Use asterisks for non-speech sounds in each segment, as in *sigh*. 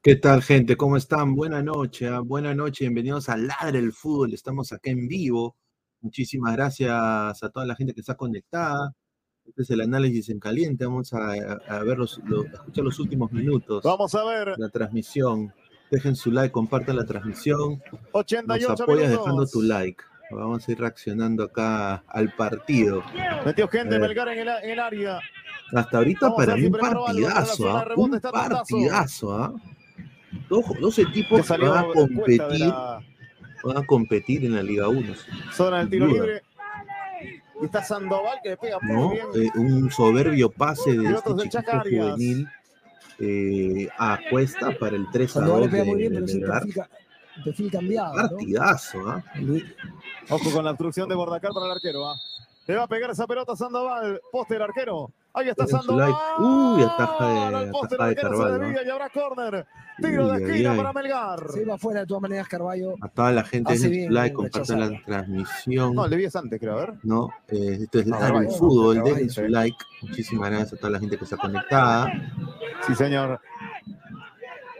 ¿Qué tal, gente? ¿Cómo están? Buenas noches, ¿eh? Ah, buenas noches, bienvenidos a Ladre el Fútbol. Estamos acá en vivo. Muchísimas gracias a toda la gente que está conectada. Este es el análisis en caliente. Vamos a, a ver los, escuchar los últimos minutos. Vamos a ver. La transmisión. Dejen su like, compartan la transmisión. 88 Nos apoyas dejando tu like. Vamos a ir reaccionando acá al partido. Metió gente, Melgar en el, en el área. Hasta ahorita para mí un partidazo, ah, un partidazo, ¿ah? 12 tipos que van a competir. Van a competir en la Liga 1. Zona del tiro libre. Y está Sandoval que le pega no, bien. Eh, un soberbio pase de este juvenil eh, a cuesta para el 3 a 2 de, bien, de, perfil cambiado. Partidazo, ¿ah? ¿no? ¿eh? Ojo con la obstrucción de Bordacar para el arquero. ¿eh? Le va a pegar esa pelota Sandoval, poste del arquero. Ahí está Sandoval. Uy, ataja de- Al poste el ataja de Carvalho, y habrá córner. Tiro Uy, de esquina ay. para Melgar. Se va fuera de todas maneras Carballo. A toda la gente, dejen bien su like, compartan la transmisión. No, le vi antes, creo. A ver. ¿no? Eh, esto es No, el Carvalho, Fútbol, Carvalho, dejen su sí. like. Muchísimas gracias a toda la gente que está conectada. Sí, señor.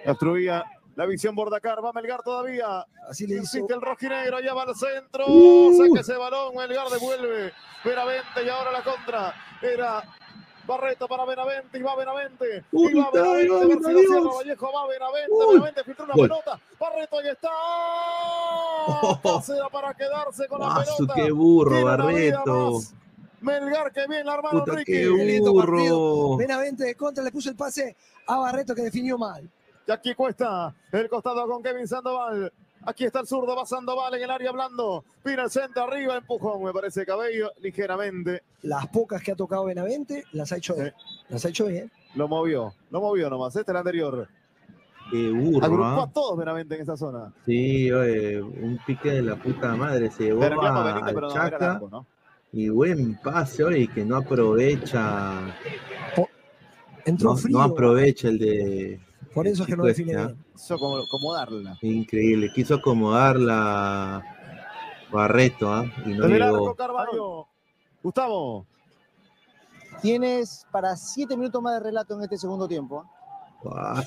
Obstruía la visión Bordacar. Va Melgar todavía. Así le hizo. Insiste el rojinegro, allá va al centro, Uh. saca ese balón, Melgar devuelve, Benavente y ahora la contra, era Barreto para Benavente y va Benavente, Uy, y va está, Benavente, va, a ver si lo Dios. cierra Vallejo, va Benavente, Uy. Benavente filtró una Gol. pelota, Barreto ahí está, *laughs* Oh. Para quedarse con la ¡Ah, su pelota, qué burro, Tiene Barreto! Melgar que bien la armaron ¡Puta, Ricky, qué burro! Benavente de contra le puso el pase a Barreto que definió mal. y aquí cuesta el costado con Kevin Sandoval. Aquí está el zurdo, va Sandoval en el área blando. Pina el centro arriba, empujón, me parece Cabello, ligeramente. Las pocas que ha tocado Benavente las ha hecho, Sí. las ha hecho bien. Lo movió, lo movió nomás. Este es el anterior. ¡Qué burro! Agrupó ¿ah? a todos Benavente en esa zona. Sí, oye, un pique de la puta madre. Se llevó a Benítez, pero no era Chaca largo, ¿no? y buen pase, oye, que no aprovecha. Entró No, frío. no aprovecha el de. Por eso es que no define bien. Eso como, como darla. Increíble, quiso acomodarla Barreto, ¿ah? Y no llegó. Carvalho. Gustavo. Tienes para siete minutos más de relato en este segundo tiempo. ¿eh? Ah.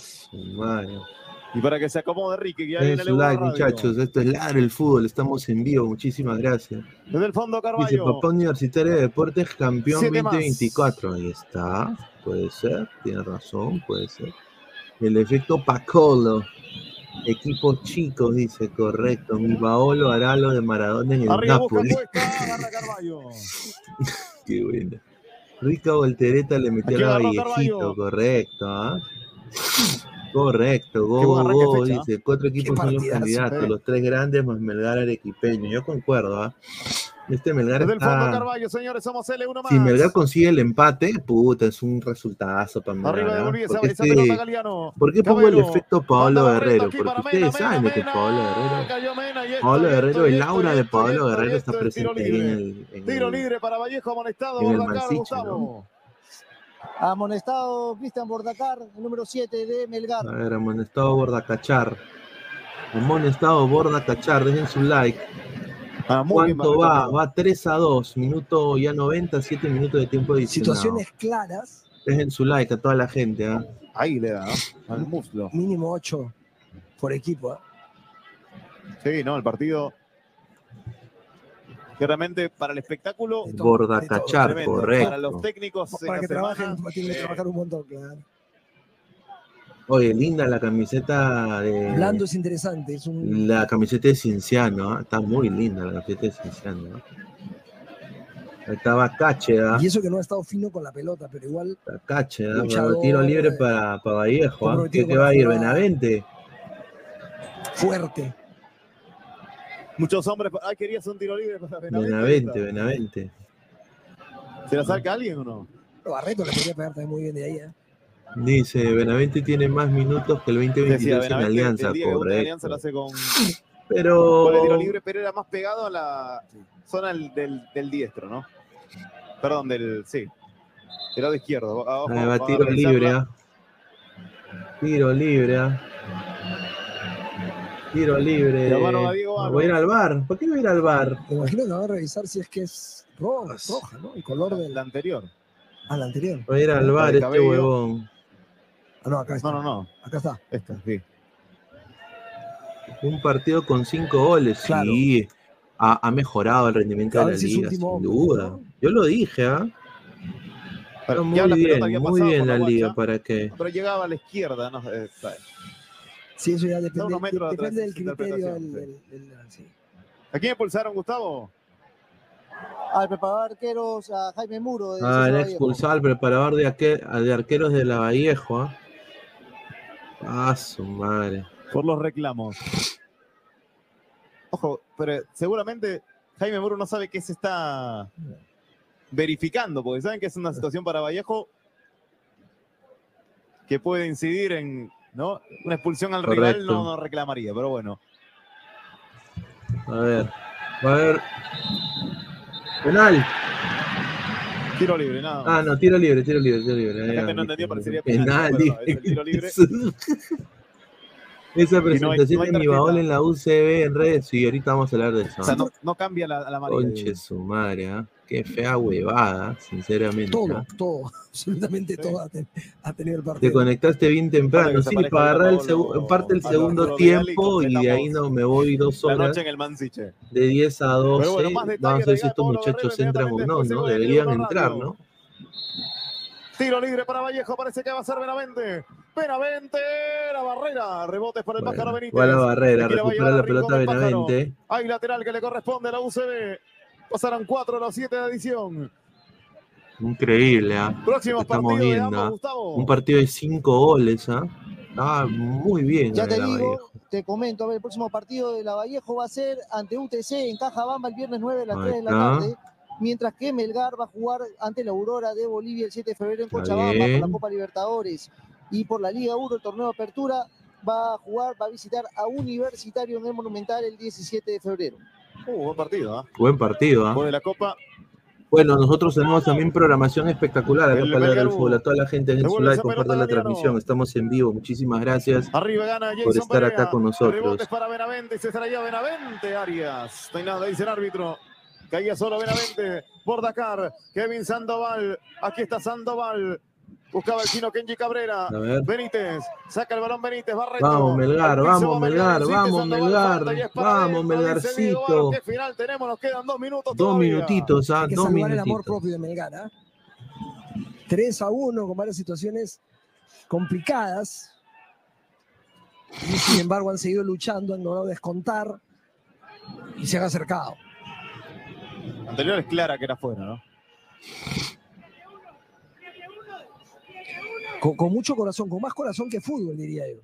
Y para que se acomode Ricky, que ya Den viene su el like, muchachos. Esto es Ladre el Fútbol. Estamos en vivo. Muchísimas gracias. Desde el fondo Dice Carvalho. Papá Universitario de Deportes, campeón Siete más. 2024. Ahí está. Puede ser. Tiene razón. Puede ser. El efecto Pacolo. Equipos chicos, dice correcto. Mi Paolo hará lo de Maradona en el Arriba Napoli. *laughs* Qué buena. Rica Voltereta le metió Aquí a la Vallejito, correcto, ¿ah? Correcto, go, go, fecha, dice, cuatro equipos son los candidatos, eh. los tres grandes más Melgar arequipeño, yo concuerdo, ¿ah? Este Melgar Desde el fondo está... Carvalho, señores, somos L1 más. Si Melgar consigue el empate, puta, es un resultazo para Melgar, Arriba de Porque esa este-. ¿Por qué pongo el efecto Paolo Guerrero? Porque ustedes Mena, saben de que Mena, Paolo Mena. Guerrero... Mena esto, Paolo Guerrero, y el aura de Paolo Guerrero está presente en el... en Tiro el- libre para Vallejo, amonestado, en el Bordacar, Mansiche, Gustavo. Amonestado Cristian Bordacar, el número 7 de Melgar. A ver, amonestado Borda Cachar. Amonestado Borda Cachar, dejen su like. Ah, muy bien, ¿Cuánto va? Va 3 a 2, minuto ya 90, 7 minutos de tiempo adicional. Situaciones claras, Dejen su like a toda la gente. ¿ah? Ahí le da, ¿no? Al muslo. mínimo 8 por equipo. ¿eh? Sí, no, el partido. Que realmente para el espectáculo. Todo. Cachar, correcto. Para los técnicos. Para que semana, trabajen, tienen que eh, trabajar un montón, claro. Oye, linda la camiseta de. Blando es interesante, es un La camiseta de Cinciano, ¿ah? está muy linda la camiseta de Cinciano. ¿ah? Ahí Estaba Cache, ¿ah? y eso que no ha estado fino con la pelota, pero igual Está Cache, ¿ah? Luchador, tiro libre eh, para, para Vallejo. ¿ah? ¿Qué, con va a ir? Benavente. fuerte. Muchos hombres. Ay, querías un tiro libre para Benavente. Benavente, Benavente. ¿Se la saca alguien o no? Barreto le podría pegar también muy bien de ahí. ¿eh? Dice, Benavente tiene más minutos que el Decía 2023 en. Alianza, el una alianza lo hace con, Pero con el tiro libre, pero era más pegado a la zona del, del, del diestro, ¿no? Perdón, del. Sí. Del lado izquierdo. Abajo, Ahí va van a tiro libre, ¿ah? Tiro libre, ¿ah? Tiro libre. Voy a ir al bar. ¿Por qué voy a ir al bar? Me imagino que va a revisar si es que es roja, roja ¿no? El color del La anterior. a la anterior. Voy a ir al bar este cabello. huevón. Ah, no, acá está. No, no, no. Acá está. Esta, sí. Un partido con cinco goles, Claro. sí. Ha, ha mejorado el rendimiento A de la si liga, último sin hombre, duda. ¿no? Yo lo dije, ¿ah? Pero Muy bien, muy bien la liga, guacha, ¿para qué? Pero llegaba a la izquierda, no está. Sí, eso ya depende, atrás, depende del criterio del, interpretación, del- del- sí. ¿A quién expulsaron, Gustavo? Al preparador de arqueros, a Jaime Muro. de Ah, Vallejo. expulsado al preparador de, arque- de arqueros de la Vallejo, ¿ah? Su madre. Por los reclamos. Ojo, pero seguramente Jaime Muro no sabe qué se está verificando, porque saben que es una situación para Vallejo que puede incidir en ¿no? una expulsión al rival, no, no reclamaría, pero bueno. A ver. Va a haber. Penal. Tiro libre, nada. más. Ah, no, tiro libre, tiro libre, tiro libre. La gente no entendió, parecería penal, penal. pero no, es el tiro libre. *laughs* Esa no hay- presentación no hay de mi baúl en la UCB en redes, sí, ahorita vamos a hablar de eso. O sea, no, no cambia la, la amarilla. Conche su madre, ¿ah? Qué fea huevada, sinceramente. Todo, ¿ah? todo, *laughs* absolutamente Sí. todo ha, ten- ha tenido el Te partido. conectaste bien temprano, sí, para agarrar el segu- parte el a segundo y tiempo y de ahí no me voy dos La horas noche en el Mansiche. de 10 a 12. Pero bueno, más detalles Vamos a ver si estos muchachos entran o no, ¿no? Deberían entrar. ¿no? Tiro libre para Vallejo, parece que va a ser Benavente. Benavente, la barrera. Rebotes para el Bueno, pájaro Benítez. a barrera, la a recupera la pelota. Benavente. Hay lateral que le corresponde a la UCB. Pasarán 4 a los 7 de edición. Increíble, ¿ah? Próximos Estamos viendo, ambos, ¿ah? Gustavo. Un partido de 5 goles, ¿ah? Ah, muy bien. Ya te digo, Vallejo. te comento, a ver, el próximo partido de la Vallejo va a ser ante UTC en Cajabamba el viernes 9 de las Ahí 3 de la tarde, mientras que Melgar va a jugar ante la Aurora de Bolivia el 7 de febrero en Cochabamba por la Copa Libertadores y por la Liga 1, el torneo de apertura, va a jugar, va a visitar a Universitario en el Monumental el 17 de febrero. Uh, buen partido, ¿ah? Buen partido, ¿ah? Después de la Copa. Bueno, nosotros tenemos también programación espectacular acá para del fútbol. A toda la gente en su like, compartan la transmisión. Estamos en vivo. Muchísimas gracias. Arriba gana Jason Por estar acá con nosotros. Rebotes para Benavente. Se traía Benavente, Arias. No hay nada, dice el árbitro. Caía solo Benavente. Bordacar. Kevin Sandoval. Aquí está Sandoval. Buscaba el chino Kenji Cabrera. A ver. Benítez. Saca el balón Benítez. Barreto. Vamos, Melgar, vamos, va Melgar, vamos, Melgar, vamos, Melgarcito. ¿Qué final tenemos? Nos quedan dos minutos Dos minutitos, ¿ah? Dos salvar el amor minutitos. propio de Melgar. ¿ah? 3 a 1 con varias situaciones complicadas. Y sin embargo han seguido luchando, han logrado descontar y se han acercado. Anterior es clara que era fuera, ¿no? Con, con mucho corazón, con más corazón que fútbol, diría yo.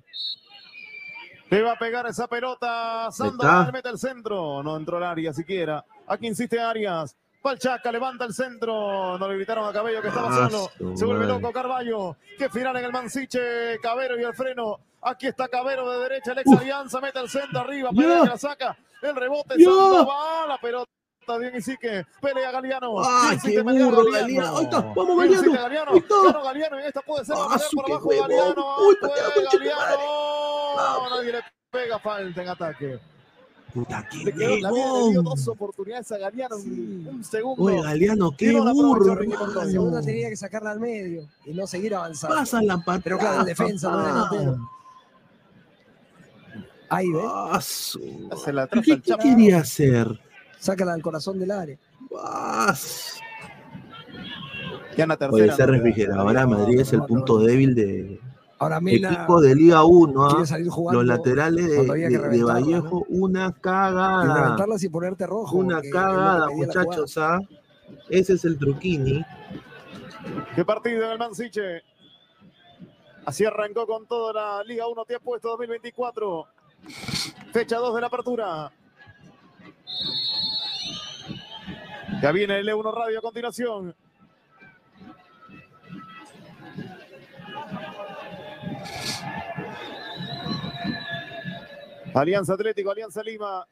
Le va a pegar esa pelota. Sandoval mete el centro. No entró al área siquiera. Aquí insiste Arias. Palchaca levanta el centro. No le gritaron a Cabello que estaba Ah, solo. Se vuelve loco Carballo. Que final en el Mansiche. Cabero y el freno. Aquí está Cabero de derecha. El ex. Alianza mete el centro arriba. Pelea que la saca. El rebote. Ya. Sandoval. La pelota. Bien Isique. Pelea Galeano. ¡Ay, Insiste qué burro, Galeano! Ahí está, vamos, Galeano. Galeano. Ahí está. Galeano y esta puede ser ¡Ah, su huevón! Galeano. ¡Uy, Fue patea, concha de madre! Galeano. Nadie le pega falta en ataque. Puta, qué Le, quedó, la vida le dio dos oportunidades a Galeano Sí. un segundo. Oye, Galeano, qué no la burro. La segunda tenía que sacarla al medio y no seguir avanzando. Pasa la patada. Pero claro, en defensa, no en papá. delantero. Ahí ve, Ah, su- Se la ¿Qué, qué quería hacer? Sácala al corazón del área. Ya en la tercera. Oye, esa no, refrigeradora Madrid es el punto débil de Ahora Mena equipo de Liga 1. ¿ah? quiere salir jugando. Los laterales de, de- de Vallejo, una Y cagada. levantarlas y ponerte rojo. Una cagada, muchachos. ¿ah? Ese es el truquini. Qué partido en el Mansiche. Así arrancó con toda la Liga 1 Te ha puesto 2024. Fecha 2 de la apertura. Ya viene el E1 Radio a continuación. Alianza Atlético, Alianza Lima,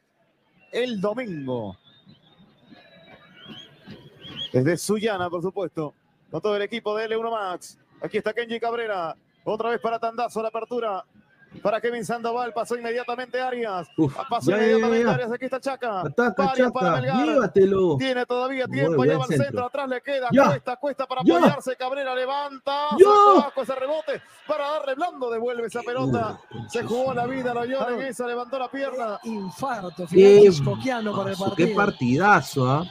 el domingo. Desde Sullana, por supuesto, con todo el equipo de L1 Max. Aquí está Kenji Cabrera, otra vez para Tandazo la apertura. Para Kevin Sandoval. Pasó inmediatamente Arias. Uf, Pasó ya, inmediatamente ya, ya. Arias. Aquí está Chaca. Ataca, para Chaca, Melgar. llévatelo. Tiene todavía tiempo, lleva al centro. centro, atrás le queda, Ya. cuesta, cuesta para Ya. apoyarse, Cabrera levanta, abajo ese rebote para darle blando, devuelve esa pelota, se jugó la vida, lo llora en esa, levantó la pierna, Infarto, Qué, final el Qué partidazo, ¿ah?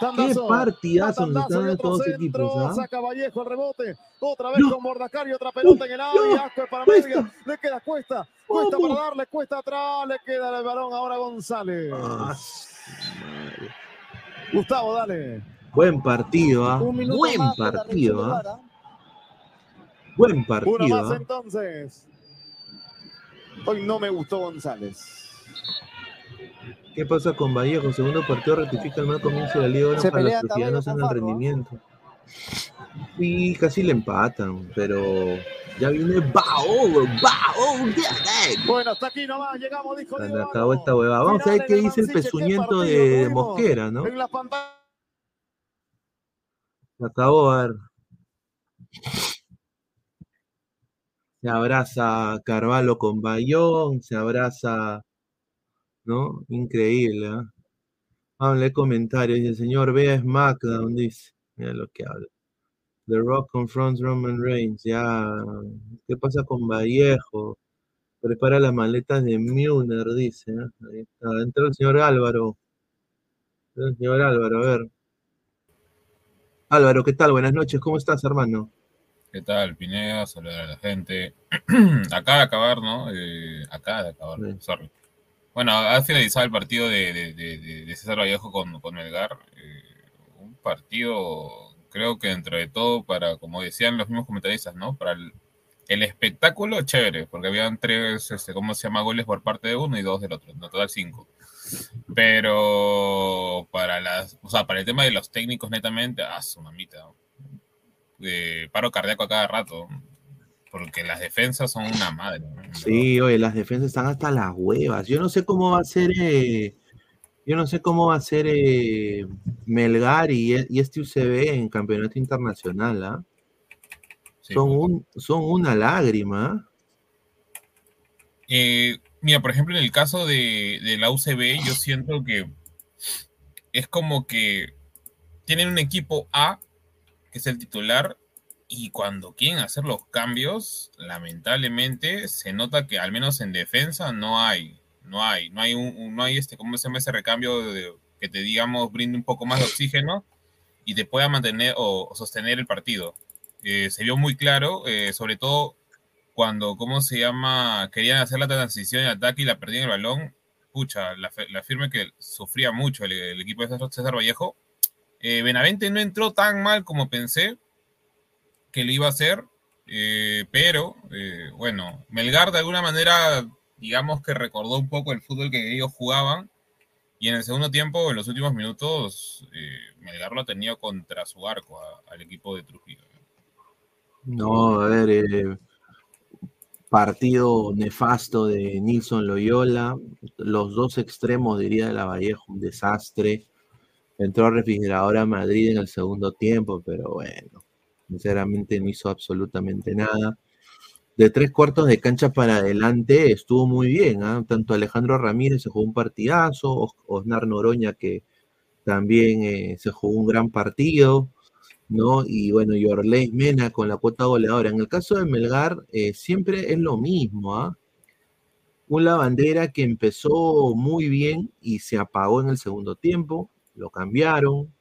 Tandazo, partidazo nos están dando otro todos centro, equipos, ¿ah? saca Vallejo el rebote, otra vez Ya. con Bordacar y otra pelota en el área, asco para media, le queda cuesta, cuesta para darle, cuesta atrás, le queda el balón ahora a González. Ah. Gustavo, dale. Buen partido, ¿ah? Buen partido, ¿ah? Buen Uno partido, más ¿ah? entonces. Hoy no me gustó González. ¿Qué pasa con Vallejo? Segundo partido rectifica el mal comienzo de la liga Se para los Tamayo en el rendimiento. Y casi le empatan, pero ya viene Bao, Bao, Bueno, hasta aquí nomás llegamos, dijo acabó esta huevada. Vamos a ver qué dice el pezuñento de, Mosquera, ¿no? En la pantalla. Se acabó, a ver. Se abraza Carvalho con Bayón, se abraza, ¿no? Increíble, ¿ah? Vamos a leer comentarios. Dice, señor, vea SmackDown, dice. Mira lo que habla. The Rock confronts Roman Reigns, ya. ¿Qué pasa con Vallejo? Prepara las maletas de Muner, dice. ¿eh? Ahí está. Entró el señor Álvaro. El señor Álvaro, a ver. Álvaro, ¿qué tal? Buenas noches, ¿cómo estás, hermano? ¿Qué tal, Pineda? Saludar a la gente. *clears throat* acaba de acabar, ¿no? Eh, acaba de acabar, Sí. sorry. Bueno, ha finalizado el partido de, de- de- de- César Vallejo con, con Melgar. Eh, un partido, creo que dentro de todo, para, como decían los mismos comentaristas, ¿no? Para el, el espectáculo, chévere, porque habían tres, este, ¿cómo se llama? Goles por parte de uno y dos del otro, en total cinco. Pero para las, o sea, para el tema de los técnicos, netamente, ah, su mamita. Eh, paro cardíaco a cada rato. Porque las defensas son una madre. ¿no? Sí, oye, las defensas están hasta las huevas. Yo no sé cómo va a ser, eh, yo no sé cómo va a ser eh, Melgar y, y este UCB en campeonato internacional, ¿ah? Sí, Son, un, son una lágrima. ¿ah? Eh, mira, por ejemplo, en el caso de, de la UCB, yo siento que es como que tienen un equipo A, que es el titular, y cuando quieren hacer los cambios, lamentablemente se nota que al menos en defensa no hay, no hay, no hay un, no hay este, ¿cómo se llama ese recambio de- que te digamos brinde un poco más de oxígeno y te pueda mantener o, sostener el partido. Eh, se vio muy claro, eh, sobre todo cuando, ¿cómo se llama? Querían hacer la transición de ataque y la perdían el balón. Pucha, la, la firme que sufría mucho el, equipo de César Vallejo. Eh, Benavente no entró tan mal como pensé que lo iba a hacer, eh, pero eh, bueno, Melgar de alguna manera, digamos que recordó un poco el fútbol que ellos jugaban. Y en el segundo tiempo, en los últimos minutos, eh, Melgar lo ha tenido contra su arco a- al equipo de Trujillo. No, a ver, partido nefasto de Nilson Loyola, los dos extremos, diría de la Vallejo, un desastre. Entró a refrigeradora Madrid en el segundo tiempo, pero bueno, sinceramente no hizo absolutamente nada. De tres cuartos de cancha para adelante estuvo muy bien, ¿ah? tanto Alejandro Ramírez se jugó un partidazo, Os- Osnar Noroña que también eh, se jugó un gran partido. ¿no? Y bueno, y Orley Mena con la cuota goleadora. En el caso de Melgar, eh, siempre es lo mismo, ¿ah? Una bandera que empezó muy bien y se apagó en el segundo tiempo, lo cambiaron.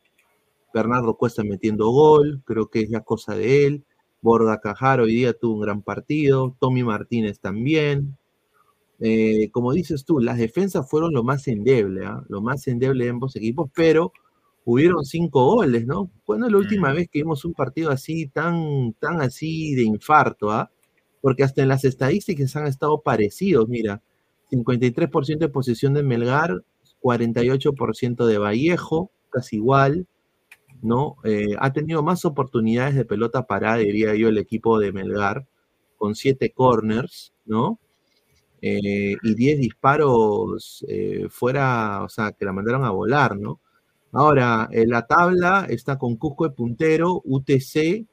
Bernardo Cuesta metiendo gol, creo que es ya cosa de él. Borda Cajar hoy día tuvo un gran partido, Tommy Martínez también. Eh, como dices tú, las defensas fueron lo más endeble, ¿ah? lo más endeble de ambos equipos, pero hubieron cinco goles, ¿no? ¿Cuándo es la última Mm. vez que vimos un partido así, tan, tan así de infarto, ah? Porque hasta en las estadísticas han estado parecidos, mira, 53% de posesión de Melgar, 48% de Vallejo, casi igual, ¿no? Eh, ha tenido más oportunidades de pelota parada, diría yo, el equipo de Melgar, con siete corners, ¿no? Eh, y 10 disparos eh, fuera, o sea, que la mandaron a volar, ¿no? Ahora, en la tabla está con Cusco de puntero, UTC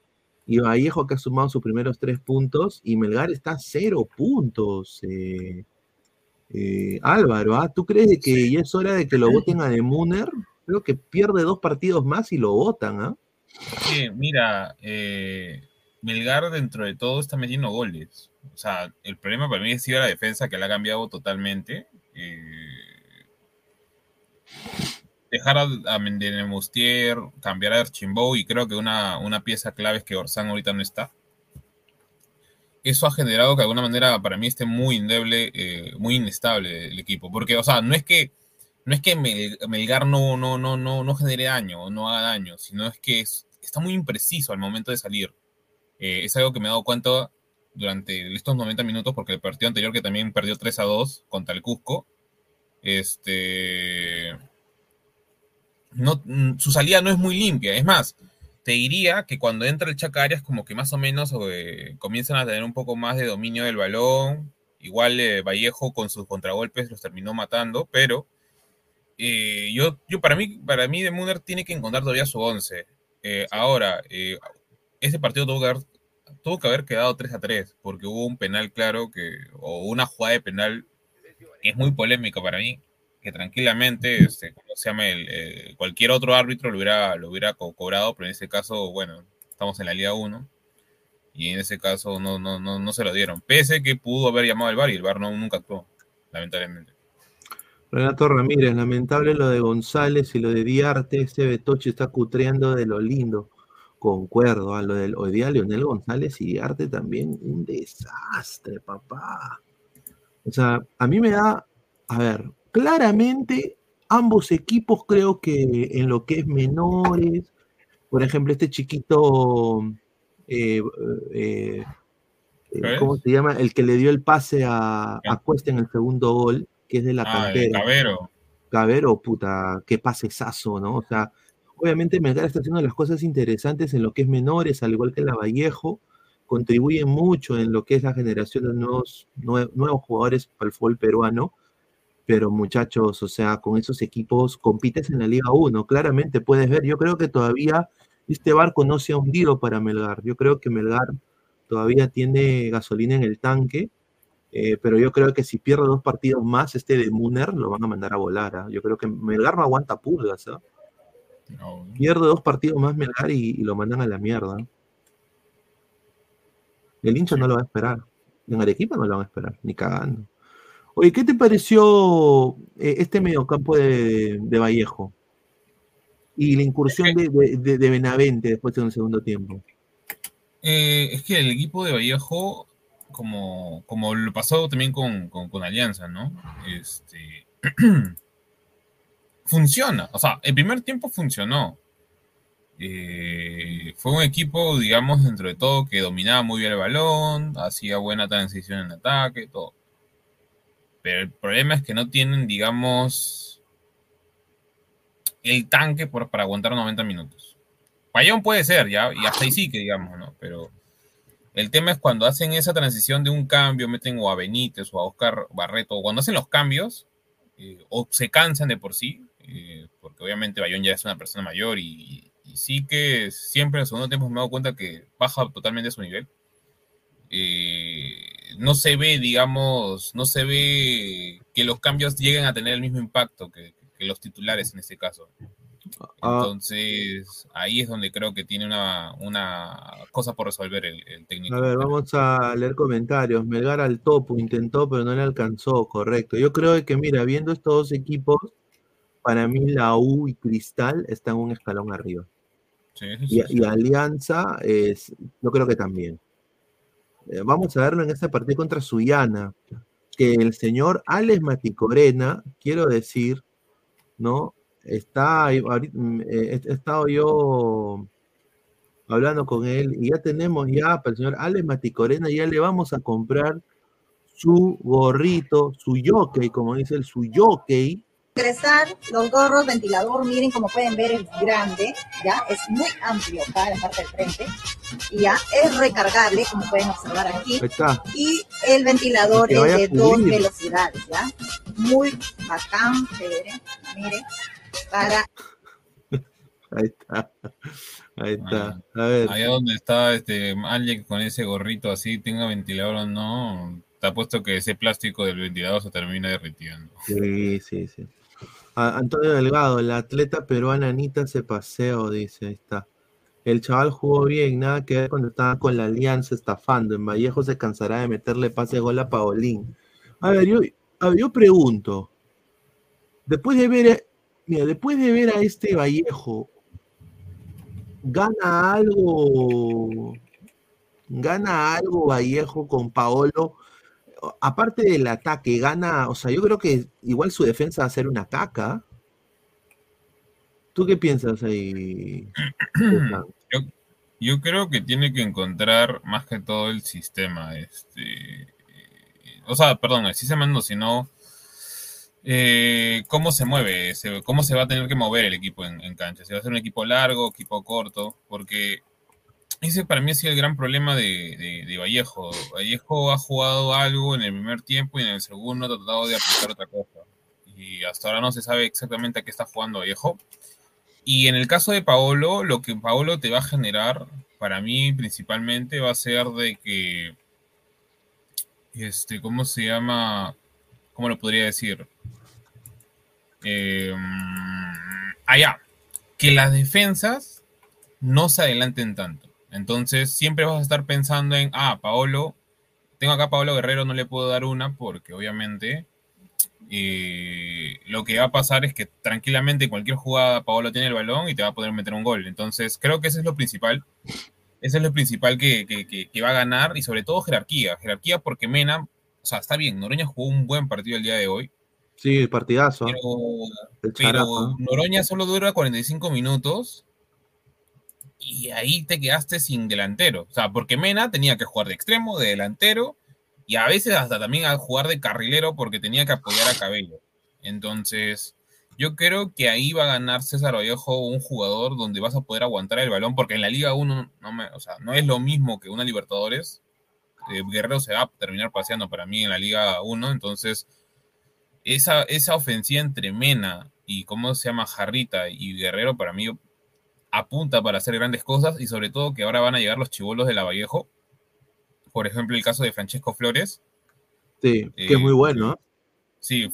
y Vallejo que ha sumado sus primeros tres puntos y Melgar está a cero puntos. Álvaro, ¿ah? ¿tú crees que ya es hora de que lo voten a Demuner? Creo que pierde dos partidos más y lo votan, ¿ah? Mira, eh, Melgar dentro de todo está metiendo goles. O sea, el problema para mí ha sido la defensa que la ha cambiado totalmente. dejar a, a Mustier, cambiar a Archimbo y creo que una, una pieza clave es que Orsán ahorita no está eso ha generado que de alguna manera para mí esté muy indeble, eh, muy inestable el equipo. Porque, o sea, no es que, no es que Melgar no, no, no, no, no genere daño o no haga daño, sino es que está muy impreciso al momento de salir. Eh, es algo que me he dado cuenta durante estos 90 minutos, porque el partido anterior que también perdió 3 a 2 contra el Cusco, este, mm, su salida no es muy limpia. Es más, te diría que cuando entra el Chacarias, como que más o menos eh, comienzan a tener un poco más de dominio del balón. Igual eh, Vallejo con sus contragolpes los terminó matando, pero eh, yo, yo para mí, para mí de Muner tiene que encontrar todavía su 11. Ahora, ese partido tuvo que, haber, tuvo que haber quedado 3 a 3, porque hubo un penal claro que, o una jugada de penal que es muy polémica para mí, que tranquilamente, este, se llama? El, eh, cualquier otro árbitro lo hubiera, lo hubiera cobrado, pero en ese caso, bueno, estamos en la Liga 1 y en ese caso no, no, no, no se lo dieron, pese que pudo haber llamado al VAR y el VAR no, nunca actuó, lamentablemente. Renato Ramírez, lamentable lo de González y lo de Diarte, ese Betoche está cutreando de lo lindo. Concuerdo, a lo del hoy día Leonel González y Diarte también un desastre, papá. O sea, a mí me da, a ver, claramente ambos equipos creo que en lo que es menores, por ejemplo, este chiquito, eh, eh, eh, ¿cómo se llama? El que le dio el pase a, Cuesta en el segundo gol, que es de la ah, cantera. Cabero. Cabero, puta, qué pasesazo, ¿no? O sea, obviamente Melgar está haciendo las cosas interesantes en lo que es menores, al igual que la Vallejo, contribuye mucho en lo que es la generación de nuevos, nuevos jugadores para el fútbol peruano pero muchachos, o sea, con esos equipos compites en la Liga 1, claramente puedes ver, yo creo que todavía este barco no se ha hundido para Melgar, yo creo que Melgar todavía tiene gasolina en el tanque, eh, pero yo creo que si pierde dos partidos más, este de Muner lo van a mandar a volar, ¿ah? yo creo que Melgar no aguanta pulgas, ¿ah? Pierde dos partidos más Melgar y, lo mandan a la mierda. El hincha no lo va a esperar. En Arequipa no lo van a esperar, ni cagando. Oye, ¿qué te pareció eh, este mediocampo de, de Vallejo? Y la incursión de, de, Benavente después de un segundo tiempo. Eh, es que el equipo de Vallejo, como, como lo pasó también con, Alianza, ¿no? Este, *clears throat* funciona. O sea, el primer tiempo funcionó. Eh, fue un equipo, digamos, dentro de todo, que dominaba muy bien el balón, hacía buena transición en ataque, todo. Pero el problema es que no tienen, digamos, el tanque para aguantar 90 minutos. Payón puede ser, ya, y hasta ahí sí que digamos, ¿no? Pero el tema es cuando hacen esa transición de un cambio, meten o a Benítez o a Oscar Barreto, o cuando hacen los cambios, eh, o se cansan de por sí, eh, porque obviamente Bayón ya es una persona mayor y, y, sí que siempre en el segundo tiempo me he dado cuenta que baja totalmente su nivel. Eh, no se ve, digamos, no se ve que los cambios lleguen a tener el mismo impacto que, los titulares en este caso. Ah. Entonces, ahí es donde creo que tiene una, cosa por resolver el, técnico. A ver, vamos a leer comentarios. Melgar al topo, intentó, pero no le alcanzó, correcto. Yo creo que, mira, viendo estos dos equipos, para mí la U y Cristal están un escalón arriba. y, y, Alianza, es, yo creo que también. Eh, vamos a verlo en ese partido contra Suyana, que el señor Alex Maticorena, quiero decir, ¿no? Está, mm, eh, he estado yo hablando con él y ya tenemos ya para el señor Alex Maticorena, ya le vamos a comprar su gorrito, su jockey, como dice el su jockey, ingresar los gorros, ventilador, miren como pueden ver es grande, ya es muy amplio acá en la parte del frente, y ya es recargable como pueden observar aquí, y el ventilador es de dos velocidades, ya, muy bacán, miren, para Ahí está. Ahí está. A ver. Allá donde está este alguien con ese gorrito así, tenga ventilador o no, te puesto que ese plástico del ventilador se termina derritiendo. Sí, sí, sí. Antonio Delgado, la atleta peruana Anita se paseo, dice, ahí está. El chaval jugó bien, nada que ver cuando estaba con la alianza estafando. En Vallejo se cansará de meterle pase gol a Paolín. A ver, yo, yo pregunto, después de ver, mira, después de ver a este Vallejo, ¿gana algo? ¿Gana algo Vallejo con Paolo? Aparte del ataque, gana, o sea, yo creo que igual su defensa va a ser una caca. ¿Tú qué piensas ahí? *clears throat* Yo, creo que tiene que encontrar más que todo el sistema. Este, o sea, perdón, el sistema no, eh, cómo se mueve, cómo se va a tener que mover el equipo en, cancha. Si va a ser un equipo largo, equipo corto, porque ese para mí ha sido el gran problema de, Vallejo. Vallejo ha jugado algo en el primer tiempo y en el segundo ha tratado de aplicar otra cosa. Y hasta ahora no se sabe exactamente a qué está jugando Vallejo. Y en el caso de Paolo, lo que Paolo te va a generar, para mí principalmente, va a ser de que, este, ¿cómo se llama? ¿Cómo lo podría decir? Eh, allá, que las defensas no se adelanten tanto. Entonces, siempre vas a estar pensando en, ah, Paolo, tengo acá a Paolo Guerrero, no le puedo dar una porque obviamente y lo que va a pasar es que tranquilamente en cualquier jugada Paolo tiene el balón y te va a poder meter un gol. Entonces, creo que eso es lo principal. Eso es lo principal que, que, va a ganar y sobre todo jerarquía. Jerarquía porque Mena, o sea, está bien, Noroña jugó un buen partido el día de hoy. Sí, partidazo. Pero, Noroña solo dura 45 minutos y ahí te quedaste sin delantero. O sea, porque Mena tenía que jugar de extremo, de delantero y a veces hasta también a jugar de carrilero porque tenía que apoyar a Cabello. Entonces, yo creo que ahí va a ganar César Vallejo un jugador donde vas a poder aguantar el balón, porque en la Liga 1 no, me, o sea, no es lo mismo que una Libertadores. Eh, Guerrero se va a terminar paseando para mí en la Liga 1, entonces esa, esa ofensiva entre Mena y cómo se llama Jarrita y Guerrero para mí apunta para hacer grandes cosas y sobre todo que ahora van a llegar los chivolos de la Vallejo por ejemplo, el caso de Francesco Flores. Sí, que es muy bueno. Sí,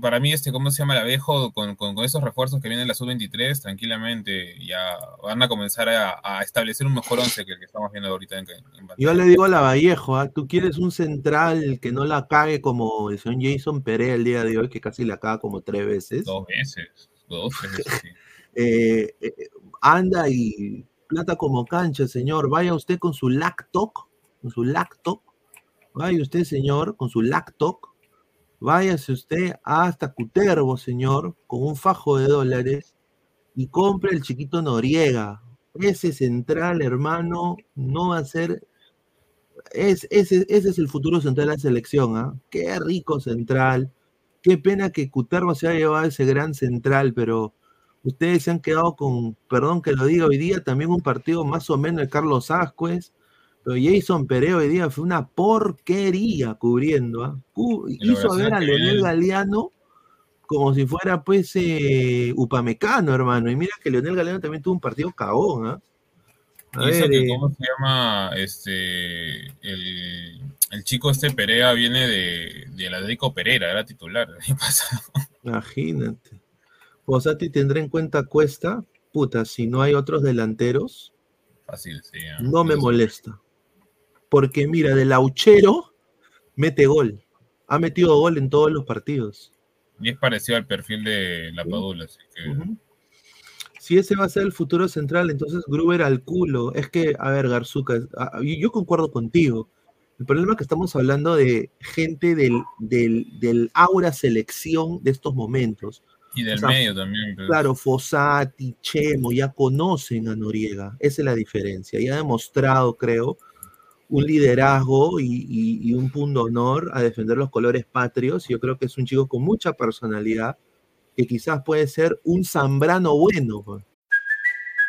para mí, este, ¿cómo se llama el abejo? Con, esos refuerzos que vienen en la sub-23, tranquilamente ya van a comenzar a, establecer un mejor once que el que estamos viendo ahorita en, Yo le digo a la Vallejo, ¿ah? tú quieres un central que no la cague como el señor Jason Perea el día de hoy, que casi la caga como tres veces. Dos veces, dos veces, sí. *laughs* Eh, eh, anda y plata como cancha, señor. Vaya usted con su lactoc con su laptop, vaya usted, señor, con su laptop, váyase usted hasta Cutervo, señor, con un fajo de dólares y compre el chiquito Noriega. Ese central, hermano, no va a ser. Es, ese, ese es el futuro central de la selección, ¿ah? Qué rico central. Qué pena que Cutervo se haya llevado ese gran central, pero ustedes se han quedado con, perdón que lo diga hoy día, también un partido más o menos de Carlos Ascuez, pero Jason Pereo hoy día fue una porquería cubriendo. ¿ah? hizo ver a Leonel Galeano como si fuera pues eh, Upamecano, hermano. Y mira que Leonel Galeano también tuvo un partido cagón. ¿ah? Eh, ¿Cómo se llama? Este, el, chico este Perea viene de, de Adrico Pereira, era titular *laughs* Imagínate. Posati tendrá en cuenta Cuesta. Puta, si no hay otros delanteros, Fácil, sí, no me molesta porque mira, del Auchero mete gol. Ha metido gol en todos los partidos. Y es parecido al perfil de la Padula, así que... Si ese va a ser el futuro central, entonces Gruber al culo. Es que, a ver, Garzuca, yo concuerdo contigo. El problema es que estamos hablando de gente del, del, aura selección de estos momentos. Y del medio también. Claro, Fossati, Chemo, ya conocen a Noriega. Esa es la diferencia. Y ha demostrado, creo, un liderazgo y, un punto honor a defender los colores patrios. Yo creo que es un chico con mucha personalidad que quizás puede ser un Zambrano bueno.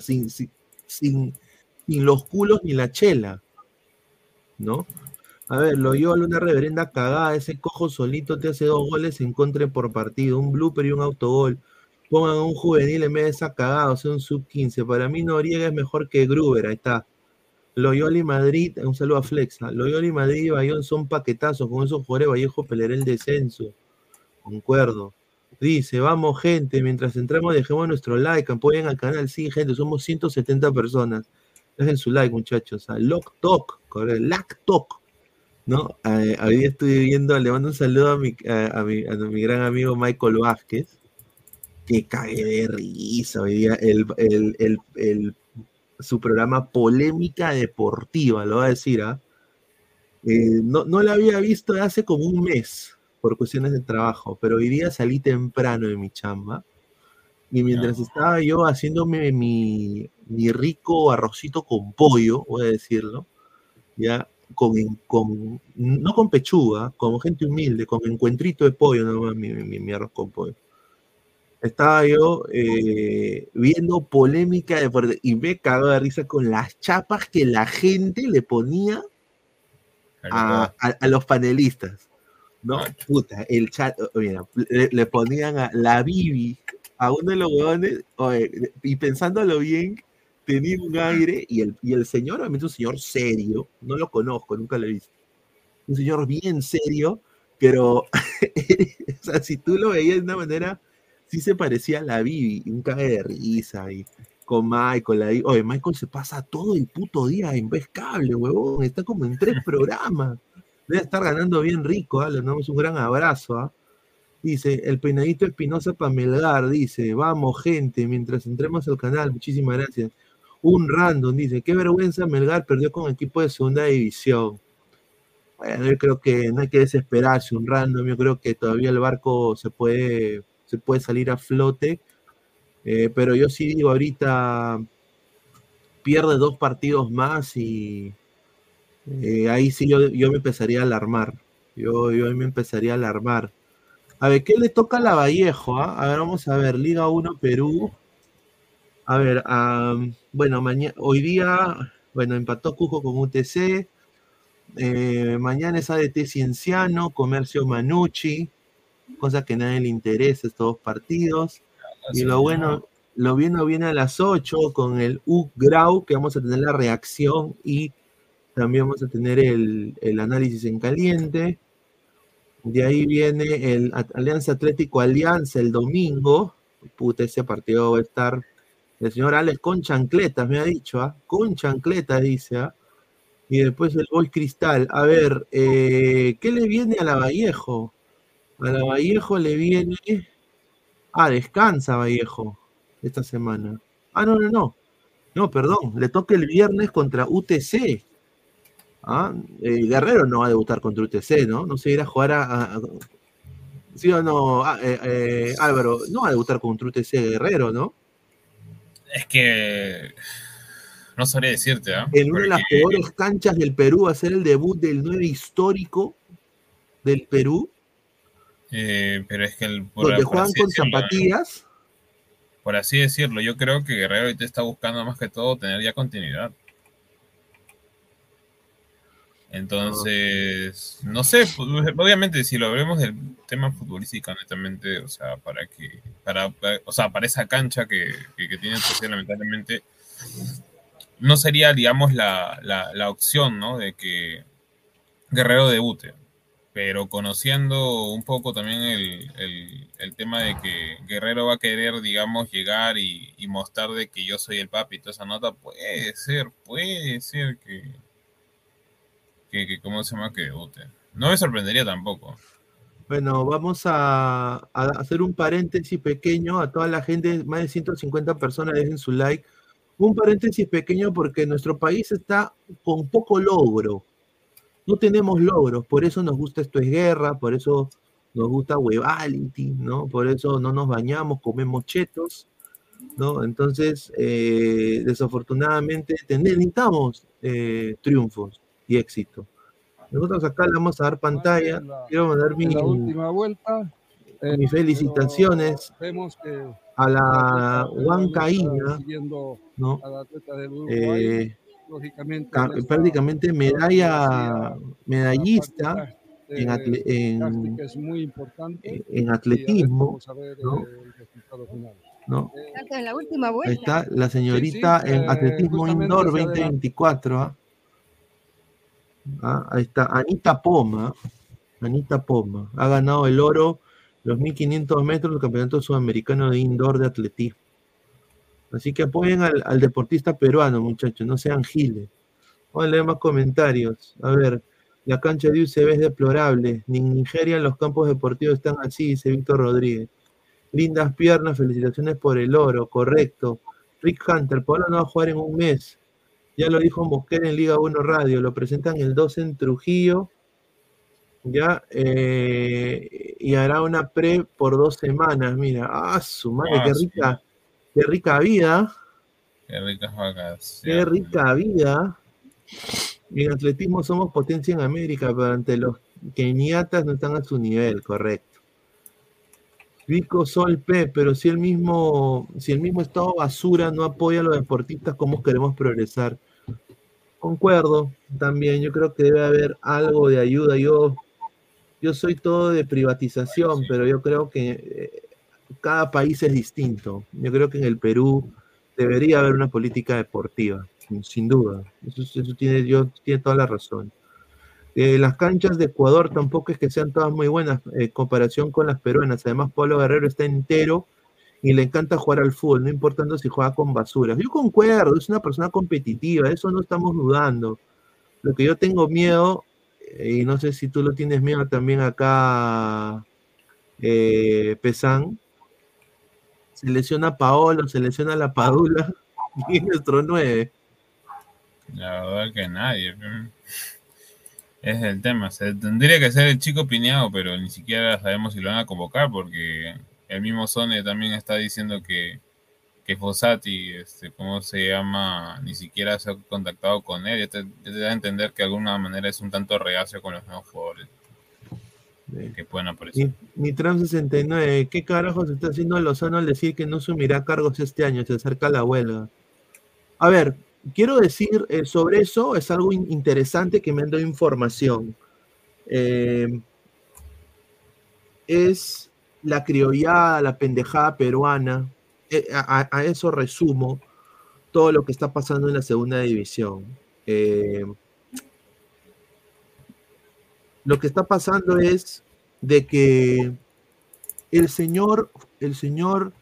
Sin, sin, sin, los culos ni la chela, ¿no? A ver, lo a una reverenda cagada, ese cojo solito te hace dos goles en contra por partido, un blooper y un autogol. Pongan un juvenil en vez de esa cagada, o sea, un sub-15. Para mí Noriega es mejor que Gruber, ahí está. Loyola y Madrid, un saludo a Flexa. Loyola y Madrid y Bayón son paquetazos, con esos jugadores Vallejo peleará el descenso. Concuerdo. Dice, vamos gente, mientras entramos dejemos nuestro like, apoyen al canal, sí gente, somos 170 personas. Dejen su like muchachos, a Lock Talk, Lack Talk, ¿no? Eh, hoy día estoy viendo, le mando un saludo a mi, a, mi, gran amigo Michael Vázquez, que cae de risa hoy día, el, su programa Polémica Deportiva, lo voy a decir, ¿ah? Eh, no, no lo había visto hace como un mes, por cuestiones de trabajo, pero hoy día salí temprano de mi chamba y mientras estaba yo haciéndome mi, mi, rico arrocito con pollo, voy a decirlo, ya con, con no con pechuga, como gente humilde, con encuentrito de pollo, no mi, mi, arroz con pollo. Estaba yo eh, viendo polémica de, y me cago de risa con las chapas que la gente le ponía a, a los panelistas. No, puta, el chat, mira, le, ponían a la Bibi a uno de los huevones, y pensándolo bien, tenía un aire, y el, y el señor, obviamente un señor serio, no lo conozco, nunca lo he visto, un señor bien serio, pero, *laughs* o sea, si tú lo veías de una manera, sí se parecía a la Bibi, un cae de risa, y con Michael, ahí, oye, Michael se pasa todo el puto día en vez cable, huevón, está como en tres programas. Debe estar ganando bien rico, ¿ah? le damos un gran abrazo. ¿ah? Dice, el peinadito Espinosa para Melgar, dice, vamos gente, mientras entremos al canal, muchísimas gracias. Un random, dice, qué vergüenza, Melgar perdió con equipo de segunda división. Bueno, yo creo que no hay que desesperarse, un random, yo creo que todavía el barco se puede, se puede salir a flote, eh, pero yo sí digo, ahorita pierde dos partidos más y eh, ahí sí yo, me empezaría a alarmar. Yo, yo me empezaría a alarmar. A ver, ¿qué le toca a la Vallejo? Ah? A ver, vamos a ver, Liga 1 Perú. A ver, bueno, hoy día, bueno, empató Cujo con UTC. Eh, mañana es ADT Cienciano, Comercio Manucci, cosa que nadie le interesa estos dos partidos. Y lo bueno, lo bueno viene a las 8 con el U Grau, que vamos a tener la reacción y también vamos a tener el, análisis en caliente. De ahí viene el Alianza Atlético Alianza el domingo. Puta, ese partido va a estar. El señor Alex con chancletas, me ha dicho, ¿ah? Con chancletas, dice, ¿ah? Y después el Gol Cristal. A ver, eh, ¿qué le viene a la Vallejo? A la Vallejo le viene. Ah, descansa Vallejo esta semana. Ah, no, no, no. No, perdón. Le toca el viernes contra UTC. ¿Ah? Eh, Guerrero no va a debutar contra UTC, ¿no? No se irá a jugar a. ¿Sí o no? Ah, eh, eh, Álvaro, no va a debutar contra UTC Guerrero, ¿no? Es que. No sabría decirte, ¿ah? En una de las peores canchas del Perú va a ser el debut del nuevo histórico del Perú. pero es que el. donde juegan con zapatillas. Por así decirlo, yo creo que Guerrero ahorita está buscando más que todo tener ya continuidad. Entonces, no sé, pues, obviamente si lo vemos del tema futbolístico, netamente, o sea, para que, para, o sea, para esa cancha que, que, tiene el lamentablemente, no sería, digamos, la, la, opción, ¿no? De que Guerrero debute. Pero conociendo un poco también el, el, tema de que Guerrero va a querer, digamos, llegar y, y mostrar de que yo soy el papi y toda esa nota, puede ser, puede ser que que, ¿cómo se llama? Que debute. No me sorprendería tampoco. Bueno, vamos a, hacer un paréntesis pequeño a toda la gente, más de 150 personas, dejen su like. un paréntesis pequeño porque nuestro país está con poco logro. No tenemos logros, por eso nos gusta esto es guerra, por eso nos gusta Webality, ¿no? Por eso no nos bañamos, comemos chetos, ¿no? Entonces, eh, desafortunadamente, necesitamos eh, triunfos y éxito. Nosotros acá le vamos a dar pantalla. Quiero mandar mi, última vuelta. mis felicitaciones a la Huancaína, ¿no? Eh, prácticamente medalla, medallista en, en, atletismo. ¿no? la última vuelta. está la señorita en eh, atletismo indoor 2024. ¿Ah? ¿ah? ahí está Anita Poma. Anita Poma. Ha ganado el oro los 1500 metros del Campeonato Sudamericano de Indoor de Atletismo. Así que apoyen al, deportista peruano, muchachos, no sean giles. Vamos a leer más comentarios. A ver, la cancha de UCB es deplorable. Ni en Nigeria los campos deportivos están así, dice Víctor Rodríguez. Lindas piernas, felicitaciones por el oro, correcto. Rick Hunter, Pablo no va a jugar en un mes. Ya lo dijo Mosquera en Liga 1 Radio, lo presentan el 2 en Trujillo. Ya, eh, y hará una pre por dos semanas. Mira, ah, su madre, qué ah, rica, qué rica vida. Qué ricas vacas. Qué rica vida. En atletismo somos potencia en América, pero ante los keniatas no están a su nivel, correcto. Vico Sol P, pero si el mismo, si el mismo estado basura no apoya a los deportistas, ¿cómo queremos progresar? Concuerdo también, yo creo que debe haber algo de ayuda. Yo, yo soy todo de privatización, pero yo creo que eh, cada país es distinto. Yo creo que en el Perú debería haber una política deportiva, sin duda. Eso, eso tiene, yo, tiene toda la razón. Eh, las canchas de Ecuador tampoco es que sean todas muy buenas en eh, comparación con las peruanas. Además, Pablo Guerrero está entero y le encanta jugar al fútbol, no importando si juega con basuras. Yo concuerdo, es una persona competitiva, eso no estamos dudando. Lo que yo tengo miedo, eh, y no sé si tú lo tienes miedo también acá, Pesán, se lesiona Paolo, se lesiona la Padula *laughs* y nuestro 9. La verdad que nadie. Es el tema. Se tendría que ser el chico pineado, pero ni siquiera sabemos si lo van a convocar porque el mismo Sone también está diciendo que, que Fossati, este, ¿cómo se llama? Ni siquiera se ha contactado con él. Ya te, da a entender que de alguna manera es un tanto reacio con los nuevos jugadores que pueden aparecer. Mi, Tram 69, ¿qué carajos está haciendo Lozano al decir que no sumirá cargos este año? Se acerca la huelga. A ver, quiero decir eh, sobre eso, es algo interesante que me han dado información. Eh, es la criollada, la pendejada peruana. Eh, a, eso resumo todo lo que está pasando en la segunda división. lo que está pasando es de que el señor, el señor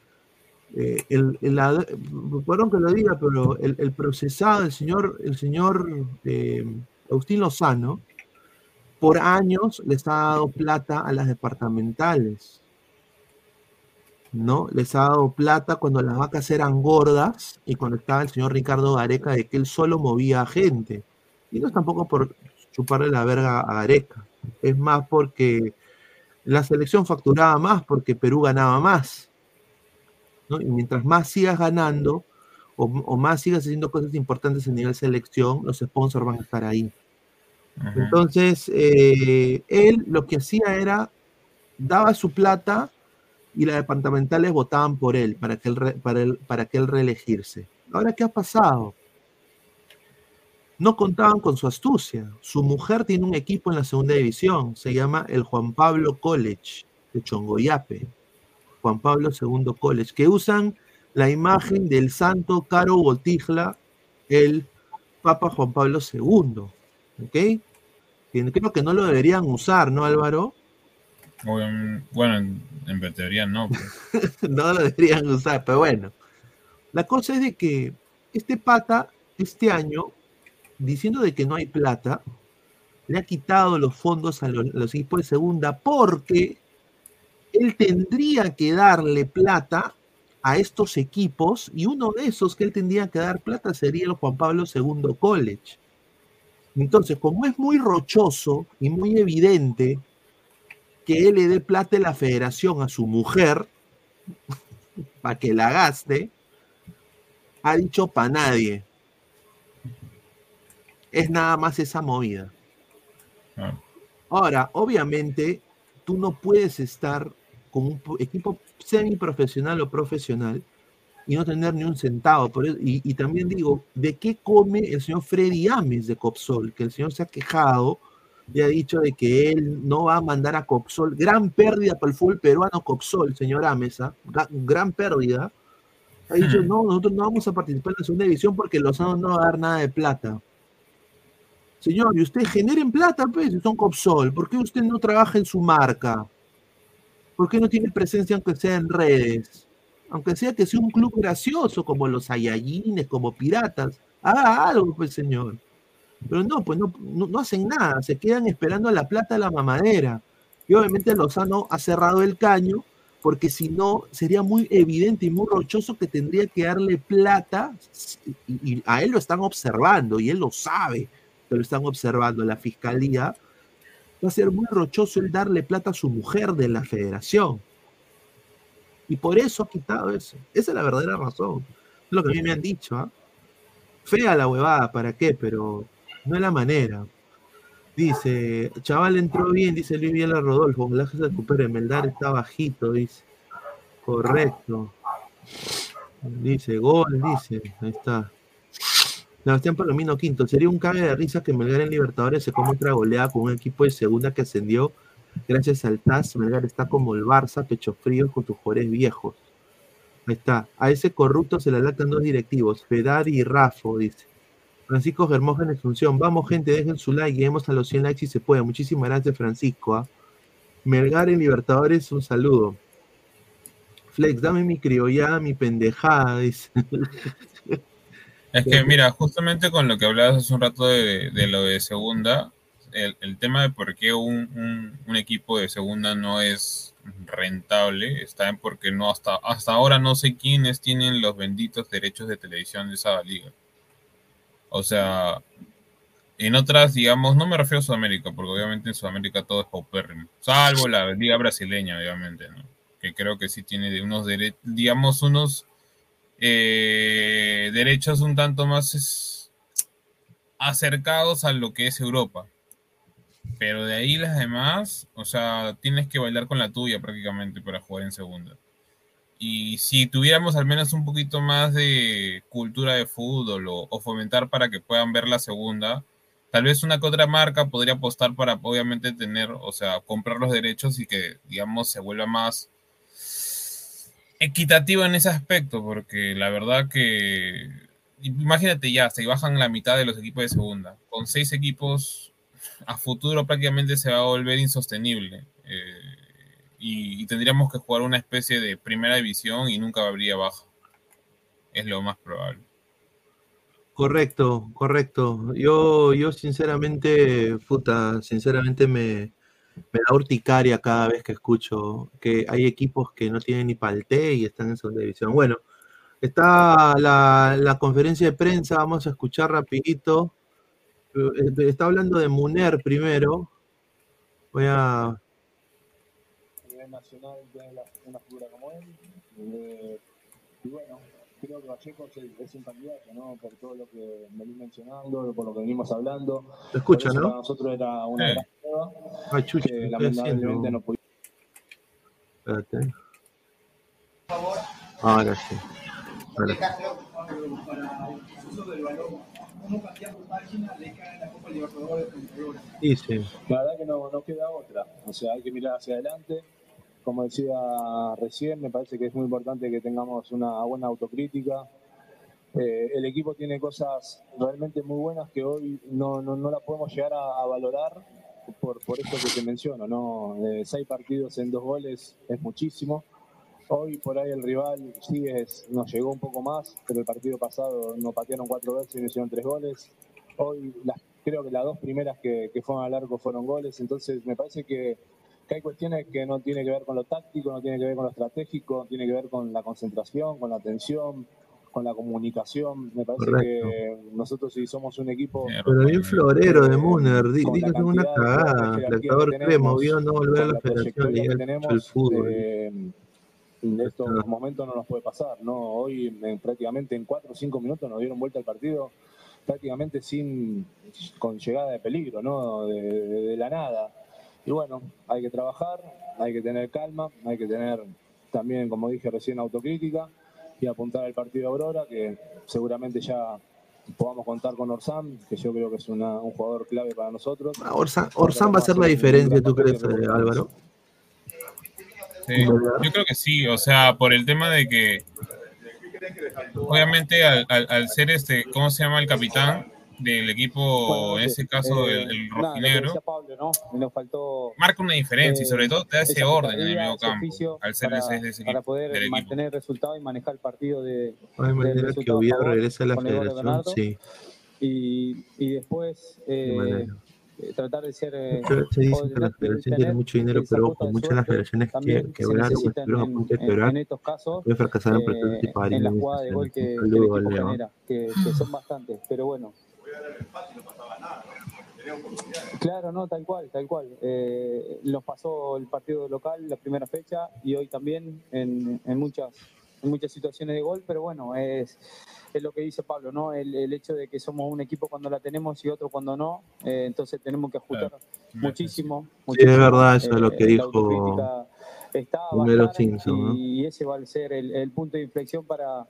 eh, el, el, perdón que lo diga, pero el, procesado, el señor, el señor eh, Agustín Lozano, por años les ha dado plata a las departamentales. ¿No? Les ha dado plata cuando las vacas eran gordas y cuando estaba el señor Ricardo Gareca de que él solo movía a gente. Y no es tampoco por chuparle la verga a Gareca. Es más porque la selección facturaba más porque Perú ganaba más. Y mientras más sigas ganando o, más sigas haciendo cosas importantes en nivel selección, los sponsors van a estar ahí. Entonces, eh, él lo que hacía era, daba su plata y las departamentales votaban por él para que él, para él, para que él reelegirse. Ahora, ¿qué ha pasado? No contaban con su astucia. Su mujer tiene un equipo en la segunda división, se llama el Juan Pablo College de Chongoyape. Juan Pablo II College, que usan la imagen del santo Caro Botijla, el Papa Juan Pablo II. ¿Ok? Creo que no lo deberían usar, ¿no, Álvaro? Bueno, en, teoría no. Pues. *laughs* no lo deberían usar, pero bueno. La cosa es de que este pata, este año, diciendo de que no hay plata, le ha quitado los fondos a los, a los equipos de segunda porque él tendría que darle plata a estos equipos y uno de esos que él tendría que dar plata sería el Juan Pablo II College. Entonces, como es muy rochoso y muy evidente que él le dé plata a la federación a su mujer *laughs* para que la gaste, ha dicho para nadie. Es nada más esa movida. Ah. Ahora, obviamente, tú no puedes estar con un equipo semiprofesional o profesional y no tener ni un centavo. Por y, también digo, ¿de qué come el señor Freddy Ames de Copsol? Que el señor se ha quejado y ha dicho de que él no va a mandar a Copsol. Gran pérdida para el fútbol peruano Copsol, señor Ames, ¿ah? gran pérdida. Ha dicho, hmm. no, nosotros no vamos a participar en la segunda división porque los no van a dar nada de plata. Señor, y usted generen plata, pues, son Copsol. ¿Por qué usted no trabaja en su marca? ¿Por qué no tiene presencia aunque sea en redes? Aunque sea que sea un club gracioso como los Ayayines, como Piratas. Haga algo, pues, señor. Pero no, pues no, no, hacen nada, se quedan esperando la plata de la mamadera. Y obviamente Lozano ha cerrado el caño, porque si no, sería muy evidente y muy rochoso que tendría que darle plata, y a él lo están observando, y él lo sabe lo están observando la fiscalía, va a ser muy rochoso el darle plata a su mujer de la federación. Y por eso ha quitado eso. Esa es la verdadera razón. Es lo que a mí me han dicho. ¿ah? Fea la huevada, ¿para qué? Pero no es la manera. Dice, chaval entró bien, dice Luis Viela Rodolfo, ojalá se recupere, Meldar está bajito, dice. Correcto. Dice, gol, dice, ahí está. Sebastián Palomino Quinto, sería un cague de risa que Melgar en Libertadores se come otra goleada con un equipo de segunda que ascendió gracias al TAS. Melgar está como el Barça, pecho frío con tus jugadores viejos. Ahí está. A ese corrupto se le latan dos directivos, Fedar y Rafo, dice. Francisco en Función. Vamos, gente, dejen su like, lleguemos a los 100 likes si se puede. Muchísimas gracias, Francisco. ¿ah? Melgar en Libertadores, un saludo. Flex, dame mi criollada, mi pendejada, dice. *laughs* Es que mira, justamente con lo que hablabas hace un rato de, lo de segunda, el, tema de por qué un, equipo de segunda no es rentable está en porque no hasta, hasta ahora no sé quiénes tienen los benditos derechos de televisión de esa liga. O sea, en otras, digamos, no me refiero a Sudamérica, porque obviamente en Sudamérica todo es paupérrimo, salvo la liga brasileña, obviamente, ¿no? Que creo que sí tiene unos derechos, digamos, unos eh, derechos un tanto más acercados a lo que es Europa. Pero de ahí las demás, o sea, tienes que bailar con la tuya prácticamente para jugar en segunda. Y si tuviéramos al menos un poquito más de cultura de fútbol o, fomentar para que puedan ver la segunda, tal vez una que otra marca podría apostar para obviamente tener, o sea, comprar los derechos y que, digamos, se vuelva más equitativa en ese aspecto, porque la verdad que, imagínate ya, se bajan la mitad de los equipos de segunda. Con seis equipos, a futuro prácticamente se va a volver insostenible. Eh, y, tendríamos que jugar una especie de primera división y nunca habría baja. Es lo más probable. Correcto, correcto. Yo, yo sinceramente, puta, sinceramente me, me da urticaria cada vez que escucho que hay equipos que no tienen ni palte y están en segunda división. Bueno, está la, conferencia de prensa, vamos a escuchar rapidito. Eh, está hablando de Muner primero. Voy a... A nivel nacional una figura como él. Creo que Vallejo es, un candidato, ¿no? Por todo lo que venís mencionando, por lo que venimos hablando. Lo escucha, ¿no? Para nosotros era una gran prueba. Ay, chucha, que lamentablemente no pudimos. Espérate. Ahora sí. Ahora. ¿Cómo cambiamos página de cara a la Copa Libertadores Sí, sí. La verdad que no, no queda otra. O sea, hay que mirar hacia adelante como decía recién, me parece que es muy importante que tengamos una buena autocrítica. Eh, el equipo tiene cosas realmente muy buenas que hoy no, no, la podemos llegar a, valorar por, por, esto que te menciono. ¿no? Eh, seis partidos en dos goles es muchísimo. Hoy por ahí el rival sí es, nos llegó un poco más, pero el partido pasado nos patearon cuatro veces y nos hicieron tres goles. Hoy las, creo que las dos primeras que, que fueron al arco fueron goles, entonces me parece que que hay cuestiones que no tienen que ver con lo táctico, no tienen que ver con lo estratégico, tiene que ver con la concentración, con la atención, con la comunicación. Me parece que nosotros si somos un equipo... Pero bien florero de Muner, dice que es una cagada. El actor cree movió no volver a la, federación el fútbol. Eh, en estos momentos no nos puede pasar, ¿no? Hoy prácticamente en cuatro o cinco minutos nos dieron vuelta al partido prácticamente sin con llegada de peligro, ¿no? de la nada. Y bueno, hay que trabajar, hay que tener calma, hay que tener también, como dije recién, autocrítica y apuntar al partido de Aurora, que seguramente ya podamos contar con Orsán, que yo creo que es un jugador clave para nosotros. Ah, Orsán, va a ser la diferencia, ¿tú crees, eh, Álvaro? Sí, yo creo que sí, o sea, por el tema de que obviamente al, al ser este, ¿cómo se llama el capitán? Del equipo, en ese caso eh, el, rojinegro, marca una diferencia y sobre todo te da ese orden en el medio campo al ser para, ese, ese para poder mantener el resultado y manejar el partido de, Ay, de que Oviedo regresa a la federación, sí. Y, y después eh, tratar de ser. Eh, se dice que la federación tiene mucho dinero, pero con muchas de las federaciones que quebraron o estuvieron a punto de quebrar, en estos casos, puede fracasar en participar en la jugada de gol que, que el equipo genera, que, que son bastantes, pero bueno, Claro, no, tal cual, tal cual. Eh, nos pasó el partido local, la primera fecha, y hoy también en, muchas, en muchas situaciones de gol, pero bueno, es, es lo que dice Pablo, ¿no? El, hecho de que somos un equipo cuando la tenemos y otro cuando no, eh, entonces tenemos que ajustar muchísimo, Sí, es verdad, eso es lo que eh, dijo está Simpson. Y, ese va a ser el punto de inflexión para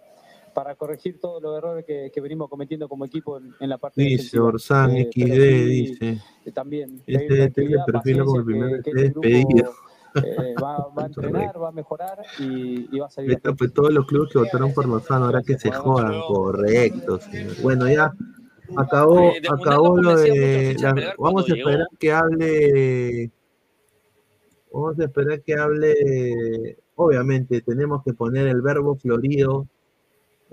para corregir todos los errores que, que venimos cometiendo como equipo en, la parte Dice Orsán eh, XD, dice. También. Este, este se perfila como el primer que, despedido. Eh, va, va, a *laughs* entrenar, va a mejorar y, y va a salir. pues, todos los clubes que votaron por Lozano, ahora que se jodan, correcto. Señor. Bueno, ya acabó, acabó lo de. La, vamos a esperar que hable. Vamos a esperar que hable. Obviamente, tenemos que poner el verbo florido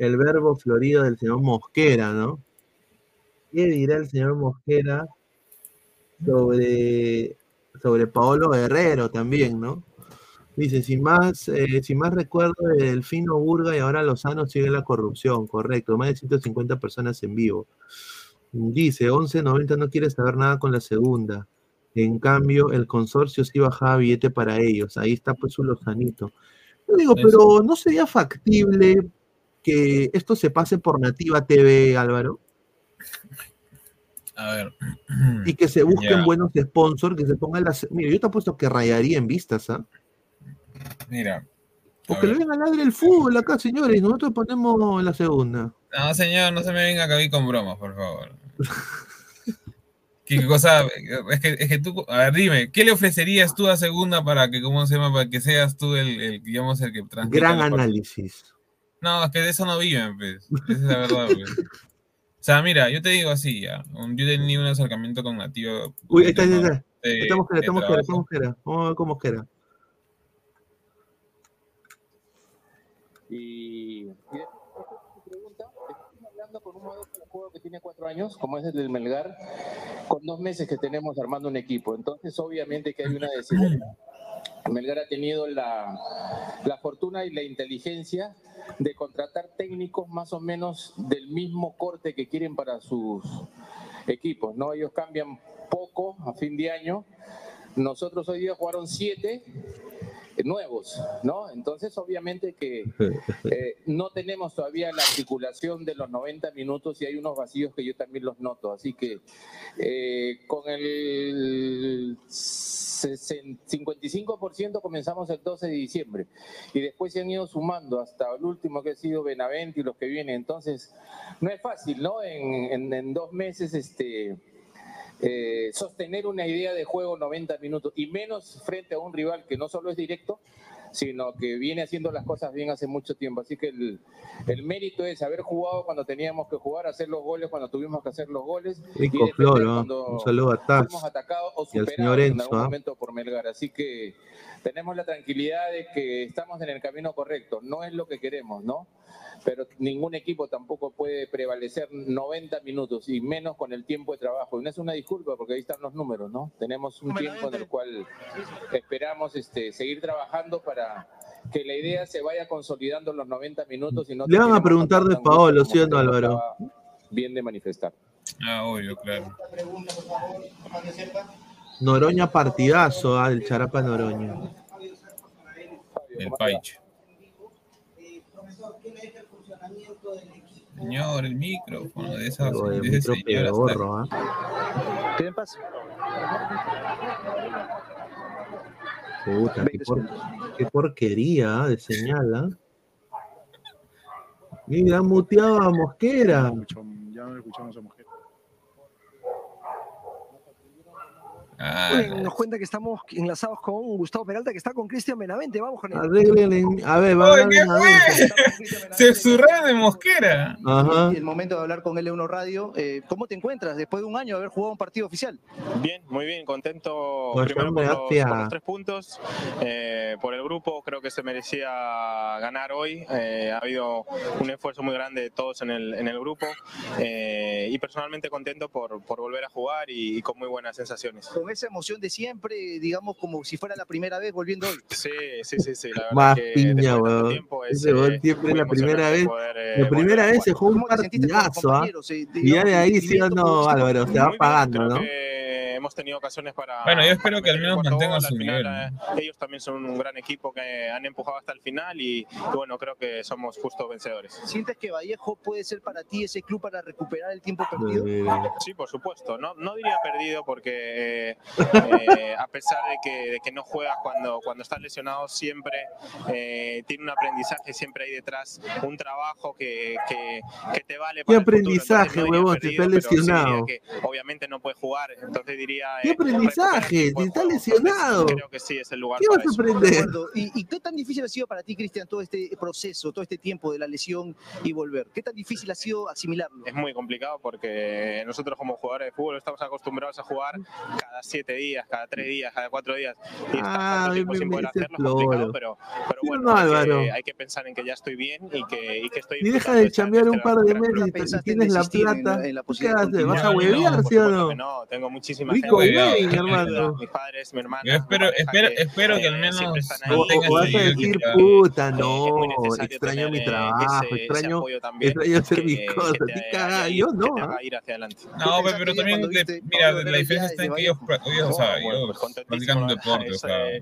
el verbo florido del señor Mosquera, ¿no? ¿Qué dirá el señor Mosquera sobre, sobre Paolo Guerrero también, ¿no? Dice, sin más, eh, sin más recuerdo del fino Burga y ahora Lozano sigue la corrupción, correcto, más de 150 personas en vivo. Dice, 11.90 no quiere saber nada con la segunda. En cambio, el consorcio sí bajaba billete para ellos. Ahí está pues su Lozanito. Yo digo, pero ¿no sería factible que esto se pase por Nativa TV, Álvaro. A ver. Y que se busquen buenos sponsors, que se pongan las. Mira, yo te apuesto que rayaría en vistas, ¿ah? Mira. Porque le vengan a ladrar el fútbol acá, señores, y nosotros ponemos la segunda. No, señor, no se me venga acá con bromas, por favor. ¿Qué cosa? Es que, es que tú, a ver, dime, ¿qué le ofrecerías tú a segunda para que, ¿cómo se llama? Para que seas tú el, digamos, el que transmite. Gran análisis. No, es que de eso no viven, pues. Esa es la verdad, pues. O sea, mira, yo te digo así, ya. Yo tenía un acercamiento con nativo. Uy, ahí está, ahí está. Estamos que estamos que estamos que Vamos a ver cómo era. Y, y pregunta, estamos hablando con un modelo de juego que tiene cuatro años, como es el del Melgar, con dos meses que tenemos armando un equipo. Entonces, obviamente que hay una *clears throat* desigualdad. Melgar ha tenido la, la fortuna y la inteligencia de contratar técnicos más o menos del mismo corte que quieren para sus equipos, ¿no? Ellos cambian poco a fin de año. Nosotros hoy día jugaron siete nuevos, ¿no? Entonces, obviamente que *laughs* eh, no tenemos todavía la articulación de los 90 minutos y hay unos vacíos que yo también los noto. Así que eh, con el 55% comenzamos el 12 de diciembre y después se han ido sumando hasta el último que ha sido Benavente y los que vienen. Entonces, no es fácil, ¿no? En, en dos meses, este eh, sostener una idea de juego 90 minutos y menos frente a un rival que no solo es directo, sino que viene haciendo las cosas bien hace mucho tiempo. Así que el, el mérito es haber jugado cuando teníamos que jugar, hacer los goles cuando tuvimos que hacer los goles. Rico Flor, un saludo a Taz y al señor Enzo. En algún ¿ah? momento por Melgar. Así que tenemos la tranquilidad de que estamos en el camino correcto. No es lo que queremos, ¿no? pero ningún equipo tampoco puede prevalecer 90 minutos y menos con el tiempo de trabajo. Y no es una disculpa porque ahí están los números, ¿no? Tenemos un tiempo en el cual esperamos este, seguir trabajando para que la idea se vaya consolidando en los 90 minutos y no Le van a preguntar de Paolo, ¿sí o no, Álvaro? Bien de manifestar. Ah, obvio, claro. Noroña partidazo, ah, Charapa Noroña. El Paiche. Señor, el micrófono de esa, de ese señor. Gorro, ¿eh? ¿Qué me pasa? Puta, qué, por, qué, porquería de señal, Mira, muteado a Mosquera. Ya no escuchamos a Mosquera. Ah, nos cuenta que estamos enlazados con Gustavo Peralta, que está con Cristian Benavente. Vamos con él. A ver, va a Se zurra de Mosquera. Ajá. El momento de hablar con L1 Radio. Eh, ¿Cómo te encuentras después de un año de haber jugado un partido oficial? Bien, muy bien. Contento primero por los, tres puntos. Eh, por el grupo, creo que se merecía ganar hoy. Eh, ha habido un esfuerzo muy grande de todos en el, en el grupo. y personalmente contento por, por volver a jugar y, y con muy buenas sensaciones esa emoción de siempre, digamos, como si fuera la primera vez volviendo hoy. Sí, sí, sí, sí. La Más piña, weón. Ese gol siempre la primera vez. Eh, la primera vez se jugó un partidazo, ¿ah? Eh, y ya de ahí sí o no, Álvaro, se va pagando, ¿no? Hemos tenido ocasiones para. Bueno, yo espero que al menos mantengan su nivel. Eh, ellos también son un gran equipo que han empujado hasta el final y, bueno, creo que somos justos vencedores. ¿Sientes que Vallejo puede ser para ti ese club para recuperar el tiempo perdido? Sí, por supuesto. No, no diría perdido porque eh, a pesar de que, de que, no juegas cuando, cuando estás lesionado, siempre eh, tiene un aprendizaje, siempre hay detrás un trabajo que, que, que te vale. Para ¿Qué aprendizaje, huevón? Te estás lesionado. obviamente no puedes jugar, entonces diría ¿Qué eh, aprendizaje? Te está lesionado. Creo que sí, es el lugar. ¿Qué vas a aprender? ¿Y, qué tan difícil ha sido para ti, Cristian, todo este proceso, todo este tiempo de la lesión y volver? ¿Qué tan difícil ha sido asimilarlo? Es muy complicado porque nosotros como jugadores de fútbol estamos acostumbrados a jugar cada siete días, cada tres días, cada cuatro días. Y ah, tiempo sin poder hacerlo es complicado, pero, pero bueno, hay, que, pensar en que ya estoy bien y que, y que estoy... Y deja de chambear un par de meses y tienes la plata. ¿Qué haces? ¿Vas a huevear, sí o no? No, tengo muchísimas hermano. Mis padres, mi hermana. Yo espero, espero, espero que al menos no vas a decir, puta, no, extraño mi trabajo, extraño, extraño hacer mis cosas. Yo no. No, pero también, mira, la diferencia está en que ellos, o sea, ellos practican un deporte, o sea,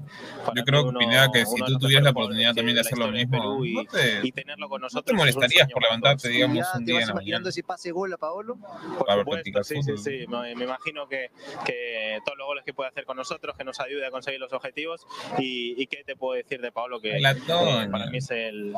yo creo, Pineda, que si tú tuvieras la oportunidad también de hacer lo mismo, no te molestarías por levantarte, digamos, un día en la mañana. si pase gol a Paolo? Por supuesto, sí, sí, sí, me imagino que que todos los goles que puede hacer con nosotros, que nos ayude a conseguir los objetivos. Y, qué te puedo decir de Pablo, que para mí es el,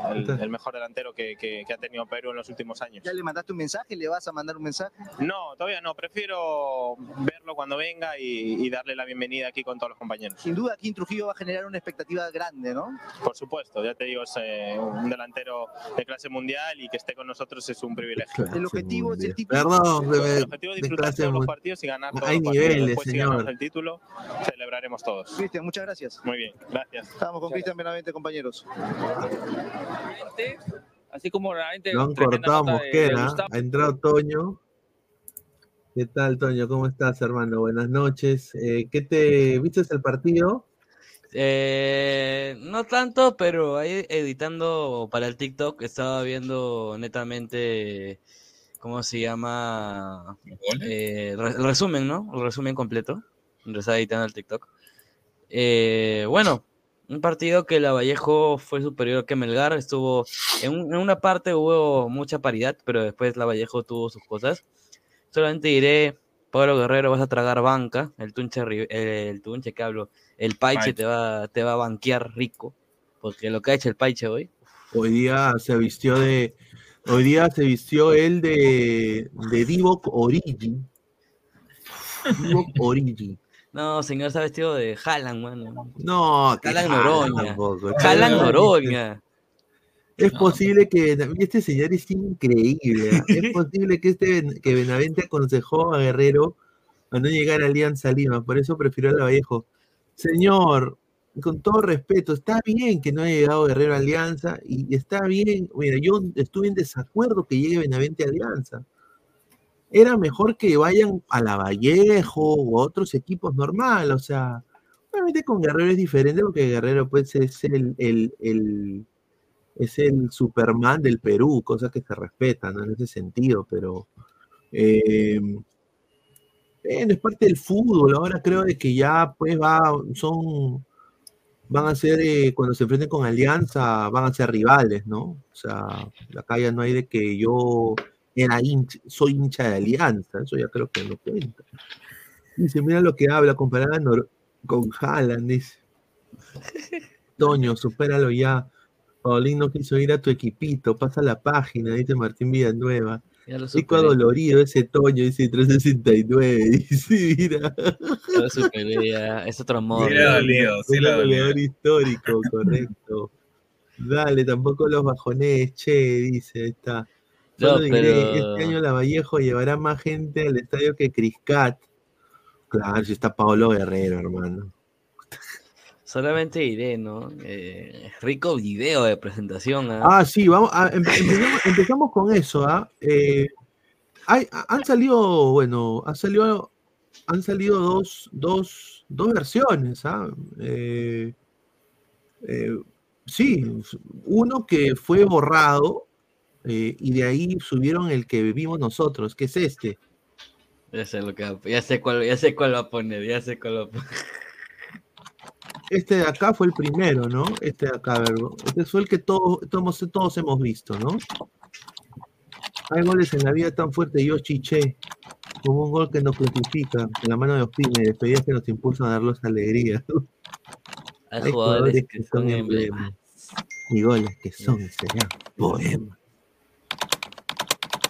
mejor delantero que, que, ha tenido Perú en los últimos años. ¿Ya le mandaste un mensaje? ¿Le vas a mandar un mensaje? No, todavía no. Prefiero verlo cuando venga y, darle la bienvenida aquí con todos los compañeros. Sin duda, aquí en Trujillo va a generar una expectativa grande, ¿no? Por supuesto, ya te digo, es eh, un delantero de clase mundial y que esté con nosotros es un privilegio. El objetivo es el título. Perdón, el objetivo es disfrutar todos los partidos y ganar todos los después si ganamos el título, celebraremos todos. Cristian, muchas gracias. Muy bien, gracias. Estamos con Cristian Benavente, compañeros. Así como realmente. Lo han cortado Mosquera, ha entrado Toño. ¿Qué tal, Toño? ¿Cómo estás, hermano? Buenas noches. Eh, ¿Qué te viste el partido? Eh, no tanto, pero ahí editando para el TikTok estaba viendo netamente ¿cómo se llama? Eh, el resumen, ¿no? El resumen completo. Está editando el TikTok. Eh, bueno, un partido que la Vallejo fue superior que Melgar. Estuvo en, una parte hubo mucha paridad, pero después la Vallejo tuvo sus cosas. Solamente diré, Pablo Guerrero, vas a tragar banca. El tunche, el, tunche que hablo, el paiche te va, te va a banquear rico. Porque lo que ha hecho el paiche hoy. Hoy día se vistió de, Hoy día se vistió él de, de Divok Origi. Divok Origi. No, señor, está vestido de Haaland, mano. No, Haaland Noroña. Haaland Noroña. Es posible que este señor es increíble. ¿ah? Es *laughs* posible que este que Benavente aconsejó a Guerrero a no llegar a Alianza Lima, por eso prefirió a Vallejo. Señor, con todo respeto, está bien que no haya llegado Guerrero Alianza y está bien, mira, yo estuve en desacuerdo que llegue Benavente Alianza. Era mejor que vayan a la Vallejo o a otros equipos normales, o sea, obviamente con Guerrero es diferente porque Guerrero pues es el, el, es el Superman del Perú, cosa que se respeta, ¿no? En ese sentido, pero eh, es parte del fútbol, ahora creo de que ya pues va, son van a ser, eh, cuando se enfrenten con Alianza, van a ser rivales, ¿no? O sea, acá ya no hay de que yo era soy hincha de Alianza, eso ya creo que no cuenta. Dice, mira lo que habla, comparando con Haaland, dice. *laughs* Toño, supéralo ya. Paulín no quiso ir a tu equipito, pasa la página, dice Martín Villanueva. Chico dolorido ese Toño, *laughs* dice 369. Sí, mira. Es otro amor. Mira, dolido, sí, goleador histórico, *laughs* correcto. Dale, tampoco los bajones, che, dice, está. Este año la Vallejo llevará más gente al estadio que Criscat. Claro, si está Paolo Guerrero, hermano. Solamente diré, ¿no? Eh, rico video de presentación. ¿ah? ah sí, vamos, empezamos, con eso. ¿ah? Eh, han salido, bueno, han salido, han salido dos, dos, dos versiones. ¿ah? Eh, sí, uno que fue borrado y de ahí subieron el que vivimos nosotros, que es este. Ya sé lo que ya sé cuál, ya sé cuál va a poner, ya sé cuál va a poner. Este de acá fue el primero, ¿no? Este de acá, ver, este fue el que todos, todos, todos hemos visto, ¿no? Hay goles en la vida tan fuerte, yo chiché, como un gol que nos clasifica, en la mano de Ospina y despedidas que nos impulsan a darlos alegría. Hay, jugadores, que, son emblemas. Y goles que son, señor, poema.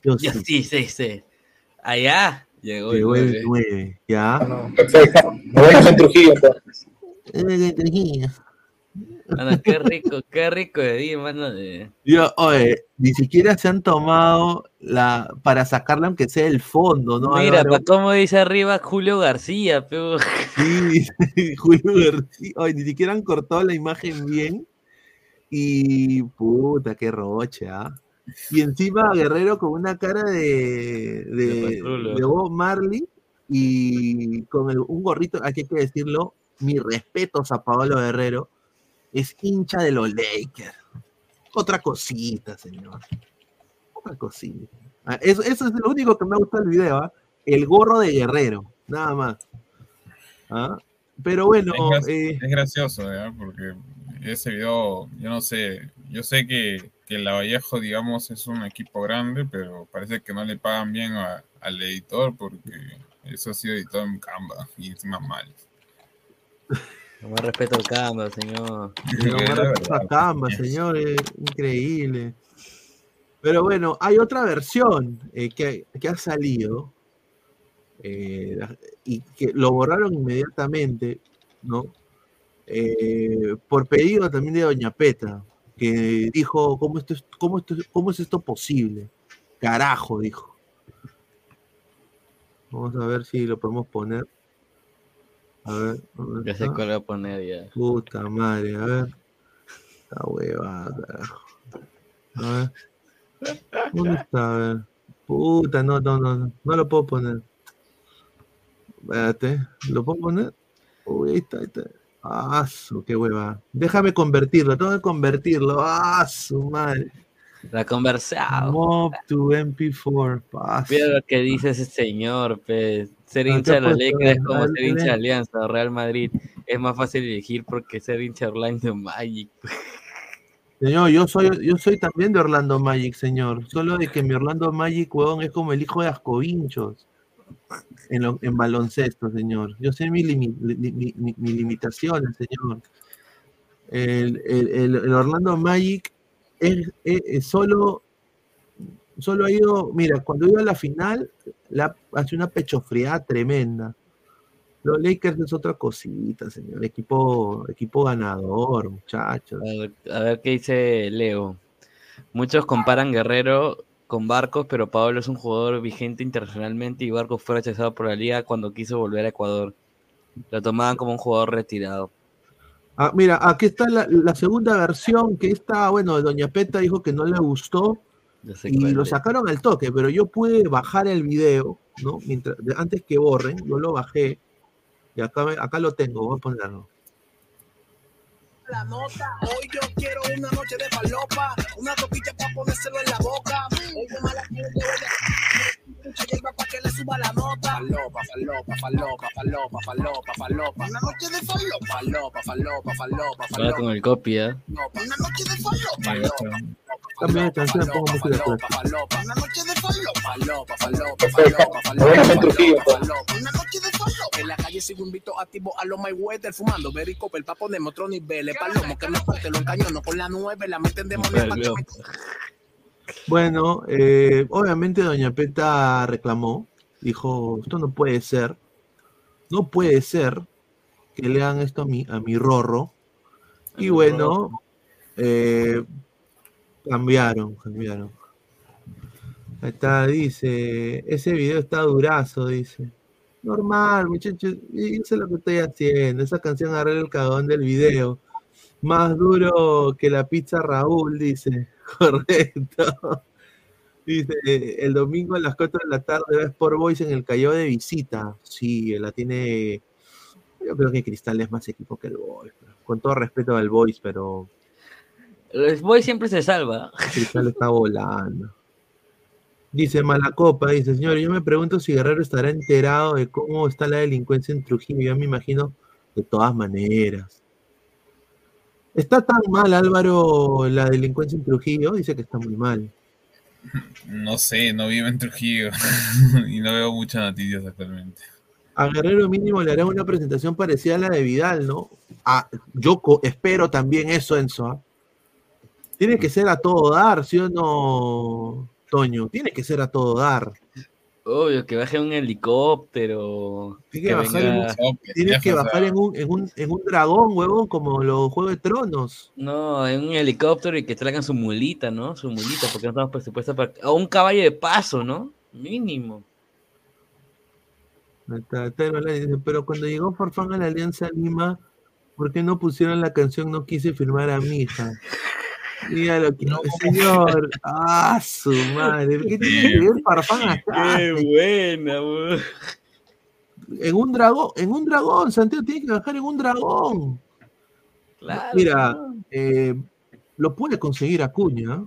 Yo sí, sí, sí. Allá llegó, llegó el 9. ¿Ya? Perfecto. Me voy a Trujillo entonces. Mano, qué rico, qué rico de ti, mano. De... Yo, oye, ni siquiera se han tomado la para sacarle aunque sea el fondo, ¿no? Mira, para cómo dice arriba Julio García, pero... Sí, *laughs* Julio García. Oye, ni siquiera han cortado la imagen bien. Y puta, qué roche, ¿ah? Y encima Guerrero con una cara de, de, de Bob Marley y con un gorrito, aquí hay que decirlo, mis respetos a Pablo Guerrero, es hincha de los Lakers. Otra cosita, señor. Otra cosita. Ah, eso, es lo único que me gusta del video, ¿ah? el gorro de Guerrero, nada más. ¿Ah? Pero bueno. Es, eh, gracioso, porque ese video, yo no sé, yo sé que, que la Vallejo, digamos, es un equipo grande, pero parece que no le pagan bien al editor porque eso ha sido editado en Canva y encima mal. No más respeto al Canva, señor. No más respeto a Canva, señor. increíble. Pero bueno, hay otra versión eh, que, ha salido eh, y que lo borraron inmediatamente, ¿no? Eh, por pedido también de Doña Peta, que dijo, ¿cómo, esto es, cómo, esto, ¿cómo es esto posible? Carajo, dijo. Vamos a ver si lo podemos poner. A ver. Ya sé cuál voy a poner ya. Puta madre, a ver. Esta huevada. A ver. ¿Dónde está? A ver. Puta, no, no, no, no lo puedo poner. Espérate, ¿lo puedo poner? Uy, ahí está, ahí está. Ah, su, qué hueva. Déjame convertirlo, tengo que convertirlo. Ah, su madre. La conversado. Mob to MP4. Mira lo que dice ese señor, pues. Ser hincha de la Lakers es como ser hincha de Alianza o Real Madrid. Es más fácil elegir porque ser hincha de Orlando *laughs* Magic. Señor, yo soy, yo soy también de Orlando Magic, señor. Solo de que mi Orlando Magic, huevón, es como el hijo de Ascovinchos en, en baloncesto, señor. Yo sé mis limitaciones, señor. El, el Orlando Magic es, solo, solo ha ido, mira, cuando iba a la final, la, hace una pechofriada tremenda. Los Lakers es otra cosita, señor. Equipo, equipo ganador, muchachos. A ver, qué dice Leo. Muchos comparan Guerrero con Barcos, pero Pablo es un jugador vigente internacionalmente y Barcos fue rechazado por la liga cuando quiso volver a Ecuador. Lo tomaban como un jugador retirado. Ah, mira, aquí está la, segunda versión, que está, bueno, Doña Peta dijo que no le gustó y lo sacaron al toque, pero yo pude bajar el video, ¿no? Mientras, antes que borren, yo lo bajé y acá, acá lo tengo, voy a ponerlo la nota. Hoy yo quiero una noche de falopa, una topilla para ponérselo en la boca. Hoy yo mala que voy a que le suba la nota. Falopa, falopa, falopa, falopa, falopa, falopa. Una noche de falopa. Falopa, falopa, falopa, falopa. con el copia. ¿eh? Una noche de falopa. También canción pongo música de falopa. Una noche de falopa. Falopa, falopa, falopa, falopa. Una noche de falopa. En la calle sigo invito activo a los My Weather fumando Berry el pa' ponerme otro nivel palomo que lo encañono con la nueve, la meten de Bueno, eh, obviamente Doña Peta reclamó, dijo, esto no puede ser, no puede ser que le hagan esto a mi, a mi rorro. Y bueno, eh, cambiaron, cambiaron. Ahí está, dice, ese video está durazo, dice. Normal, muchachos, eso es lo que estoy haciendo. Esa canción agarré el cagón del video. Más duro que la pizza Raúl, dice. *laughs* Correcto. Dice, el domingo a las 4 de la tarde ves por Boys en el Callao de visita. Sí, la tiene. Yo creo que Cristal es más equipo que el Boys. Con todo respeto al Boys, pero. El Boys siempre se salva. Cristal está *laughs* volando. Dice Malacopa, dice, señor, yo me pregunto si Guerrero estará enterado de cómo está la delincuencia en Trujillo. Yo me imagino de todas maneras. ¿Está tan mal, Álvaro, la delincuencia en Trujillo? Dice que está muy mal. No sé, no vivo en Trujillo *laughs* y no veo muchas noticias actualmente. A Guerrero mínimo le hará una presentación parecida a la de Vidal, ¿no? Ah, yo espero también eso, Enzo. ¿ah? Tiene que ser a todo dar, ¿sí o no, Toño? Tiene que ser a todo dar. Obvio, que baje un helicóptero. Tienes que, bajar, en, un, en, un, en, un, dragón, huevón, como los Juegos de Tronos. No, en un helicóptero y que traigan su mulita, ¿no? Su mulita, porque no estamos presupuestos para. O un caballo de paso, ¿no? Mínimo. Pero cuando llegó Farfán a la Alianza Lima, ¿por qué no pusieron la canción No quise firmar a mi hija? *laughs* Mira lo que no, señor. *laughs* Ah, su madre. ¿Qué tiene que ver Farfán acá? Qué buena, En un dragón, en un dragón, Santiago tiene que bajar en un dragón. Claro. Mira, eh, lo puede conseguir Acuña.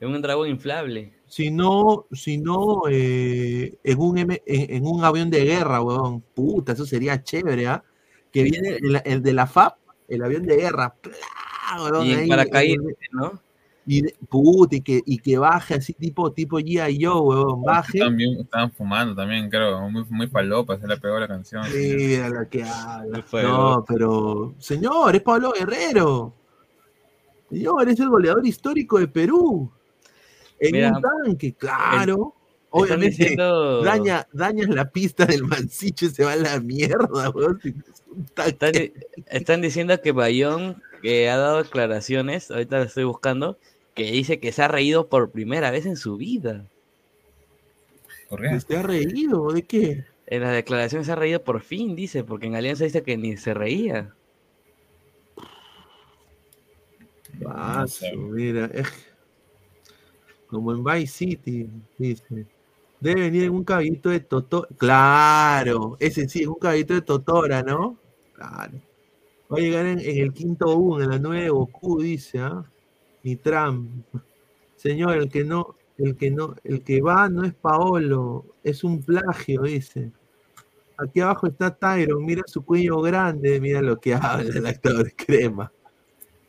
En un dragón inflable. Si no, si no eh, en, un en, un avión de guerra, weón. Puta, eso sería chévere, ¿ah? Que viene el, el, de la FAP, el avión de guerra y en paracaídas, ¿no? Y, y, que, y que baje así tipo, tipo G.I. Joe, weón, baje. También estaban fumando también, creo, muy, muy palopa, se le pegó la canción. Sí, a la que habla. No, pero, señor, es Pablo Guerrero. Señor, es el goleador histórico de Perú. En un tanque, claro. Obviamente, daña, dañas la pista del mancicho y se va a la mierda, weón. Están, están, diciendo que Bayón que ha dado declaraciones, ahorita lo estoy buscando, que dice que se ha reído por primera vez en su vida. ¿Por qué? ¿Se ha reído? ¿De qué? En las declaraciones se ha reído por fin, dice, porque en Alianza dice que ni se reía. Paso, mira, como en Vice City, dice. Debe venir en un caballito de Totora. Claro, ese sí, un caballito de Totora, ¿no? Claro. Va a llegar en, el quinto 1, en la 9 de dice, ¿ah? Trump. Señor, el que no, el que no, el que va no es Paolo, es un plagio, dice. Aquí abajo está Tyron, mira su cuello grande, mira lo que *laughs* habla el actor de crema.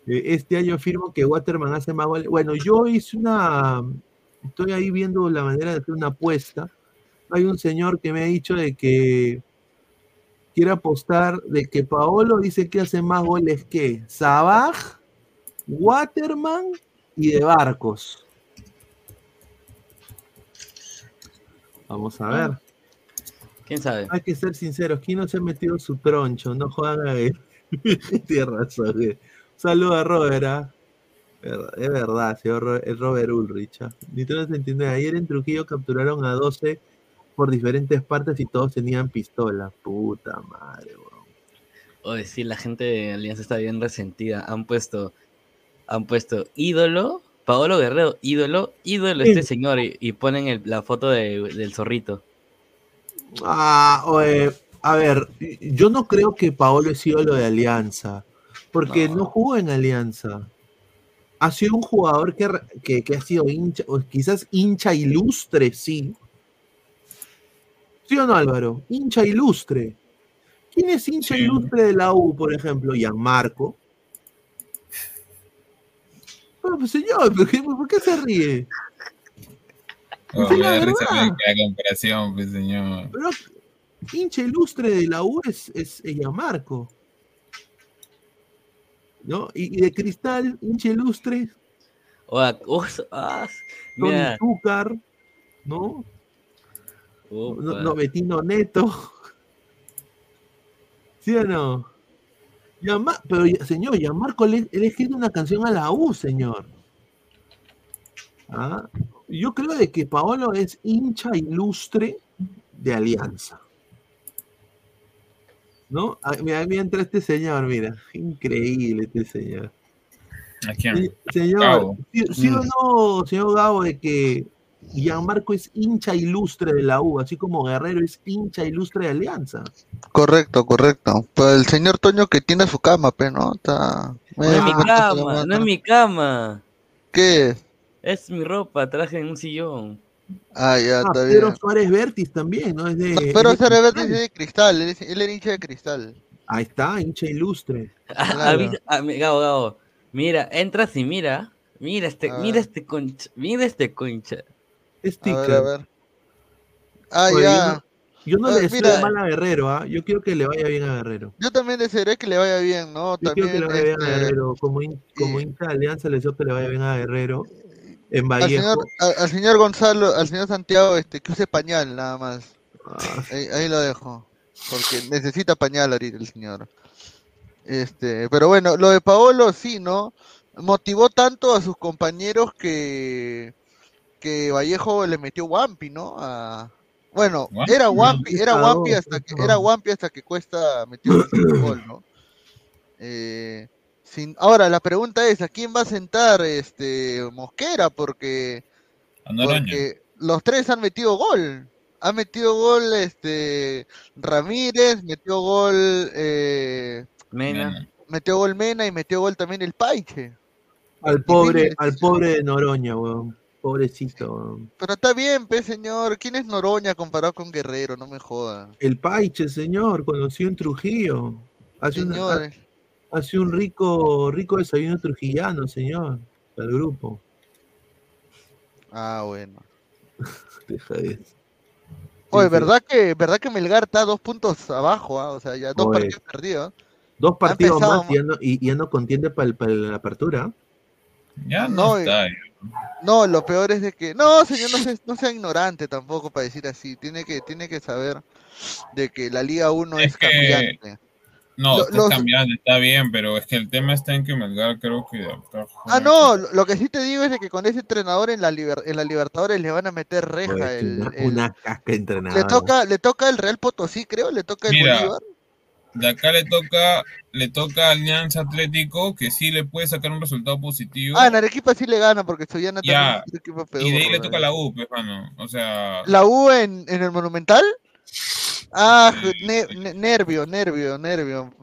Eh, este año afirmo que Waterman hace más goles. Bueno, yo hice una, estoy ahí viendo la manera de hacer una apuesta. Hay un señor que me ha dicho de que quiero apostar de que Paolo dice que hace más goles que Sabaj, Waterman y de Barcos. Vamos a ver. ¿Quién sabe? Hay que ser sinceros, ¿quién no se ha metido su troncho? No juegan a él. *laughs* Tienes razón. Saludos a Robert, ¿ah? Es verdad, señor Robert Ulrich. ¿ah? Ni te entiende. Ayer en Trujillo capturaron a 12 por diferentes partes y todos tenían pistola. Puta madre, weón. O decir, la gente de Alianza está bien resentida. Han puesto, han puesto ídolo, Paolo Guerrero, ídolo, ídolo este señor, y, ponen la foto del zorrito. Ah, oye, a ver, yo no creo que Paolo es ídolo de Alianza, porque no, jugó en Alianza. Ha sido un jugador que, que, ha sido hincha, o quizás hincha ilustre, sí. ¿Sí no, Álvaro? Hincha ilustre. ¿Quién es hincha ilustre de la U, por ejemplo? Gianmarco. Bueno, pues señor, ¿por qué, ¿por qué se ríe? Oh, risa la comparación, pues señor. Pero hincha ilustre de la U es, es, Gianmarco. ¿No? Y, y, de Cristal, hincha ilustre. O a, ah, Tony Zúcar, ¿no? No, no, Betino Neto. *laughs* ¿Sí o no? pero, señor, ya Marco le, le escrito una canción a la U, señor. ¿Ah? Yo creo de que Paolo es hincha ilustre de Alianza. ¿No? A, mira, entra este señor, mira. Increíble este señor. ¿A quién? Señor, ¿sí, o no, señor Gabo, de que Gianmarco es hincha ilustre de la U, así como Guerrero es hincha ilustre de Alianza. Correcto, correcto. Pues el señor Toño que tiene su cama, pero no está. No es mi cama, no es mi cama. ¿Qué? Es mi ropa, traje en un sillón. Ah, ya, ah, está bien. Pero Suárez Vértiz también, ¿no? Es de, no, pero Suárez Vértiz es de cristal, él, era hincha de cristal. Ahí está, hincha ilustre. Gabo, Gabo, mira, entras y mira, mira este, mira este concha, mira este concha. Sticker. A ver, a ver. Ah, ya. Yo no, le deseo mal a Guerrero, ¿ah? Yo quiero que le vaya bien a Guerrero. Yo también desearé que le vaya bien, ¿no? Yo también, quiero que le vaya bien a este, Guerrero. Como, como hincha de Alianza le deseo que le vaya bien a Guerrero. En Vallejo. Al señor, Gonzalo, al señor Santiago, este, que use pañal nada más. Ah. Ahí, lo dejo. Porque necesita pañal ahorita el señor. Este, pero bueno, lo de Paolo sí, ¿no? Motivó tanto a sus compañeros que que Vallejo le metió Wampi, ¿no? Bueno, era Wampi, era Wampi hasta que era Wampi hasta que Cuesta metió el gol, ¿no? Eh, sin, ahora la pregunta es, ¿a quién va a sentar este Mosquera? Porque, los tres han metido gol. Ha metido gol este Ramírez, metió gol eh, Mena. Metió gol Mena y metió gol también el Paiche. Al pobre, al pobre de Noroña, weón. Pobrecito. Pero está bien, pe, señor. ¿Quién es Noroña comparado con Guerrero? No me joda. El Paiche, señor, conoció en Trujillo. Hace, un, hace un rico, rico desayuno trujillano, señor. El grupo. Ah, bueno. *laughs* Deja de Oye, ¿verdad que, ¿verdad que Melgar está dos puntos abajo? Ah? O sea, ya dos partidos perdidos. Dos partidos más y ya no, contiende para la apertura. Ya no, está. No, lo peor es de que, no, señor, no sea, ignorante tampoco para decir así. Tiene que, tiene que saber de que la Liga 1 es, cambiante. No, es cambiante, está bien, pero es que el tema está en que Melgar creo que... Ah, no, lo que sí te digo es de que con ese entrenador en la, en la Libertadores le van a meter reja. el, una, casca entrenador. Le toca, le toca el Real Potosí, creo, le toca el Bolívar de acá le toca le toca a Alianza Atlético que sí le puede sacar un resultado positivo. Ah, en Arequipa sí le gana porque Soyana ya. también es Y de ahí le toca la U, pues, mano. O sea. ¿La U en, en el Monumental? Ah, nervio, nervio, nervio.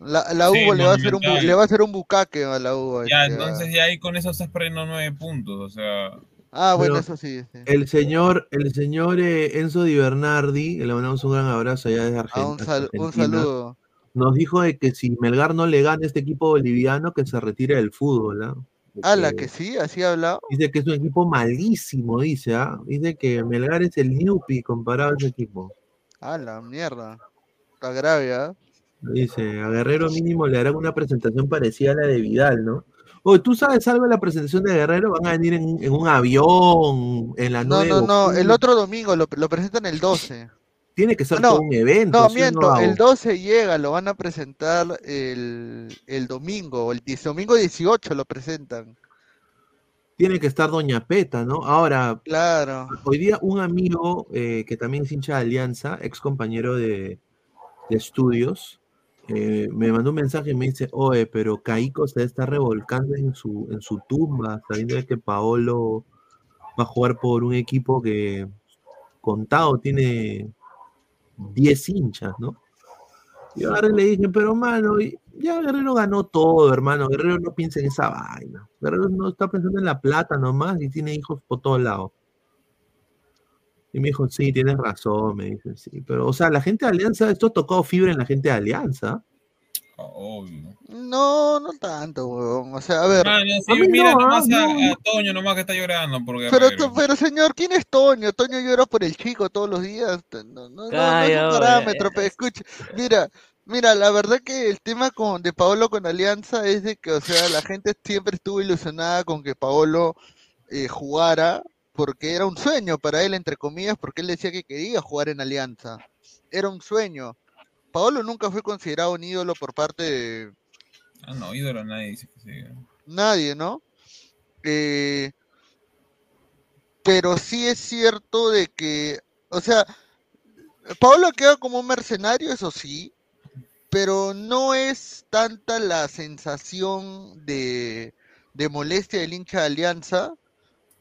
La, la U le, va a hacer un, le va a hacer un bucaque a la U. Ya, este, entonces ya ahí con eso estás perdiendo nueve puntos, o sea. Ah, bueno, eso sí, El señor, el señor eh, Enzo Di Bernardi, le mandamos un gran abrazo allá desde ah, Argentina. un, saludo. Nos dijo de que si Melgar no le gana a este equipo boliviano, que se retire del fútbol. ¿ah? Ah, la que sí, así ha hablado. Dice que es un equipo malísimo, dice, ¿ah? Dice que Melgar es el Newpi comparado a ese equipo. Ah, la mierda. Está grave, ¿ah? Dice, a Guerrero mínimo le harán una presentación parecida a la de Vidal, ¿no? Oye, ¿tú sabes algo de la presentación de Guerrero? Van a venir en, un avión, en la No, no, no, el otro domingo lo, lo presentan el 12. tiene que ser todo un evento. No, miento, el 12 llega, lo van a presentar el, el domingo, el, domingo 18 lo presentan. Tiene que estar Doña Peta, ¿no? Ahora, claro. hoy día un amigo eh, que también es hincha de Alianza, ex compañero de, estudios, eh, me mandó un mensaje y me dice, oye, pero Caíco se está revolcando en su, en su tumba, sabiendo que Paolo va a jugar por un equipo que contado tiene 10 hinchas, ¿no? Y ahora le dije, pero mano, ya Guerrero ganó todo, hermano. Guerrero no piensa en esa vaina. Guerrero no está pensando en la plata nomás y tiene hijos por todos lados. Y me dijo, sí, tienes razón, me dice, sí. Pero, o sea, la gente de Alianza, esto tocó fibra en la gente de Alianza. No, no tanto, weón. O sea, a ver. mira nomás a, Toño nomás que está llorando. Porque pero, pero, señor, ¿quién es Toño? Toño llora por el chico todos los días. No, no, no, es un parámetro, pero escucha. Mira, mira, la verdad que el tema con, de Paolo con Alianza es de que, o sea, la gente siempre estuvo ilusionada con que Paolo eh, jugara porque era un sueño para él, entre comillas, porque él decía que quería jugar en Alianza. Era un sueño. Paolo nunca fue considerado un ídolo por parte de. Ah, no, ídolo nadie dice que sí. Nadie, ¿no? Eh, pero sí es cierto de que, o sea, Paolo queda como un mercenario, eso sí, pero no es tanta la sensación de, de molestia del hincha de Alianza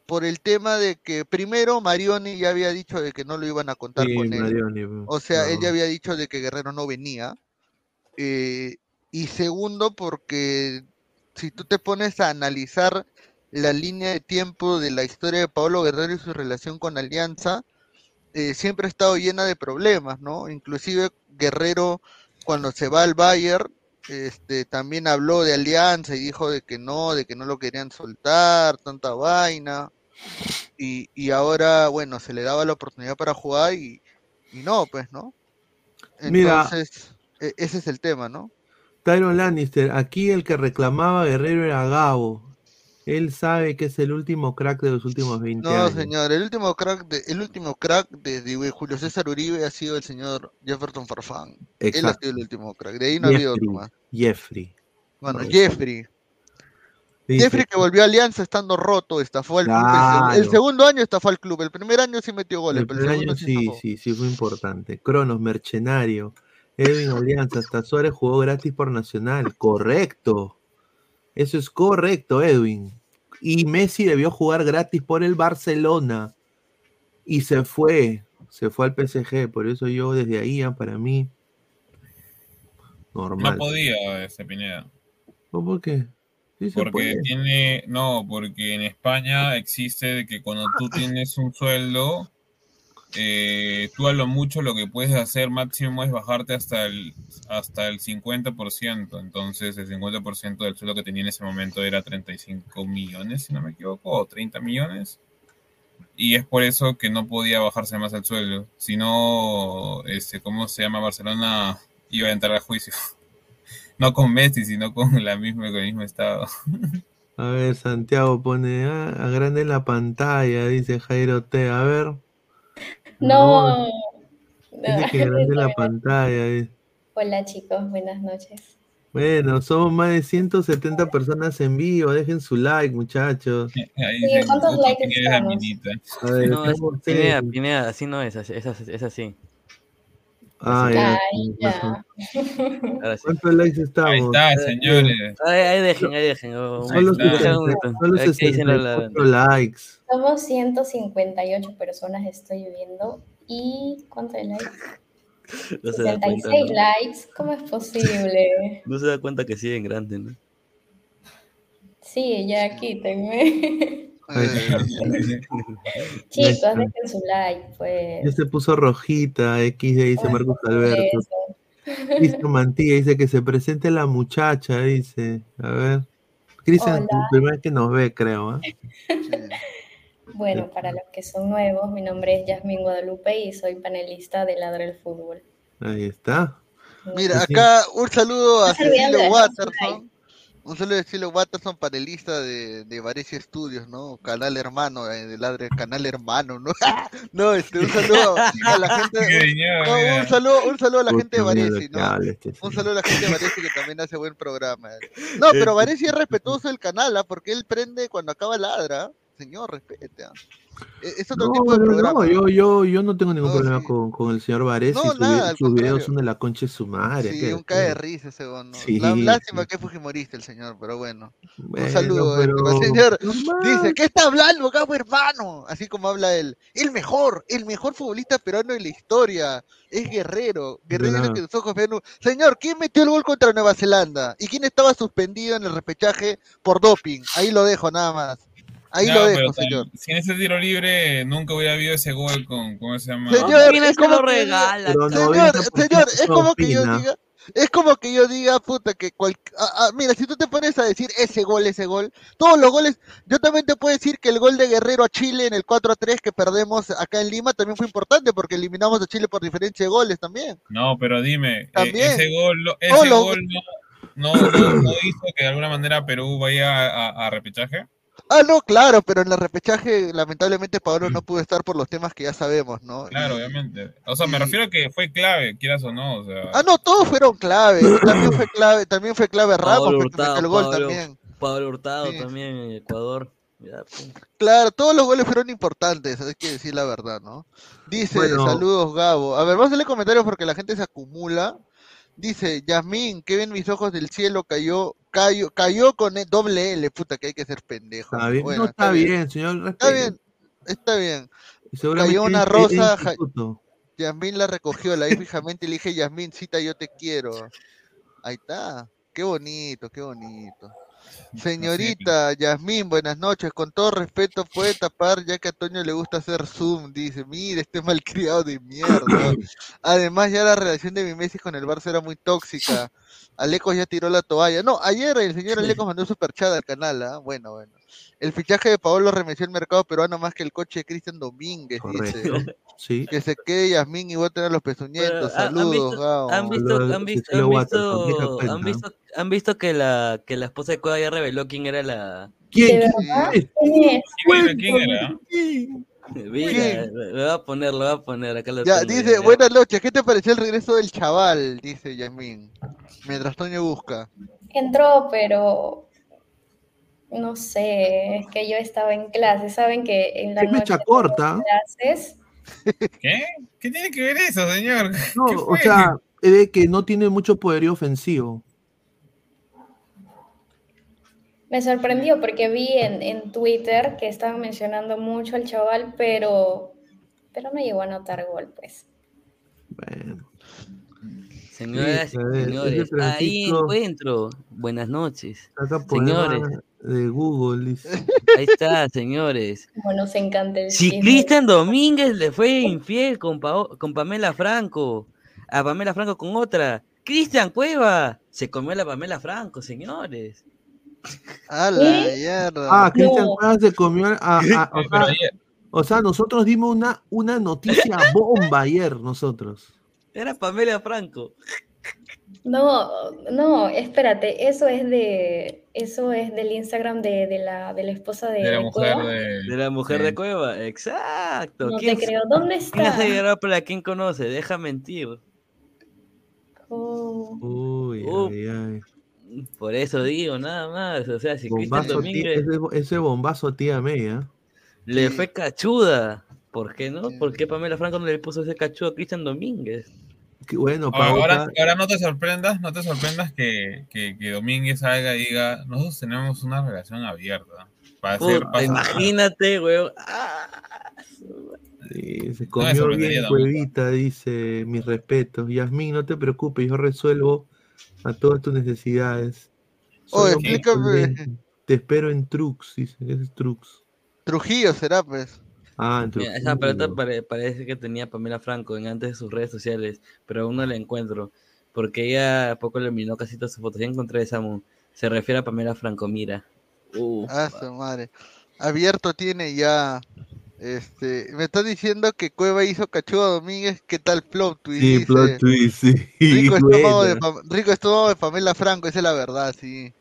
por el tema de que primero Marioni ya había dicho de que no lo iban a contar con él. O sea, él ya había dicho de que Guerrero no venía. Eh, y segundo, porque si tú te pones a analizar la línea de tiempo de la historia de Pablo Guerrero y su relación con Alianza, eh, siempre ha estado llena de problemas, ¿no? Inclusive Guerrero, cuando se va al Bayern, este, también habló de Alianza y dijo de que no, de que no lo querían soltar, tanta vaina. Y, y ahora, bueno, se le daba la oportunidad para jugar y, no, pues, ¿no? Entonces, e, ese es el tema, ¿no? Tyron Lannister, aquí el que reclamaba Guerrero era Gabo. Él sabe que es el último crack de los últimos 20 años. No, señor, el último crack de, el último crack de, Julio César Uribe ha sido el señor Jefferson Farfán. Él ha sido el último crack, de ahí no ha habido otro más. Jeffrey. Bueno, Jeffrey. Jeffrey que volvió a Alianza estando roto, estafó al club. El, segundo año estafó al club, el primer año sí metió goles. El, primer año sí, sí, sí, fue importante. Cronos, Mercenario, Edwin Alianza, hasta Suárez jugó gratis por Nacional. Correcto. Eso es correcto, Edwin. Y Messi debió jugar gratis por el Barcelona. Y se fue, se fue al PSG. Por eso yo desde ahí, ah, para mí, normal. No podía ese Pineda. ¿Por qué? Porque tiene, no, porque en España existe que cuando tú tienes un sueldo, eh, tú a lo mucho lo que puedes hacer máximo es bajarte hasta el, hasta el 50%. Entonces, el 50% del sueldo que tenía en ese momento era 35 millones, si no me equivoco, o 30 millones. Y es por eso que no podía bajarse más el sueldo. Si no, este, ¿cómo se llama? Barcelona iba a entrar a juicio. No con Messi, sino con, la misma, el mismo estado. A ver, Santiago pone, ah, grande la pantalla, dice Jairo T. A ver. No. Dice que grande la pantalla. Hola chicos, buenas noches. Bueno, somos más de 170 personas en vivo. Dejen su like, muchachos. ¿Cuántos likes estamos? A ver, no, Pineda, Pineda, así no es, es, es así. Ah, ya. ¿Cuántos likes estamos? Ahí está, señores. Ahí, dejen, ahí dejen. Solo 64 likes. Somos 158 personas, estoy viendo. ¿Y cuántos likes? *laughs* No 66 likes, ¿cómo es posible? *laughs* No se da cuenta que siguen grandes, ¿no? Sí, ya quítenme. *laughs* Chicos, *laughs* dejen su like, pues. Ya se puso rojita, X dice Marcos Alberto. Dice Mantilla, dice que se presente la muchacha, dice. A ver. Cristian, primera vez que nos ve, creo. ¿eh? *laughs* Bueno, para los que son nuevos, mi nombre es Yasmin Guadalupe y soy panelista de Ladra el Fútbol. Ahí está. Mira, acá un saludo a Cecilio Watterson Un saludo de estilo Watterson, panelista de, de Varesia Estudios, ¿no? Canal hermano, eh, de ladre, canal hermano, ¿no? *laughs* no, este, un saludo a la gente. no, un, saludo, un saludo a la gente de Varesi, ¿no? Este, un saludo a la gente de Varesi que también hace buen programa. *laughs* No, pero Varesi es respetuoso del canal, ¿ah? Porque él prende cuando acaba ladra. Señor, respete. E-, es otro no, tipo de programa. No, yo, yo, yo no tengo ningún problema con, con, el señor Varese. No, nada, sus, videos son de la concha de su madre. Sí, un cae de risa ese bono. Sí. La, lástima que es fujimorista el señor, pero bueno. un saludo. Pero... El señor dice, ¿qué está hablando, cabo hermano? Así como habla él. El mejor, el mejor futbolista peruano de la historia. Es Guerrero. Guerrero que sus ojos ven. Señor, ¿quién metió el gol contra Nueva Zelanda? ¿Y quién estaba suspendido en el repechaje por doping? Ahí lo dejo nada más. Ahí lo dejo, señor. Sin ese tiro libre nunca hubiera habido ese gol con, ¿cómo se llama? Señor, es como regala. Señor, señor, es como que yo diga, es como que yo diga, puta, que cual, mira, si tú te pones a decir ese gol, ese gol, todos los goles, yo también te puedo decir que el gol de Guerrero a Chile en el 4 a 3 que perdemos acá en Lima también fue importante porque eliminamos a Chile por diferencia de goles también. No, pero dime, eh, ese gol, ese gol no, no, hizo que de alguna manera Perú vaya a, a repechaje. Ah, no, claro, pero en el repechaje lamentablemente Pablo no pudo estar por los temas que ya sabemos, ¿no? Claro, obviamente. O sea, me refiero a que fue clave, quieras o no. O sea... Ah, no, todos fueron clave. *clears throat* También fue clave, también fue clave Ramos, porque metió el gol Pablo, también. Pablo Hurtado también en Ecuador. Pues. Claro, todos los goles fueron importantes, hay que decir la verdad, ¿no? Dice, saludos Gabo. A ver, vamos a leer comentarios porque la gente se acumula. Dice, Yasmín, que ven mis ojos del cielo, cayó, cayó, cayó con e, doble L, puta, que hay que ser pendejo. Está bien, no, está, bien, señor. Está bien, está bien. Cayó una rosa, Yasmín la recogió, la vi fijamente y le dije, Yasmín, cita, yo te quiero. Ahí está, qué bonito, qué bonito. Señorita Yasmín, buenas noches. Con todo respeto, puede tapar ya que a Toño le gusta hacer zoom. Dice, mire, este malcriado de mierda. *laughs* Además, ya la relación de mi Messi con el Barça era muy tóxica. Alecos ya tiró la toalla. No, ayer el señor Alecos mandó super chat al canal. ¿ah? Bueno, bueno. El fichaje de Paolo remeció el mercado peruano más que el coche de Cristian Domínguez, dice. Sí. Que se quede Yasmín y voten a los pezuñentos. Saludos, ¿han visto, han visto, han visto, han visto, han visto que la que la esposa de Cueva ya reveló quién era la. ¿Quién? ¿Quién, ¿Quién era? Mira, lo voy a poner, lo voy a poner acá. Lo ya, dice, buenas noches, ¿qué te pareció el regreso del chaval? Dice Yasmín, mientras Toño busca. Entró, pero no sé, es que yo estaba en clase, saben que en la noche corta. clases *laughs* ¿Qué? ¿Qué tiene que ver eso, señor? *laughs* No, o sea, es que no tiene mucho poderío ofensivo. Me sorprendió porque vi en, Twitter que estaban mencionando mucho al chaval, pero, pero no llegó a anotar gol, pues. Bueno. Señoras y señores, ahí encuentro. Buenas noches. Señores. De Google, Ahí está, señores. Como nos encanta el Si Cristian Domínguez le fue infiel con, con Pamela Franco, a Pamela Franco con otra, Cristian Cueva se comió a la Pamela Franco, señores. A la Ah, Cristian Cueva se comió a, o, sea, nosotros dimos una, una noticia bomba ayer, nosotros. Era Pamela Franco. No, no, espérate, eso es de eso es del Instagram de, de la, de la esposa de, de la mujer Cueva. de, de la mujer de Cueva, exacto. No te creo, ¿dónde está? *laughs* ¿Quién se para quien conoce? Deja mentir. Oh. Uy, ay, ay. Por eso digo, nada más. O sea, si bombazo Cristian Domínguez. Tía, ese, ese, bombazo tía media. Le fue cachuda. ¿Por qué no? ¿Por qué Pamela Franco no le puso ese cachudo a Cristian Domínguez? Bueno, ahora, ahora, no te sorprendas, no te sorprendas que, que, que, Domínguez salga y diga, nosotros tenemos una relación abierta. Para Puta, imagínate, weón. Sí, se comió bien cuevita, dice, mis respetos. Yasmín, no te preocupes, yo resuelvo a todas tus necesidades. Oh, explícame. Te espero en Trux, dice, es Trux? Trujillo será, pues. Ah, esa pelota parece que tenía Pamela Franco en antes de sus redes sociales, pero aún no la encuentro, porque ella poco eliminó casi todas sus fotos. Ya encontré esa, se refiere a Pamela Franco, mira. ah, su madre. Abierto tiene ya. Este, me está diciendo que Cueva hizo Cachuga Domínguez, ¿qué tal plot twist? Sí, plot twist, sí. Rico *laughs* estómago, de, rico estómago de Pamela Franco, esa es la verdad, sí.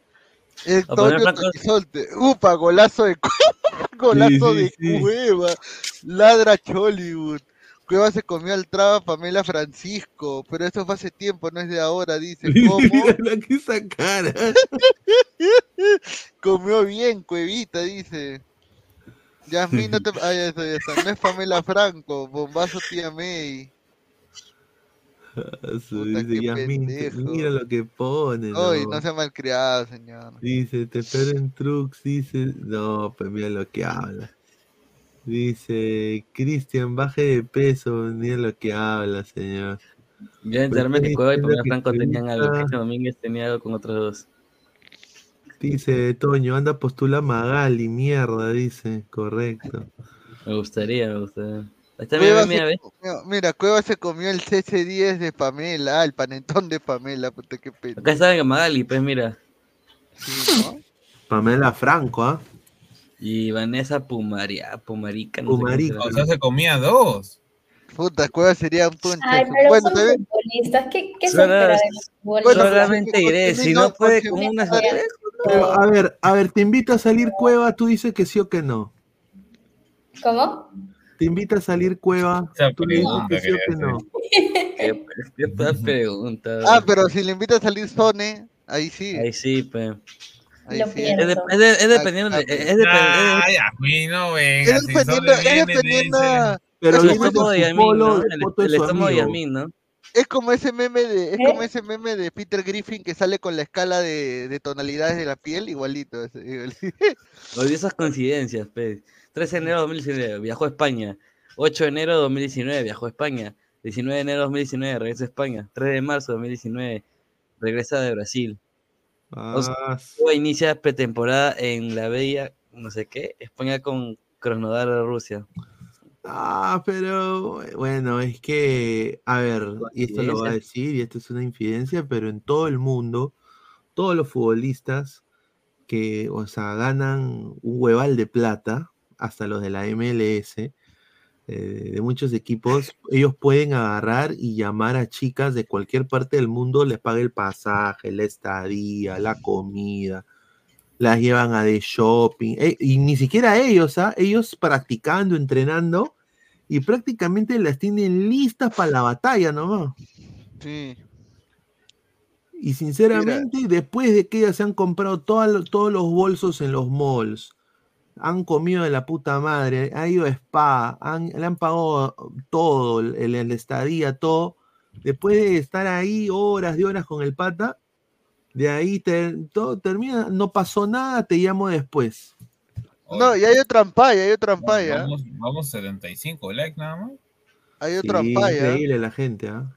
Antonio Tonizolte. Upa, golazo de *laughs* golazo de Cueva. Ladra Chollywood. Cueva se comió al traba Pamela Francisco, pero eso fue hace tiempo, no es de ahora, dice. *laughs* ¿Cómo? esa cara. *laughs* comió bien, Cuevita, dice. Yasmin, no te. Ay, eso ya está. No es Pamela Franco, bombazo tía May. *laughs* dice Yasmin, mira lo que pone. Ay, no, sea malcriado, señor. Dice, te espero en Trux, dice. No, pues mira lo que habla. Dice, Cristian, baje de peso, mira lo que habla, señor. Ya enterarme que Cueva y Pamela Franco tenían algo, Cristian Domínguez tenía algo con otros dos. Dice Toño, anda postula Magali, mierda, dice, correcto. Me gustaría, me gustaría. Cueva mira, mira, mira, Cueva se comió el CC10 de Pamela, ah, el panetón de Pamela, puta qué pena. Acá está Magali, pues mira. Pamela Franco, ¿ah? Y Vanessa Pumaria, Pumarica. No Pumarica. o sea, se comía dos. Puta, Cueva sería un punto. Ay, pero bueno, son futbolistas. ¿Qué, qué se espera de futbolistas? Solamente iré, si no puede con una A ver, a ver, te invito a salir Cueva, tú dices que sí o que no. ¿Cómo? Te invita a salir Cueva, tú dices que sí o que no. ¿Qué pregunta? Ah, pero si le invita a salir Sone, ahí sí. Ahí sí, pues. Lo sí. es, de, es, de, es, dependiendo de. Es dependiendo. Ay, a mí no venga. Es dependiendo. es dependiendo pero el estómago de Yamin, ¿no? El, estómago de Yamin, ¿no? Es como ese meme de, es ¿Eh? como ese meme de Peter Griffin que sale con la escala de, de tonalidades de la piel, igualito. *laughs* Oye, esas coincidencias, pues. 13 de enero de 2019, viajó a España. 8 de enero de 2019, viajó a España. 19 de enero de 2019, regresa a España. 3 de marzo de 2019, regresa de Brasil. Ah, inicia pretemporada en la bella, no sé qué, España con Krasnodar de Rusia. Ah, pero bueno, es que, a ver, y esto lo voy a decir, y esto es una infidencia, pero en todo el mundo, todos los futbolistas que, o sea, ganan un hueval de plata, hasta los de la MLS, eh, de muchos equipos, ellos pueden agarrar y llamar a chicas de cualquier parte del mundo, les paga el pasaje, la estadía, la comida, las llevan a de shopping, eh, y ni siquiera ellos, ¿ah? ellos practicando, entrenando, y prácticamente las tienen listas para la batalla nomás. Sí. Y sinceramente, después de que ellas se han comprado todos los bolsos en los malls, han comido de la puta madre, ha ido a spa, le han pagado todo, el, el, estadía, todo. Después de estar ahí horas y horas con el pata, de ahí todo termina, no pasó nada, te llamo después. No, y hay otra ampaya, hay otra ampaya. Vamos, vamos 75 likes nada más. Hay otra sí, ampaya. Increíble la gente, ¿ah?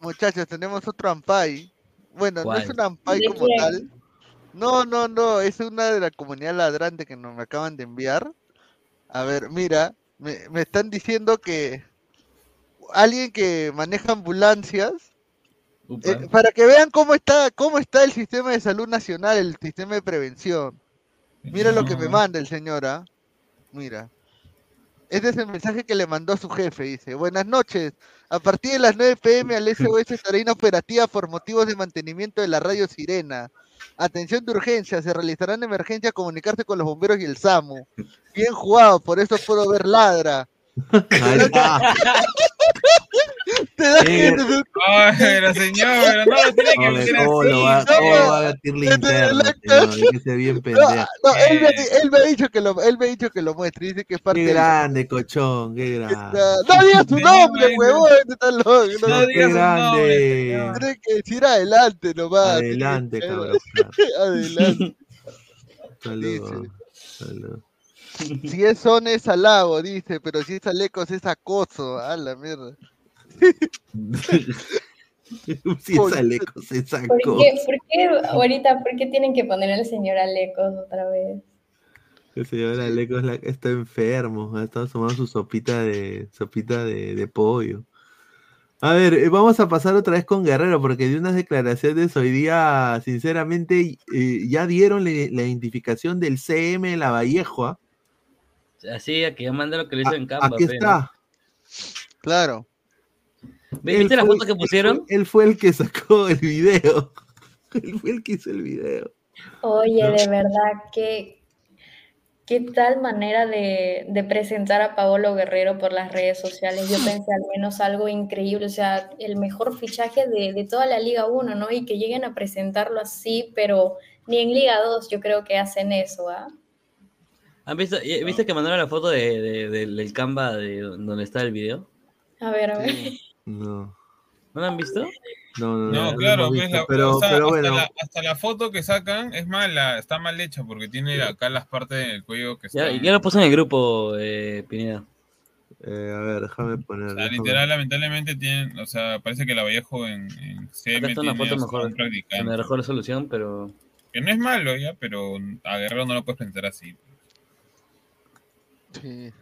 Muchachos, tenemos otro ampay. Bueno, no es un ampay como tal no, no, no, es una de la comunidad ladrante que nos me acaban de enviar. A ver, mira, me, me están diciendo que alguien que maneja ambulancias, eh, para que vean cómo está, cómo está el sistema de salud nacional, el sistema de prevención. Mira lo que me manda el señor, ¿ah? Mira. Este es el mensaje que le mandó su jefe. Dice, buenas noches. A partir de las 9 pm al SOS estará inoperativa por motivos de mantenimiento de la radio Sirena. Atención de urgencia, se realizará en emergencia comunicarse con los bomberos y el SAMU. Bien jugado, por eso puedo ver ladra. *laughs* Te da que pero señor, no lo tiene que meter así. Lo va, ¿Cómo va a batir linterna? Que bien pendejo. No, él, me, él, me ha dicho que lo, él me ha dicho que lo muestre, dice que es parte Qué grande, cochón, qué grande. No digas su nombre, huevón, loco. No, no digas su nombre. Tienes que decir adelante nomás. Adelante, cabrón. *laughs* adelante. Saludos. Saludos. Si es son es halago, dice, pero si es alecos es acoso. A la mierda. *laughs* si es Alecos, es acoso. ¿Por qué, ¿Por qué, ahorita, por qué tienen que poner al señor Alecos otra vez? El señor Alecos está enfermo, ha estado tomando su sopita de sopita de, de pollo. A ver, eh, vamos a pasar otra vez con Guerrero, porque de unas declaraciones hoy día, sinceramente, eh, ya dieron la, identificación del CM de la Así, que ya manda lo que le hizo en campo. Aquí está. Claro. ¿Viste la foto que pusieron? Él fue, el que sacó el video. *laughs* Él fue el que hizo el video. Oye, de verdad, qué, qué tal manera de, de presentar a Paolo Guerrero por las redes sociales. Yo pensé al menos algo increíble, o sea, el mejor fichaje de, de toda la Liga 1, ¿no? Y que lleguen a presentarlo así, pero ni en Liga 2 yo creo que hacen eso, ¿ah? ¿Han visto, ¿Viste que mandaron la foto de, de- del, del Canva de donde está el video? A ver, a ver. No. ¿No lo han visto? No, no, No, no claro, pues, visto, la- pero, o sea, pero hasta, bueno. la, hasta la foto que sacan es mala, está mal hecha porque tiene acá las partes del cuello que Ya, están... ya lo puse en el grupo, eh, Pineda. Eh, a ver, déjame poner. O sea, déjame- literal, lamentablemente tienen, o sea, parece que la Vallejo en, en CM está una foto mejor, en mejor resolución, pero... Que no es malo ya, pero a Guerrero no lo puedes presentar así. Sí.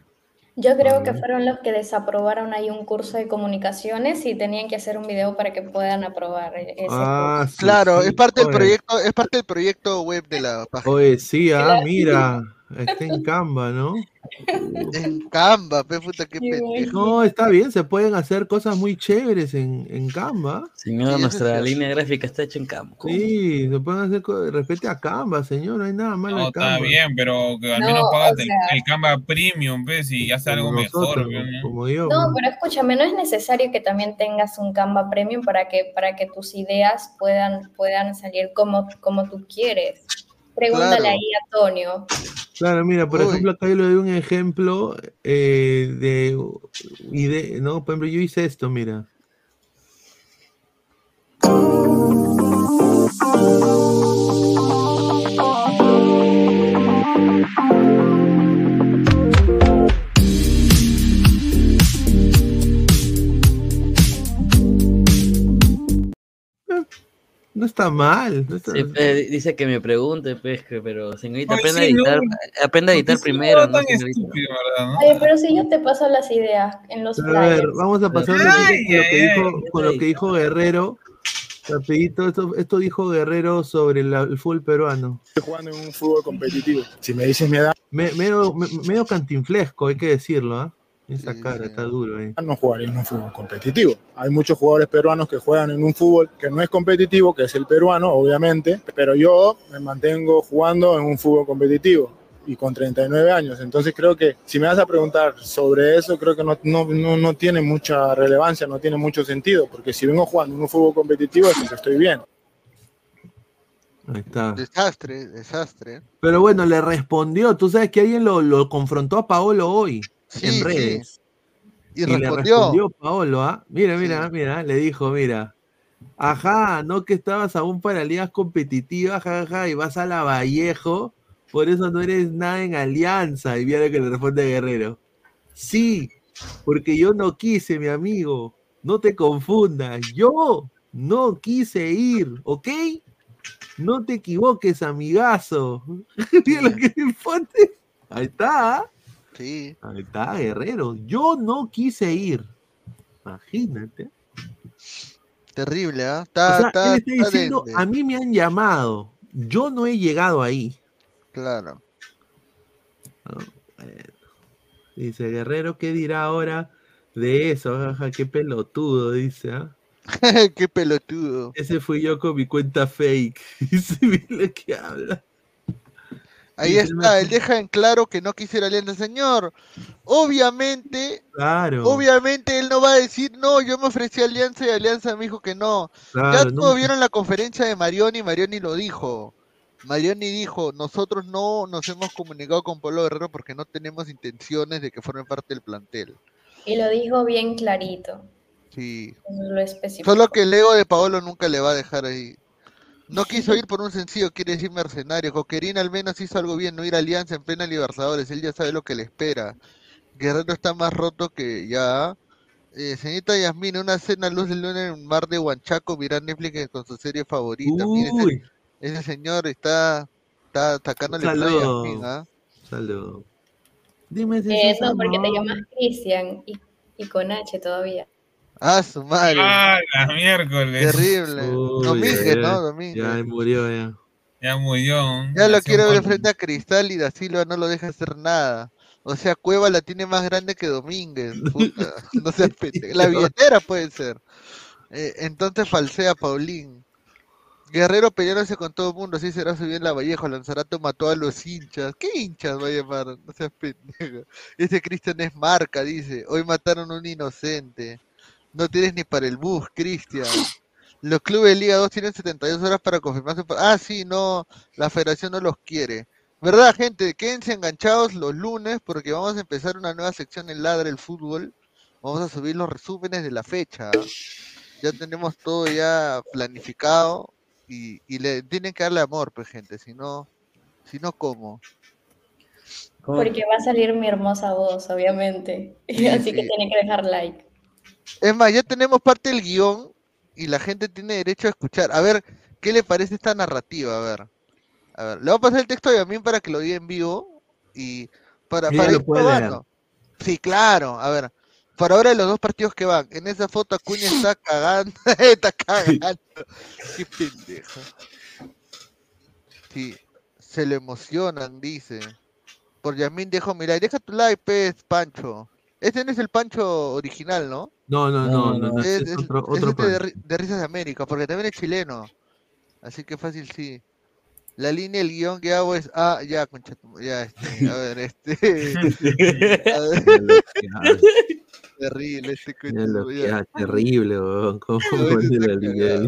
Yo creo que fueron los que desaprobaron ahí un curso de comunicaciones y tenían que hacer un video para que puedan aprobar e- ese Ah, curso. sí, Claro, sí, es parte del oye. proyecto, es parte del proyecto web de la página. Oye, sí, ah, mira, está en Canva, ¿no? En Canva, pe puta, qué pendejo. No, está bien, se pueden hacer cosas muy chéveres en, en Canva. Señor, es nuestra línea gráfica está hecha en campo. Sí, se pueden hacer cosas, respete a Canva, señor, no hay nada malo No, en Canva. está bien, pero que al No, menos o pagas el, sea- el Canva Premium, ¿ves? Y hace algo mejor. ¿no? como yo. No, pero escúchame, no es necesario que también tengas un Canva Premium para que, para que tus ideas puedan, puedan salir como, como tú quieres. Pregúntale Claro. ahí a Antonio. Claro, mira, por Uy. ejemplo, acá yo le doy un ejemplo eh, de, ide- no, por ejemplo, yo hice esto, mira. Eh, No está mal. no está- Sí, pe, dice que me pregunte, pues, que- pero señorita, Ay, aprenda sí, a editar, no. aprenda a editar no, primero, ¿no, estúpido. Oye, pero si yo te paso las ideas en los A ver, vamos a pasar Ay, lo que ay, dijo, ay. con lo que dijo Guerrero. Rapidito, esto, esto dijo Guerrero sobre la- el fútbol peruano. Estoy jugando en un fútbol competitivo. Si me dices mi edad, Me- medio, me- medio cantinflesco, hay que decirlo, ¿ah? Esa cara está duro ahí. no jugaría en un fútbol competitivo. Hay muchos jugadores peruanos que juegan en un fútbol que no es competitivo, que es el peruano, obviamente, pero yo me mantengo jugando en un fútbol competitivo y con 39 años. Entonces creo que si me vas a preguntar sobre eso, creo que no, no, no, no tiene mucha relevancia, no tiene mucho sentido, porque si vengo jugando en un fútbol competitivo es porque estoy bien. Ahí está. Desastre, desastre. Pero bueno, le respondió. Tú sabes que alguien lo, lo confrontó a Paolo hoy Sí, en sí. redes. Y, le respondió. Paolo, ¿ah? Mira, mira, mira, le dijo, mira. Ajá, no que estabas aún para ligas competitivas, jaja, y vas a la Vallejo, por eso no eres nada en alianza. Y mira lo que le responde Guerrero. Sí, porque yo no quise, mi amigo. No te confundas. Yo no quise ir, ¿ok? No te equivoques, amigazo. *laughs* Mira lo que le pone. Ahí está. ¿Ah? Sí. Ahí está, Guerrero. Yo no quise ir. Imagínate. Terrible, ¿ah? O Está, sea, está, diciendo, a mí me han llamado. Yo no he llegado ahí. Claro. Bueno. Dice Guerrero, ¿qué dirá ahora de eso? Qué pelotudo, dice. ¿ah? *laughs* Qué pelotudo. Ese fui yo con mi cuenta fake. *laughs* Dice, mira lo que habla. Ahí está, él deja en claro que no quisiera alianza, señor. Obviamente, Claro. obviamente él no va a decir, no, yo me ofrecí alianza y alianza me dijo que no. ya todos vieron la conferencia de Marioni, Marioni lo dijo. Marioni dijo, nosotros no nos hemos comunicado con Pablo Guerrero porque no tenemos intenciones de que formen parte del plantel. Y lo dijo bien clarito. Sí. Lo. Solo que el ego de Paolo nunca le va a dejar ahí. No quiso ir por un sencillo, quiere decir mercenario. Coquerín al menos hizo algo bien, no ir a Alianza en plena Libertadores. Él ya sabe lo que le espera. Guerrero está más roto que ya. Eh, señorita Yasmina, una cena a luz de luna en un mar de Huanchaco, mirar Netflix con su serie favorita. Mire, ese, ese señor está, está atacándole a Saludos. Yasmín, ¿ah? salud. Dime si Eh, no, porque te llamas Cristian y, y con H todavía. Ah, su madre. Ah, la miércoles. Terrible. Uy, Domínguez, ya, ¿no? Domínguez. Ya murió, ya. Ya murió. Ya lo quiero ver frente a Cristal y Da Silva no lo deja hacer nada. O sea, Cueva la tiene más grande que Domínguez. *laughs* Puta. *laughs* No seas pendejo. La billetera puede ser. Eh, entonces falsea Paulín. Guerrero peleándose con todo el mundo, así será su bien la Vallejo, Lanzarato mató a los hinchas. ¿Qué hinchas va a llamar? No seas pendejo. Ese Cristian es marca, dice. Hoy mataron a un inocente. No tienes ni para el bus, Cristian. Los clubes de Liga 2 tienen 72 horas para confirmarse. Ah, sí, no, la federación no los quiere. ¿Verdad, gente? Quédense enganchados los lunes porque vamos a empezar una nueva sección en Ladra el Fútbol. Vamos a subir los resúmenes de la fecha. Ya tenemos todo ya planificado y, le tienen que darle amor, pues gente, si no, si no, ¿cómo? Porque va a salir mi hermosa voz, obviamente. *laughs* Así que tienen que dejar like. Es más, ya tenemos parte del guion y la gente tiene derecho a escuchar. A ver, ¿qué le parece esta narrativa? A ver. A ver, le voy a pasar el texto a mí para que lo diga en vivo y para, para ir probando. Sí, claro. A ver, para ahora los dos partidos que van. En esa foto Acuña está *laughs* cagando. *laughs* está cagando. Qué pendejo. Sí, se le emocionan, dice. Por Yamín dejo mira, deja tu like, pez, Pancho. Este no es el Pancho original, ¿no? No, no, no, no, es, otro, otro este de, de, Risas de América, porque también es chileno. Así que fácil sí. La línea, el guion que hago es, ah, ya, concha, ya, este, a ver, este. *laughs* *laughs* a ver. Terrible este terrible, weón. ¿Cómo la línea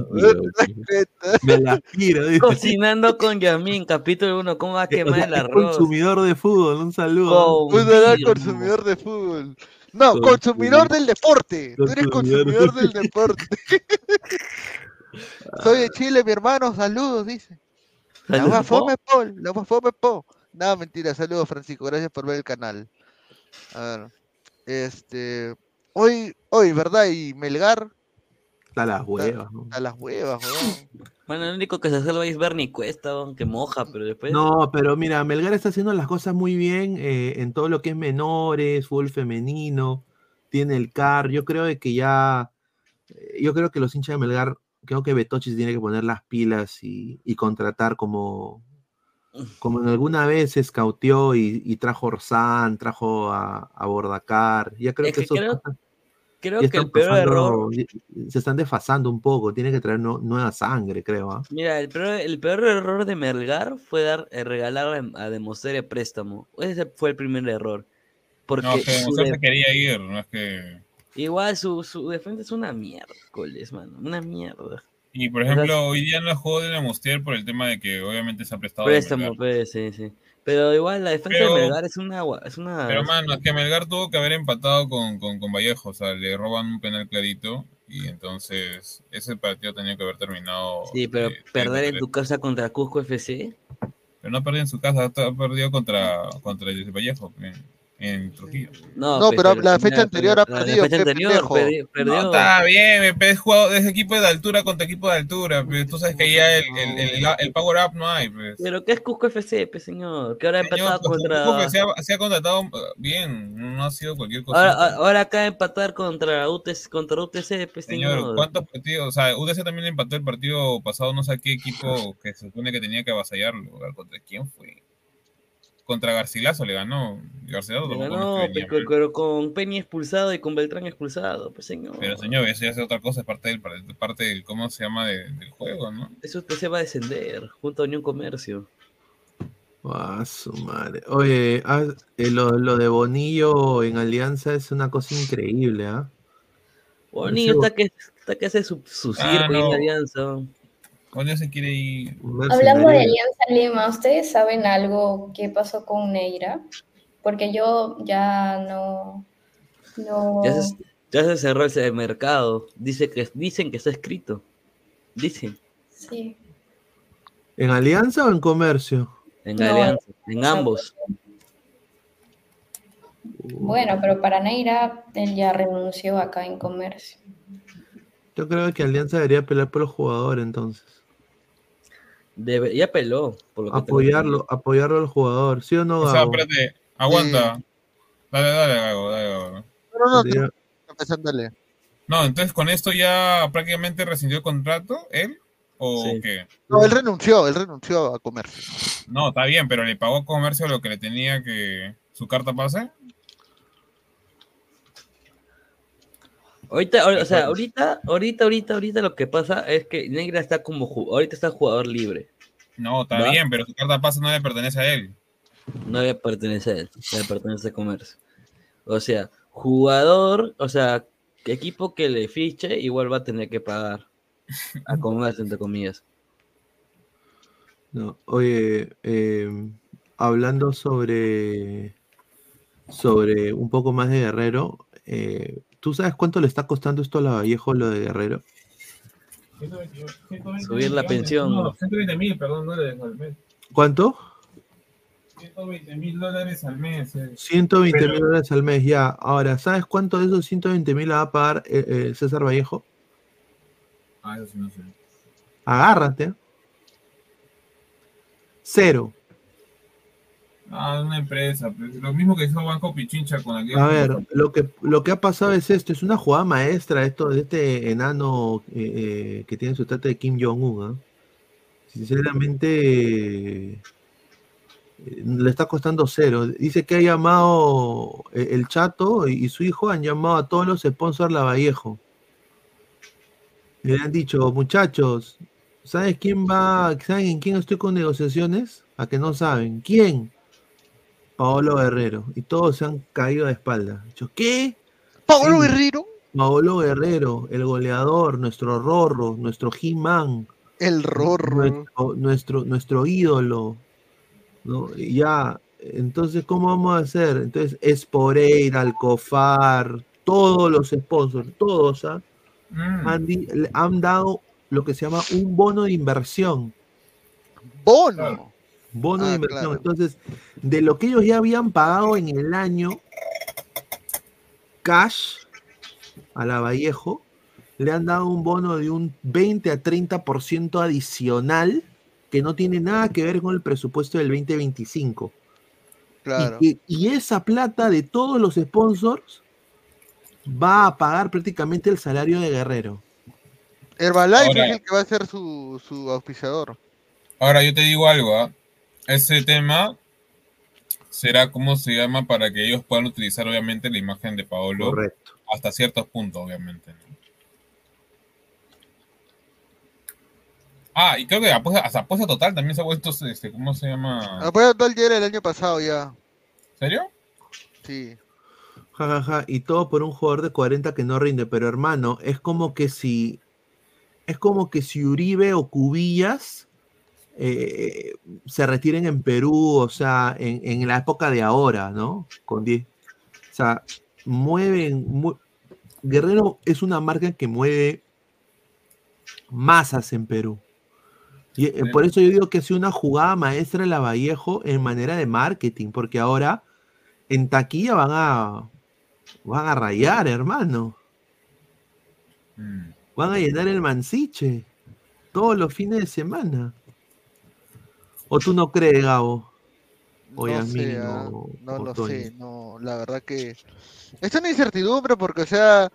Me la quiero. Cocinando con Yamin, capítulo 1, ¿cómo va a quemar el *laughs* arroz? Consumidor de fútbol, un saludo. Un consumidor de fútbol. No, consumidor del deporte. Tú eres consumidor del *laughs* deporte. *laughs* Soy de Chile, mi hermano, saludos, dice. La guafome Paul, la guafome Paul. No, mentira, saludos Francisco, gracias por ver el canal. A ver, este, hoy, hoy, ¿verdad? Y Melgar. A las huevas. A, las huevas, weón. Bueno, lo único que se salva es Bernie Cuesta, que moja, pero después. No, pero mira, Melgar está haciendo las cosas muy bien eh, en todo lo que es menores, fútbol femenino, tiene el CAR. Yo creo que ya. Eh, yo creo que los hinchas de Melgar creo que Betochi tiene que poner las pilas y, contratar como, como en alguna vez se escauteó y, trajo Orsán, trajo a, a Bordacar. Ya creo que, creo, que el peor error. Se están desfasando un poco, tiene que traer nueva sangre, creo. ¿ah? Mira, el peor, el peor, error de Melgar fue dar, eh, regalar a Demostre préstamo. Ese fue el primer error. Porque no, que se quería ir, no es que. Igual su, su defensa es una miércoles, mano. Una mierda. Y por ejemplo, hoy día no jugó de la por el tema de que obviamente se ha prestado. Préstamo, pues, sí, sí. Pero igual la defensa de Melgar es una, es una. Pero mano, es que Melgar tuvo que haber empatado con, con, con, Vallejo. O sea, le roban un penal clarito. Y entonces ese partido tenía que haber terminado. Sí, pero perder en tu casa contra Cusco FC. Pero no perdió en su casa, perdió contra, contra el Vallejo en Trujillo. No, pero, la fecha anterior ha perdido. La fecha anterior perdió. No, está bien, he jugado desde equipo de altura contra equipo de altura. Pero tú sabes que ya el, el, el, power up no hay. Pues. Pero ¿qué es Cusco FC, pues, señor? Que ahora ha empatado pues, contra. Se ha, se ha, contratado uh, bien, no ha sido cualquier cosa. Ahora, ahora acaba de empatar contra UTC, contra UTC, pues, señor. señor. ¿Cuántos partidos? O sea, UTC también empató el partido pasado, no sé qué equipo que se supone que tenía que avasallarlo. ¿Contra quién fue? Contra Garcilaso le ganó. Garcilaso le ganó, pero, con Peña expulsado y con Beltrán expulsado, pues señor. Pero señor, eso ya es otra cosa, es parte del, parte del cómo se llama del juego, ¿no? Eso usted se va a descender, junto a Unión Comercio. Ah, su madre. Oye, ah, eh, lo, de Bonillo en Alianza es una cosa increíble, ¿ah? Bonillo está que, está que hace su, su ah, circo en Alianza. ¿Cuándo se quiere ir? Hablando de Alianza Lima, ¿ustedes saben algo qué pasó con Neira? Porque yo ya no. Ya, se, cerró ese mercado. Dice que, dicen que está escrito. Dicen. Sí. ¿En Alianza o en Comercio? En Alianza, en ambos. Bueno, pero para Neira, él ya renunció acá en Comercio. Yo creo que Alianza debería pelear por los jugadores entonces ya peló. Por lo apoyarlo, apoyarlo al jugador, ¿sí o no? O sea, espérate, aguanta. Dale, dale, Gago, dale, Gago. No, no, dale. No, entonces con esto ya prácticamente rescindió el contrato, él, o qué? No, él renunció, él renunció a comercio. No, está bien, pero le pagó a comercio lo que le tenía que su carta pase. Ahorita, o sea, ahorita, ahorita, ahorita, ahorita lo que pasa es que Negra está como ahorita está jugador libre. No, está bien, pero su carta pase no le pertenece a él. No le pertenece a él, le pertenece a Comercio. O sea, jugador, o sea, equipo que le fiche igual va a tener que pagar a *laughs* Comercio, entre comillas. No, oye, eh, hablando sobre, sobre un poco más de Guerrero, eh, ¿tú sabes cuánto le está costando esto a la Vallejo lo de Guerrero? Subir la pensión. No, 120 mil, perdón, dólares al mes. ¿Cuánto? 120 mil dólares al mes. 120 eh. mil dólares al mes, ya. Ahora, ¿sabes cuánto de esos 120 mil va a pagar eh, César Vallejo? Ah, eso sí no sé. Agárrate. Cero. Ah, una empresa. Pues, lo mismo que hizo Banco Pichincha con aquel. A ver, lo que, lo que ha pasado es esto: es una jugada maestra esto de este enano eh, eh, que tiene su trate de Kim Jong-un. ¿ah? Sinceramente, eh, le está costando cero. Dice que ha llamado el chato y, su hijo han llamado a todos los sponsors La Vallejo. Le han dicho, muchachos, ¿Sabes quién va? ¿Saben en quién estoy con negociaciones? A que no saben. ¿Quién? Paolo Guerrero. Y todos se han caído de espalda. Dicho, ¿qué? ¿Paolo Guerrero? Paolo Guerrero, el goleador, nuestro Rorro, nuestro He-Man. El Rorro. Nuestro, nuestro, ídolo. ¿no? ya, entonces, ¿cómo vamos a hacer? Entonces, Esporeira, Alcofar, todos los sponsors, todos ¿ah? mm. han, han dado lo que se llama un bono de inversión. Bono. Bono de ah, inversión. Entonces, de lo que ellos ya habían pagado en el año, cash a la Vallejo, le han dado un bono de un 20 a 30% adicional que no tiene nada que ver con el presupuesto del 2025. Claro. Y, y esa plata de todos los sponsors va a pagar prácticamente el salario de Guerrero. Herbalife es el que va a ser su, su auspiciador. Ahora yo te digo algo, ¿ah? Ese tema será como se llama para que ellos puedan utilizar obviamente la imagen de Paolo Correcto. hasta ciertos puntos, obviamente. Ah, y creo que hasta apuesta total también se ha puesto, este, ¿cómo se llama? Apuesta total ya era el año pasado ya. ¿Serio? Sí. Ja, Y todo por un jugador de 40 que no rinde. Pero hermano, es como que si es como que si Uribe o Cubillas eh, se retiren en Perú, o sea, en, la época de ahora, ¿no? Con 10. O sea, mueven. Guerrero es una marca que mueve masas en Perú. Y, eh, por eso yo digo que es una jugada maestra en la Vallejo en manera de marketing, porque ahora en taquilla van a van a rayar, hermano. Mm. Van a llenar el mansiche todos los fines de semana. ¿O tú no crees, Gabo? O no, sé, ah, no, lo sé, no, la verdad que es una incertidumbre porque, o sea,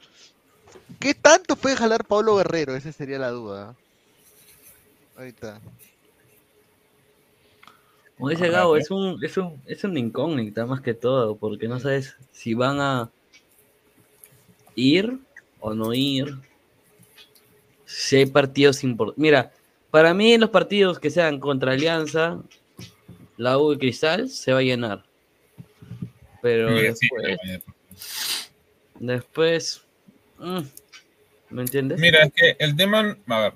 ¿qué tanto puede jalar Pablo Guerrero? Esa sería la duda. Ahorita. Como dice Gabo, es un, es un, es una incógnita más que todo, porque no sabes si van a ir o no ir, si hay partidos importantes. Mira, para mí los partidos que sean contra Alianza, la U y Cristal, se va a llenar. Pero después, después mm, ¿me entiendes? Mira, es que el tema, a ver,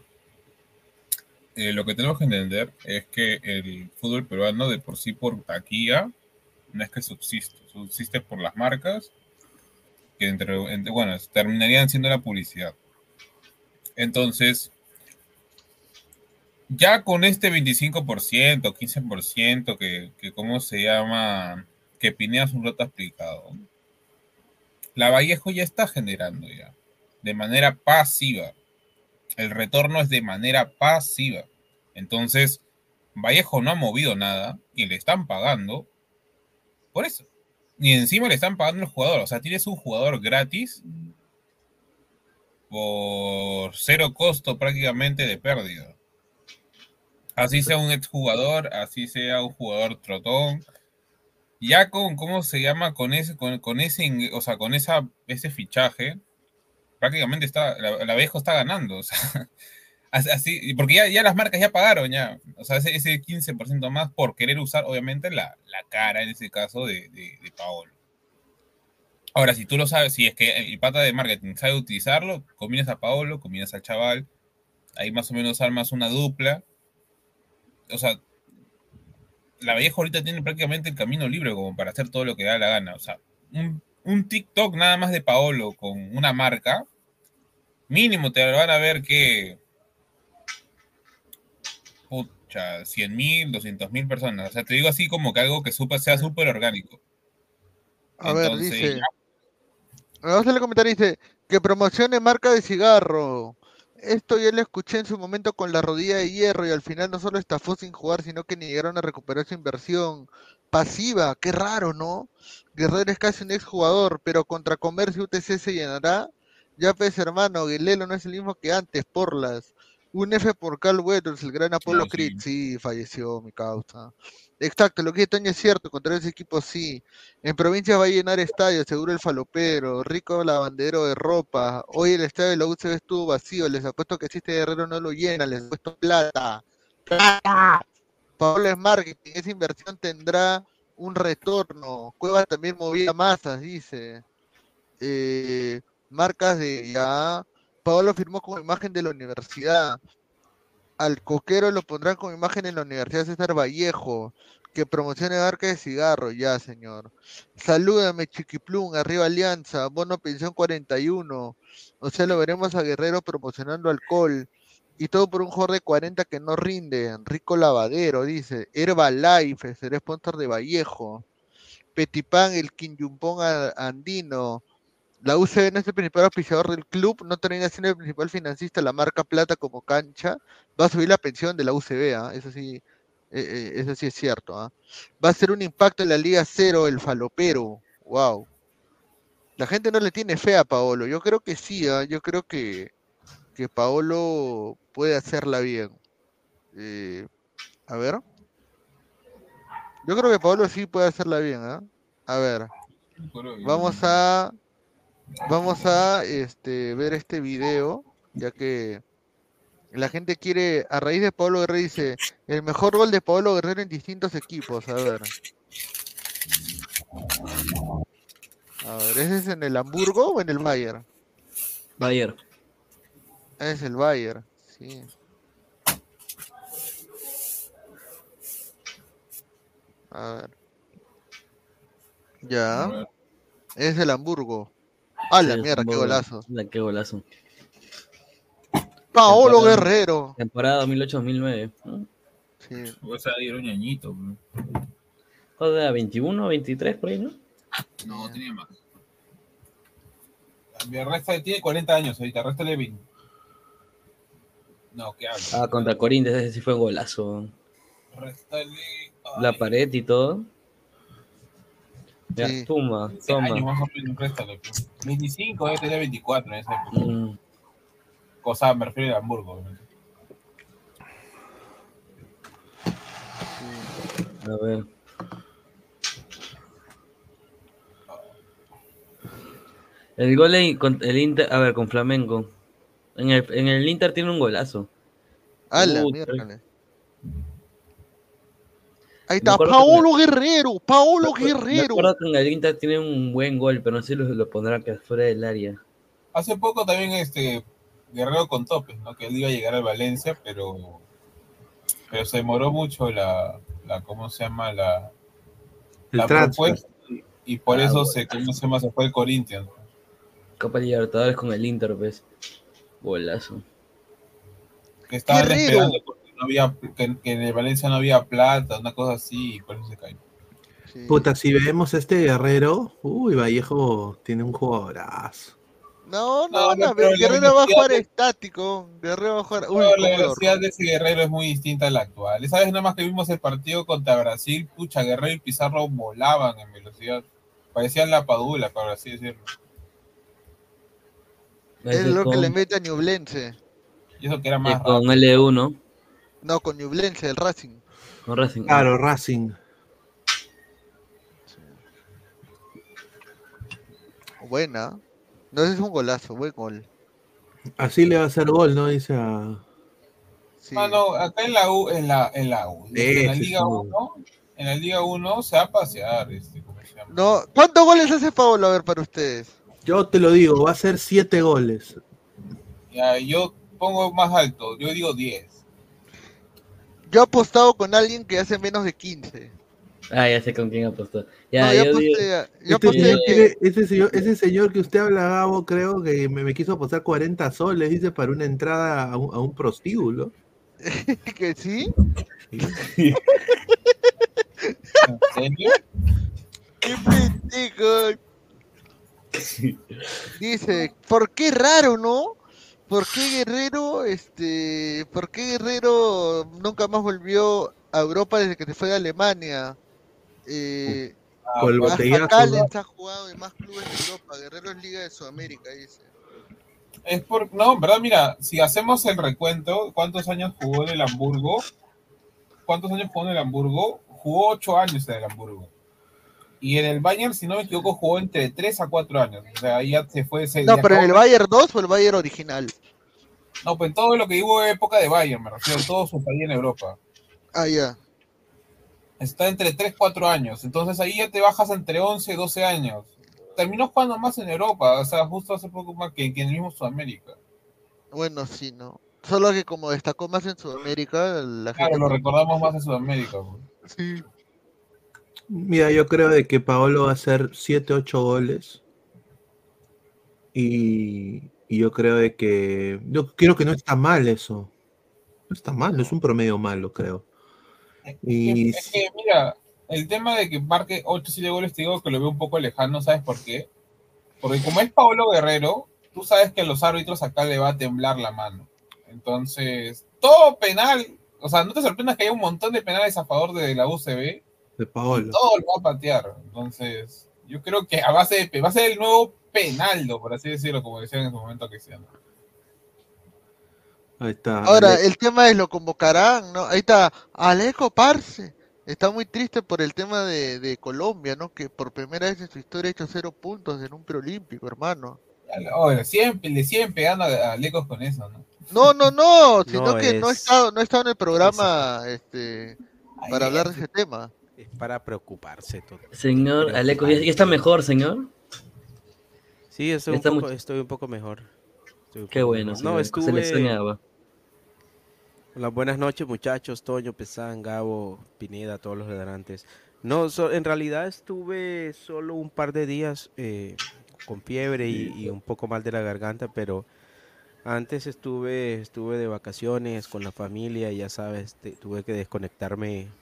eh, lo que tenemos que entender es que el fútbol peruano de por sí por taquilla no es que subsiste, subsiste por las marcas que entre, bueno, terminarían siendo la publicidad. Entonces, ya con este 25%, 15% que, que ¿cómo se llama? Que Pineas un rato ha explicado. La Vallejo ya está generando ya, de manera pasiva. El retorno es de manera pasiva. Entonces, Vallejo no ha movido nada y le están pagando por eso. Y encima le están pagando al jugador. O sea, tienes un jugador gratis por cero costo prácticamente de pérdida. Así sea un exjugador, así sea un jugador trotón. Ya con, ¿cómo se llama? Con ese, con, ese, o sea, con esa, ese fichaje, prácticamente está, la, la está ganando. *laughs* O sea, así, porque ya, ya las marcas ya pagaron, ya. O sea, ese, ese 15% más por querer usar, obviamente, la, la cara en ese caso de, de, de, Paolo. Ahora, si tú lo sabes, si es que el pata de marketing sabe utilizarlo, combinas a Paolo, combinas al chaval, ahí más o menos armas una dupla. O sea, la vieja ahorita tiene prácticamente el camino libre como para hacer todo lo que da la gana. O sea, un, un TikTok nada más de Paolo con una marca, mínimo te van a ver que pucha, 100 mil, 200 mil personas. O sea, te digo así como que algo que super, sea súper orgánico. A ver, dice. Vamos a el comentario, dice que promocione marca de cigarro. Esto ya lo escuché en su momento con la rodilla de hierro y al final no solo estafó sin jugar, sino que ni llegaron a recuperar su inversión. Pasiva, qué raro, ¿no? Guerrero es casi un exjugador, pero contra Comercio UTC se llenará. Ya pues hermano, Guilelo no es el mismo que antes, por las. Un F por Carl Weathers, el gran Apolo no, sí. falleció mi causa. Exacto, lo que Toño es cierto, contra ese equipo sí. En provincia va a llenar estadios, seguro el falopero, rico lavandero de ropa. Hoy el estadio de la UCB estuvo vacío, les apuesto que si este guerrero no lo llena, les he puesto plata. ¡Plata! Pablo es marketing, esa inversión tendrá un retorno. Cueva también movía masas, dice. Eh, marcas de ya. Pablo firmó con imagen de la universidad al coquero lo pondrán con imagen en la Universidad César Vallejo. Que promocione marca de cigarro, ya, señor. Salúdame, Chiquiplum, arriba Alianza, bono pensión 41. O sea, lo veremos a Guerrero promocionando alcohol. Y todo por un jugador de 40 que no rinde. Rico Lavadero, dice. Herbalife, será sponsor de Vallejo. Petipán, el Quinyumpón andino. La UCB no es el principal auspiciador del club, no termina siendo el principal financista, la marca Plata como cancha, va a subir la pensión de la UCB, ¿ah? eso sí, eh, eh, eso sí es cierto. ¿ah? Va a ser un impacto en la Liga Cero, el falopero, wow. La gente no le tiene fe a Paolo, yo creo que sí, ¿ah? yo creo que, que Paolo puede hacerla bien. Eh, a ver. Yo creo que Paolo sí puede hacerla bien, A ver. Vamos a vamos a este, ver este video, ya que la gente quiere, a raíz de Pablo Guerrero dice, el mejor gol de Pablo Guerrero en distintos equipos, a ver. A ver, ¿ese es en el Hamburgo o en el Bayern? Bayern. Es el Bayern, sí. A ver. Ya. Es el Hamburgo. ¡A la mierda, qué golazo! La, qué golazo. Paolo Guerrero. Temporada 2008-2009. Sí. O sea, era un añito. ¿Cuándo era? ¿21, 23 por ahí, no? No, tenía más. Resta tiene 40 años ahorita, Resta de 20. No, ¿qué hablo? Ah, contra Corinthians, ese sí fue un golazo. Resta La pared y todo. Ya, sí. toma, toma. Años más o menos, réstale. 25, debe tener 24 en esa época. Mm. Cosa, me refiero a Hamburgo, obviamente. A ver. El gol en, con el Inter, a ver, con Flamengo. En el, en el Inter tiene un golazo. A la mierda. Ahí está, Paolo Guerrero, Paolo Guerrero. Me que en el Inter tiene un buen gol, pero no sé si lo, lo pondrá que fuera del área. Hace poco también este Guerrero con topes, ¿no? Que él iba a llegar al Valencia, pero, pero se demoró mucho la, la ¿cómo se llama? La, la propuesta y por ah, eso se, ¿cómo se llama? Se fue el Corinthians. Copa Libertadores con el Inter, pues. Golazo. Que estaban esperando había, que, en el Valencia no había plata, una cosa así, y por eso se cayó. Puta, si vemos este guerrero, uy, Vallejo tiene un jugadorazo. No, no, no, Guerrero va a jugar estático. Guerrero va a jugar. Uy, la velocidad de ese Guerrero es muy distinta a la actual. Esa vez nada más que vimos el partido contra Brasil, pucha, Guerrero y Pizarro volaban en velocidad. Parecían la padula, para así decirlo. Es lo que le mete a Ñublense. Y eso que era más. Con L1. No, con Ñublense, el Racing. Con Racing. Claro, Racing. Buena. No, ese es un golazo, buen gol. Así le va a hacer gol, ¿no? Dice a. Ah, no, acá en la U, en la, en la U, en la Liga 1, en la Liga 1 se va a pasear, este, No, ¿cuántos goles hace Pablo a ver para ustedes? Yo te lo digo, va a ser siete goles. Ya, yo pongo más alto, yo digo 10. Yo he apostado con alguien que hace menos de 15. Ah, ya sé con quién apostó. Ya, yo, yo digo- aposté, yo Este aposté señor que- ese, señor, ese señor que usted habla, Gabo, creo que me, me quiso apostar 40 soles, dice, para una entrada a un, a un prostíbulo. *laughs* que sí. ¿En *laughs* serio? ¡Qué pendejo! Dice, ¿por qué raro, no? ¿Por qué Guerrero, este, por qué Guerrero nunca más volvió a Europa desde que se fue de Alemania? Eh, Callens ¿no? ha jugado en más clubes de Europa. Guerrero es Liga de Sudamérica, dice. Es por, no, en verdad, mira, si hacemos el recuento, ¿cuántos años jugó en el Hamburgo? ¿Cuántos años jugó en el Hamburgo? Jugó 8 años en el Hamburgo. Y en el Bayern, si no me equivoco, jugó entre 3 a 4 años. O sea, ahí ya se fue. Se No, pero en el Bayern 2 o el Bayern original. No, pues en todo lo que digo es época de Bayern, me refiero, todo su país en Europa. Ah, ya. Está entre 3 4 años. Entonces ahí ya te bajas entre 11 y 12 años. Terminó jugando más en Europa, o sea, justo hace poco más que, que en el mismo Sudamérica. Bueno, sí, ¿no? Solo que como destacó más en Sudamérica, la Claro, gente... lo recordamos más en Sudamérica. pues. Sí. Mira, yo creo de que Paolo va a hacer 7, 8 goles. Y, y yo creo de que. Yo creo que no está mal eso. No está mal, no es un promedio malo, creo. Y Es que, mira, el tema de que marque 8 o 7 goles, te digo que lo veo un poco lejano, ¿sabes por qué? Porque como es Paolo Guerrero, tú sabes que a los árbitros acá le va a temblar la mano. Entonces, todo penal, o sea, no te sorprendas que haya un montón de penales a favor de la UCB, de Paolo. todo lo va a patear. Entonces, yo creo que a base de, va a ser el nuevo penaldo, por así decirlo, como decían en su momento que sean. Ahí está. Ahora, Ale- el tema es lo convocarán, ¿no? Ahí está Alejo Parce. Está muy triste por el tema de, de Colombia, ¿no? Que por primera vez en su historia ha hecho cero puntos en un preolímpico, hermano. Oye, siempre, le siguen pegando a, a Lecos con eso, ¿no? No, no, no, *laughs* sino No, que no he es- estado, no he estado en el programa este, para hablar de ese tema. Es para preocuparse todo. Señor Aleco, ¿ya, está mejor, señor? Sí, estoy un, poco, estoy un poco mejor. Un Qué poco bueno, mejor. No, señor, se le estuve... extrañaba. Hola, buenas noches muchachos, Toño, Pesán, Gabo, Pineda, todos los redondantes. No, so- en realidad estuve solo un par de días eh, con fiebre y, y un poco mal de la garganta, pero antes estuve, estuve de vacaciones con la familia y ya sabes, te- tuve que desconectarme, des-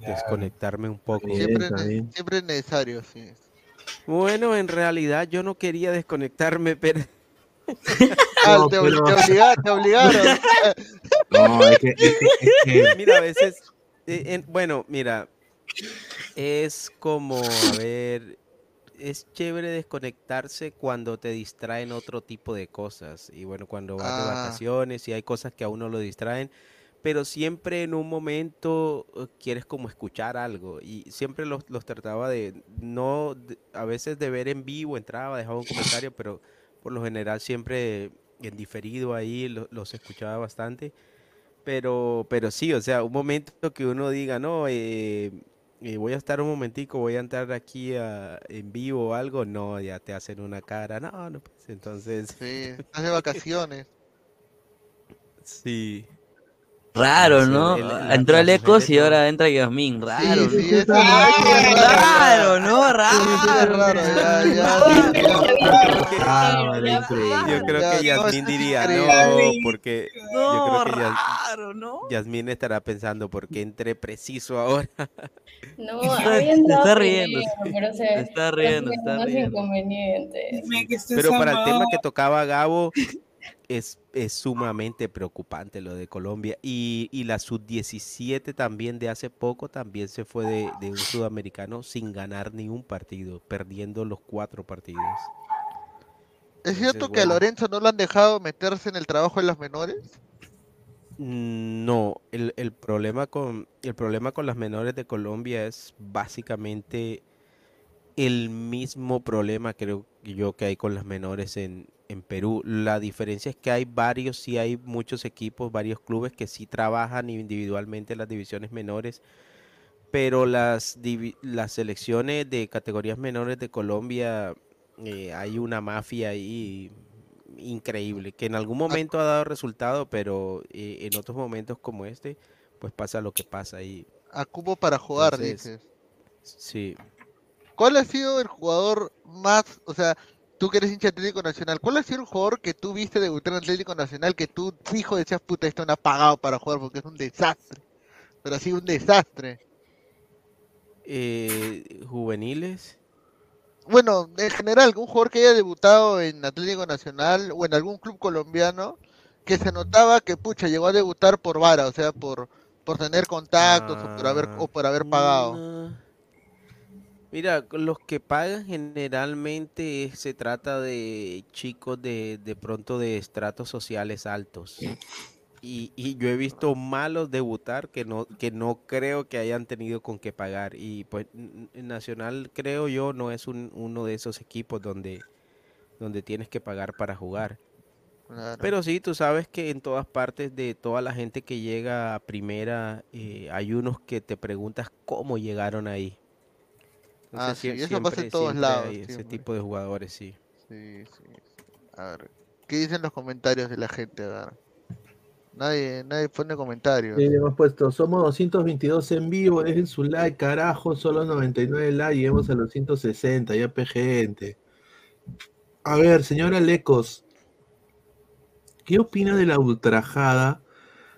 desconectarme un poco. Siempre, es necesario, sí. Bueno, en realidad yo no quería desconectarme, pero... *laughs* Ah, No, te, obli- pero- te obliga- te obligaron. *laughs* No, es que, es que- es que- *laughs* Mira, a veces, eh, en- bueno, mira, es como, a ver, es chévere desconectarse cuando te distraen otro tipo de cosas. Y bueno, cuando vas de Ah. vacaciones y hay cosas que a uno lo distraen, pero siempre en un momento eh, quieres como escuchar algo. Y siempre los, los trataba de, no, de- a veces de ver en vivo, entraba, dejaba un comentario, pero por lo general siempre en diferido ahí lo- los escuchaba bastante. Pero, pero sí, o sea, un momento que uno diga, no, eh, eh, voy a estar un momentico, voy a entrar aquí a- en vivo o algo, no, ya te hacen una cara, no, no, pues entonces, Sí, estás de vacaciones. *laughs* sí. Raro, ¿no? el- la- Entró Alecos y ahora entra Yasmín. Raro, Sí, sí, ¿no? Raro, ¿no? Sí, Raro. es raro, ya, ya, ya. Vale, increíble. Yo creo que Yasmín diría, no, porque No, yo creo que Yas- raro, ¿no? Yasmín estará pensando, ¿por qué entré preciso ahora? No, Está- había se entrado está riendo, pero se está riendo, está riendo. inconvenientes. Pero para el tema que tocaba Gabo, es, es sumamente preocupante lo de Colombia. Y, y la sub-17 también de hace poco también se fue de, de un sudamericano sin ganar ni un partido, perdiendo los cuatro partidos. ¿Es cierto Entonces, que a. Lorenzo no lo han dejado meterse en el trabajo de las menores? Mm, No, el, el problema con, el problema con las menores de Colombia es básicamente el mismo problema creo yo que hay con las menores en, en Perú. La diferencia es que hay varios, sí hay muchos equipos, varios clubes que sí trabajan individualmente en las divisiones menores, pero las, las selecciones de categorías menores de Colombia, eh, hay una mafia ahí increíble, que en algún ah. momento ha dado resultado, pero eh, en otros momentos como este, pues pasa lo que pasa. Y, a cubo para jugar, dices. Sí. ¿Cuál ha sido el jugador más, o sea, tú que eres hincha Atlético Nacional, ¿cuál ha sido el jugador que tú viste debutar en Atlético Nacional que tú, fijo, decías, puta, esto no ha pagado para jugar porque es un desastre? Pero ha sido un desastre. Eh, juveniles. Bueno, en general, un jugador que haya debutado en Atlético Nacional o en algún club colombiano que se notaba que, pucha, llegó a debutar por vara, o sea, por, por tener contactos o por haber, o por haber pagado. Ah, Mira, los que pagan generalmente se trata de chicos de, de pronto de estratos sociales altos. Y, y, yo he visto malos debutar que no, que no creo que hayan tenido con qué pagar. Y pues Nacional creo yo no es un, uno de esos equipos donde, donde tienes que pagar para jugar. Pero sí, tú sabes que en todas partes de toda la gente que llega a primera, eh, hay unos que te preguntas cómo llegaron ahí. Ah, sí, eso pasa en todos lados. ese tipo de jugadores, sí. Sí, sí. A ver, ¿qué dicen los comentarios de la gente? Nadie, nadie pone comentarios. Sí, hemos puesto, somos 222 en vivo, dejen su like, carajo, solo 99 likes, lleguemos a los 160, ya gente. A ver, señora Lecos, ¿qué opina de la ultrajada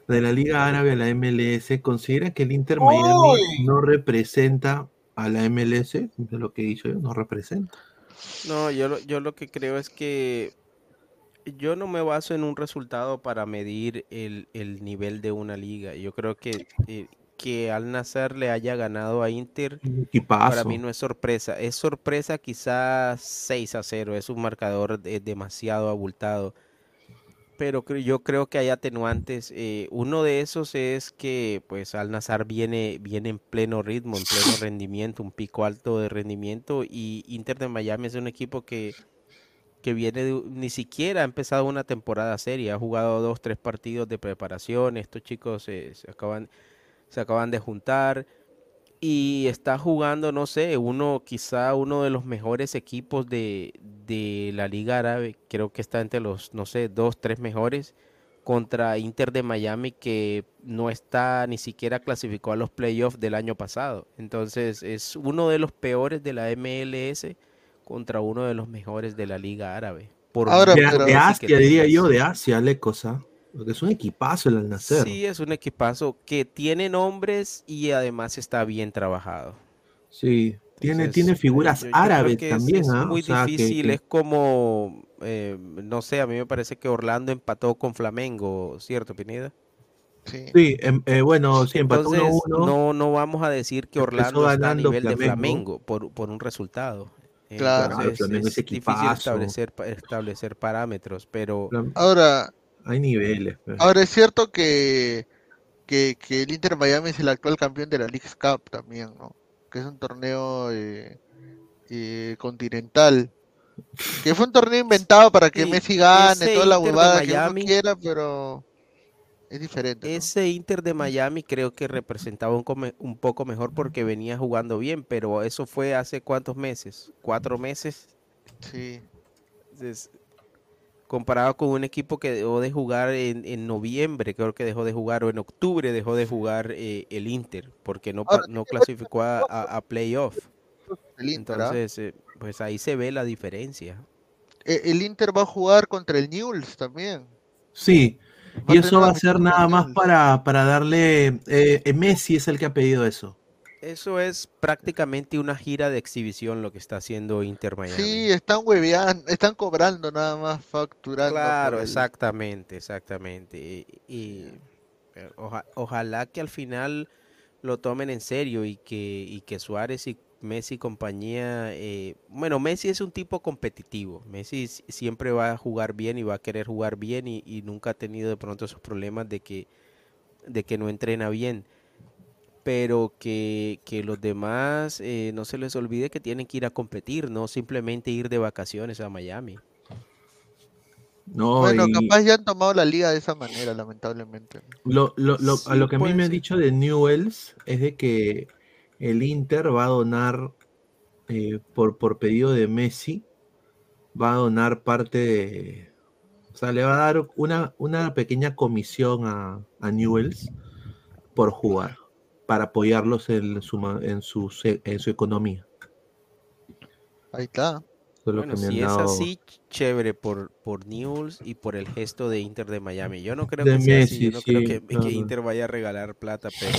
de la Liga Árabe a la MLS? ¿Considera que el Inter Miami no representa a la MLS, de lo que hizo no representa. No, yo, yo lo que creo es que yo no me baso en un resultado para medir el, nivel de una liga. Yo creo que, eh, que al nacer le haya ganado a Inter, para mí no es sorpresa. Es sorpresa quizás 6 a 0, es un marcador demasiado abultado pero yo creo que hay atenuantes. Eh, uno de esos es que pues Al Nazar viene, viene en pleno ritmo, en pleno *laughs* rendimiento, un pico alto de rendimiento y Inter de Miami es un equipo que, que viene ni siquiera ha empezado una temporada seria, ha jugado dos, tres partidos de preparación, estos chicos se, acaban, se acaban de juntar y está jugando, no sé, uno, quizá uno de los mejores equipos de, la Liga Árabe, creo que está entre los, no sé, dos, tres mejores, contra Inter de Miami, que no está ni siquiera clasificó a los playoffs del año pasado. Entonces, es uno de los peores de la MLS contra uno de los mejores de la Liga Árabe. Por Ahora, de, Asia, diría yo, de Asia, le cosa. Porque es un equipazo el al nacer. Sí, es un equipazo que tiene nombres y además está bien trabajado. Sí, tiene, tiene figuras árabes también. Es, ¿ah? muy difícil, es como, eh, no sé, a mí me parece que Orlando empató con Flamengo, ¿cierto, Pineda? Sí, em, eh, bueno, sí, empató Entonces, No, no vamos a decir que Orlando está a nivel de Flamengo por, por un resultado. Claro, es, es difícil establecer, establecer parámetros, pero... Ahora, hay niveles. Pues. Ahora es cierto que, que, el Inter Miami es el actual campeón de la League Cup también, ¿no? Que es un torneo eh, eh, continental. Que fue un torneo inventado para que Messi gane, toda la huevada que uno quiera, pero es diferente. Ese Inter de Miami creo que representaba un, un, poco mejor porque venía jugando bien, pero eso fue hace cuántos meses, cuatro meses. Sí. Entonces, comparado con un equipo que dejó de jugar en, noviembre, creo que dejó de jugar, o en octubre dejó de jugar eh, el Inter, porque no, no clasificó *laughs* a, a, playoff. Entonces, eh, pues ahí se ve la diferencia. E, el Inter va a jugar contra el Newell's también. Sí, y eso va a ser nada más para, para darle... Eh, Messi es el que ha pedido eso. Eso es prácticamente una gira de exhibición lo que está haciendo Inter Miami. Sí, están hueveando, están cobrando nada más, facturando. Claro, exactamente, exactamente. Y, eh, ojalá que al final lo tomen en serio y que, y que Suárez y Messi y compañía, eh, bueno, Messi es un tipo competitivo, Messi siempre va a jugar bien y va a querer jugar bien y, y nunca ha tenido de pronto esos problemas de que, de que no entrena bien pero que, que los demás eh, no se les olvide que tienen que ir a competir, no simplemente ir de vacaciones a Miami. No, bueno, capaz ya han tomado la liga de esa manera, lamentablemente. Lo, lo, lo, a lo que a mí me han dicho de Newells es de que el Inter va a donar eh, por, por pedido de Messi, va a donar parte de. O sea, le va a dar una, una pequeña comisión a, a Newells por jugar, para apoyarlos en su, en su, en su economía. Ahí está. Bueno, si es así, chévere por, por News y por el gesto de Inter de Miami. Yo no creo que sea así, yo no creo que, Inter vaya a regalar plata, pero,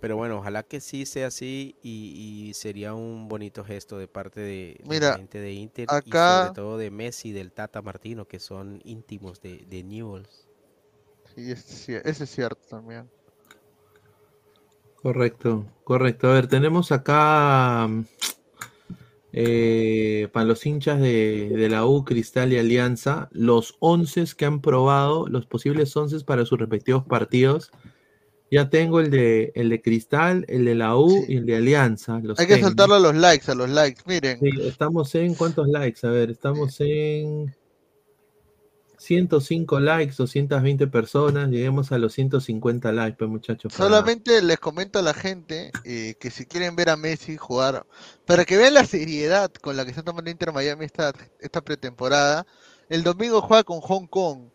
pero bueno, ojalá que sí sea así y, sería un bonito gesto de parte de, la gente de Inter y sobre todo de Messi, del Tata Martino, que son íntimos de, de Newells. Sí, ese es cierto también. Correcto, correcto. A ver, tenemos acá eh, para los hinchas de, la U, Cristal y Alianza, los 11 que han probado, los posibles 11 para sus respectivos partidos. Ya tengo el de, el de Cristal, el de la U y el de Alianza. Hay que soltarlo a los likes, a los likes, miren. estamos en, ¿cuántos likes? A ver, estamos en... 105 likes, 220 personas, lleguemos a los 150 likes, pues muchachos. Solamente les comento a la gente eh, que si quieren ver a Messi jugar, para que vean la seriedad con la que está tomando Inter Miami esta, esta pretemporada, el domingo juega con Hong Kong.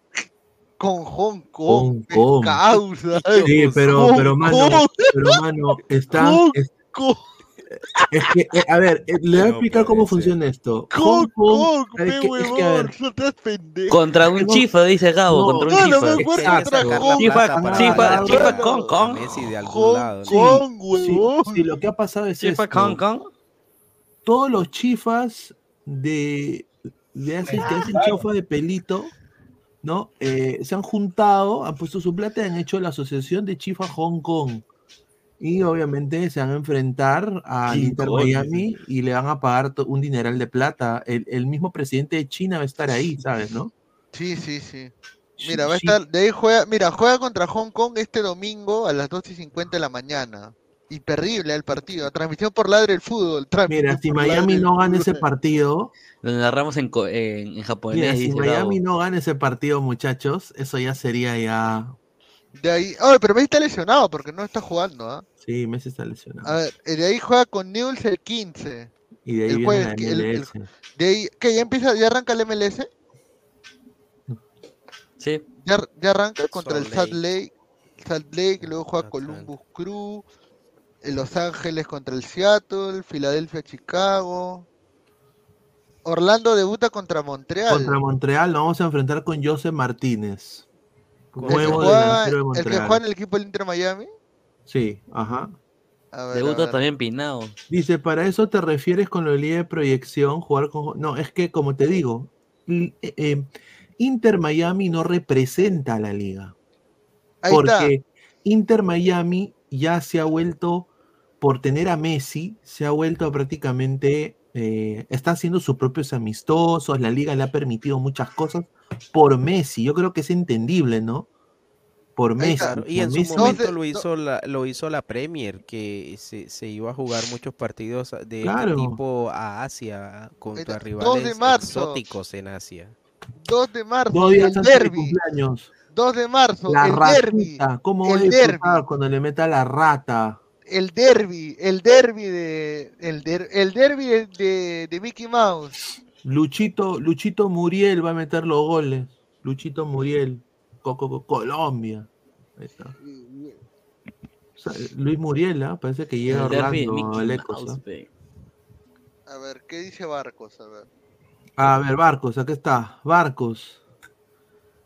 Con Hong Kong, Hong Causa, sí, pero, pero mano, pero mano, están, es que, eh, a ver, eh, le voy a explicar cómo funciona esto. Hong Kong, es que, a ver, contra un chifa, dice Gabo, contra un chifa. Chifa, chifa, chifa Kong. Kong. Kong, Sí, lo que ha pasado es Chifa Kong Kong. Todos los chifas de, de hacen, que hacen chofa de pelito, ¿no? Eh, se han juntado, han puesto su plata y han hecho la asociación de chifa Hong Kong y obviamente se van a enfrentar a Inter Miami y le van a pagar un dineral de plata. El, mismo presidente de China va a estar ahí, ¿sabes, no? Sí, sí, sí. Mira, va a estar, de ahí juega, mira, juega contra Hong Kong este domingo a las 2 y 50 de la mañana. Imperdible el partido. Transmisión por Ladre el Fútbol. Mira, si Miami no gana ese partido. Lo narramos en, en, japonés. Mira, si Miami no gana ese partido, muchachos, eso ya sería ya de ahí, oh, pero Messi está lesionado porque no está jugando, ¿ah? Sí, Messi está lesionado. A ver, de ahí juega con Newell's el 15. Y de ahí el viene el, de ahí, ¿qué? ¿Ya empieza, ya arranca el MLS? Sí. Ya, ya arranca contra el Salt Lake. Salt Lake, luego juega Columbus Crew, Los Ángeles contra el Seattle, Filadelfia, Chicago. Orlando debuta contra Montreal. Contra Montreal nos vamos a enfrentar con José Martínez. ¿El que, juega, ¿El que juega en el equipo del Inter Miami? Sí, ajá. Debuta también Pinado. Dice, ¿para eso te refieres con la línea de proyección? Jugar con... No, es que como te digo, eh, eh, Inter Miami no representa a la liga. porque Inter Miami ya se ha vuelto, por tener a Messi, se ha vuelto prácticamente, eh, está haciendo sus propios amistosos, la liga le ha permitido muchas cosas por Messi. Yo creo que es entendible, ¿no? Por Messi. Y en su momento lo hizo la, lo hizo la Premier, que se, iba a jugar muchos partidos de este tipo a Asia contra rivales exóticos en Asia. 2 de marzo, el derby. 2 de marzo, la el derby. ¿Cómo el derby. cuando le meta la rata? El derby, el derby de el, el derby de, de Mickey Mouse. Luchito, Luchito Muriel va a meter los goles. Luchito Muriel, Colombia. Ahí está. Luis Muriel, ¿eh? parece que llega Orlando Lecos. A ver, ¿qué dice Barcos? A ver. A ver, Barcos, aquí está. Barcos.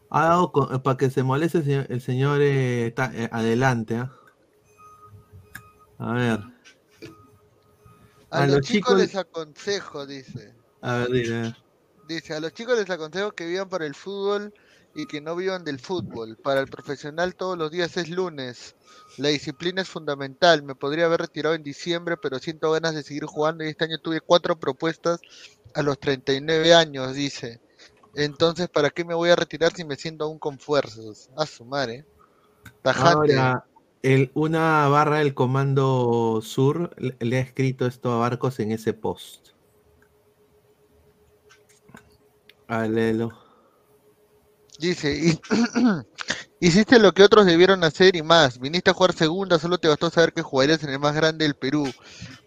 Ha dado eh, para que se moleste el señor, eh, está, eh, adelante. ¿eh? A ver. A, los, chicos les aconsejo, dice. A ver, Dice, a los chicos les aconsejo que vivan para el fútbol y que no vivan del fútbol. Para el profesional todos los días es lunes. La disciplina es fundamental. Me podría haber retirado en diciembre, pero siento ganas de seguir jugando y este año tuve cuatro propuestas a los 39 años, dice. Entonces, ¿para qué me voy a retirar si me siento aún con fuerzas? A su madre. Tajante. Ahora, el, una barra del Comando Sur le ha escrito esto a Barcos en ese post. Alelo. Dice, *clears throat* hiciste lo que otros debieron hacer y más. Viniste a jugar segunda, solo te bastó saber que jugarías en el más grande del Perú.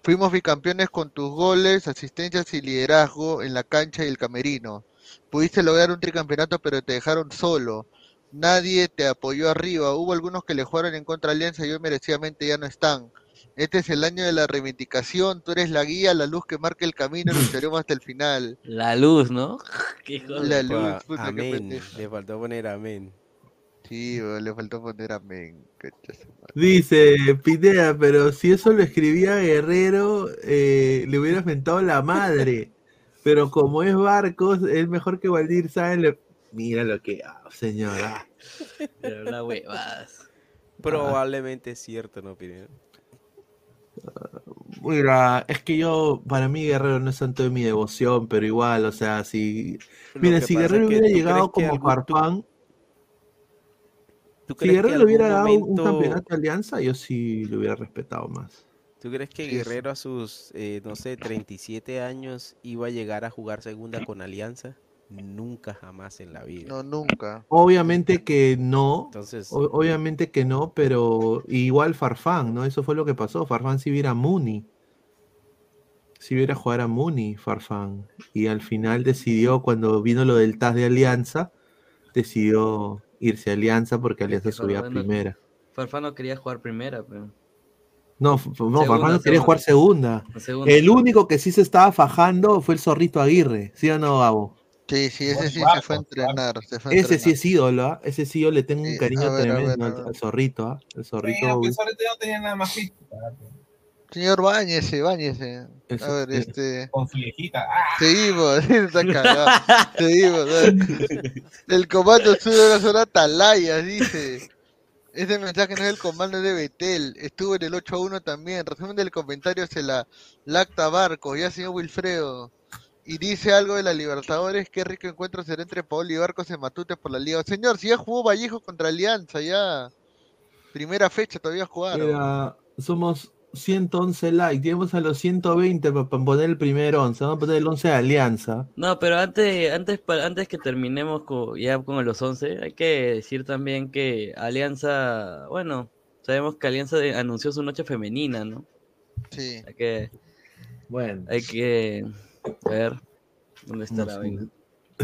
Fuimos bicampeones con tus goles, asistencias y liderazgo en la cancha y el camerino. Pudiste lograr un tricampeonato, pero te dejaron solo. Nadie te apoyó arriba. Hubo algunos que le jugaron en contra Alianza y hoy merecidamente ya no están. Este es el año de la reivindicación. Tú eres la guía, la luz que marca el camino. Lucharemos *laughs* hasta el final. La luz, ¿no? *laughs* Qué La luz. puta, Amén. Le faltó poner amén. Sí, le faltó poner amén. Dice Pineda, pero si eso lo escribía Guerrero, eh, le hubieras mentado la madre. *laughs* Pero como es Barcos, es mejor que Valdir Sáenz le... Mira lo que... ah, señora. *laughs* Pero la huevadas. Probablemente es cierto, ¿no, Pineda? Mira, es que yo, para mí Guerrero no es santo de mi devoción, pero igual, o sea, si... Lo Mira, si Guerrero hubiera llegado como Farfán, ¿Tú si Guerrero le hubiera dado un campeonato a Alianza, yo sí lo hubiera respetado más. ¿Tú crees que. Guerrero a sus, eh, no sé, 37 años iba a llegar a jugar segunda con Alianza? Nunca jamás en la vida. No, nunca. Obviamente que no, Entonces, o- obviamente que no, pero igual Farfán, ¿no? Eso fue lo que pasó. Farfán si viera a Muni. Si viera a jugar a Muni, Farfán. Y al final decidió, cuando vino lo del TAS de Alianza, decidió irse a Alianza porque Alianza subía a no- primera. Farfán no quería jugar primera, pero. No, no Segunda, Farfán no quería segunda. jugar segunda. Segunda. El único que sí se estaba fajando fue el Zorrito Aguirre, ¿sí o no, Gabo? Sí, sí, ese sí se fue a entrenar. Se fue a Ese sí es ídolo, ¿ah? Ese sí yo le tengo un Sí, cariño ver, ver, tremendo a al, ver. al Zorrito, ¿ah? El Zorrito. Pues ahorita no tenía nada más físico. Señor, báñese, báñese. Eso- A ver, eh, este. Con su viejita. ¡Ah! Seguimos, *laughs* está *laughs* cagado. Seguimos. ¿no? El comando sube de la zona Atalaya, dice. Ese mensaje no es del comando, es de Betel. Estuvo en el 8 a 1 también. Resumen del comentario se la lacta Barcos. Ya, señor Wilfredo. Y dice algo de la Libertadores. Qué rico encuentro será entre Paul y Barcos en Matute por la Liga. Señor, si ya jugó Vallejo contra Alianza, ya. Primera fecha todavía jugaron. Mira, somos 111 likes, llegamos a los 120 para poner el primer 11, vamos a poner el 11 de Alianza. No, pero antes, antes, antes que terminemos con, ya con los 11, hay que decir también que Alianza, bueno, sabemos que Alianza anunció su noche femenina, ¿no? Sí. Hay que, Bueno, hay que, a ver, ¿dónde está no la vaina?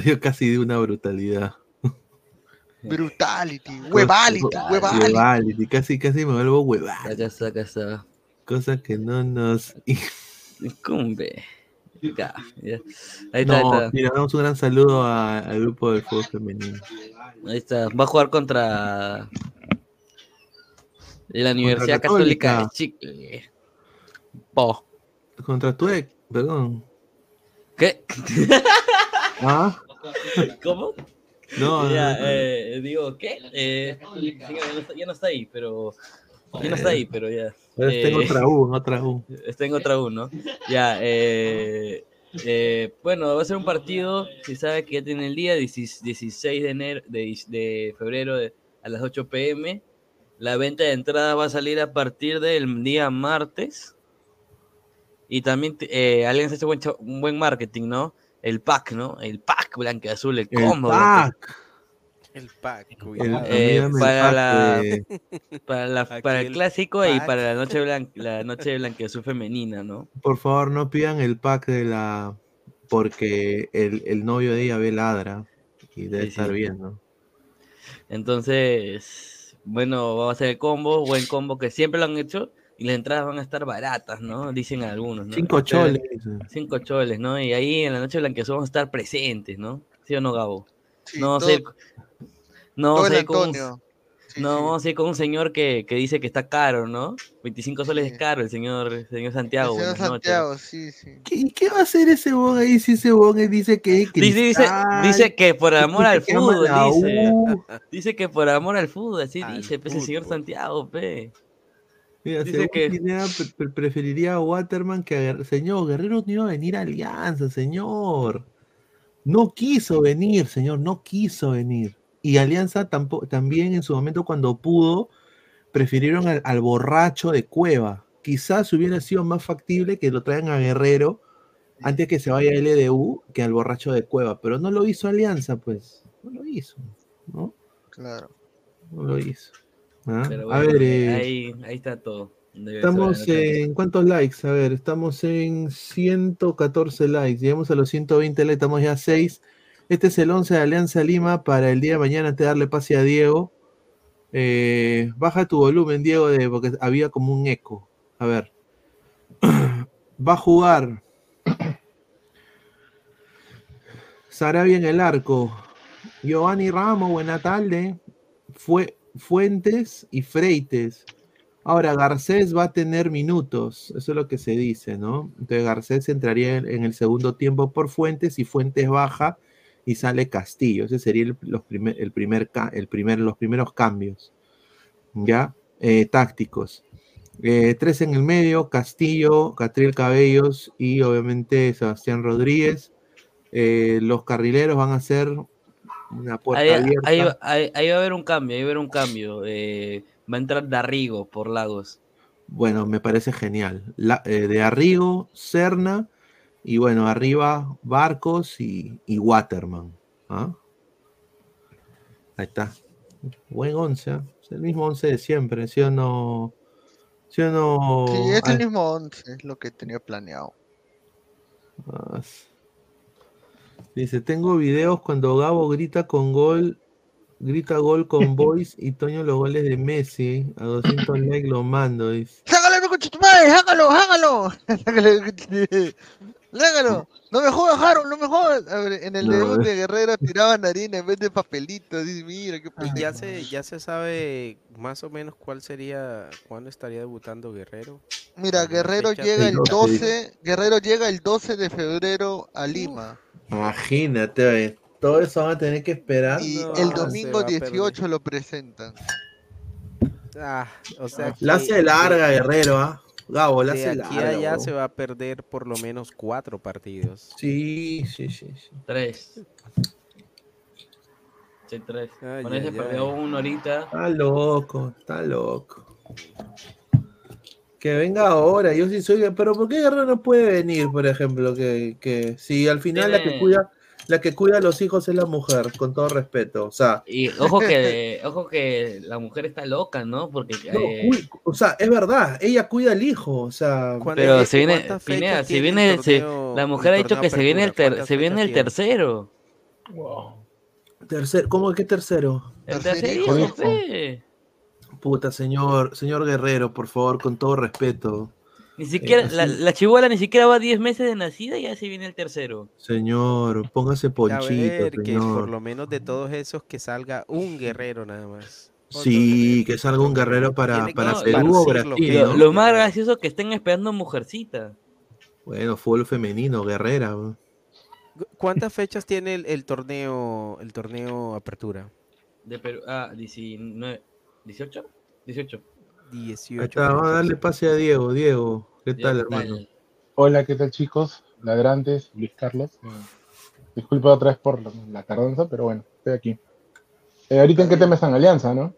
yo casi di una brutalidad. *laughs* Brutality, huevality, huevality. Huevality, casi, casi me vuelvo hueval. Acá está, acá está. Cosa que no nos... Cumbe. Ya, ya. Ahí está, ahí No, está. mira, damos un gran saludo a- al grupo del fútbol femenino. Ahí está. Va a jugar contra la Universidad Católica, de. Chile. Po. Contra Tuec, perdón. ¿Qué? ¿Ah? ¿Cómo? No, ya, no, no. eh, digo, ¿qué? Eh, ya, no está, ya no está ahí, pero. Ya no está ahí, pero ya. En Eh, otra U, otra U. Está en otra U, ¿no? Ya, eh, eh, bueno, va a ser un partido, si sabe que ya tiene el día, 16 16 de, enero, de, de febrero de- a las 8 pm. La venta de entrada va a salir a partir del día martes. Y también eh, Alianza buen, cha- un buen marketing, ¿no? El pack, ¿no? El pack blanqueazul, el El combo. pack. El pack, El- cuidado. Eh, el para, pack la, de- para, la- para el el clásico y para la noche blanca, la noche blanqueazul femenina, ¿no? Por favor, no pidan el pack de la... Porque el, el novio de ella ve ladra y debe Sí, estar sí. bien, ¿no? Entonces, bueno, va a ser el combo, buen combo que siempre lo han hecho y las entradas van a estar baratas, ¿no? Dicen algunos, ¿no? Cinco Pero- choles. Cinco choles, ¿no? Y ahí en la noche blanqueazul vamos a estar presentes, ¿no? ¿Sí o no, Gabo? Sí, no todo- sé. No todo el sé con un- Antonio. Sí, no, sí. vamos a ir con un señor que, que dice que está caro, ¿no? 25 soles Sí. es caro, el señor, el señor El Santiago. señor buenas noches. Santiago, sí, sí. ¿Qué, y qué va a hacer ese bon ahí si ese bon ahí dice que es Dice, dice, dice que por amor al fútbol, dice. *laughs* Dice que por amor al fútbol, así Al dice, pues el señor. Santiago, pe. Mira, Dice según que- Pineda, pre- pre- preferiría a Waterman que a Guerrero. Señor, Guerrero no iba a venir a Alianza, señor. No quiso venir, señor, no quiso venir. Y Alianza tampoco, también en su momento cuando pudo, prefirieron al, al borracho de Cueva. Quizás hubiera sido más factible que lo traigan a Guerrero antes que se vaya a LDU que al borracho de Cueva, pero no lo hizo Alianza, pues. No lo hizo. ¿no? Claro. No lo hizo. ¿Ah? Pero a ver, eh, ahí, ahí está todo. Debe estamos en cuántos likes? A ver, estamos en 114 likes. Llegamos a los 120 likes, estamos ya a 6. Este es el 11 de Alianza Lima para el día de mañana te darle pase a Diego. Eh, baja tu volumen, Diego, de, porque había como un eco. A ver. *clears throat* Va a jugar Sarabia en el arco. Giovanni Ramos, buena tarde. Fue Fuentes y Freites. Ahora, Garcés va a tener minutos, eso es lo que se dice, ¿no? Entonces Garcés entraría en, el segundo tiempo por Fuentes y Fuentes baja y sale Castillo. Ese sería los primer, el primer, el primer, los primeros cambios, ¿ya? Eh, tácticos. Eh, tres en el medio, Castillo, Catriel Cabellos y obviamente Sebastián Rodríguez. Eh, los carrileros van a ser una puerta Ahí, abierta. ahí va- ahí- ahí va a haber un cambio, ahí va a haber un cambio. Eh, va a entrar Darrigo por Lagos. Bueno, me parece genial. La- eh, de Arrigo, Serna y bueno, arriba Barcos y, y Waterman. ¿ah? Ahí está. Buen 11. ¿ah? Es el mismo 11 de siempre, ¿sí o no? ¿Sí o no? Sí, es el mismo 11, es lo que tenía planeado. ah, s- Dice, tengo videos cuando Gabo grita con gol, grita gol con *laughs* Boys y Toño los goles de Messi. A 200 likes lo mando, dice. ¡Sácalo, madre! ¡Hágalo, hágalo! ¡Hágalo! ¡No me jodas, Harold! ¡No me jodas! Ver, en el No, debut eh. de Guerrero tiraban harina en vez de papelitos. Dice, mira, qué pendejo. ya se, ya se sabe más o menos cuál sería, cuándo estaría debutando Guerrero. Mira, ¿Alguna Guerrero llega el Sí, 12, Guerrero llega el 12 de febrero a Lima. Imagínate, eh, todo eso van a tener que esperar. Y No, el domingo va a perder. 18 lo presentan. Ah, o sea, La que hace larga, Guerrero, ¿ah? Gabo, la de hace aquí larga. a allá se va a perder por lo menos cuatro partidos. Sí, sí, sí. sí. Tres. Sí, tres. Ay, Con ese ay, perdió uno ahorita. Está loco, está loco. Que venga ahora, yo sí soy. Pero ¿por qué Guerrero no puede venir, por ejemplo? Que, que si al final la que cuida, la que cuida a los hijos es la mujer, con todo respeto. O sea, Y ojo que, ojo que la mujer está loca, ¿no? Porque no, eh, o sea, es verdad, ella cuida al hijo. O sea, ¿Cuántas pero se viene, Pineda, el viene, se- torneo- la mujer ha dicho que se viene el ter- ¿Cuántas se viene el tercero. tercer, ¿cómo que tercero? El Tercer tercero, hijo. fe. Puta, señor, señor Guerrero, por favor, con todo respeto. Ni siquiera, Eh, la, así- la chibola ni siquiera va 10 meses de nacida y ya se viene el tercero. Señor, póngase A ponchito, ver, que por señor. lo menos de todos esos que salga un guerrero nada más. Sí, guerrero, que salga un guerrero para, para no, Perú o Brasil, Lo, ¿no? lo más gracioso es que estén esperando mujercita. Bueno, fútbol femenino, guerrera. ¿Cuántas fechas tiene el, el torneo el torneo Apertura? De Perú, ah, 19, 18, 18. 18. Ahí está, vamos a darle pase a Diego. Diego, ¿qué Diego, tal, ¿qué hermano? Hola, ¿qué tal chicos? Ladrantes, Luis Carlos. Disculpa otra vez por la, tardanza, pero bueno, estoy aquí. Eh, ahorita en qué tema están Alianza, ¿no?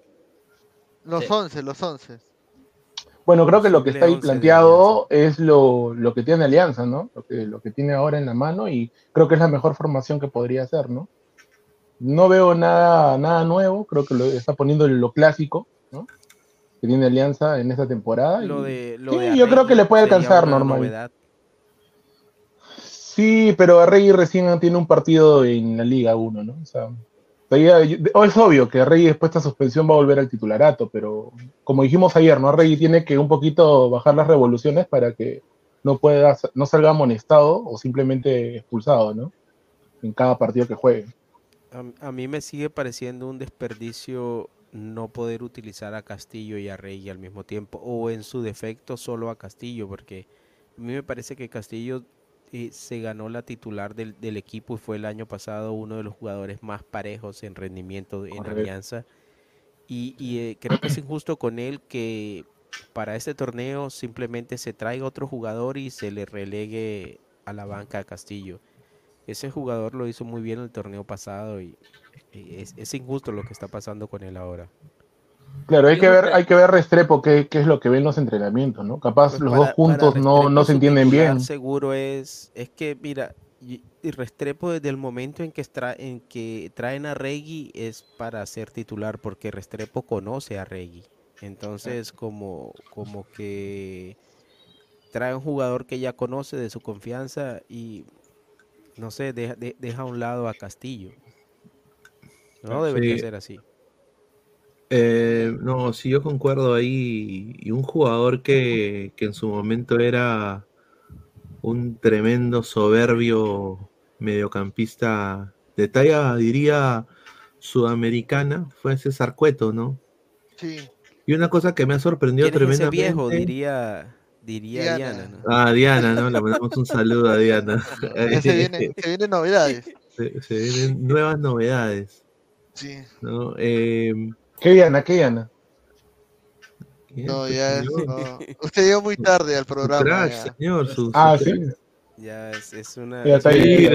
Los Sí. 11, los 11. Bueno, creo que lo que está ahí 11 de planteado es lo, lo que tiene Alianza, ¿no? Lo que, lo que tiene ahora en la mano y creo que es la mejor formación que podría hacer, ¿no? No veo nada, nada nuevo, creo que lo está poniendo lo clásico, ¿no? Que tiene Alianza en esta temporada. y- Lo de, lo Sí, de yo creo que le puede alcanzar normal. novedad. Sí, pero Arregui recién tiene un partido en la Liga 1, ¿no? O sea, es obvio que Arregui después de esta suspensión va a volver al titularato, pero como dijimos ayer, ¿no? Arregui tiene que un poquito bajar las revoluciones para que no pueda, no salga amonestado o simplemente expulsado, ¿no? En cada partido que juegue. A, a mí me sigue pareciendo un desperdicio no poder utilizar a Castillo y a Rey al mismo tiempo, o en su defecto solo a Castillo, porque a mí me parece que Castillo eh, se ganó la titular del, del equipo y fue el año pasado uno de los jugadores más parejos en rendimiento en Correcto. Alianza. Y, y, eh, creo que es injusto con él que para este torneo simplemente se traiga otro jugador y se le relegue a la banca a Castillo. Ese jugador lo hizo muy bien el torneo pasado y y es, es injusto lo que está pasando con él ahora. Claro, hay que ver, hay que ver Restrepo qué, qué es lo que ven los entrenamientos, ¿no? Capaz Pues los para- dos juntos no, no se entienden bien. Seguro es, es que mira, y, Restrepo desde el momento en que, en que traen a Reggie es para ser titular, porque Restrepo conoce a Reggie. Entonces, como, como que trae un jugador que ya conoce de su confianza y, no sé, deja, deja a un lado a Castillo. No debería ser así. Eh, no, sí, yo concuerdo ahí. Y un jugador que, que en su momento era un tremendo soberbio mediocampista de talla, diría, sudamericana, fue César Cueto, ¿no? Sí. Y una cosa que me ha sorprendido tremendamente. viejo, diría, diría Diana. ¿no? Ah, Diana, ¿no? Le mandamos un saludo a Diana. *laughs* se, vienen, *laughs* se vienen novedades. Se, vienen nuevas novedades. Sí. ¿no? Eh, ¿Qué Diana? ¿Qué Diana? No, ya no. Usted llegó muy tarde al programa. señor. ah, sí. Ya es, es una. Ya está ahí.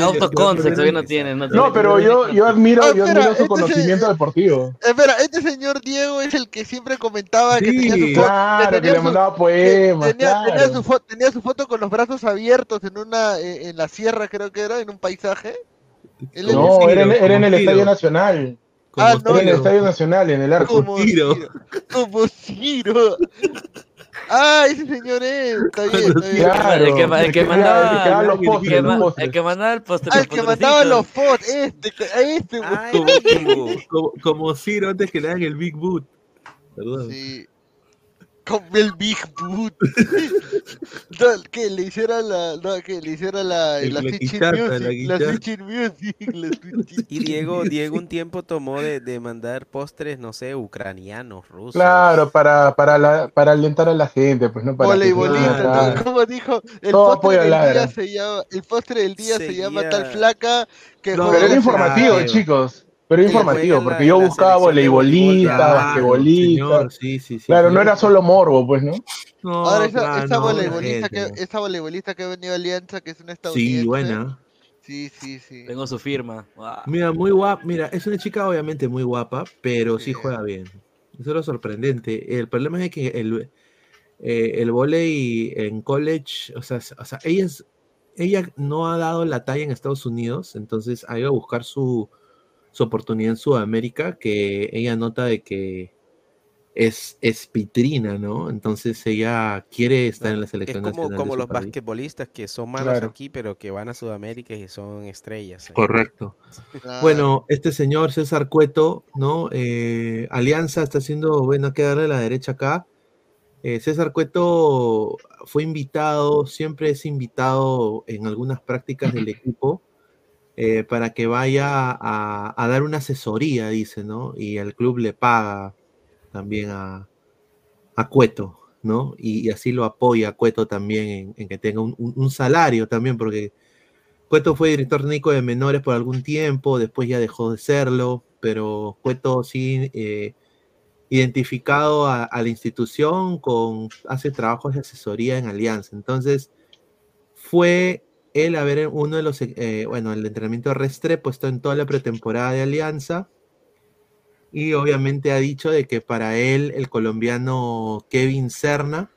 Autoconcept todavía no tiene. No, no pero yo, yo admiro, yo admiro su conocimiento deportivo. Espera, este señor Diego es el que siempre comentaba sí, que tenía su foto. Claro, que, que le mandaba poemas. Tenía, claro. tenía, su foto, tenía su foto con los brazos abiertos en una en la sierra, creo que era, en un paisaje. Él no, era, en, era en el Estadio Nacional. Ah, no, en el Estadio Nacional, en el arco. Como Ciro. Como Ciro. Ah, ese señor es. Está bien, está bien. Claro, el que, el que mandaba los postres, el, postres. el que mandaba el postre. Ah, el que mandaba los fotos. Este, este. Como, como, como Ciro antes que le hagan el Big Boot. Perdón. Sí. Como el Big Boot. *laughs* no, que le hiciera la. No, que le hiciera la. El- La la guitarra, Music. la La. Switching Music. La *laughs* Y Diego, Diego un tiempo tomó de, de mandar postres, no sé, ucranianos, rusos. Claro, para, para, la, para alentar a la gente, pues no para Voleibolista, ¿no? Como dijo, el postre, del día se llama, el postre del día se llama Seguía- tal flaca que No, Pero era informativo, chicos. Pero informativo, porque la- yo buscaba voleibolista, voleibol, basquetbolista. sí, sí, sí. Claro, no era solo morbo, pues, ¿no? No, Ahora esa, claro, esa no, voleibolista que esa voleibolista que ha venido a Alianza, que es una estadounidense. Sí, buena. Sí, sí, sí. Tengo su firma. Wow. Mira, muy guapa. Mira, es una chica obviamente muy guapa, pero sí, Sí. juega bien. Eso es lo sorprendente. El problema es que el, eh, el volei en college, o sea, o sea, ella, es- ella no ha dado la talla en Estados Unidos, entonces ha ido a buscar su, su oportunidad en Sudamérica, que ella nota de que es, es vitrina, ¿no? Entonces ella quiere estar en la Es selección como, nacional de como su los país. basquetbolistas que son malos Claro. aquí, pero que van a Sudamérica y son estrellas. ¿eh? Correcto. Claro. Bueno, este señor César Cueto, ¿no? Eh, Alianza está haciendo, bueno, hay que darle a la derecha acá. Eh, César Cueto fue invitado, siempre es invitado en algunas prácticas del equipo eh, para que vaya a, dar una asesoría, dice, ¿no? Y el club le paga también a, Cueto, ¿no? Y, así lo apoya a Cueto también en, que tenga un salario también, porque Cueto fue director técnico de menores por algún tiempo, después ya dejó de serlo, pero Cueto sí eh, identificado a, a la institución con hace trabajos de asesoría en Alianza. Entonces, fue él a ver uno de los, eh, bueno, el entrenamiento de Restrepo puesto en toda la pretemporada de Alianza. Y obviamente ha dicho de que para él el colombiano Kevin Serna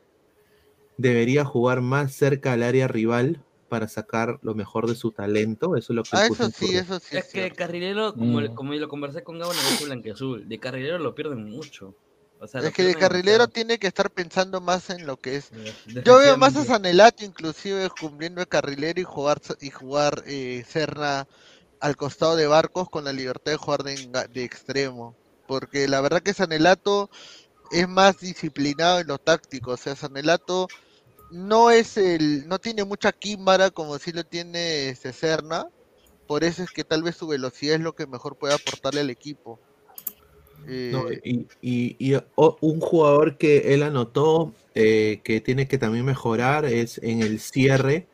debería jugar más cerca al área rival para sacar lo mejor de su talento. Eso es lo que Ah, eso sí, eso sí. Es es que. Carrilero, como, Mm. como lo conversé con Gabo en el Blanqueazul, de Carrilero lo pierden mucho. O sea, lo Es que el carrilero tiene que estar pensando más en lo que es. Yo veo más a. Sanelato inclusive cumpliendo el carrilero y jugar y jugar eh, Serna al costado de Barcos con la libertad de jugar de, extremo. Porque la verdad que Sanelato es más disciplinado en lo táctico. O sea, Sanelato no es el, no tiene mucha químbara como si lo tiene este Serna. Por eso es que tal vez su velocidad es lo que mejor puede aportarle al equipo. No, Eh, y, y- y, o- un jugador que él anotó eh, que tiene que también mejorar es en el cierre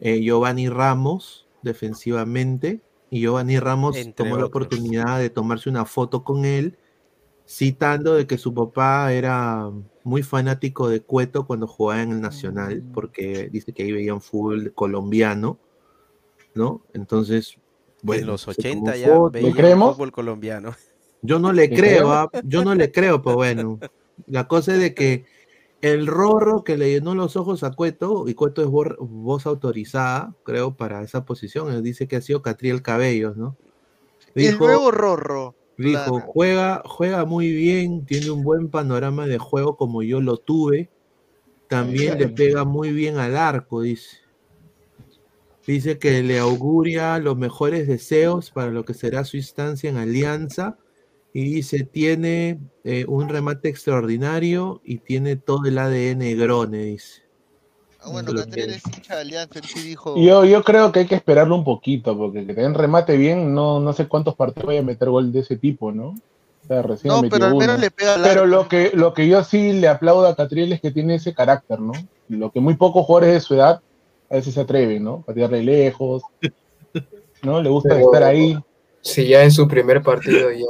eh, Giovanni Ramos defensivamente y Giovanni Ramos Entre tomó la oportunidad de tomarse una foto con él citando de que su papá era muy fanático de Cueto cuando jugaba en el Nacional Mm. porque dice que ahí veían fútbol colombiano ¿no? entonces bueno en los se tomó 80 ya foto. veía creemos? fútbol colombiano. Yo no *laughs* le ¿Le creo, ah, yo no le creo, pero bueno. La cosa es de que el Rorro que le llenó los ojos a Cueto, y Cueto es voz autorizada, creo, para esa posición. dice que ha sido Catriel Cabellos, ¿no? el nuevo Rorro. Dijo, juega, juega muy bien, tiene un buen panorama de juego como yo lo tuve. También le pega muy bien al arco, dice. Dice que le auguria los mejores deseos para lo que será su instancia en Alianza. Y dice, tiene eh, un remate extraordinario y tiene todo el ADN Grone, dice. Ah, bueno, Catriel es hincha de Alianza, él sí dijo... Yo, yo creo que hay que esperarlo un poquito, porque que te den remate bien, no, no sé cuántos partidos vaya a meter gol de ese tipo, ¿no? O sea, recién no, pero al menos le pega Pero lo que, lo que yo sí le aplaudo a Catriel es que tiene ese carácter, ¿no? Lo que muy pocos jugadores de su edad a veces se atreven, ¿no? Patearle lejos, ¿no? Le gusta estar ahí. Si ya en su primer partido ya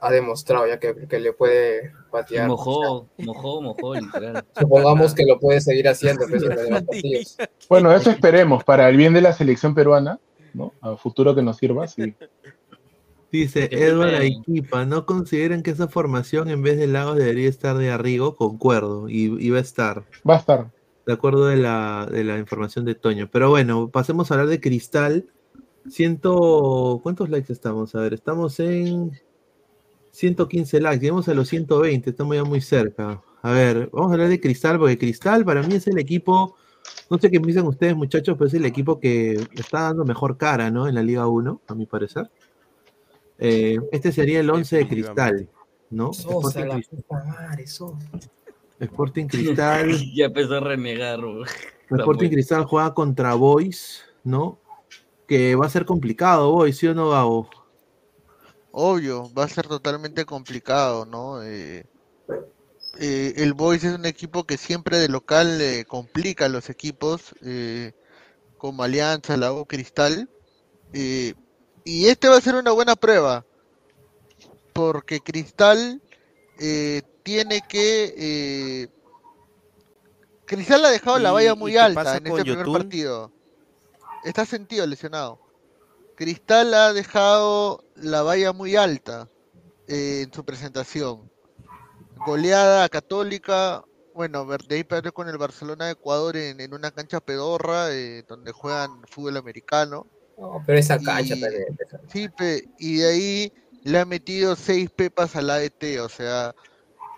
ha demostrado ya que, que le puede patear. Mojó, mojó, mojó, literal. Supongamos que lo puede seguir haciendo. Pues, *laughs* bueno, eso esperemos para el bien de la selección peruana, ¿no? A futuro que nos sirva, sí. Dice Edward Aiquipa, ¿no consideran que esa formación en vez de Lagos debería estar de Arrigo? Concuerdo, y, y va a estar. Va a estar. De acuerdo de la, de la información de Toño. Pero bueno, pasemos a hablar de Cristal. Ciento... ¿Cuántos likes estamos? A ver, estamos en 115 likes, llegamos a los 120, estamos ya muy cerca. A ver, vamos a hablar de Cristal, porque Cristal para mí es el equipo, no sé qué piensan ustedes muchachos, pero es el equipo que está dando mejor cara, ¿no? En la Liga 1, a mi parecer. Eh, este sería el 11 de Cristal, ¿no? Sporting, Cristal. Sporting Cristal. *laughs* ya empezó a renegar. Sporting Cristal juega contra Boys, ¿no? Que va a ser complicado, Boys, ¿sí o no, Gabo? obvio, va a ser totalmente complicado, ¿no? Eh, eh, el Boys es un equipo que siempre de local le complica a los equipos, eh, como Alianza, Lago Cristal. y este va a ser una buena prueba, porque Cristal tiene que... Cristal ha dejado la valla muy alta en este primer partido. Está sentido lesionado. Cristal ha dejado la valla muy alta eh, en su presentación. Goleada católica, bueno, de ahí perdió con el Barcelona de Ecuador en, una cancha pedorra eh, donde juegan fútbol americano. pero esa cancha Sí, y de ahí le ha metido seis pepas al ADT, o sea,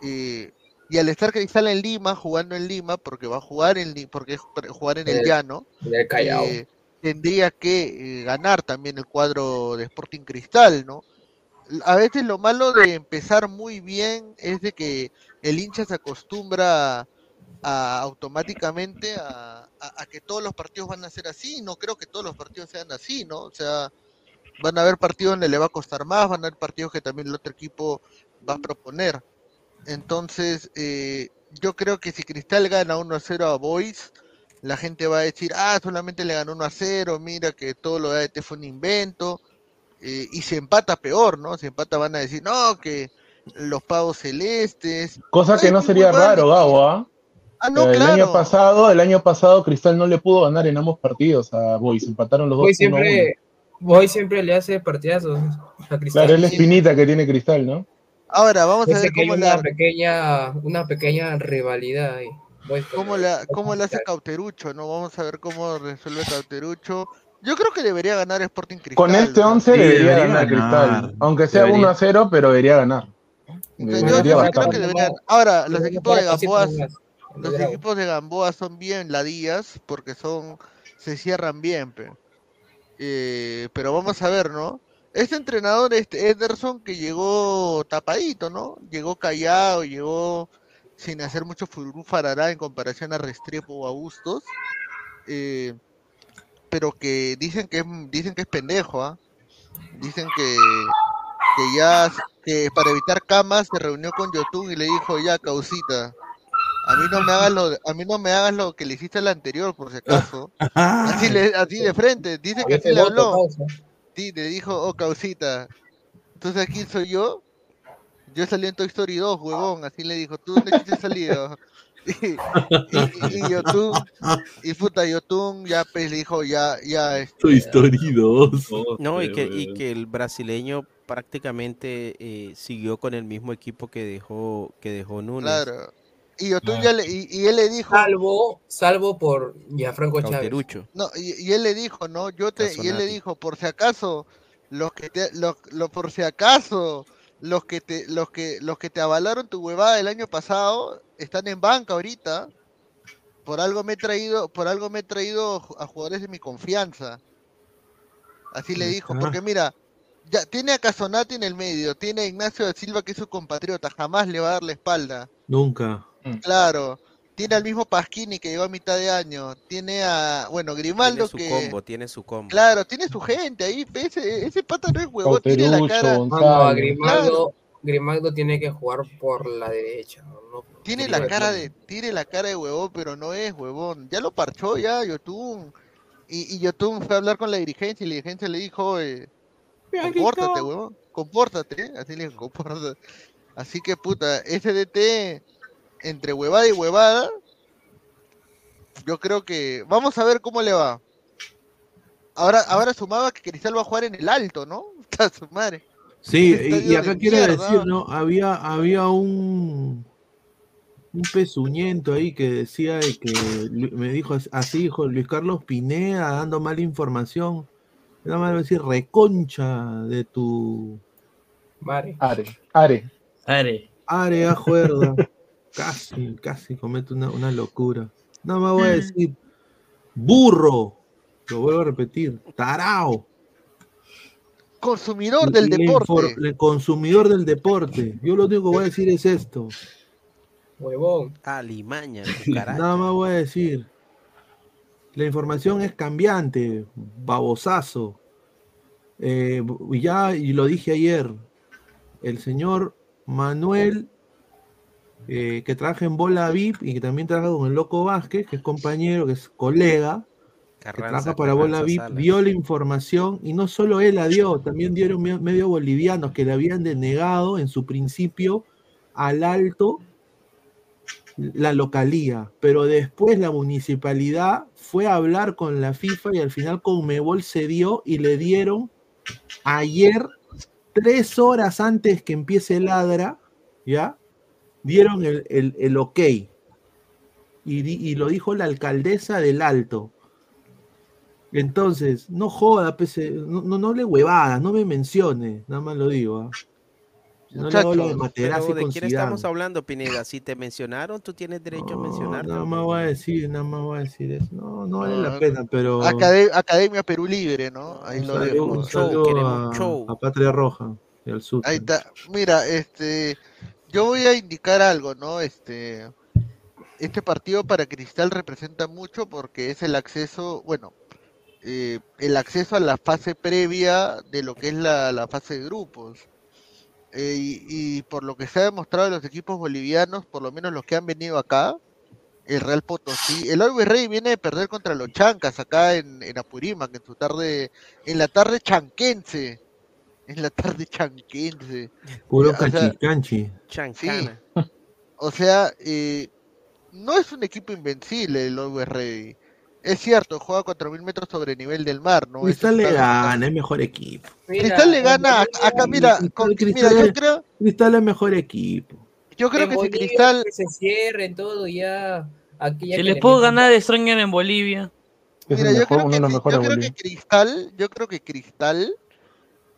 eh, y al estar Cristal en Lima, jugando en Lima, porque va a jugar en porque jugar en el, llano, tendría que eh, ganar también el cuadro de Sporting Cristal, ¿no? A veces lo malo de empezar muy bien es de que el hincha se acostumbra a, automáticamente a, que todos los partidos van a ser así. No creo que todos los partidos sean así, ¿no? O sea, van a haber partidos donde le va a costar más, van a haber partidos que también el otro equipo va a proponer. Entonces, eh, yo creo que si Cristal gana 1-0 a Boys, la gente va a decir, ah, solamente le ganó 1 a 0, mira que todo lo de ADT fue un invento, eh, y se empata peor, ¿no? Se empata, van a decir, no, que los pavos celestes. Cosa que no sería raro, Gabo, ¿ah? Ah, no, el claro. año pasado, el año pasado Cristal no le pudo ganar en ambos partidos a Boys, empataron los dos. Boy siempre, Boy siempre le hace partidazos a Cristal. Claro, es la espinita que tiene Cristal, ¿no? Ahora vamos a ver cómo la... una pequeña, una pequeña rivalidad ahí. ¿Cómo, la, ¿Cómo le hace Cauterucho? ¿no? Vamos a ver cómo resuelve Cauterucho. Yo creo que debería ganar Sporting Cristal. Con este 11 debería, ganar Cristal. Aunque sea 1 a 0, pero debería ganar. Ahora, los equipos de Gamboa, los equipos de Gamboa son bien ladillas porque son se cierran bien. Eh, pero vamos a ver, ¿no? Este entrenador, este Ederson, que llegó tapadito, ¿no? Llegó callado, llegó sin hacer mucho farará en comparación a Restrepo o a Bustos, eh, pero que dicen que es, dicen que es pendejo, ¿ah? dicen que, que ya que para evitar camas se reunió con Yotun y le dijo ya causita, a mí no me hagas lo, a mí no me hagas lo que le hiciste al anterior por si acaso, *laughs* así, le, así de frente, dice que así le habló, sí, le dijo oh causita, entonces aquí soy yo yo salí en Toy Story 2, huevón, así le dijo, ¿tú dónde has salido? *laughs* Y, y, y, Yotun, y puta, Yotun ya pues le dijo, ya, ya. Este, Toy Story 2. *laughs* No, y que, y que el brasileño prácticamente eh, siguió con el mismo equipo que dejó, que dejó Nunes. Claro. Y, Yotun ya le, y, él le dijo. Salvo, salvo por Franco Chávez. No, y, él le dijo, ¿no? Yo te, y él le dijo, por si acaso, los que te, los, por si acaso, los que te, los que, los que te avalaron tu huevada el año pasado están en banca ahorita. Por algo me he traído, por algo me he traído a jugadores de mi confianza. Así le dijo, porque mira, ya tiene a Casonati en el medio, tiene a Ignacio da Silva que es su compatriota, jamás le va a dar la espalda. Nunca. Mm. Claro. Tiene al mismo Pasquini que llegó a mitad de año. Tiene a, bueno, Grimaldo tiene su combo, tiene su combo. Claro, tiene su gente ahí. Ese, ese pata no es huevón, tiene la cara. No, Grimaldo, Grimaldo tiene que jugar por la derecha. tiene la cara de, tiene la cara de huevón, pero no es huevón. Ya lo parchó ya, Yotun. Y, y Yotun fue a hablar con la dirigencia y la dirigencia le dijo, eh, compórtate, huevón, compórtate, así le dijo, compórtate. Así que puta, DT entre huevada y huevada, yo creo que vamos a ver cómo le va. Ahora, ahora sumaba que Cristal va a jugar en el alto, ¿no? *laughs* Está su madre. Sí, y, acá quiero decir, ¿no? Había, había un un pezuñento ahí que decía que me dijo así, dijo Luis Carlos Pineda dando mala información. Nada más decir reconcha de tu. Are. Are. Are. Are, ajuerda. *laughs* casi, casi comete una, locura. Nada más voy a mm. decir burro. Lo vuelvo a repetir. Tarao. Consumidor del deporte. El consumidor del deporte. Yo lo único que voy a decir es esto. Huevón. Alimaña, *laughs* Nada más voy a decir. La información es cambiante, babosazo. Eh, ya, y lo dije ayer, el señor Manuel, eh, que trabaja en Bola VIP y que también trabaja con el Loco Vázquez, que es compañero, que es colega, que trabaja para Bola VIP, dio la información y no solo él la dio, también dieron medio bolivianos que le habían denegado en su principio al alto la localía, pero después la municipalidad fue a hablar con la FIFA y al final Conmebol dio y le dieron ayer, tres horas antes que empiece el ladra, ¿ya? Dieron el, ok. Y, lo dijo la alcaldesa del Alto. Entonces, no joda, no, no, no le huevadas, no me mencione, nada más lo digo. ¿ah? No de quién estamos hablando, Pineda? Si te mencionaron, tú tienes derecho a mencionar. Nada más voy a decir, nada más voy a decir eso. No, no vale la pena, pero. Academia Perú Libre, ¿no? Ahí lo dejo. show, a, Patria Roja y al sur. Ahí está. Mira, este. Yo voy a indicar algo, ¿no? Este. Este partido para Cristal representa mucho porque es el acceso, bueno, eh, el acceso a la fase previa de lo que es la, fase de grupos eh, y, por lo que se ha demostrado en los equipos bolivianos, por lo menos los que han venido acá, el Real Potosí, el Always Rey viene de perder contra los Chancas acá en, en Apurímac, en su tarde, en la tarde chanquense, en la tarde chanquense. Puro canchi, O sea, eh, no es un equipo invencible el Always Rey es cierto, juega 4.000 metros sobre nivel del mar, ¿no? Cristal le gana, es mejor equipo. Cristal le gana, acá mira, Cristal, yo creo... Cristal es mejor equipo. Yo creo que si Cristal... Que se cierre todo ya... Aquí ya les puedo ganar de Stronger en Bolivia. Mira, yo, creo que, yo creo que Cristal, yo creo que Cristal,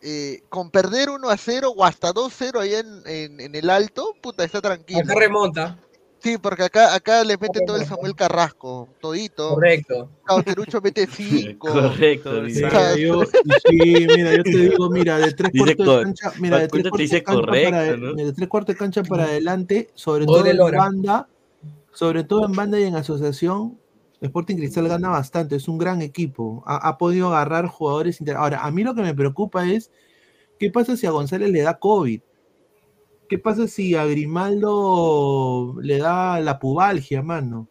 eh, con perder 1 a 0 o hasta 2 0 ahí en, en, en, el alto, puta, está tranquilo. Acá remonta. Sí, porque acá, acá le mete todo el Samuel Carrasco, todito. Correcto. Cauterucho mete *laughs* 5. Correcto. Sí, yo, sí, mira, yo te digo, mira, de tres cuartos de cancha, mira, de tres cuartos de cancha, para, de tres cuartos de cancha para adelante, sobre todo en banda, sobre todo en banda y en asociación, Sporting Cristal gana bastante, es un gran equipo, ha, ha podido agarrar jugadores. Ahora, a mí lo que me preocupa es, ¿qué pasa si a González le da COVID? ¿Qué pasa si a Grimaldo le da la pubalgia, mano?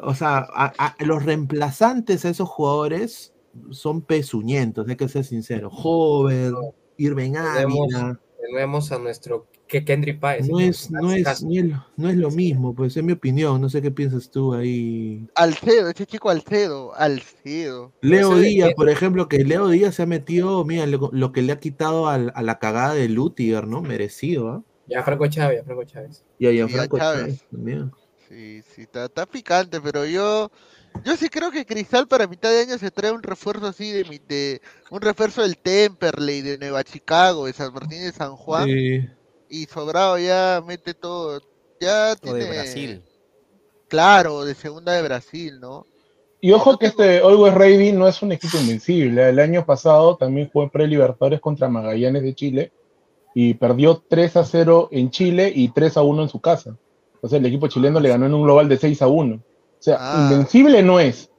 O sea, a, los reemplazantes a esos jugadores son pezuñentos, hay que ser sincero. Joven, Irving Ávila. Tenemos a nuestro que Kendry Páez. No es, no, es, no es lo mismo, pues es mi opinión, no sé qué piensas tú ahí. Alcedo, ese chico Alcedo, Alcedo. Leo Díaz, por ejemplo, que Leo Díaz se ha metido, mira, lo, que le ha quitado a la cagada de Lutiger, ¿no? Merecido, ¿ah? Ya Franco Chávez, ya Franco Chávez. Y a Franco Chávez. también. Sí, sí, está, está picante, pero yo yo sí creo que Cristal para mitad de año se trae un refuerzo así de, de un refuerzo del Temperley, de Nueva Chicago, de San Martín de San Juan. Y sobrado ya mete todo. Ya tiene... de Brasil. Claro, de segunda de Brasil, ¿no? Y ojo que este Always Ready no es un equipo invencible. El año pasado también fue pre-Libertadores contra Magallanes de Chile y perdió 3 a 0 en Chile y 3 a 1 en su casa. Entonces el equipo chileno le ganó en un global de 6 a 1. O sea, ah. invencible no es.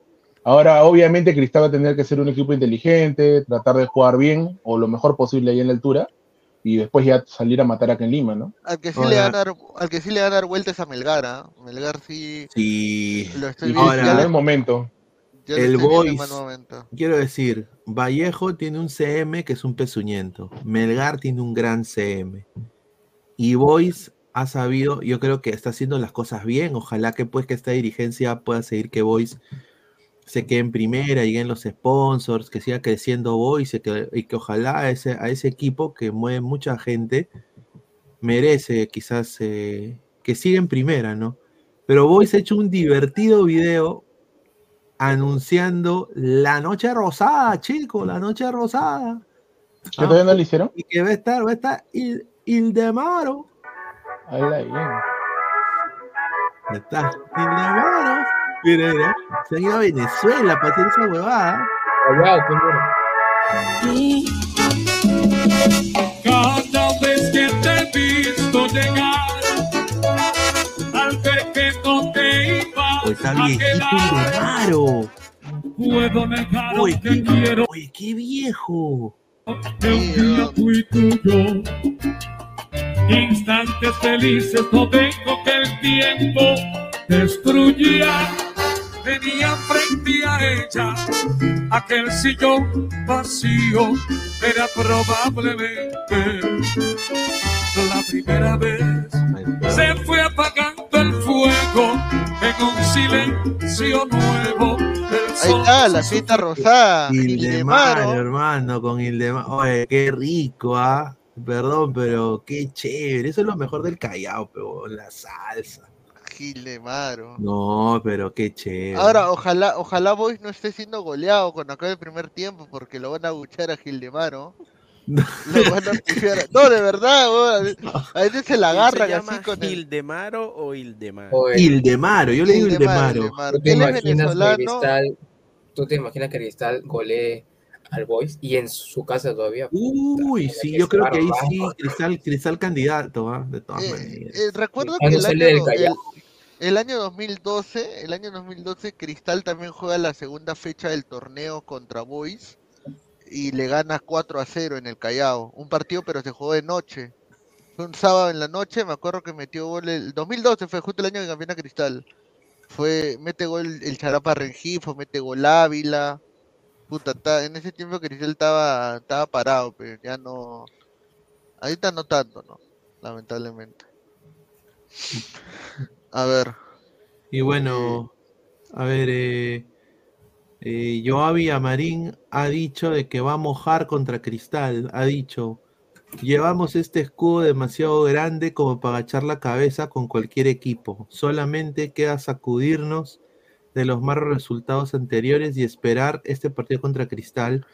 Ahora, obviamente, Cristal va a tener que ser un equipo inteligente, tratar de jugar bien o lo mejor posible ahí en la altura y después ya salir a matar acá en Lima, ¿no? Al que sí, le, va a dar, al que sí le va a dar vueltas a Melgar, ¿ah? Melgar sí. Sí. Lo estoy viendo. Ahora, el momento. El Boys, quiero decir, Vallejo tiene un CM que es un pezuñento. Melgar tiene un gran CM. Y Boys ha sabido, yo creo que está haciendo las cosas bien. Ojalá que pues que esta dirigencia pueda seguir que Boys se quede en primera, lleguen los sponsors, que siga creciendo Boys y que, y que ojalá a ese, a ese equipo que mueve mucha gente merece quizás eh, que siga en primera, ¿no? Pero Boys ha hecho un divertido video anunciando la noche rosada, chicos, la noche rosada. ¿Qué todavía no lo hicieron? Y que va a estar, va a estar Ildemaro Ahí la bien. Está. Mira, mira. Se han ido a Venezuela para hacer esa huevada. Wow, qué Cada vez que te he visto llegar, al ver que no te iba pues está viejito y raro. Puedo negar que quiero. Oye, qué viejo. El día fui tuyo instantes felices no dejo que el tiempo destruya. Venía frente a ella aquel sillón vacío, era probablemente la primera vez. Se fue apagando el fuego en un silencio nuevo. Ahí está, la fiesta rosada. Ildemar, hermano, con Ildemar. Oye, qué rico, ¿ah? Perdón, pero qué chévere. Eso es lo mejor del Callao, pero la salsa. Gil de Maro. No, pero qué chévere. Ahora, ojalá, ojalá Boys no esté siendo goleado cuando acabe el primer tiempo, porque lo van a buchar a Gil de Maro. No. *laughs* Lo van a No, de verdad, a veces se la agarran así con ¿Hildemaro o Hildemaro? Hildemaro, yo le digo Hildemaro. ¿Tú te, imaginas que Cristal, ¿Tú te imaginas que Cristal golee al Boys y en su casa todavía. Uy, sí, yo creo que ahí sí, Cristal, Cristal candidato, ¿ah? de todas eh, maneras. Eh, recuerdo que el año, el, año 2012, el año 2012, Cristal también juega la segunda fecha del torneo contra Boys y le gana 4 a 0 en el Callao. Un partido, pero se jugó de noche. Fue un sábado en la noche, me acuerdo que metió gol el 2012, fue justo el año que campeona Cristal. Fue, mete gol el Charapa Rengifo, mete gol Ávila puta, en ese tiempo Cristal estaba, estaba parado, pero ya no. Ahorita no tanto, ¿no? Lamentablemente. A ver. Y bueno, a ver, eh, eh, Joavi Amarín ha dicho de que va a mojar contra Cristal. Ha dicho, llevamos este escudo demasiado grande como para agachar la cabeza con cualquier equipo. Solamente queda sacudirnos de los malos resultados anteriores y esperar este partido contra Cristal,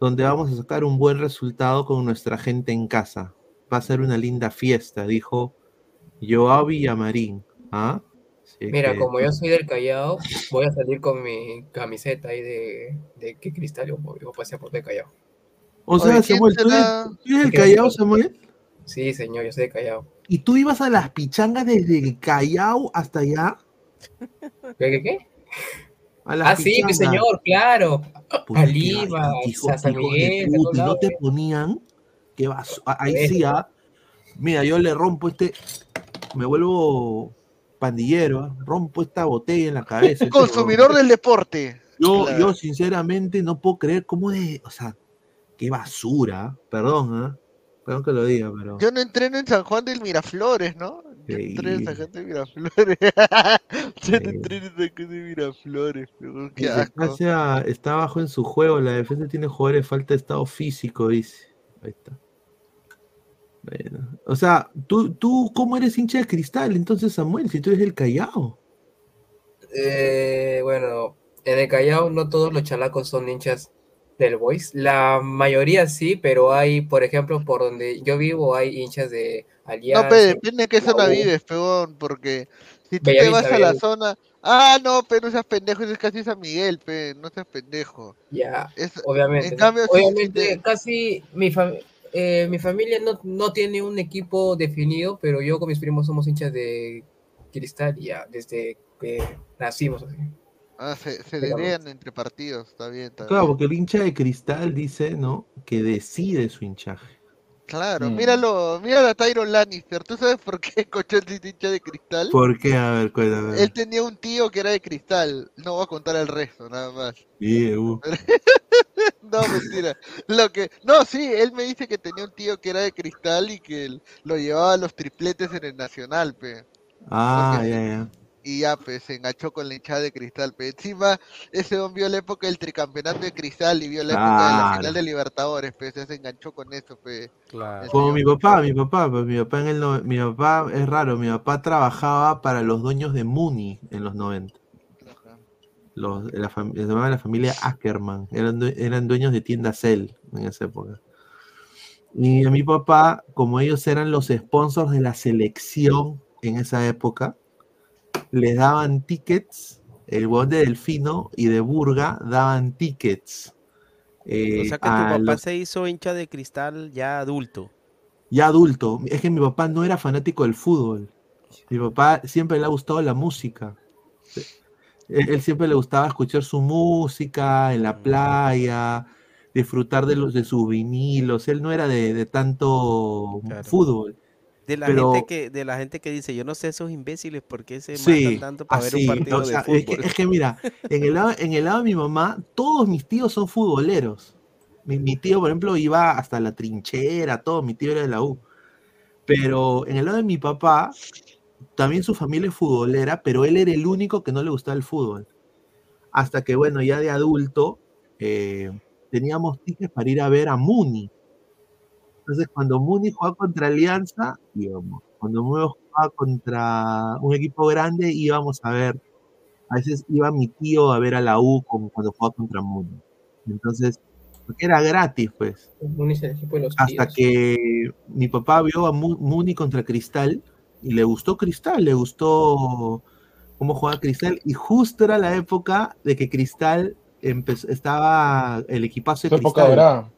donde vamos a sacar un buen resultado con nuestra gente en casa. Va a ser una linda fiesta, dijo Joavi Amarín. ¿Ah? Mira, como yo soy del Callao, voy a salir con mi camiseta ahí de, de que Cristal yo, yo pasé por el Callao. O sea, Samuel, ¿tú eres, del Callao, Samuel? Sí, señor, yo soy del Callao. ¿Y tú ibas a las pichangas desde el Callao hasta allá? ¿Qué, qué, qué? ah, sí, mi señor, claro. Aliva, San Miguel. no te ponían, que vas, ahí sí, ¿ah? mira, yo le rompo este, me vuelvo pandillero, ¿ah? rompo esta botella en la cabeza. Consumidor del deporte. Yo, yo sinceramente no puedo creer cómo de, o sea, qué basura, perdón, ¿eh? perdón que lo diga, pero. Yo no entreno en San Juan del Miraflores, ¿no? Tres agentes de Miraflores. Se tres agentes de Miraflores, qué asco. está bajo en su juego. La defensa tiene jugadores de falta de estado físico, dice. Ahí está. Bueno, o sea, ¿tú, tú cómo eres hincha de cristal entonces, Samuel, si tú eres del Callao? Eh, bueno, en el Callao no todos los chalacos son hinchas del Boys. La mayoría sí, pero hay, por ejemplo, por donde yo vivo, hay hinchas de Alianza. No, pero depende de qué zona vives, peón, porque si tú te vas a la zona. Ah, no, pero no seas pendejo, es casi San Miguel, pe, no seas pendejo. Ya, obviamente. En cambio, obviamente, casi mi, eh, mi familia no, no tiene un equipo definido, pero yo con mis primos somos hinchas de cristal ya desde que nacimos así. Ah, se, se entre partidos, está bien. Está claro, porque el hincha de cristal dice, ¿no? Que decide su hinchaje. Claro, mm. míralo, míralo a Tyron Lannister. ¿Tú sabes por qué Cochón es hincha de cristal? ¿Por qué? A ver, cuéntame. Él tenía un tío que era de cristal. No voy a contar el resto, nada más. Sí, uh. *laughs* no, mentira. Lo que... No, sí, él me dice que tenía un tío que era de cristal y que lo llevaba a los tripletes en el Nacional, pe. Ah, ya, ya y ya pues se enganchó con la hinchada de cristal. Pero encima ese hombre vio la época del tricampeonato de cristal y vio la época de la final de Libertadores, pues se enganchó con eso, pues. Como mi papá, mi papá, pues mi papá en el mi papá es raro, mi papá trabajaba para los dueños de Muni en los 90. Los, la, se llamaba la familia Ackerman, eran, eran dueños de tienda Cell en esa época. Y a mi papá, como ellos eran los sponsors de la selección en esa época, les daban tickets, el huevón de Delfino y de Burga daban tickets. Eh, o sea que tu papá se hizo hincha de cristal ya adulto. Ya adulto. Es que mi papá no era fanático del fútbol. Mi papá siempre le ha gustado la música. Él, siempre le gustaba escuchar su música en la mm. playa, disfrutar de los de sus vinilos. Él no era de, tanto fútbol. De la, gente que, de la gente que dice, yo no sé esos imbéciles por qué se matan tanto para ver un partido de fútbol. Es que, mira, en el, lado, en el lado de mi mamá, todos mis tíos son futboleros. Mi, tío, por ejemplo, iba hasta la trinchera, todo, mi tío era de la U. Pero en el lado de mi papá, también su familia es futbolera, pero él era el único que no le gustaba el fútbol. Hasta que, bueno, ya de adulto, eh, teníamos tickets para ir a ver a Muni entonces, cuando Muni jugaba contra Alianza, íbamos. Cuando Muni jugaba contra un equipo grande, íbamos a ver. A veces iba mi tío a ver a la U cuando jugaba contra Muni. Entonces, porque era gratis, pues. Hasta que mi papá vio a Muni contra Cristal y le gustó Cristal, le gustó cómo jugaba Cristal. Y justo era la época de que Cristal empezó, estaba el equipazo de Cristal la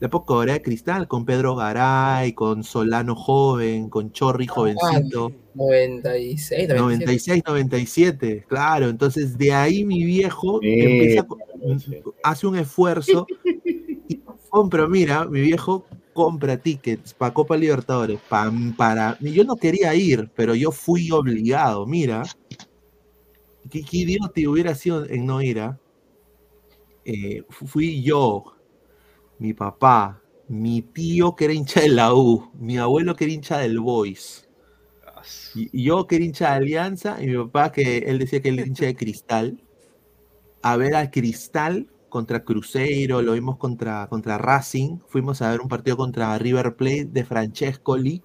época de Cristal, con Pedro Garay, con Solano joven, con Chorri jovencito. 96, 96, 97, claro. Entonces de ahí mi viejo hace un esfuerzo *laughs* y compra, mira, mi viejo compra tickets para Copa Libertadores, para, para, yo no quería ir, pero yo fui obligado, mira, qué, qué idiota hubiera sido en no ir, ¿ah? eh, fui yo, mi papá, mi tío que era hincha de la U, mi abuelo que era hincha del Boys, y yo que era hincha de Alianza, y mi papá que él decía que era hincha de Cristal, a ver al Cristal contra Cruzeiro, lo vimos contra, contra Racing, fuimos a ver un partido contra River Plate de Francescoli,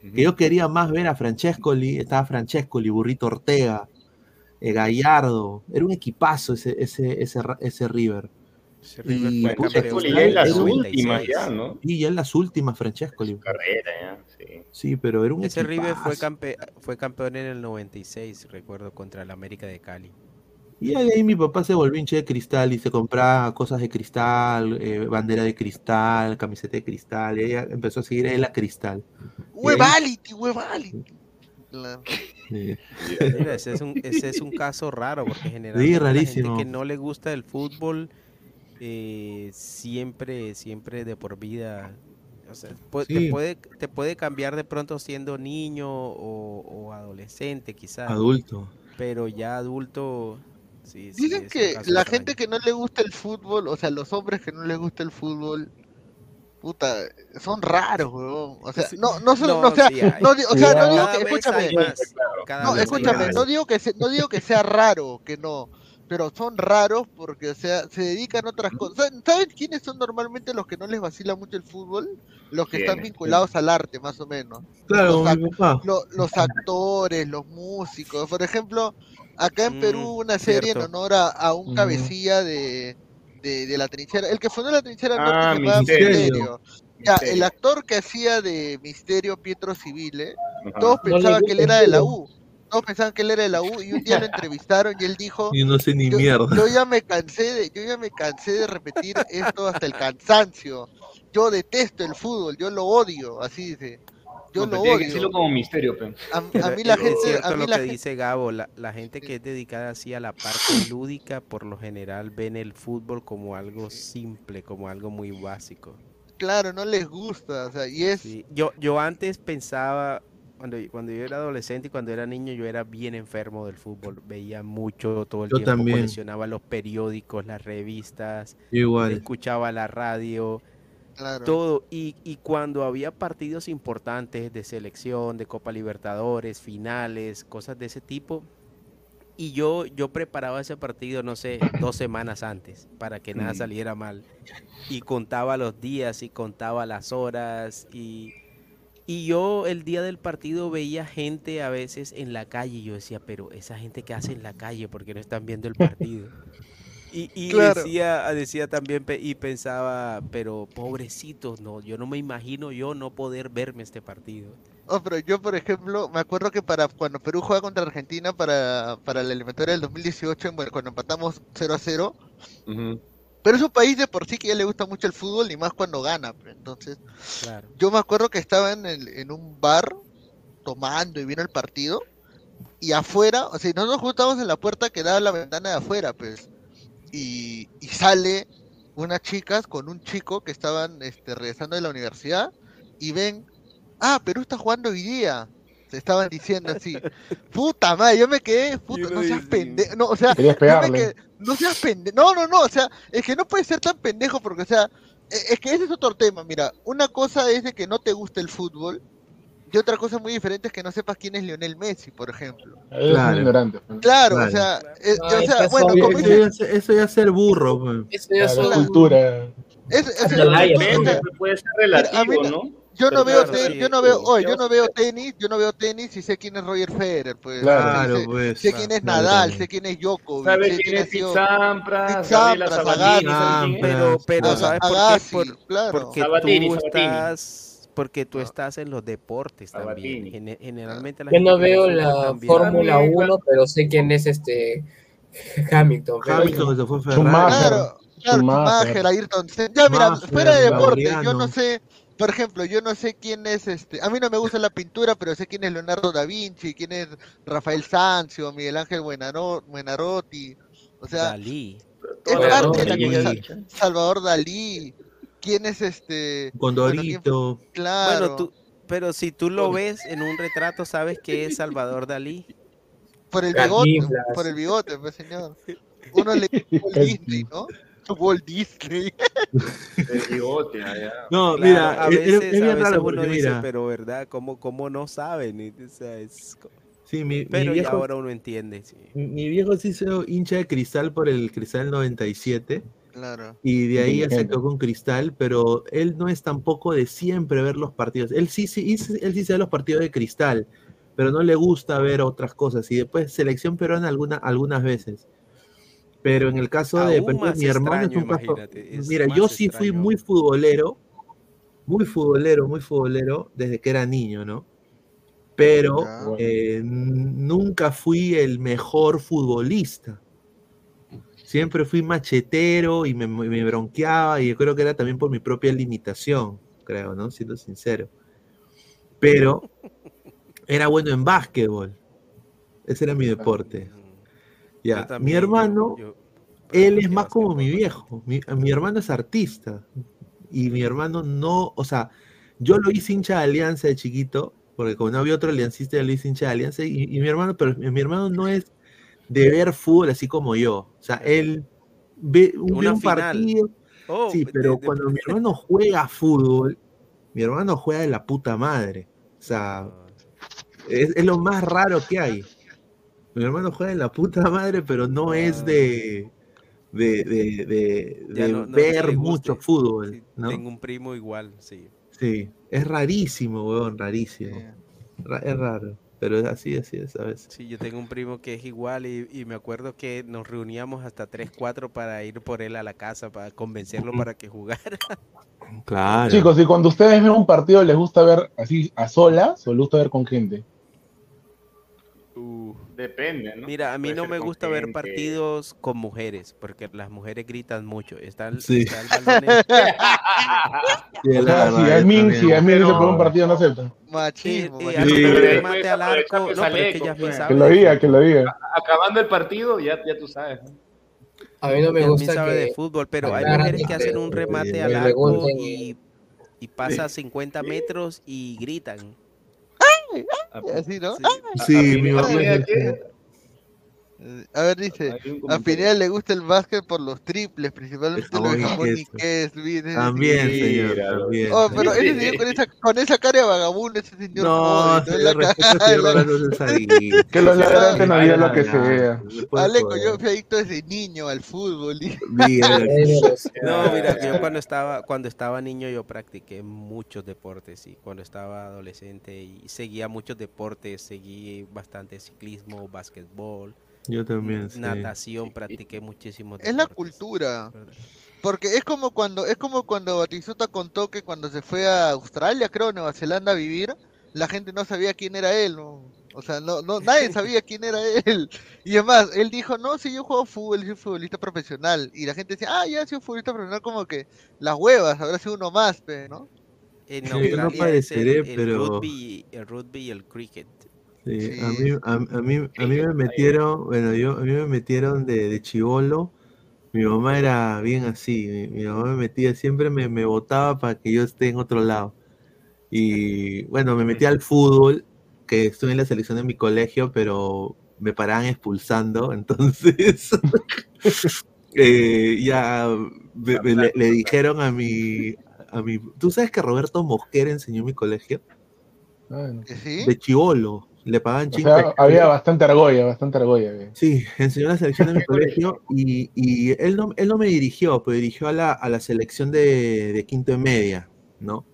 que yo quería más ver a Francescoli, estaba Francescoli, Burrito Ortega, eh, Gallardo, era un equipazo ese, ese, ese, ese River. Y, ya en las últimas ya, ¿no? Y ya en las últimas, Francesco. Carrera, ya, sí. Sí, pero era un Ese River fue, fue campeón en el 96, recuerdo, contra el América de Cali. Y ahí, mi papá se volvió hincha de cristal y se compraba cosas de cristal, eh, bandera de cristal, camiseta de cristal. Y ella empezó a seguir él a cristal. ¡Huevality, huevality! Mira, ese es, un, ese es un caso raro porque generalmente la gente que no le gusta el fútbol eh, siempre, siempre de por vida. te, puede, te puede cambiar de pronto siendo niño o, adolescente, quizás. Adulto. Pero ya adulto. Dicen que la gente que no le gusta el fútbol, o sea, los hombres que no les gusta el fútbol, puta, son raros, O sea, no, no, no, o sea, no, o sea, no digo que, escúchame, no, escúchame, no digo que, no digo que sea raro, que no, pero son raros porque, o sea, se dedican a otras cosas. ¿Saben quiénes son normalmente los que no les vacila mucho el fútbol? Los que están vinculados al arte, más o menos. Claro, los, los, actores, los músicos. Por ejemplo, acá en Perú mm, una serie en honor a, un cabecilla de, de, la trinchera, el que fundó la trinchera ah, norte se Misterio. Ya, el actor que hacía de Misterio Pietro Civile, todos pensaban que él era de la U todos pensaban que él era de la U y un día lo entrevistaron y él dijo y no sé ni yo, mierda yo ya me cansé de yo ya me cansé de repetir esto hasta el cansancio. Yo detesto el fútbol yo lo odio así dice. Yo lo odio. que como misterio. A, mí la gente es cierto a mí lo que dice Gabo la, la, gente que es dedicada así a la parte *coughs* lúdica por lo general ven el fútbol como algo simple como algo muy básico. Claro no les gusta o sea y es yo yo antes pensaba cuando, cuando yo era adolescente y cuando era niño, yo era bien enfermo del fútbol. Veía mucho todo el yo tiempo. También. Coleccionaba los periódicos, las revistas. Igual. Escuchaba la radio. Todo. Y, y, cuando había partidos importantes de selección, de Copa Libertadores, finales, cosas de ese tipo. Y yo, yo preparaba ese partido, no sé, dos semanas antes, para que nada saliera mal. Y contaba los días y contaba las horas y y yo el día del partido veía gente a veces en la calle y yo decía, pero esa gente que hace en la calle, porque no están viendo el partido? *laughs* Y, y decía, decía también y pensaba, pero pobrecitos, no, yo no me imagino yo no poder verme este partido. Oh, pero yo, por ejemplo, me acuerdo que para cuando Perú juega contra Argentina para, para la eliminatoria del 2018, cuando empatamos 0 a 0, pero es un país de por sí que ya le gusta mucho el fútbol, ni más cuando gana. Pues, entonces, yo me acuerdo que estaba en, en un bar tomando y vino el partido. Y afuera, o sea, nosotros justo estábamos en la puerta que daba la ventana de afuera, pues. Y, y sale unas chicas con un chico que estaban este, regresando de la universidad y ven, ah, Perú está jugando hoy día estaban diciendo así. Puta madre, yo me quedé, puta, no seas pendejo. No, o sea, no seas pendejo. No, no, no, o sea, es que no puede ser tan pendejo porque, o sea, e, es que ese es otro tema. Mira, una cosa es de que no te guste el fútbol. Y otra cosa muy diferente es que no sepas quién es Lionel Messi, por ejemplo. Claro, ignorante. Pues. Claro, o sea, o sea bueno, como eso, ya, eso ya es ser burro. Pues. Eso ya es cultura. Es, es, es, puede ser relativo, ¿no? Yo no veo yo no veo yo no veo tenis yo no veo tenis y sé quién es Roger Federer pues. Claro, sé, pues, sé quién es Nadal sé quién es Djokovic ¿Sabe sé quién es Sampras pero pero sabes por qué porque tú estás porque tú estás en los deportes también. Generalmente yo no veo la Fórmula 1 pero sé quién es este Hamilton Hamilton se fue Claro, claro, Ayrton Ya, mira, fuera de deporte, yo no sé, por ejemplo, yo no sé quién es este, a mí no me gusta la pintura, pero sé quién es Leonardo da Vinci, quién es Rafael Sanzio, Miguel Ángel Buenarotti, o sea, Dalí. es parte de la cosa. Salvador Dalí, quién es este Condorito. claro. Bueno, tú, pero si tú lo ves en un retrato, sabes que es Salvador Dalí. Por el bigote, por el bigote, pues señor. Uno le *laughs* Disney, ¿no? Walt Disney. No, mira, a veces, es, bien raro uno dice, pero verdad, ¿cómo, cómo no saben? O sea, es... Sí, mi, pero mi viejo, ahora uno entiende. Sí. Mi viejo sí se hincha de cristal por el cristal 97. Claro. Y de ahí ya se quedó con cristal, pero él no es tampoco de siempre ver los partidos. Él sí, sí, él sí se ve los partidos de cristal, pero no le gusta ver otras cosas. Y después selección peruana alguna, algunas veces. Pero en el caso de mi hermano es un caso. Mira, yo sí fui muy futbolero, muy futbolero, muy futbolero desde que era niño, ¿no? Pero eh, nunca fui el mejor futbolista. Siempre fui machetero y me, me, bronqueaba y yo creo que era también por mi propia limitación, creo, ¿no? Siendo sincero. Pero era bueno en básquetbol. Ese era mi deporte. Ya, mi hermano, él es más como mi viejo. Mi, hermano es artista. Y mi hermano no, o sea, yo lo hice hincha de alianza de chiquito, porque como no había otro aliancista, lo hice hincha de alianza. Y, mi hermano, pero mi, hermano no es de ver fútbol así como yo. O sea, él ve un, partido. Oh, sí, pero cuando mi hermano juega fútbol, mi hermano juega de la puta madre. O sea, ah. es, es lo más raro que hay. Mi hermano juega en la puta madre, pero no es de de, de, de, ver mucho fútbol. ¿no? Tengo un primo igual, sí. Sí, es rarísimo, weón, rarísimo. Es raro, pero es así, así es, ¿sabes? Sí, yo tengo un primo que es igual y, y, me acuerdo que nos reuníamos hasta 3, 4 para ir por él a la casa, para convencerlo para que jugara. *laughs* Claro. Chicos, y cuando ustedes ven un partido, ¿les gusta ver así a solas o les gusta ver con gente? Uh, depende, ¿no? Mira, a mí no me gusta ver partidos con mujeres, porque las mujeres gritan mucho. Está el, sí. está el balón *laughs* sí, o sea, si a mí, si a mí se pone un partido, no acepta. Machismo. Y, y sí. remate al arco, no, pero es que ya sabe. Que lo diga, que lo diga. Acabando el partido, ya, ya tú sabes. A mí no me gusta sabe que... de fútbol, pero hay mujeres que hacen un remate al arco y, y pasa 50 metros y gritan. Así, ¿no? Sí, mi mamá. A ver, dice, a Pineda le gusta el básquet por los triples, principalmente los de jamón y. También, señor, también. Oh, pero ese señor con esa, con esa cara de vagabundo, ese señor. No, joder, señor, la *laughs* cara. Que los ladrantes no digan lo que no puede Aleco, joder. yo fui adicto desde niño al fútbol. *laughs* No, mira, yo cuando estaba, cuando estaba niño yo practiqué muchos deportes y cuando estaba adolescente y seguía muchos deportes, seguí bastante ciclismo, básquetbol, Yo también, sí. natación, practiqué muchísimos Es la cultura. Porque es como cuando es como cuando Batistuta contó que cuando se fue a Australia, creo, Nueva Zelanda a vivir, la gente no sabía quién era él, ¿no? O sea, no, no, nadie sabía quién era él. Y además, él dijo, no, si yo juego fútbol, soy futbolista profesional. Y la gente decía, ah, ya soy futbolista profesional, como que las huevas, habrá sido uno más, ¿no? En Sí, no el, pareceré, el pero- rugby, el rugby y el cricket. Sí, Sí. a mí, a, a mí, a mí me metieron, bueno, yo, a mí me metieron de, de chivolo. Mi mamá era bien así, mi, mi mamá me metía, siempre me, me botaba para que yo esté en otro lado. Y bueno, me metí al fútbol, que estuve en la selección de mi colegio, pero me paraban expulsando, *laughs* entonces *laughs* eh, ya me- me- le, le dijeron a mi, a mi, ¿tú sabes que Roberto Mosquera enseñó en mi colegio? De chivolo, le pagaban O sea, había bastante argolla, bastante argolla. güey. Sí, enseñó la selección de mi colegio y, y él, no, él no me dirigió, pero dirigió a la, a la selección de, de quinto y media, ¿no?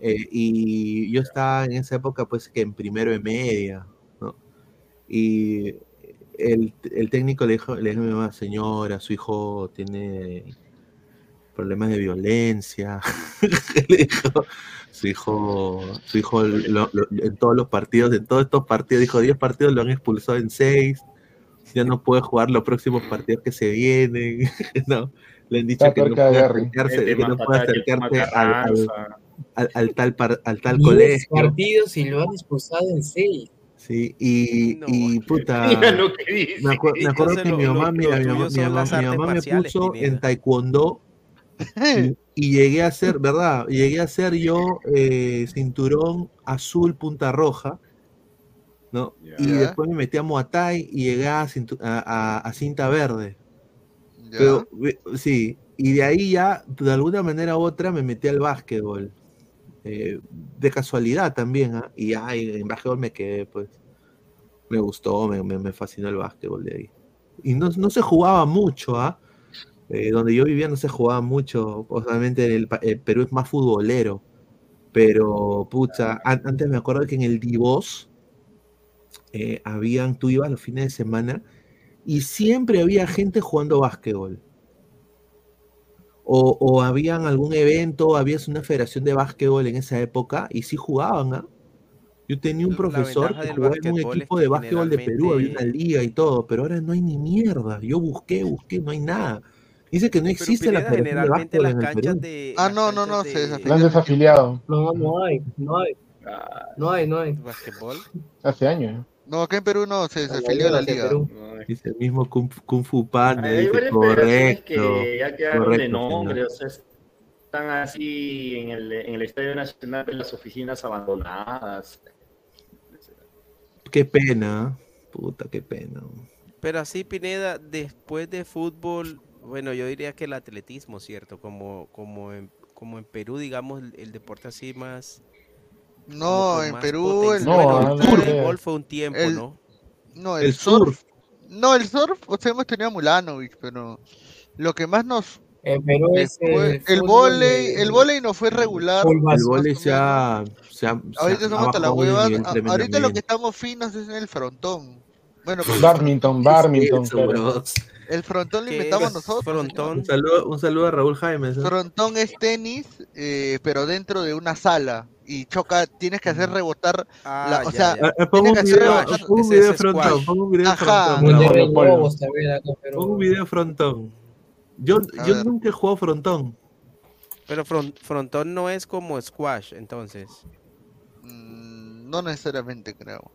Eh, y yo estaba en esa época, pues, que en primero de media, ¿no? Y el, el técnico le dijo, le dijo a mi mamá, señora, su hijo tiene problemas de violencia. *laughs* le dijo, su hijo, su hijo lo- lo- en todos los partidos, en todos estos partidos, dijo 10 partidos lo han expulsado en 6, ya no puede jugar los próximos partidos que se vienen, *laughs* ¿no? Le han dicho que no puede acercarse, que no puede acercarse al, al- al- al tal, par- al tal colegio. partidos y lo han expulsado en seis. Sí, y, No, y puta, *laughs* Mira lo que dice. me, acu- me acuerdo que mi mamá, lo- mira, mi mamá, mi mamá, mi mamá me puso en taekwondo y, *laughs* y llegué a ser, ¿verdad? Llegué a ser yo eh, cinturón azul punta roja, ¿no? Y después me metí a Muay Thai y llegué a, cinta verde. Pero, sí, y de ahí ya, de alguna manera u otra, me metí al básquetbol. Eh, de casualidad también, ¿ah? Y ya en en básquetbol me quedé, pues. Me gustó, me, me- me fascinó el básquetbol de ahí. Y no, no se jugaba mucho, ¿ah? Eh, donde yo vivía no se jugaba mucho. Obviamente el, el Perú es más futbolero. Pero, pucha, an- antes me acuerdo que en el Divos eh, habían, tú ibas los fines de semana y siempre había gente jugando básquetbol. O, o habían algún evento, había una federación de básquetbol en esa época y sí jugaban, ¿ah? Yo tenía un profesor que jugaba en un equipo de básquetbol de Perú, había una liga y todo, pero ahora no hay ni mierda. Yo busqué, busqué, no hay nada. Dice que no Pero existe la Pineda, de generalmente las canchas de. Ah, no, no, no, se de han desafilió. desafiliado No, no hay, no hay, no hay, no hay. hace años. No, acá en Perú no, se desafilió la de liga. Dice el mismo Kung, Kung Fu Panda, Hay dice correcto. que ya quedaron de correcto, nombre, señor. o sea, están así en el, en el Estadio Nacional de las oficinas abandonadas. Qué pena, puta, qué pena. Pero así, Pineda, después de fútbol, bueno, yo diría que el atletismo, ¿cierto? Como, como, en, como en Perú, digamos, el, el deporte así más. No, en más Perú el, No, bueno, el fútbol fue un tiempo, el- ¿no? No, el, surf. No, el surf, o sea, hemos tenido a Mulanovic, pero lo que más nos eh, pero es el volei, el volei no fue regular. El volei se ha, se ha, Ahorita somos hasta la hueva. Ahorita lo que estamos finos es en el frontón. Bueno, pues, Barmington, *laughs* Barmington. El frontón lo inventamos nosotros. Frontón. Un, saludo, un saludo a Raúl Jaime. ¿eh? Frontón es tenis, eh, pero dentro de una sala. Y choca, tienes que hacer rebotar. Ah, la, o sea, pongo un, video, un video de frontón. Pongo un video de frontón. Pongo un video de frontón. Yo, yo nunca he jugado frontón. Pero frontón no es como squash, entonces. Mm, no necesariamente, creo.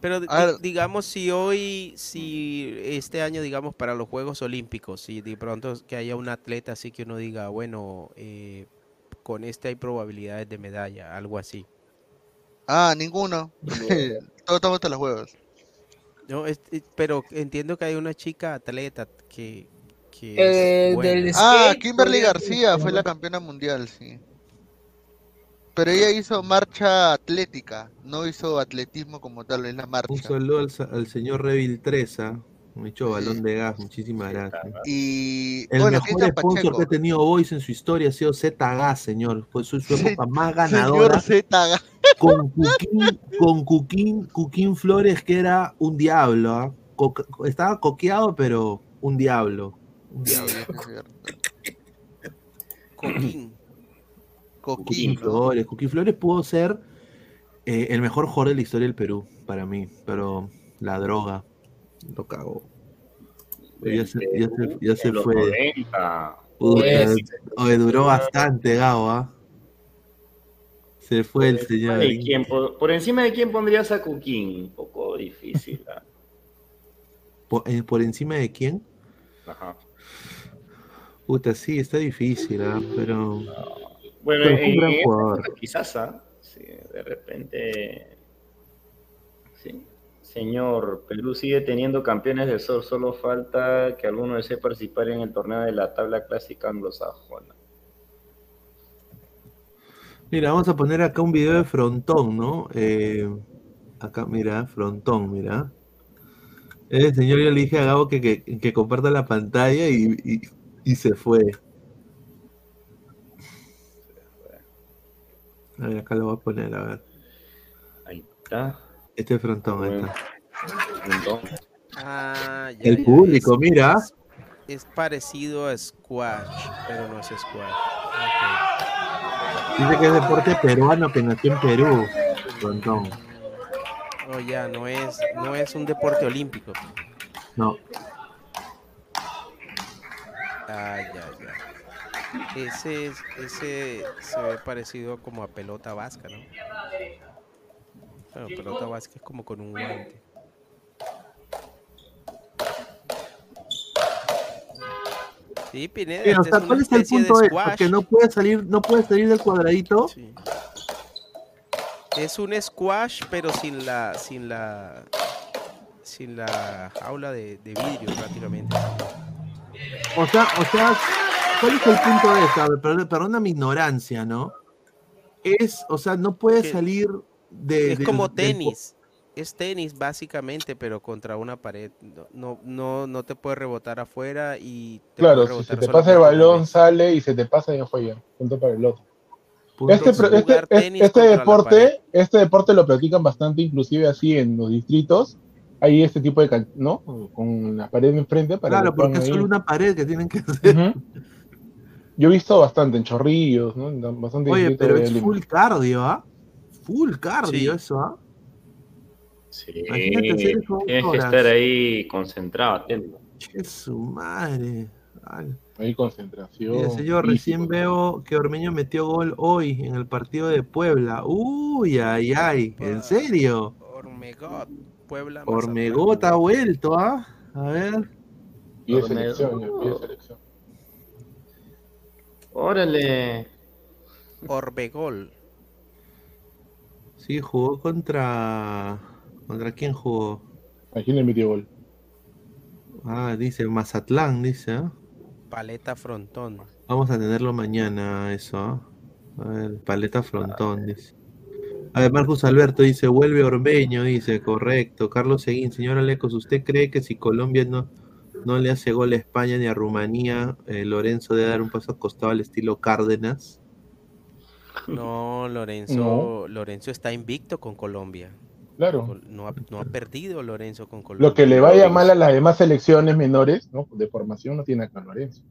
Pero digamos si hoy, si este año, digamos, para los Juegos Olímpicos, si de pronto que haya un atleta así que uno diga, bueno, eh, con este hay probabilidades de medalla, algo así. Ah, ninguno. *laughs* Todos estamos en los Juegos. No, pero entiendo que hay una chica atleta que, eh, ah, Kimberly García fue la campeona mundial, sí. Pero ella hizo marcha atlética, no hizo atletismo como tal, es la marcha. Un saludo al, señor Revil Treza, me echó balón de gas, muchísimas gracias. Y el mejor sponsor que ha tenido Voice en su historia ha sido Z Gas, señor. Fue su, época más ganadora. Z Con Cuquín, con Cuquín, Flores, que era un diablo. ¿ah? estaba coqueado, pero un diablo. Coquín. Coquín. Flores. Coquín Flores pudo ser eh, el mejor jugador de la historia del Perú, para mí. Pero la droga lo cagó. Ya se, ya se, fue. duró bastante, Gao, ¿ah? Se fue el señor. por, encima de quién pondrías a Coquín? Un poco difícil. ¿ah? Eh, ¿Por, encima de quién? Ajá. Puta, sí, está difícil, ¿ah? pero. Bueno, un gran jugador. quizás, ¿ah? Sí, de repente. Sí. Señor, Perú sigue teniendo campeones de sol, solo falta que alguno desee participar en el torneo de la tabla clásica anglosajona. Mira, vamos a poner acá un video de frontón, ¿no? Eh, acá, mira, frontón, mira. El señor yo le dije a Gabo que, que, comparta la pantalla y, y se fue. A ver, acá lo voy a poner, a ver. Ahí está. Este frontón, ahí está. Ah, ya, el público, mira. Es, parecido a squash, pero no es squash. Dice que es deporte peruano que nació en Perú. Frontón. No, ya, no es, no es un deporte olímpico. No. Ah, ya, ya. Ese, ese se ve parecido como a pelota vasca, ¿no? Bueno, pelota vasca es como con un guante. Sí, Pineda, o sea, ¿cuál es el punto de que no puede salir, no puede salir del cuadradito? Sí. Es un squash, pero sin la, sin la, sin la jaula de, de vidrio prácticamente. O sea, o sea, ¿cuál es el punto de eso? Perdona, perdona mi ignorancia, ¿no? Es, o sea, no puede salir de. Es como tenis. es tenis básicamente, pero contra una pared. No, no, no te puede rebotar afuera y. claro, si se te pasa el balón, sale y se te pasa y ya fue ya. Punto para el otro. Este, este, este, deporte, este deporte lo practican bastante, inclusive así en los distritos, hay este tipo de, ¿no? Con la pared enfrente para Claro, porque es solo una pared que tienen que hacer. Yo he visto bastante en chorrillos, ¿no? Bastante Oye, pero es full cardio, ¿ah? Full cardio eso, ¿ah? Sí, tienes que estar ahí concentrado, atento. ¡Qué su madre! Hay concentración. señor, recién veo que Ormeño metió gol hoy en el partido de Puebla. Uy, ay, ay, ¿en serio? Ormegot. Puebla. Ormegot ha vuelto, ¿ah? A ver. Y selección, selección. Órale. Orbegol. Sí, jugó contra. ¿Contra quién jugó? ¿A quién le metió gol? Ah, dice Mazatlán, dice. ¿ah? Paleta Frontón. Vamos a tenerlo mañana, eso. ¿ah? A ver, Paleta Frontón, dice. A Marcos Alberto dice, vuelve Orbeño, dice, correcto. Carlos Seguín, señor Alecos, ¿usted cree que si Colombia no, no le hace gol a España ni a Rumanía, eh, Lorenzo debe dar un paso acostado al estilo Cárdenas? No, Lorenzo, Lorenzo está invicto con Colombia. Claro. No ha, no ha, perdido Lorenzo con Colombia. Lo que le vaya mal a las demás selecciones menores, ¿no? De formación no tiene acá Lorenzo.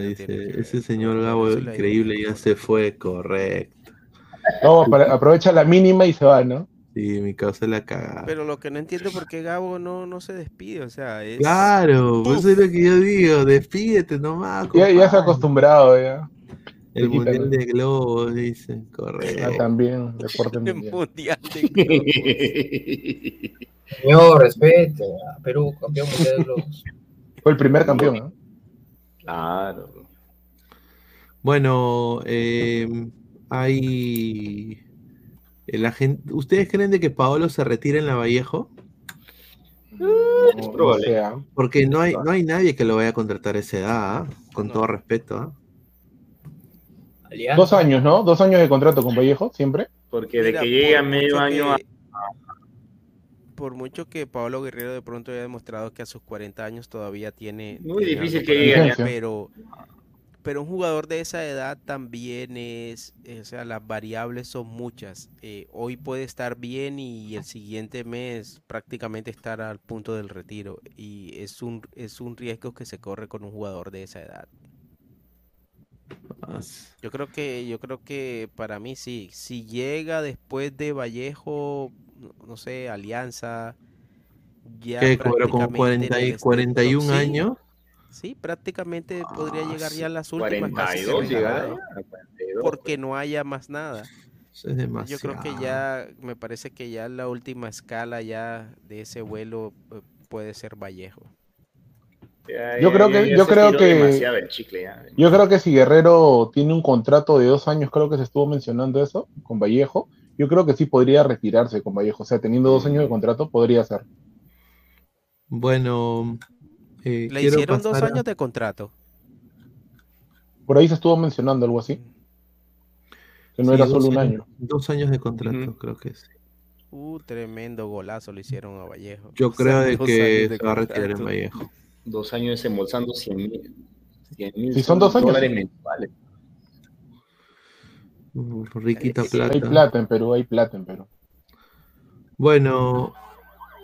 dice, ese señor Gabo increíble ya se fue, correcto. No, aprovecha la mínima y se va, ¿no? Sí, mi causa la caga. Pero lo que no entiendo es por qué Gabo no, no se despide, o sea, es... Claro, pues eso es lo que yo digo, despídete nomás. Ya, ya se ha acostumbrado, ya. El Mundial de Globos, dice, correcto. Ah, también, deporte *laughs* mundial. mundial de *laughs* Globos. Señor, respeto a Perú, campeón mundial de Globos. Fue el primer campeón, ¿no? Claro. Bueno, eh, hay la gente, ¿Ustedes creen de que Paolo se retire en la Vallejo? Porque no hay, no hay nadie que lo vaya a contratar a esa edad, ¿ah? con todo respeto. ¿ah? Dos años, ¿no? Dos años de contrato con Vallejo, siempre. Porque de que llegue a medio año. Por mucho que Pablo Guerrero de pronto haya demostrado que a sus 40 años todavía tiene. Muy difícil que llegue. Pero pero un jugador de esa edad también es, o sea, las variables son muchas. Eh, hoy puede estar bien y el siguiente mes prácticamente estar al punto del retiro. Y es un, es un riesgo que se corre con un jugador de esa edad. Yo creo que, yo creo que para mí sí. Si llega después de Vallejo, no sé, Alianza, ya ¿Qué, como 40 y, 41 años. Sí, prácticamente podría ah, llegar ya a las últimas 42 llegar, porque no haya más nada. Yo creo que ya, me parece que ya la última escala ya de ese vuelo eh, puede ser Vallejo. yo creo que, yo creo que, yo creo que si Guerrero tiene un contrato de dos años, creo que se estuvo mencionando eso con Vallejo. Yo creo que sí podría retirarse con Vallejo, o sea, teniendo dos años de contrato podría ser. Bueno, eh, Le hicieron dos años de contrato. Por ahí se estuvo mencionando algo así. Que no era solo un año. Dos años de contrato, creo que sí. Uh, tremendo golazo le hicieron a Vallejo. Yo creo de que se va a retirar en Vallejo. Dos años desembolsando 100 mil. Si son dos años. mensuales. Uh, riquita plata. Hay plata en Perú, hay plata en Perú. Bueno,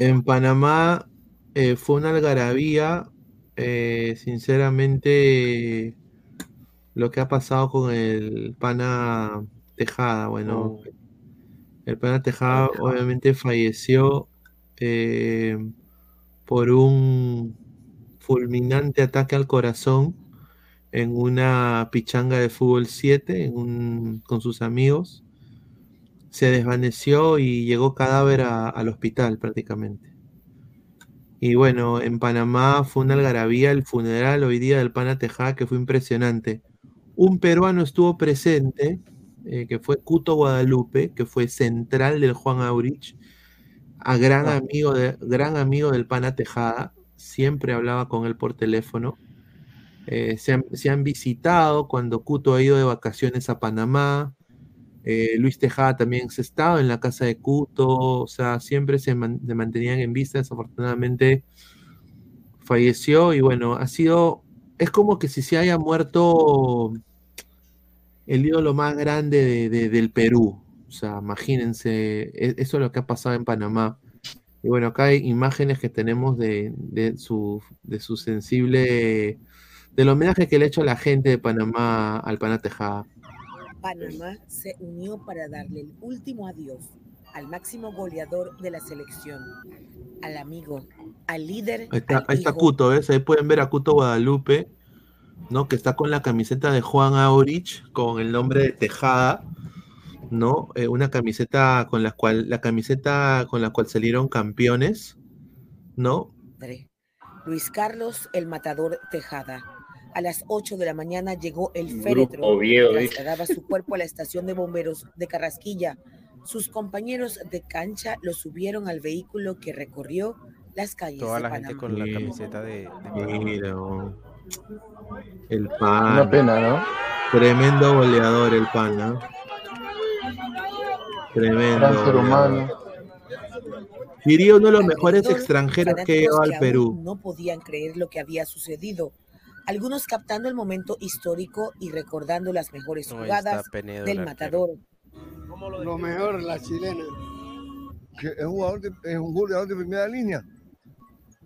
en Panamá eh, fue una algarabía eh, sinceramente, lo que ha pasado con el pana Tejada, bueno, oh. el pana Tejada obviamente falleció eh, por un fulminante ataque al corazón en una pichanga de fútbol 7 con sus amigos. Se desvaneció y llegó cadáver al hospital prácticamente. Y bueno, en Panamá fue una algarabía el funeral hoy día del pana Tejada que fue impresionante. Un peruano estuvo presente, eh, que fue Cuto Guadalupe, que fue central del Juan Aurich, a gran, amigo de, gran amigo del pana Tejada, siempre hablaba con él por teléfono. Eh, se, han, se, han, visitado cuando Cuto ha ido de vacaciones a Panamá. Eh, Luis Tejada también se estaba en la casa de Cuto, o sea, siempre se, mantenían en vista, desafortunadamente falleció y bueno, ha sido, es como que si se haya muerto el ídolo más grande del Perú, o sea, imagínense, e, eso es lo que ha pasado en Panamá. Y bueno, acá hay imágenes que tenemos de, su, de su sensible, del homenaje que le ha hecho la gente de Panamá al Pana Tejada. Panamá se unió para darle el último adiós al máximo goleador de la selección, al amigo, al líder. Ahí está, ahí está Cuto, ¿ves? Ahí pueden ver a Cuto Guadalupe, ¿no? Que está con la camiseta de Juan Aurich, con el nombre de Tejada, ¿no? Eh, una camiseta con la cual, la camiseta con la cual salieron campeones, ¿no? Luis Carlos el Matador Tejada a las 8 de la mañana llegó el féretro que trasladaba su cuerpo a la estación de bomberos de Carrasquilla. Sus compañeros de cancha lo subieron al vehículo que recorrió las calles Toda la gente con la camiseta de, el pan. Una pena, ¿no? Tremendo goleador el pan, ¿no? Tremendo. ser humano. Diría uno de los mejores extranjeros que llegó al Perú. No podían creer lo que había sucedido. Algunos captando el momento histórico y recordando las mejores jugadas del matador. Lo mejor, la chilena. Que es un jugador de, es un jugador de primera línea.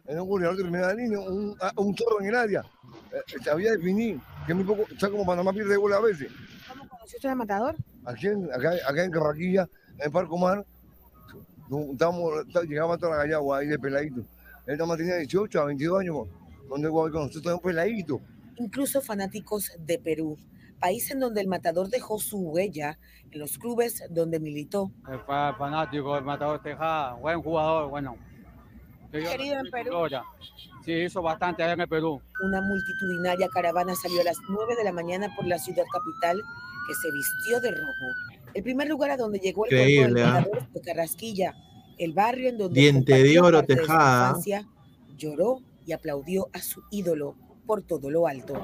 Es un jugador de primera línea, un, ah, un zorro en el área. Eh, sabía definir, que muy poco, o sea, como Panamá pierde gol a veces. ¿Cómo conociste al matador? Aquí en, acá, acá en Carraquilla, en Parcomar, llegaba toda la gallagua ahí de peladito. Él también tenía 18 a 22 años, donde con nosotros un peladito. Incluso fanáticos de Perú, país en donde el matador dejó su huella en los clubes donde militó. Fue fanático del matador Tejada, buen jugador, bueno. Querido en Perú. Sí, hizo bastante allá en el Perú. Una multitudinaria caravana salió a las 9 de la mañana por la ciudad capital que se vistió de rojo. El primer lugar a donde llegó el cuerpo del ¿ah? fue Carrasquilla, el barrio en donde Diente de oro tejada. lloró y aplaudió a su ídolo por todo lo alto.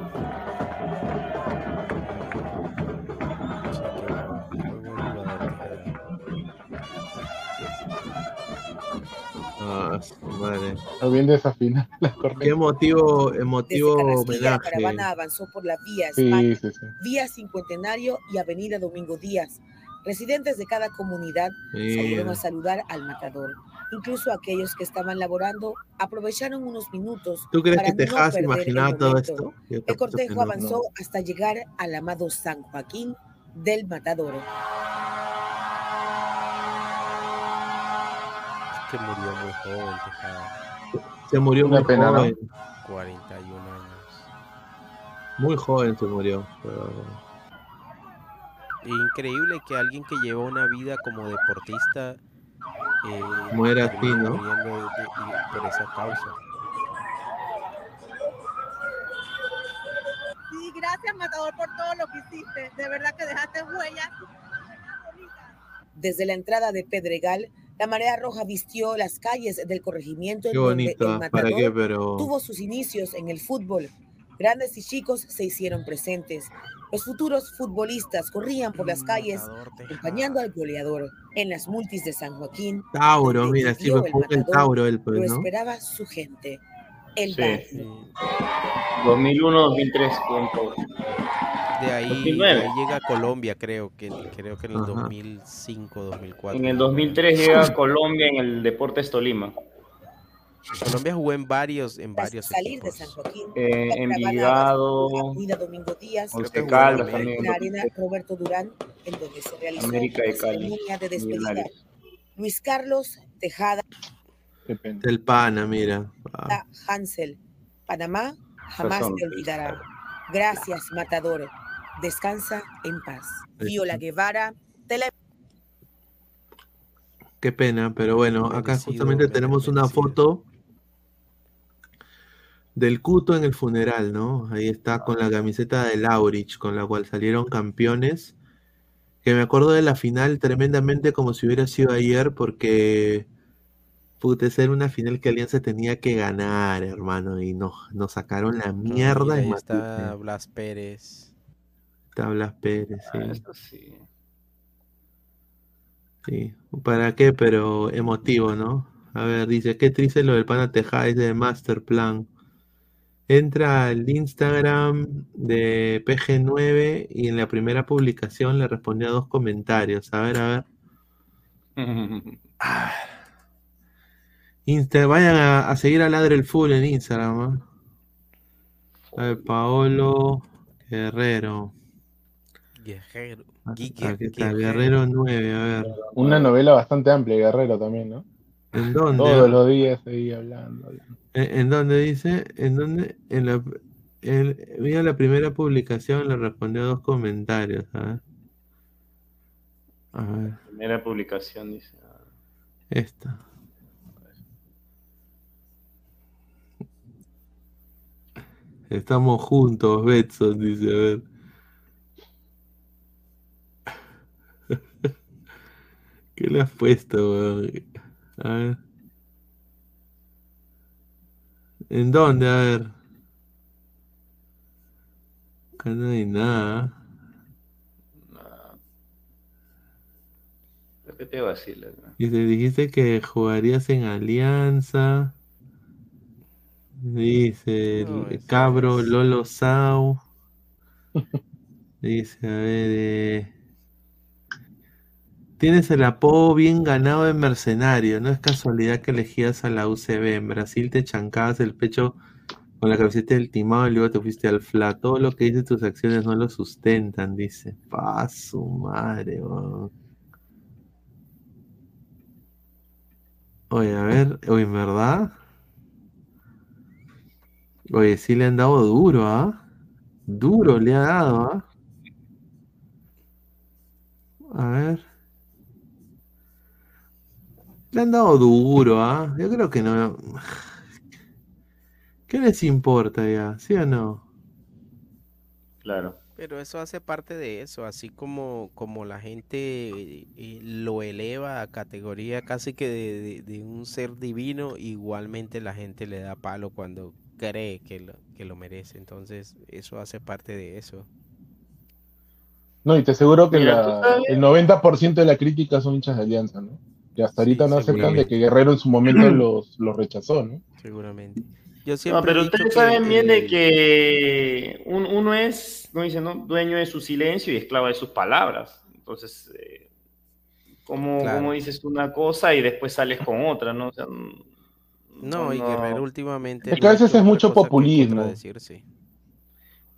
Ah, madre. bien desafina *laughs* Qué emotivo, emotivo homenaje. La caravana avanzó por la vía España, vía Cincuentenario y Avenida Domingo Díaz. Residentes de cada comunidad salieron a saludar al matador. Incluso aquellos que estaban laborando aprovecharon unos minutos. ¿Tú crees para que Tejas imaginaba todo esto? El cortejo avanzó hasta llegar al amado San Joaquín del Matador. que murió muy joven, Tejada. Se murió muy pena, joven. 41 años. Muy joven se murió. Increíble que alguien que lleva una vida como deportista eh, muera así, ¿no? por esa causa. Sí, gracias Matador por todo lo que hiciste. De verdad que dejaste huellas. Desde la entrada de Pedregal la marea roja vistió las calles del corregimiento en donde el matador tuvo sus inicios en el fútbol. Grandes y chicos se hicieron presentes. Los futuros futbolistas corrían por las calles acompañando al goleador. En las multis de San Joaquín, Tauro, mira, sí, el Tauro el pues, Lo esperaba su gente. El sí. 2001-2003 de ahí, llega a Colombia, creo que creo que en el 2005, 2004. En el 2003 llega a Colombia en el Deportes Tolima. Colombia jugó en varios, en varios salir de San Joaquín, eh, Envigado, Domingo Díaz, Once Caldas también. En la arena Roberto Durán, en donde se realizó América la ceremonia de despedida. Luis Carlos Tejada. Del Pana, mira. Hansel, Panamá jamás te olvidará. Gracias, Matador. Descansa en paz. Viola Guevara, tele... Qué pena, pero bueno, acá justamente tenemos una foto del Cuto en el funeral, ¿no? Ahí está con la camiseta de Laurich, con la cual salieron campeones. Que me acuerdo de la final tremendamente como si hubiera sido ayer, porque pude ser una final que Alianza tenía que ganar, hermano, y nos, nos sacaron la mierda. ahí está Blas Pérez. Tablas Pérez, ah, sí. sí. ¿para qué? Pero emotivo, ¿no? A ver, dice, qué triste lo del pana Tejada, es de Masterplan. Entra al Instagram de PG9 y en la primera publicación le respondió a dos comentarios. A ver, a ver. *laughs* Insta, vayan a, seguir a Ladre el Full en Instagram. ¿eh? A ver, Paolo Guerrero. Guerrero. Guerrero 9, a ver. Una novela bastante amplia, Guerrero también, ¿no? ¿En *laughs* dónde? Todos los días seguía hablando. ¿En, dónde dice? ¿En dónde? En la, mira la primera publicación, le respondió dos comentarios. A ver. A ver. Primera publicación, dice. Esta. Estamos juntos, Betson, dice, a ver. *laughs* ¿Qué le has puesto, weón? A ver. ¿En dónde? A ver. Acá no hay nada. ¿Qué te decir? Y te dijiste que jugarías en Alianza. Dice el cabro Lolo Sau. *laughs* Dice, a ver. Eh, tienes el apodo bien ganado de mercenario. No es casualidad que elegías a la UCB. En Brasil te chancabas el pecho con la camiseta del timado y luego te fuiste al flat. Todo lo que dices tus acciones no lo sustentan, dice. Pa su madre, Oye, a ver, oye, ¿en verdad? Oye, sí le han dado duro, ¿ah? Duro le ha dado, ¿ah? A ver. Le han dado duro, ¿ah? Yo creo que no. ¿Qué les importa ya? ¿Sí o no? Claro. Pero eso hace parte de eso, así como, como la gente eh, lo eleva a categoría casi que de, un ser divino, igualmente la gente le da palo cuando cree que lo, que lo merece. Entonces, eso hace parte de eso. No, y te aseguro que el 90% de la crítica son hinchas de Alianza, ¿no? Que hasta ahorita no aceptan de que Guerrero en su momento *clears throat* los, los rechazó, ¿no? Seguramente no, pero ustedes saben bien de que uno es, como dicen, ¿no? dueño de su silencio y esclavo de sus palabras. Entonces, eh, ¿cómo, dices una cosa y después sales con otra? No, no, y Guerrero últimamente... Es que a veces es mucho populismo. Decir, sí.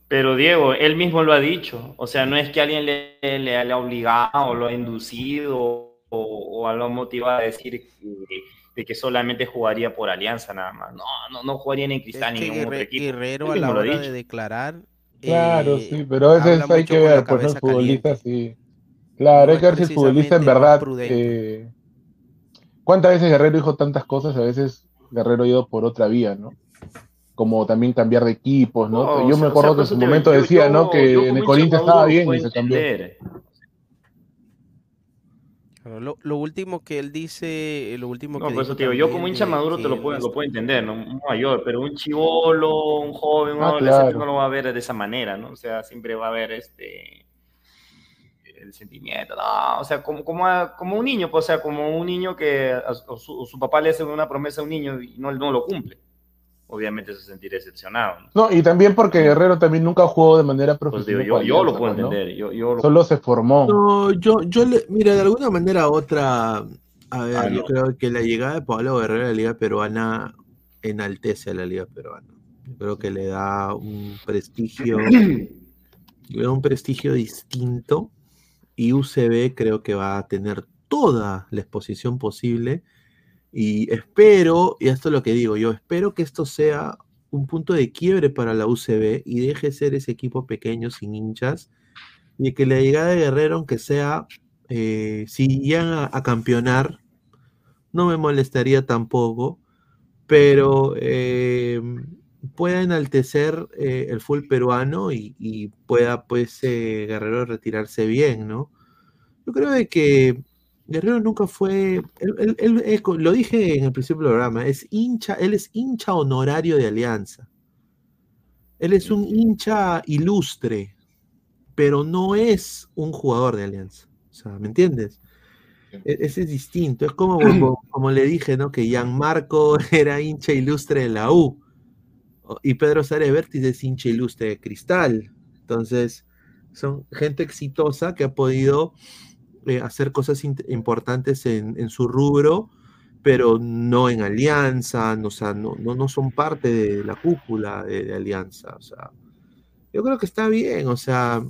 Pero Diego, él mismo lo ha dicho. O sea, no es que alguien le, le, ha obligado o lo ha inducido o, o lo ha motivado a decir que de que solamente jugaría por Alianza nada más. No, no, no jugaría ni en Cristal ni en ningún otro equipo. Guerrero a la hora de declarar. Claro, eh, sí, pero a veces hay que ver, pues el futbolista sí. Claro, hay que ver si el futbolista en verdad. Eh, ¿Cuántas veces Guerrero dijo tantas cosas? A veces Guerrero ha ido por otra vía, ¿no? Como también cambiar de equipos, ¿no? yo me acuerdo que en su momento decía, ¿no? Que en el Corinthians estaba bien y se cambió. Lo, último que él dice, lo último no, que por eso digo, yo como hincha maduro te lo puedo, lo puedo entender, ¿no? Un mayor, pero un chivolo, un joven, un ah, adolescente no lo va a ver de esa manera, ¿no? O sea, siempre va a ver este el sentimiento, no, o sea, como, como, como un niño, pues, o sea, como un niño que su, su, papá le hace una promesa a un niño y no, no lo cumple obviamente se sentirá decepcionado. ¿no? y también porque Guerrero también nunca jugó de manera pues profesional. yo, lo puedo entender. Yo, Solo se formó. No, yo, yo le, mira, de alguna manera otra, a ver, ah, yo creo que la llegada de Pablo Guerrero a la Liga Peruana enaltece a la Liga Peruana. Yo creo que le da un prestigio, *clears throat* le da un prestigio distinto y UCB creo que va a tener toda la exposición posible y espero, y esto es lo que digo, yo espero que esto sea un punto de quiebre para la UCB y deje ser ese equipo pequeño sin hinchas y que la llegada de Guerrero, aunque sea, eh, si llegan a, campeonar, no me molestaría tampoco, pero eh, pueda enaltecer eh, el full peruano y, pueda pues Guerrero retirarse bien, ¿no? Yo creo que Guerrero nunca fue, él, lo dije en el principio del programa, es hincha, él es hincha honorario de Alianza. Él es un hincha ilustre, pero no es un jugador de Alianza. O sea, ¿me entiendes? E, ese es distinto. Es como, *clears throat* como, le dije, ¿no? Que Gianmarco *laughs* era hincha ilustre de la U. Y Pedro Sare Vértiz es hincha ilustre de Cristal. Entonces, son gente exitosa que ha podido eh, hacer cosas importantes en, su rubro, pero no en alianza, no, o sea, no, no, son parte de la cúpula de, alianza. O sea, yo creo que está bien, o sea,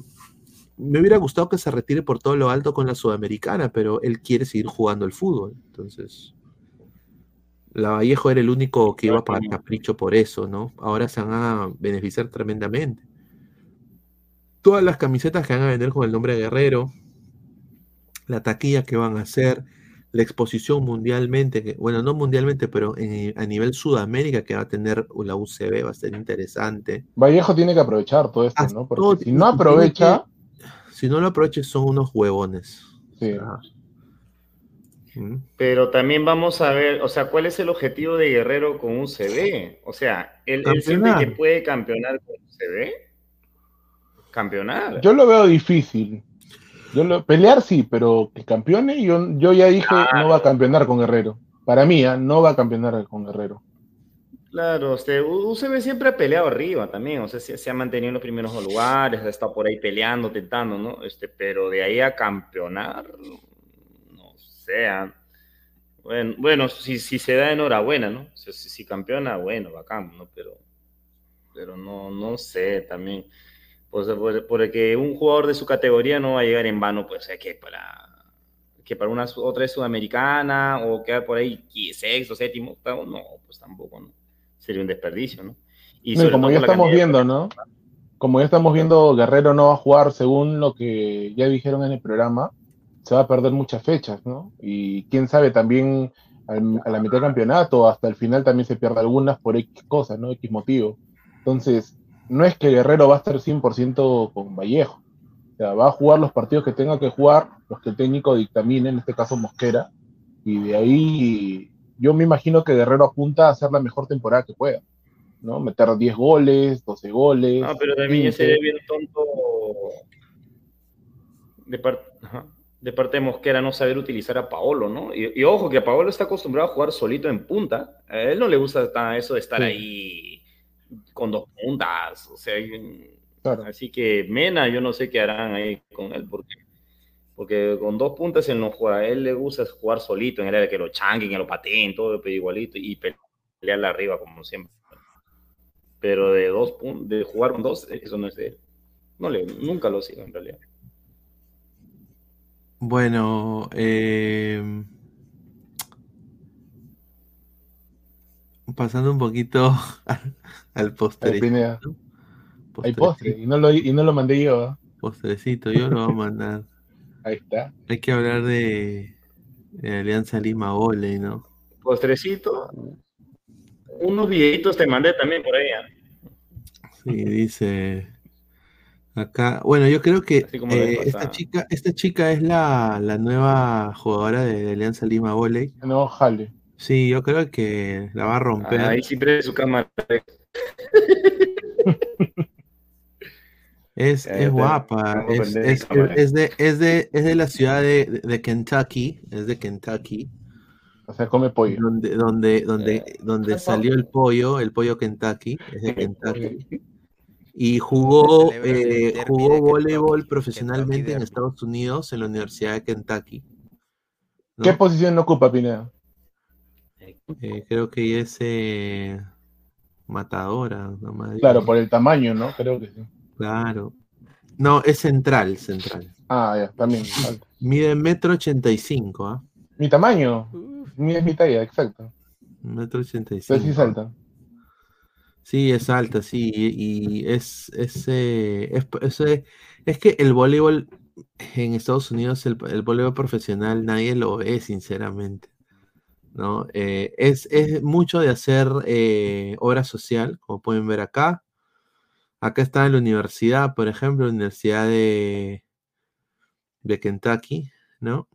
me hubiera gustado que se retire por todo lo alto con la sudamericana, pero él quiere seguir jugando el fútbol. Entonces, la Vallejo era el único que iba para capricho por eso, ¿no? Ahora se van a beneficiar tremendamente. Todas las camisetas que van a vender con el nombre de Guerrero, la taquilla que van a hacer, la exposición mundialmente, que, bueno, no mundialmente, pero a nivel Sudamérica que va a tener la UCB, va a ser interesante. Vallejo tiene que aprovechar todo esto, ¿no? Porque si no aprovecha... *laughs* si no lo aprovecha son unos huevones. Sí. Pero también vamos a ver, o sea, ¿cuál es el objetivo de Guerrero con UCB? O sea, ¿él, él siente que puede campeonar con UCB? ¿Campeonar? Yo lo veo difícil. Yo pelear sí, pero que campeone, yo, yo ya dije, no va a campeonar con Guerrero. Para mí, ¿ah? no va a campeonar con Guerrero. Claro, este, UCB siempre ha peleado arriba también, o sea, se, ha mantenido en los primeros lugares, ha estado por ahí peleando, tentando, ¿no? Este, pero de ahí a campeonar, no sé. ¿ah? Bueno, bueno si, si se da enhorabuena, ¿no? Si, si, campeona, bueno, bacán, ¿no? Pero, pero no, no sé, también. Pues, porque un jugador de su categoría no va a llegar en vano, pues, que para que para una otra sudamericana o quedar por ahí sexto, séptimo, no, pues tampoco, ¿no? sería un desperdicio, ¿no? Y como ya estamos viendo, ¿no? Como ya estamos viendo, Guerrero no va a jugar según lo que ya dijeron en el programa, se va a perder muchas fechas, ¿no? Y quién sabe, también a la mitad del campeonato, hasta el final también se pierde algunas por X cosas, ¿no? X motivo. Entonces, no es que Guerrero va a estar 100% con Vallejo. O sea, va a jugar los partidos que tenga que jugar, los que el técnico dictamine, en este caso Mosquera, y de ahí yo me imagino que Guerrero apunta a hacer la mejor temporada que pueda, ¿no? Meter 10 goles, 12 goles. No, pero también sería bien tonto de, de parte de Mosquera no saber utilizar a Paolo, ¿no? Y, ojo que a Paolo está acostumbrado a jugar solito en punta. A él no le gusta eso de estar ahí con dos puntas, o sea, así que Mena, yo no sé qué harán ahí con él, porque porque con dos puntas él no juega. A él le gusta jugar solito en el área que lo changuen, que lo pateen, todo igualito y pelearle arriba como siempre. Pero de dos puntos, de jugar con dos, eso no es de él. No le, nunca lo sigo en realidad. Bueno, eh, pasando un poquito *laughs* al postre. Hay postre, y no lo, y no lo mandé yo. ¿eh? Postrecito, yo lo voy a mandar. *laughs* Ahí está. Hay que hablar de, Alianza Lima Ole, ¿no? Postrecito. Unos videitos te mandé también por ahí. ¿ah? Sí, dice. Acá, bueno, yo creo que eh, esta chica, esta chica es la, nueva jugadora de, Alianza Lima Volley. No, jale. Sí, yo creo que la va a romper. ahí siempre su cámara. *laughs* Es, es guapa, es, es, es, de, es, de, es de la ciudad de, de, Kentucky, es de Kentucky. O sea, come pollo. Donde, donde, donde, eh, donde salió el pollo, el pollo Kentucky, es de Kentucky. Y jugó, eh, jugó voleibol profesionalmente en Estados Unidos en la Universidad de Kentucky. ¿Qué posición ocupa Pineda? Eh, creo que es eh, matadora. claro, por el tamaño, ¿no? Creo que sí. Claro. No, es central, central. Ah, ya, también. Mide metro ochenta y cinco, ¿ah? Mi tamaño. Mide mi talla, exacto. Metro ochenta y cinco. sí es alta. Sí, es alta, sí. Y es, es, es, es, que el voleibol en Estados Unidos, el, el voleibol profesional, nadie lo ve, sinceramente. ¿No? Eh, es, es, mucho de hacer eh, obra social, como pueden ver acá. Acá está en la universidad, por ejemplo, la Universidad de, de Kentucky, ¿no?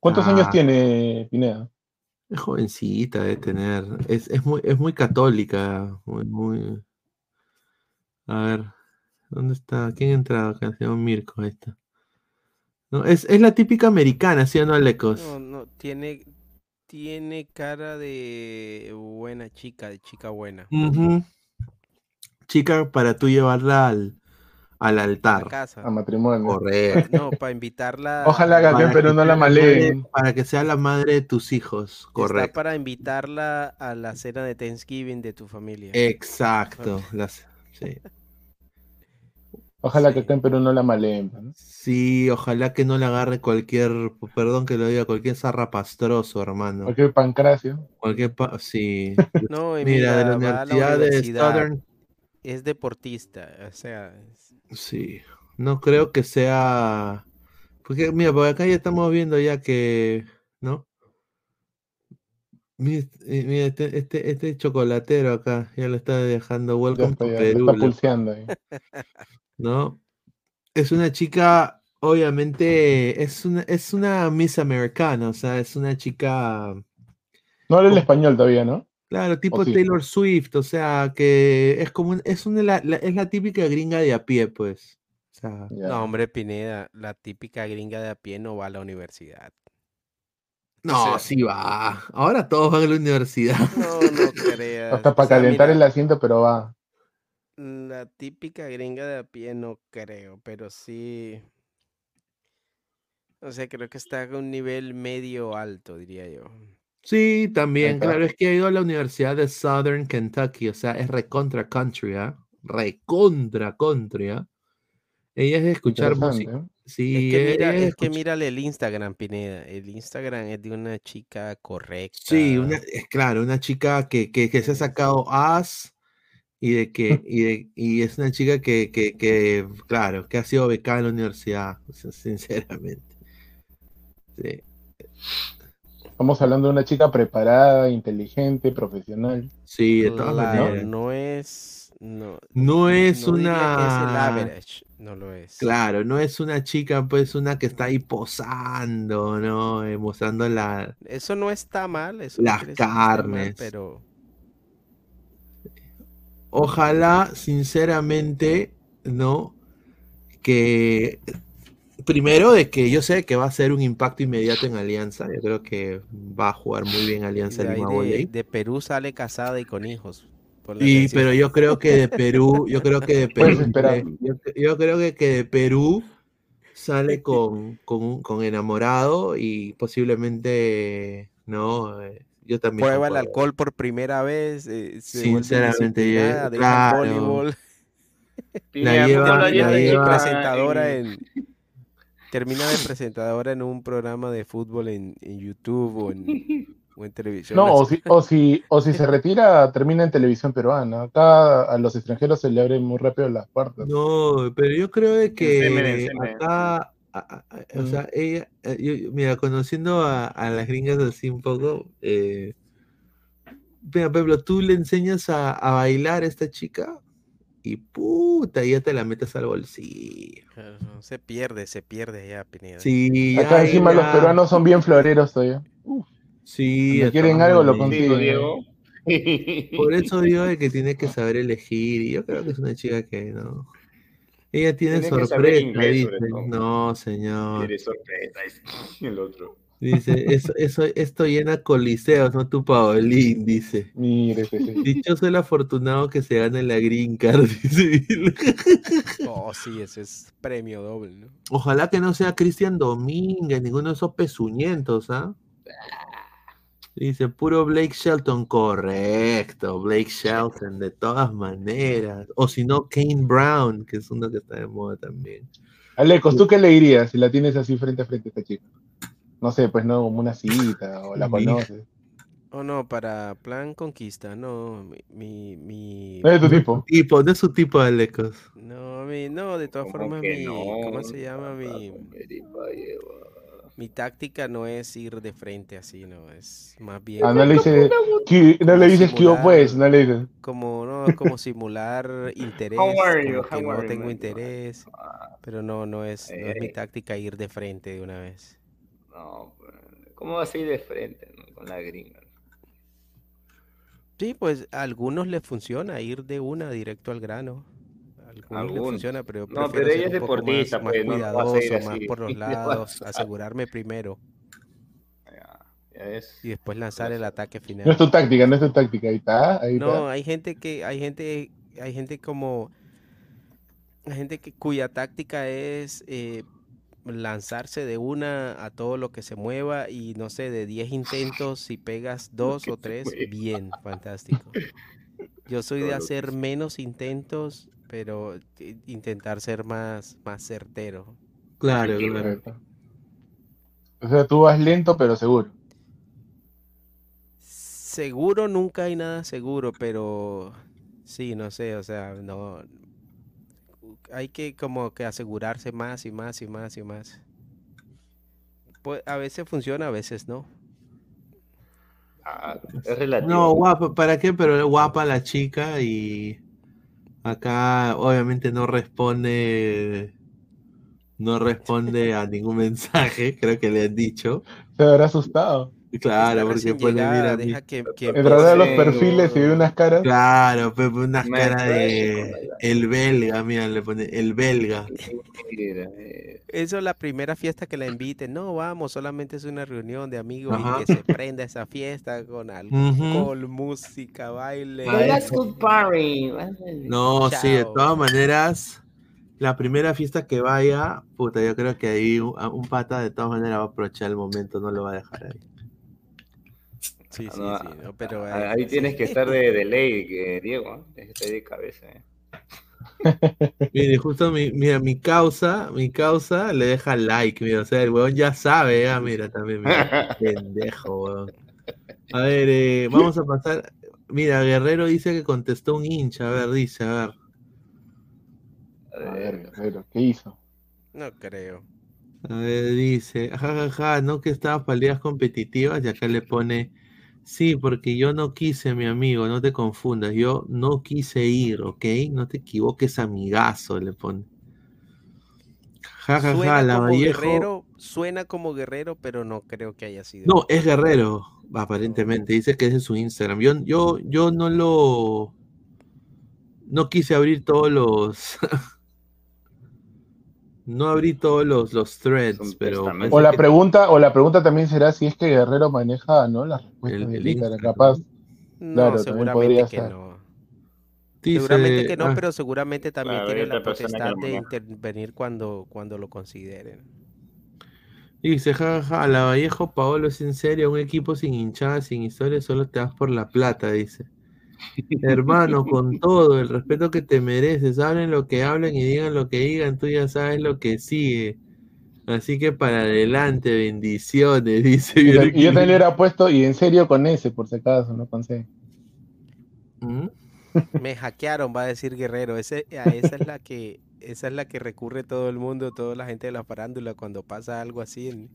¿Cuántos años tiene Pineda? Es jovencita de tener. Es, muy, es muy católica. Muy, muy... A ver, ¿dónde está? ¿Quién ha entrado acá? Se llama Mirko, ahí está. No, es, es, la típica americana, ¿sí o no, Alecos? No, no, tiene, tiene cara de buena chica, de chica buena chica para tú llevarla al, al altar. A, matrimonio. Correcto. *laughs* No, para invitarla. *laughs* Ojalá que pero no la maleen. Para que sea la madre de tus hijos. Correcto. para invitarla a la cena de Thanksgiving de tu familia. Exacto. sí. *laughs* Ojalá que acá pero no la maleen. Sí, ojalá que no le agarre cualquier, perdón que lo diga, cualquier zarrapastroso, hermano. Cualquier pancracio. Cualquier, sí. *laughs* no, mira, de la Universidad de Southern es deportista, o sea. Sí, no creo que sea. Porque, mira, por acá ya estamos viendo ya que, ¿no? Mira, eh, este, este, este, chocolatero acá, ya lo está dejando Welcome to Perú. Está pulseando ahí. *laughs* ¿No? Es una chica, obviamente, es una, es una Miss Americana, o sea, es una chica. No habla el español todavía, ¿no? Claro, tipo Taylor Swift, o sea, que es como, es, una, la, es la típica gringa de a pie, pues. No, hombre, Pineda, la típica gringa de a pie no va a la universidad. No, sí va. Ahora todos van a la universidad. No, no *laughs* creas. Hasta para calentar el asiento, pero va. La típica gringa de a pie no creo, pero sí. O sea, creo que está a un nivel medio alto, diría yo. Sí, también, claro, es que he ido a la Universidad de Southern Kentucky, o sea, es recontra country, ¿ah? Recontra country, ¿ah? Ella es de escuchar música. Sí, es que, mira, es, que mírale el Instagram, Pineda. El Instagram es de una chica correcta. Sí, una, es claro, una chica que, que, que se ha sacado as y de que y, de, y es una chica que, que, que, claro, que ha sido becada en la universidad, *laughs* sinceramente. Sí. Estamos hablando de una chica preparada, inteligente, profesional. Sí, de todas maneras. No es. No, no es una. average, no lo es. Claro, no es una chica, pues, una que está ahí posando, ¿no? Eh, mostrando la. Eso no está mal. Eso las carnes. pero. Ojalá, sinceramente, ¿no? Que primero de que yo sé que va a ser un impacto inmediato en Alianza. Yo creo que va a jugar muy bien Alianza de, de, de, Perú sale casada y con hijos. Y, pero yo creo que de Perú, yo creo que de *laughs* Perú, yo, creo que, que, de Perú sale con, con, con, enamorado y posiblemente no. Eh, yo también. Prueba el alcohol por primera vez. Eh, Sinceramente, yo, claro. *laughs* La lleva, la lleva, presentadora en termina de presentadora en un programa de fútbol en, en YouTube o en, o en, televisión. No, o si, o si, o, si, se retira, termina en televisión peruana. Acá a los extranjeros se le abren muy rápido las puertas. No, pero yo creo de que acá, o sea, ella, eh, mira, conociendo a, a, las gringas así un poco, eh, mira, Pablo, tú le enseñas a, a bailar a esta chica y puta, ya te la metes al bolsillo. Se pierde, se pierde ya, Pineda. Sí, Acá encima los peruanos son bien floreros todavía. Sí, si quieren algo lo consiguen. Diego. Por eso digo que tiene que saber elegir. Y yo creo que es una chica que no. Ella tiene, sorpresa, dice. No, señor. Tiene sorpresa, *laughs* el otro. Dice, *laughs* eso, eso, esto llena coliseos, no tu Paolín, dice. Mire, Dichoso el afortunado que se gane la green card, *laughs* dice. Oh, sí, ese es premio doble, ¿no? Ojalá que no sea Cristian Domínguez, ninguno de esos pezuñentos, ¿ah? Dice, puro Blake Shelton, correcto, Blake Shelton, de todas maneras. O si no, Kane Brown, que es uno que está de moda también. Alecos, ¿tú qué le dirías si la tienes así frente a frente a esta chica? no sé, pues no, como una cita, o la conoces. O no, para plan conquista, no, mi, mi... No es tu tipo. tipo. No es su tipo de lecos. No, mi, no, de todas formas, mi, ¿cómo se llama? Mi, mi táctica no es ir de frente así, no, es más bien... Ah, no le dices, que, no le dices que yo pues, no le dices. Como, no, *laughs* como simular interés, como que no tengo interés, pero no, no es, no es mi táctica ir de frente de una vez. No, pues, ¿cómo vas a ir de frente con la gringa? Sí, pues a algunos les funciona ir de una directo al grano. Funciona, pero no, pero ella es deportista, más, pues, cuidadoso, más por los *laughs* lados, asegurarme primero. Y después lanzar el ataque final. No es tu táctica, no es tu táctica, ahí está. no, hay gente que, hay gente, hay gente como, hay gente que cuya táctica es eh, lanzarse de una a todo lo que se mueva y no sé, de 10 intentos, si pegas *laughs* dos o tres, bien, fantástico. Yo soy de hacer menos intentos, pero intentar ser más, más certero. Claro, claro. O sea, tú vas lento, pero seguro. Seguro nunca hay nada seguro, pero sí, no sé, o sea, no, hay que como que asegurarse más y más y más y más. Pues a veces funciona, a veces no. Ah, es relativo. No, guapa, ¿para qué? Pero guapa la chica y acá obviamente no responde no responde a ningún *laughs* mensaje, creo que le han dicho. Se habrá asustado. Claro, porque pone, mira, deja que, *laughs* que los perfiles y ve unas caras. Claro, pues unas caras de el belga, mira, le pone el belga. Eso es la primera fiesta que la inviten. No, vamos, solamente es una reunión de amigos y que se prenda esa fiesta con alcohol, música, baile. No, sí, de todas maneras la primera fiesta que vaya, puta, yo creo que ahí un, pata de todas maneras va a aprovechar el momento, no lo va a dejar ahí. Sí, sí, sí, pero ahí, tienes que estar *laughs* de, ley, que, Diego, tienes que estar de cabeza. Eh. *laughs* Mire, justo mi, mira, mi causa, mi causa le deja like, mira, o sea, el weón ya sabe, ah, mira, también, mira, *laughs* pendejo, weón. A ver, eh, vamos a pasar, mira, Guerrero dice que contestó un hincha, a ver, dice, a ver. A ver, ¿qué hizo? No creo. A ver, dice, jajaja, ja, ja, no que estaba para ligas competitivas y acá le pone, sí, porque yo no quise, mi amigo, no te confundas, yo no quise ir, ¿ok? No te equivoques, amigazo, le pone. Jajaja, ja, la Vallejo... Guerrero, suena como guerrero, pero no creo que haya sido. No, es guerrero, aparentemente, dice que ese es su Instagram. Yo, yo, yo no lo... No quise abrir todos los... *laughs* No abrí todos los, los threads, pero. O la pregunta, o la pregunta también será si es que Guerrero maneja, ¿no? Las respuestas el, el capaz. No, claro, seguramente que no. seguramente que no, ah. pero seguramente también tiene la potestad de intervenir cuando, cuando lo consideren. Dice, jajaja, la Vallejo Paolo es en serio, un equipo sin hinchada, sin historia, solo te das por la plata, dice. Hermano, con todo el respeto que te mereces, hablen lo que hablen y digan lo que digan, tú ya sabes lo que sigue. Así que para adelante, bendiciones, *laughs* dice. Y yo, yo también era puesto, y en serio con ese, por si acaso, no con C. ¿Mm? Me hackearon, va a decir Guerrero. Ese, esa es la que esa es la que recurre todo el mundo, toda la gente de la farándula cuando pasa algo así en,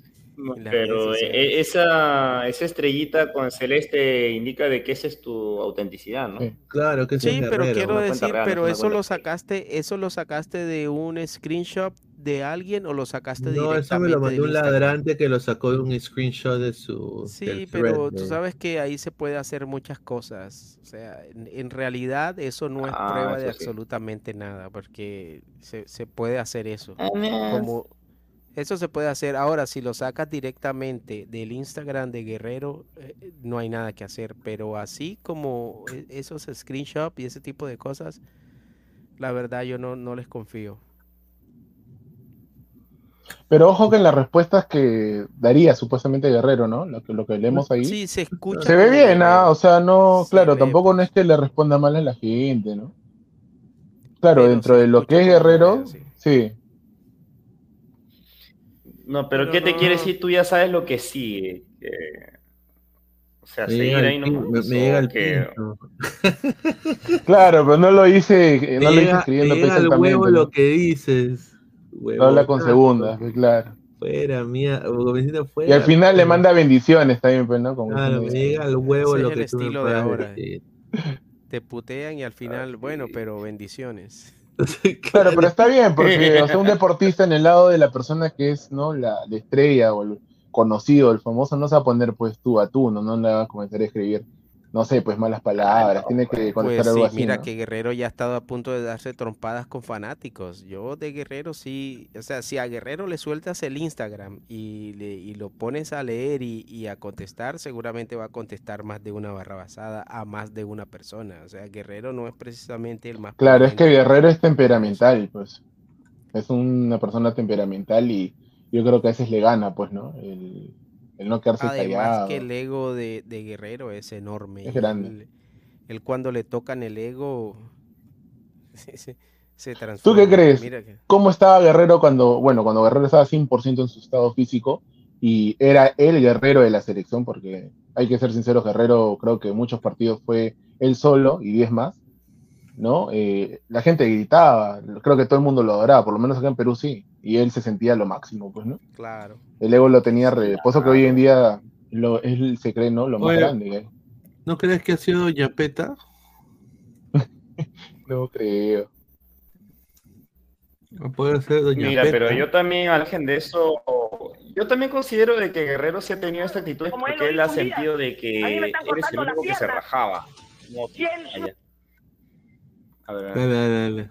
pero e, esa, esa estrellita con celeste indica de que esa es tu autenticidad, ¿no? Claro que sí. pero quiero decir, pero eso lo sacaste, eso lo sacaste de un screenshot de alguien o lo sacaste no, directamente eso me lo mandó un ladrante que lo sacó de un screenshot de su Sí, pero tú sabes que ahí se puede hacer muchas cosas. O sea, en, realidad eso no es ah, prueba de absolutamente nada, porque se, se puede hacer eso. Ah, Como eso se puede hacer. Ahora, si lo sacas directamente del Instagram de Guerrero, eh, eh, no hay nada que hacer. Pero así como e, esos screenshots y ese tipo de cosas, la verdad yo no, no les confío. Pero ojo que en las respuestas que daría supuestamente Guerrero, ¿no? Lo que, lo que leemos ahí. Sí, se escucha. Se ve bien, ¿ah? O sea, no, claro, tampoco no es que le responda mal a la gente, ¿no? Claro, dentro de lo que es Guerrero, sí. No, pero, ¿qué te quiere decir? Tú ya sabes lo que sigue. O sea, seguir ahí no me, llega el que... *laughs* Claro, pero no lo hice, no lo hice escribiendo me llega al huevo lo que dices. Huevo, habla con segunda, claro. Fuera, mía, fuera. Y al final le manda bendiciones también, pues, ¿no? Como claro, me llega al huevo lo que el estilo de ahora. Te putean y al final, *laughs* bueno, pero bendiciones. Claro, pero está bien, porque *laughs* o sea, un deportista en el lado de la persona que es no la, estrella o el conocido, el famoso, no se va a poner pues tú a tú, no, no le va a comenzar a escribir no sé, pues malas palabras, tiene que conectar pues, algo así. Mira que Guerrero ya ha estado a punto de darse trompadas con fanáticos. Yo de Guerrero sí, o sea, si a Guerrero le sueltas el Instagram y, le, y lo pones a leer y, a contestar, seguramente va a contestar más de una barra basada a más de una persona. O sea, Guerrero no es precisamente el más... Claro, es que Guerrero es temperamental, pues. Es una persona temperamental y yo creo que a veces le gana, pues, ¿no? El, el no quedarse Además que el ego de, Guerrero es enorme. Es grande. Él, cuando le tocan el ego *laughs* se, transforma. ¿Tú qué crees? ¿Cómo estaba Guerrero cuando, bueno, cuando Guerrero estaba 100% en su estado físico y era el guerrero de la selección? Porque hay que ser sinceros, Guerrero creo que muchos partidos fue él solo y 10 más. ¿No? Eh, la gente gritaba, creo que todo el mundo lo adoraba, por lo menos acá en Perú sí, y él se sentía lo máximo, pues, ¿no? Claro. El ego lo tenía, re... que hoy en día lo, él se cree, ¿no? Lo más grande. ¿eh? ¿No crees que ha sido Yapeta? *laughs* no creo. No puede ser Doña Mira, pero yo también, al de eso, yo también considero de que Guerrero se ha tenido esta actitud porque él, ha sentido de que eres el único que se rajaba. Dale, dale.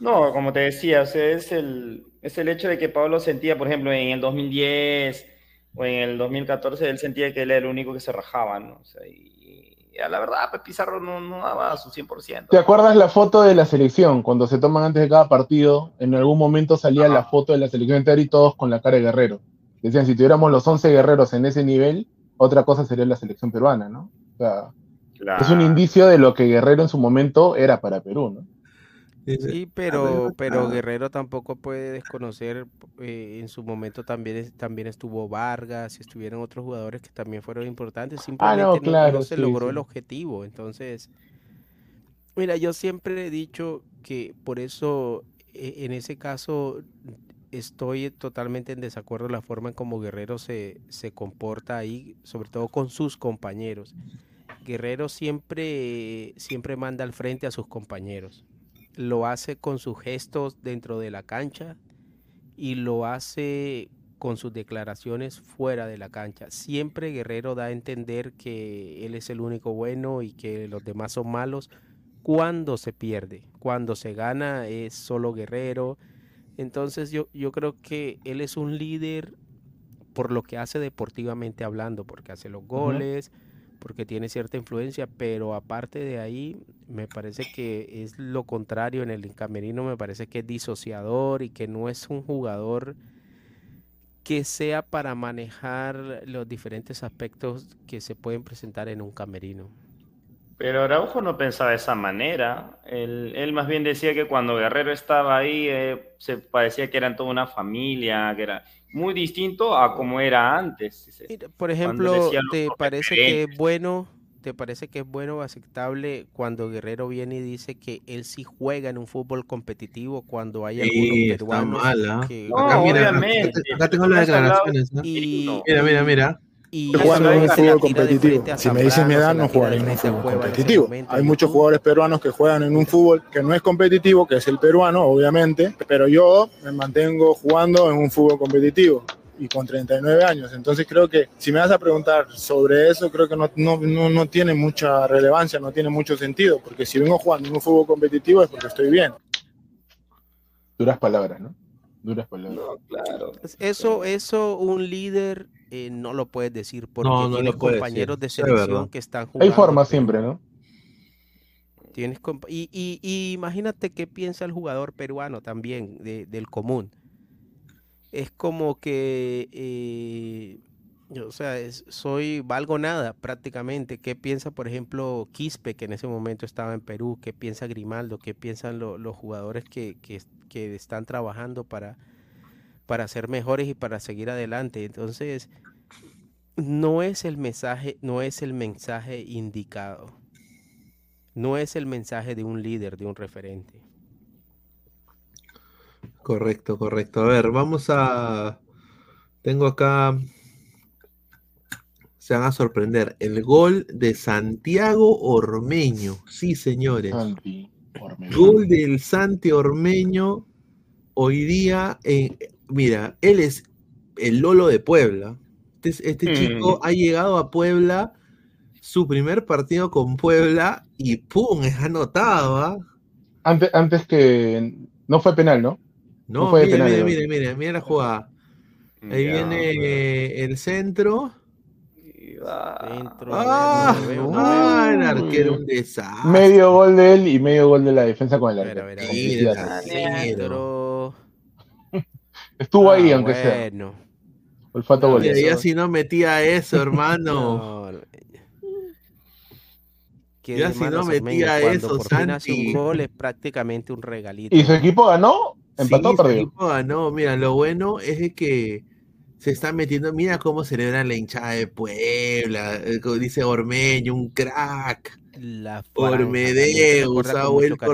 No, como te decía, es, el, es el hecho de que Pablo sentía, por ejemplo, en el 2010 o en el 2014, él sentía que él era el único que se rajaba, ¿no? O sea, y, a la verdad, pues Pizarro no, no daba su 100%. ¿Te acuerdas la foto de la selección? Cuando se toman antes de cada partido, en algún momento salía la foto de la selección entera y todos con la cara de guerrero. Decían, si tuviéramos los 11 guerreros en ese nivel, otra cosa sería la selección peruana, ¿no? O sea, es un indicio de lo que Guerrero en su momento era para Perú, ¿no? Sí, pero, pero Guerrero tampoco puede desconocer, eh, en su momento también, también estuvo Vargas y estuvieron otros jugadores que también fueron importantes, ah, simplemente no, se logró el objetivo. Entonces, mira, yo siempre he dicho que por eso, e, en ese caso, estoy totalmente en desacuerdo en la forma en cómo Guerrero se, se comporta ahí, sobre todo con sus compañeros. Guerrero siempre, siempre manda al frente a sus compañeros lo hace con sus gestos dentro de la cancha y lo hace con sus declaraciones fuera de la cancha. Siempre Guerrero da a entender que él es el único bueno y que los demás son malos cuando se pierde. Cuando se gana es solo Guerrero. Entonces yo, yo creo que él es un líder por lo que hace deportivamente hablando, porque hace los goles, porque tiene cierta influencia, pero aparte de ahí, me parece que es lo contrario en el camerino, me parece que es disociador y que no es un jugador que sea para manejar los diferentes aspectos que se pueden presentar en un camerino. Pero Araujo no pensaba de esa manera. Él, más bien decía que cuando Guerrero estaba ahí, eh, se parecía que eran toda una familia, que era muy distinto a como era antes. Por ejemplo, ¿te parece que es bueno, te parece que es bueno o aceptable cuando Guerrero viene y dice que él sí juega en un fútbol competitivo cuando hay algunos peruanos ¿ah? que... acá, mira, acá, tengo las declaraciones, Mira, mira, mira y jugando en un fútbol competitivo. Si me dicen mi edad, no juegan en un fútbol competitivo. Hay muchos jugadores peruanos que juegan en un fútbol que no es competitivo, que es el peruano, obviamente, pero yo me mantengo jugando en un fútbol competitivo y con 39 años. Entonces creo que si me vas a preguntar sobre eso, creo que no, no, no, tiene mucha relevancia, no tiene mucho sentido, porque si vengo jugando en un fútbol competitivo es porque estoy bien. Duras palabras, ¿no? Duras palabras. claro. Eso, eso, un líder eh, no lo puedes decir porque tienes compañeros de selección que están jugando. Hay forma siempre, ¿no? Tienes y, y, imagínate qué piensa el jugador peruano también del común. Es como que, eh, o sea, soy valgo nada prácticamente. ¿Qué piensa, por ejemplo, Quispe, que en ese momento estaba en Perú? ¿Qué piensa Grimaldo? ¿Qué piensan los jugadores que, que, que están trabajando para, para ser mejores y para seguir adelante. Entonces, no es el mensaje, no es el mensaje indicado. No es el mensaje de un líder, de un referente. Correcto, correcto. A ver, vamos a. Tengo acá. Se van a sorprender. El gol de Santiago Ormeño. Sí, señores. Gol del Santi Ormeño. Hoy día en, mira, él es el Lolo de Puebla. Este, este chico mm. ha llegado a Puebla, su primer partido con Puebla, y ¡pum! es anotado. ¿ah? Antes, antes que. No fue penal, ¿no? No, fue mire, penal, mire, mire, mire, la jugada. Ahí viene el centro. ah, el arquero un desastre. Medio gol de él y medio gol de la defensa con el arquero. Estuvo ahí, ah, aunque bueno. sea. Olfato no, Ya si no metía eso, *laughs* hermano. ya si no metía eso, Santi. un gol es prácticamente un regalito. ¿Y su equipo ganó? ¿Empató sí, Su equipo ganó. Mira, lo bueno es que se está metiendo. Mira cómo celebra la hinchada de Puebla. Eh, dice Ormeño, un crack. La Ormedeus, ha vuelto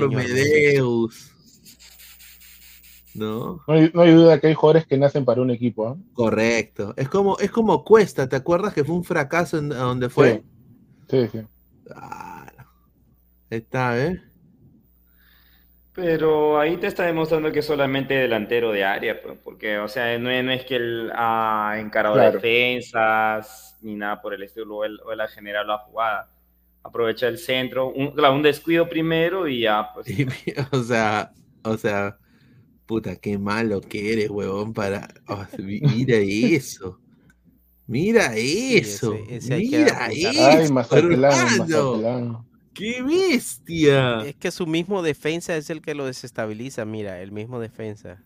¿no? No hay, duda que hay jugadores que nacen para un equipo. ¿ah? Correcto. Es como, es como Cuesta, ¿te acuerdas que fue un fracaso en donde fue? Sí, sí. está, ¿eh? Pero ahí te está demostrando que es solamente delantero de área, porque, o sea, no, es que él ha encarado defensas ni nada por el estilo, o él, ha generado la jugada. Aprovecha el centro, un, un descuido primero y ya, pues. *laughs* o sea, o sea, puta, qué malo que eres, huevón, para. Oh, mira eso. Mira *laughs* eso. mira eso. ¡Qué bestia! Es que su mismo defensa es el que lo desestabiliza, mira, el mismo defensa.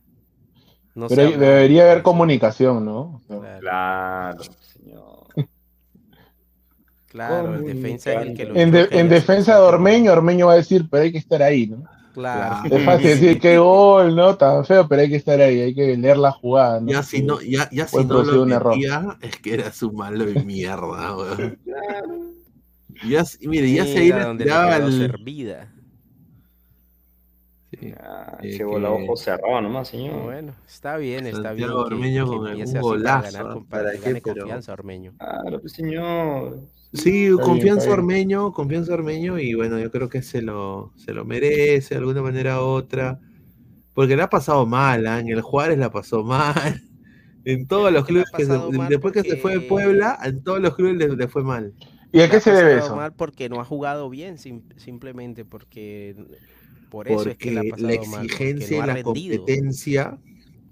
Pero debería haber comunicación, ¿no? Claro, *laughs* señor. claro, el defensa es el que lo En, en defensa de Ormeño, Ormeño va a decir, pero hay que estar ahí, ¿no? Claro. Es fácil decir qué gol, ¿no? Tan feo, pero hay que estar ahí, hay que leer la jugada. ¿no? Ya si no, ya, ya si no lo metía, es que era su malo de mierda, *laughs* weón. Ya, mire, ya se iba a el... servida. Sí. Ah, eh, que... la ojo cerrado nomás, señor. Bueno, está bien, está bien. Ormeño con el golazo. Para, ganar, para confianza Ormeño. Claro, pues señor. Sí, confianza Ormeño, confianza Ormeño y bueno, yo creo que se lo, se lo merece de alguna manera u otra. Porque le ha pasado mal, ¿eh? en el Juárez la pasó mal. *laughs* En todos los clubes, que después que se fue de Puebla, en todos los clubes le fue mal. ¿Y a qué se debe eso? Mal porque no ha jugado bien, simplemente porque por eso es que la, ha pasado la exigencia mal, y la competencia.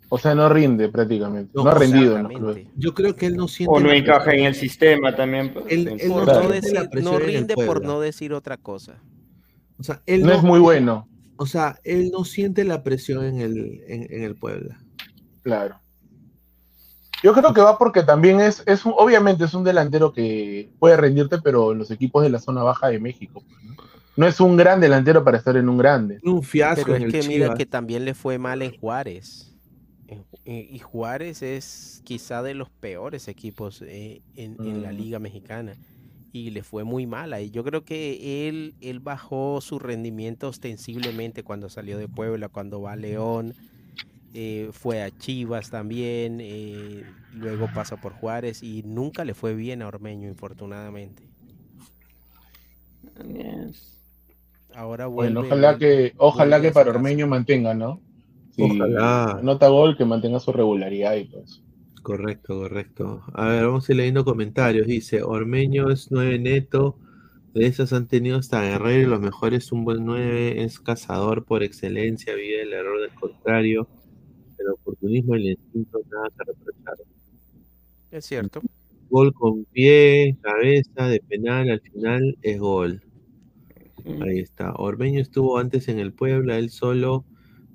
O sea, no rinde prácticamente. No, ha rendido. En Yo creo que él no siente. O no encaja en el sistema también. Pues, él, no, rinde por no decir otra cosa. O sea, él no, es muy bueno. O sea, él no siente la presión en el, en, en el Puebla. Claro. Yo creo que va porque también es, es obviamente es un delantero que puede rendirte, pero en los equipos de la zona baja de México. No, es un gran delantero para estar en un grande. Un fiasco. Pero es que mira que también le fue mal en Juárez. Y Juárez es quizá de los peores equipos eh, en, la mm. Liga Mexicana. Y le fue muy mal ahí. Yo creo que él, él bajó su rendimiento ostensiblemente cuando salió de Puebla, cuando va a León eh, fue a Chivas también, eh, luego pasa por Juárez y nunca le fue bien a Ormeño, infortunadamente. Ahora bueno, ojalá que, ojalá que para Ormeño mantenga, ¿no? Ojalá. Nota gol que mantenga su regularidad y pues. Correcto, correcto. A ver, vamos a ir leyendo comentarios. Dice, Ormeño es nueve neto. De esas han tenido hasta Guerrero y lo mejor es un buen nueve, es cazador por excelencia, vive el error del contrario el oportunismo y el instinto nada que reprochar. Es cierto. Gol con pie, cabeza, de penal, al final es gol. Ahí está. Ormeño estuvo antes en el Puebla, él solo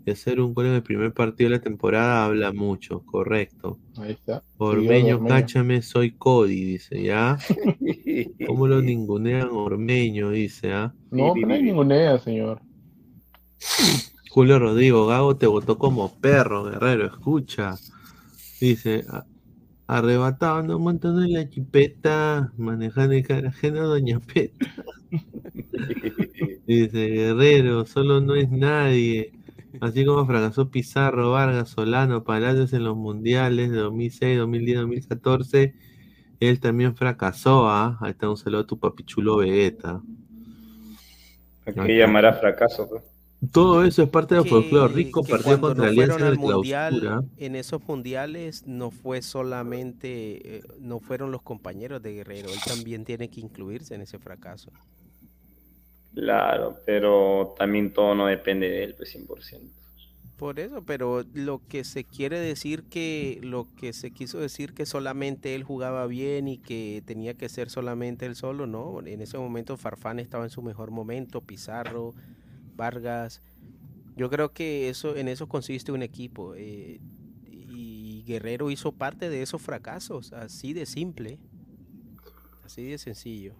de hacer un gol en el primer partido de la temporada habla mucho, correcto. Ahí está. Ormeño, cáchame, soy Cody, dice, ¿ya? *laughs* ¿Cómo lo ningunean Ormeño? Dice, ¿ah? No, no hay ningunea, señor. Julio Rodrigo Gago te votó como perro, guerrero, escucha. Dice, arrebatando, montando en la chipeta, manejando el carajeno Doña Peta. *laughs* Dice, guerrero, solo no es nadie. Así como fracasó Pizarro, Vargas, Solano, Palacios en los mundiales de 2006, 2010, 2014, él también fracasó. ¿ah? Ahí está un saludo a tu papichulo Vegeta. ¿A qué llamará fracaso? Pues? Todo eso es parte del folclore rico, partido contra Alianza en clausura. En esos mundiales no fue solamente, eh, no fueron los compañeros de Guerrero, él también tiene que incluirse en ese fracaso. Claro, pero también todo no depende de él, pues 100%. Por eso, pero lo que se quiere decir que, lo que se quiso decir que solamente él jugaba bien y que tenía que ser solamente él solo, no. En ese momento Farfán estaba en su mejor momento, Pizarro, Vargas. Yo creo que eso en eso consiste un equipo. Eh, y Guerrero hizo parte de esos fracasos, así de simple, así de sencillo.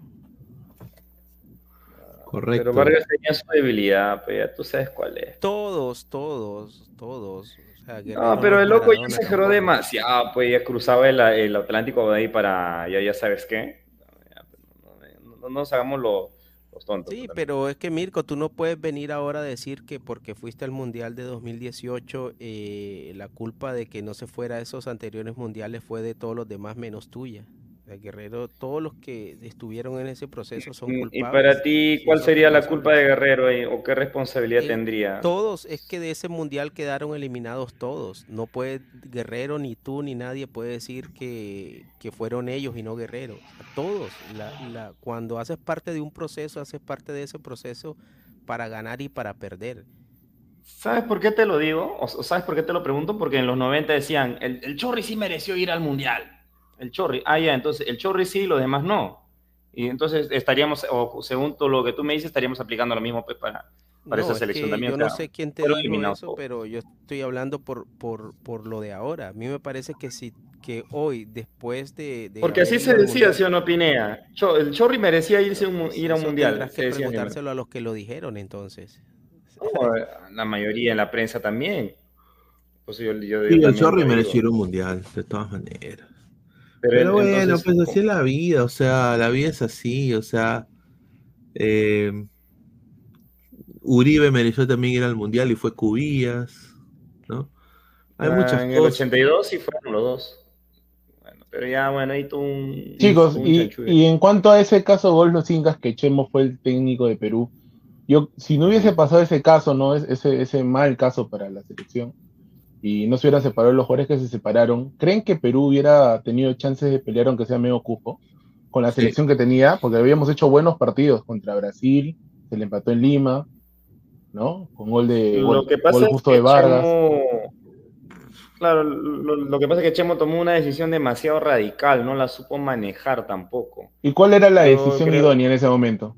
Correcto. Pero Vargas tenía su debilidad, pues ya tú sabes cuál es. Todos, todos, todos. no, pero el loco ya exageró demasiado, pues ya cruzaba el, Atlántico de ahí para, ya, ya sabes qué. No, nos hagamos lo, Sí, pero es que Mirko, tú no puedes venir ahora a decir que porque fuiste al Mundial de 2018, eh, la culpa de que no se fuera a esos anteriores mundiales fue de todos los demás menos tuya. Guerrero, todos los que estuvieron en ese proceso son culpables. ¿Y para ti cuál sería la culpa de Guerrero o qué responsabilidad tendría? Todos, es que de ese mundial quedaron eliminados todos. No puede Guerrero, ni tú, ni nadie puede decir que, fueron ellos y no Guerrero. todos. La, cuando haces parte de un proceso, haces parte de ese proceso para ganar y para perder. ¿Sabes por qué te lo digo? ¿O sabes por qué te lo pregunto? Porque en los 90 decían, el, el Chorri sí mereció ir al mundial el Chorri. Ah, ya, entonces el Chorri sí, los demás no. Y entonces estaríamos, o según todo lo que tú me dices, estaríamos aplicando lo mismo pues, para, para esa selección también. Yo no sé quién te dijo eso, pero yo estoy hablando por, por, por, lo de ahora. A mí me parece que si que hoy, después de... Porque así se decía, ¿sí o no, Pinea? el Chorri merecía irse ir a un mundial. Que preguntárselo a los que lo dijeron entonces. la mayoría en la prensa también. Pues sí, el Chorri mereció ir a un mundial, de todas maneras. Pero, bueno, pues así es la vida, o sea, la vida es así, o sea, eh, Uribe mereció también ir al Mundial y fue Cubillas, ¿no? Hay ah, muchas en el 82 sí fueron los dos. Bueno, pero ya, bueno, ahí tú un... Chicos, y, en cuanto a ese caso Gol Los Incas, que Chemo fue el técnico de Perú, yo, si no hubiese pasado ese caso, ¿no? Ese, ese mal caso para la selección, y no se hubieran separado los jugadores que se separaron, ¿creen que Perú hubiera tenido chances de pelear aunque sea medio cupo con la selección que tenía? Porque habíamos hecho buenos partidos contra Brasil, se le empató en Lima, ¿no? Con gol de lo que pasa justo de Vargas. Claro, lo, que pasa es que Chemo tomó una decisión demasiado radical, no la supo manejar tampoco. ¿Y cuál era la decisión idónea en ese momento?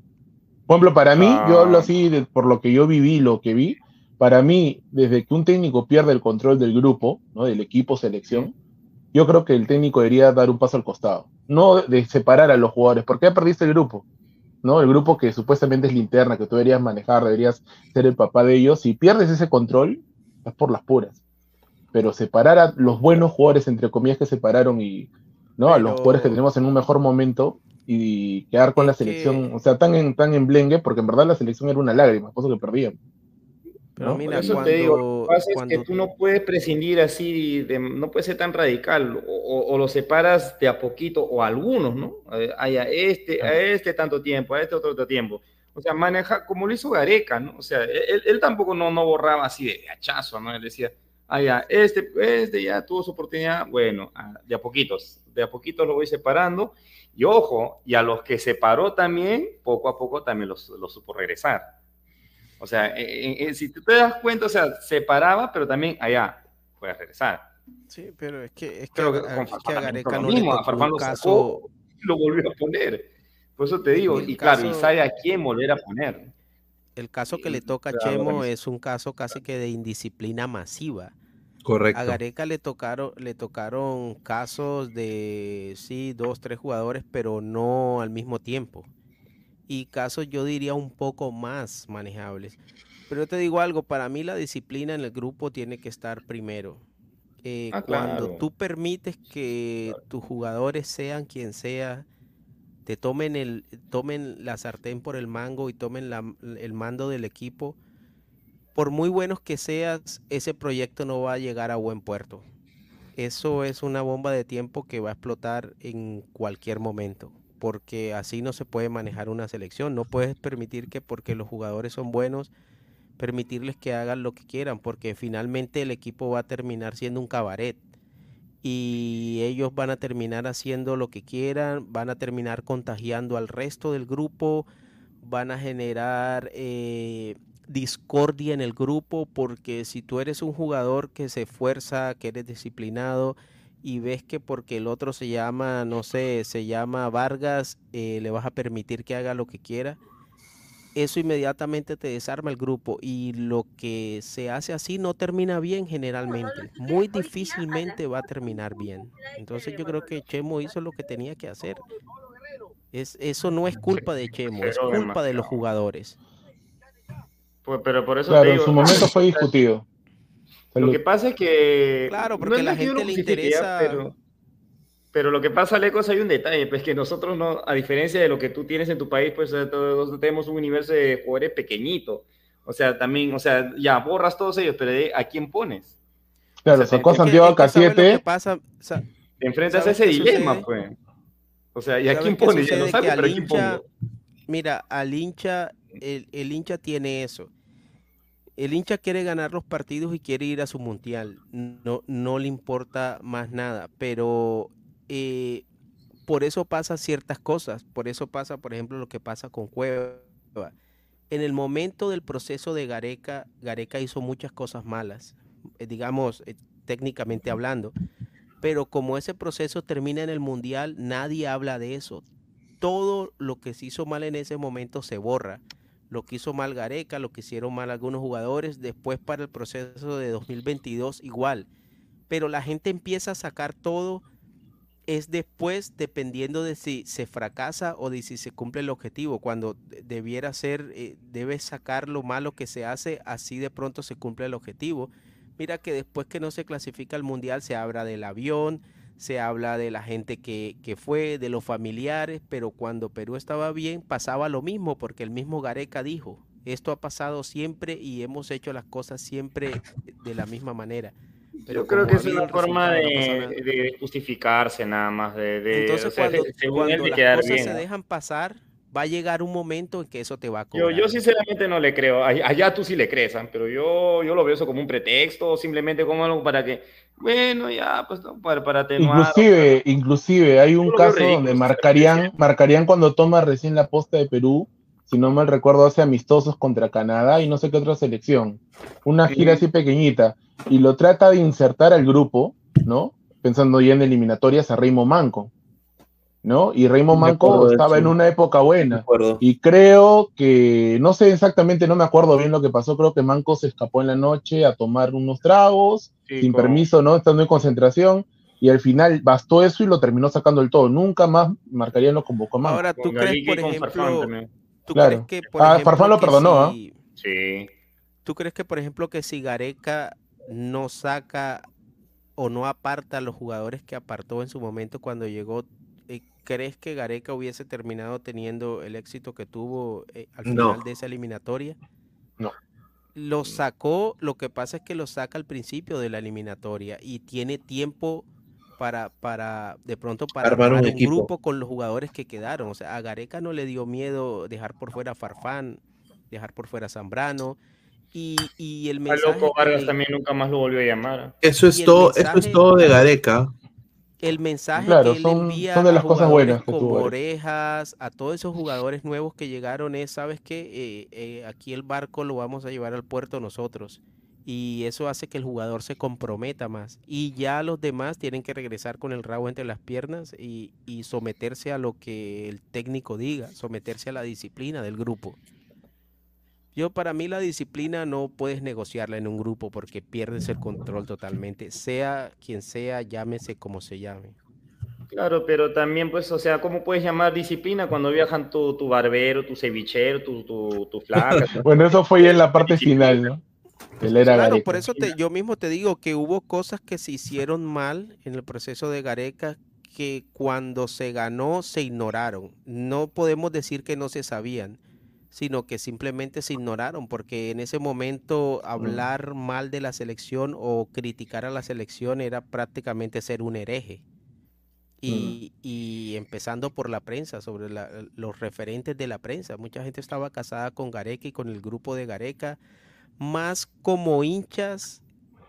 Por ejemplo, para mí, yo hablo ah. así por lo que yo viví, lo que vi, para mí, desde que un técnico pierde el control del grupo, ¿no? del equipo selección, yo creo que el técnico debería dar un paso al costado, no de separar a los jugadores, porque ya perdiste el grupo, ¿no? El grupo que supuestamente es linterna, que tú deberías manejar, deberías ser el papá de ellos. Si pierdes ese control, es por las puras. Pero separar a los buenos jugadores, entre comillas, que separaron y, ¿no? A los jugadores que tenemos en un mejor momento y quedar con la selección, o sea, tan en, tan en blengue, porque en verdad la selección era una lágrima, cosa que perdían. Pero mira, eso te digo, lo que pasa es que tú no puedes prescindir así, de, no puedes ser tan radical, o, lo separas de a poquito, o algunos, ¿no? Hay a este, a este tanto tiempo, a este otro tanto tiempo. O sea, maneja como lo hizo Gareca, ¿no? O sea, él, él tampoco no, no borraba así de hachazo, ¿no? Él decía, ah, ya, este, este ya tuvo su oportunidad, bueno, de a poquitos, de a poquitos lo voy separando, y ojo, y a los que separó también, poco a poco también los, los supo regresar. O sea, eh, eh, si tú te das cuenta, o sea, se paraba, pero también allá puede regresar. Sí, pero es que, es que, a, Gareca no le un caso... lo volvió a poner. Por eso te digo, y claro, y sabe a quién volver a poner. El caso que le toca a Chemo es un caso casi que de indisciplina masiva. Correcto. A Gareca le tocaron, le tocaron casos de, sí, dos, tres jugadores, pero no al mismo tiempo y casos yo diría un poco más manejables. Pero yo te digo algo, para mí la disciplina en el grupo tiene que estar primero. Eh, ah, cuando tú permites que tus jugadores sean quien sea, te tomen, el, tomen la sartén por el mango y tomen el mando del equipo, por muy buenos que seas, ese proyecto no va a llegar a buen puerto. Eso es una bomba de tiempo que va a explotar en cualquier momento porque así no se puede manejar una selección. No puedes permitir que porque los jugadores son buenos, permitirles que hagan lo que quieran, porque finalmente el equipo va a terminar siendo un cabaret y ellos van a terminar haciendo lo que quieran, van a terminar contagiando al resto del grupo, van a generar eh, discordia en el grupo, porque si tú eres un jugador que se esfuerza, que eres disciplinado, y ves que porque el otro se llama, no sé, se llama Vargas, eh, le vas a permitir que haga lo que quiera, eso inmediatamente te desarma el grupo y lo que se hace así no termina bien generalmente. Muy difícilmente va a terminar bien. Entonces yo creo que Chemo hizo lo que tenía que hacer. Es, eso no es culpa de Chemo, es culpa de los jugadores. Pues, pero por eso claro, en su momento fue discutido. Lo que pasa es que. Claro, porque a la gente le interesa. Pero, pero lo que pasa, Lecos, hay un detalle, pues que nosotros no, a diferencia de lo que tú tienes en tu país, pues todos tenemos un universo de jugadores pequeñito. O sea, también, o sea, ya borras todos ellos, pero ¿a quién pones? Claro, sacó Santiago K7. Te enfrentas a ese dilema, pues. O sea, ¿y a quién pone? Ya no sabe, pero hincha, Mira, al hincha, el, el hincha tiene eso el hincha quiere ganar los partidos y quiere ir a su mundial. No, no le importa más nada. Pero eh, por eso pasa ciertas cosas. Por eso pasa, por ejemplo, lo que pasa con Cueva. En el momento del proceso de Gareca, Gareca hizo muchas cosas malas, eh, digamos, eh, técnicamente hablando. Pero como ese proceso termina en el mundial, nadie habla de eso. Todo lo que se hizo mal en ese momento se borra lo que hizo mal Gareca, lo que hicieron mal algunos jugadores, después para el proceso de 2022 igual. Pero la gente empieza a sacar todo, es después dependiendo de si se fracasa o de si se cumple el objetivo. Cuando debiera ser, eh, debe sacar lo malo que se hace, así de pronto se cumple el objetivo. Mira que después que no se clasifica al mundial se habla del avión, se habla de la gente que, fue, de los familiares, pero cuando Perú estaba bien pasaba lo mismo, porque el mismo Gareca dijo, esto ha pasado siempre y hemos hecho las cosas siempre de la misma manera. Pero Yo creo que es una forma de, justificarse nada más, de, Entonces cuando, las cosas se dejan pasar, va a llegar un momento en que eso te va a cobrar. Yo, yo sinceramente no le creo. Allá tú sí le crees, ¿ah? pero yo, yo lo veo eso como un pretexto, simplemente como algo para que, bueno, ya, pues para, para atenuar. Inclusive, inclusive hay un caso donde marcarían, marcarían cuando toma recién la posta de Perú, si no mal recuerdo, hace amistosos contra Canadá y no sé qué otra selección. Una gira así pequeñita. Y lo trata de insertar al grupo, ¿no? Pensando ya en eliminatorias a Reimo Manco. ¿No? Y Raymond Manco estaba en una época buena. Y creo que, no sé exactamente, no me acuerdo bien lo que pasó, creo que Manco se escapó en la noche a tomar unos tragos, sin permiso, ¿no? Estando en concentración. Y al final bastó eso y lo terminó sacando el todo. Nunca más marcaría lo convocó más. Ahora, ¿tú crees, por ejemplo, ¿tú crees que, por ah, Farfán lo perdonó, ¿ah? Sí. ¿Tú crees que, por ejemplo, que si Gareca no saca o no aparta a los jugadores que apartó en su momento cuando llegó, ¿Crees que Gareca hubiese terminado teniendo el éxito que tuvo eh, al final de esa eliminatoria? No. Lo sacó, lo que pasa es que lo saca al principio de la eliminatoria y tiene tiempo para, para de pronto para armar un, grupo con los jugadores que quedaron. O sea, a Gareca no le dio miedo dejar por fuera a Farfán, dejar por fuera a Zambrano. Y, y el mensaje. A Loco Vargas también nunca más lo volvió a llamar. Eso es todo, eso es todo de Gareca el mensaje que él envía de las a cosas buenas como Orejas, a todos esos jugadores nuevos que llegaron es, ¿sabes qué? Eh, eh, aquí el barco lo vamos a llevar al puerto nosotros. Y eso hace que el jugador se comprometa más. Y ya los demás tienen que regresar con el rabo entre las piernas y, y someterse a lo que el técnico diga, someterse a la disciplina del grupo. Yo para mí la disciplina no puedes negociarla en un grupo porque pierdes el control totalmente, sea quien sea, llámese como se llame. Claro, pero también pues, o sea, ¿cómo puedes llamar disciplina cuando viajan tu, tu barbero, tu cevichero, tu, tu, tu flaca? *laughs* bueno, eso fue en la *laughs* parte final, ¿no? claro, por eso te, yo mismo te digo que hubo cosas que se hicieron mal en el proceso de Gareca que cuando se ganó se ignoraron. No podemos decir que no se sabían sino que simplemente se ignoraron, porque en ese momento mm. hablar mal de la selección o criticar a la selección era prácticamente ser un hereje. Y, mm. y empezando por la prensa, sobre los referentes de la prensa. Mucha gente estaba casada con Gareca y con el grupo de Gareca, más como hinchas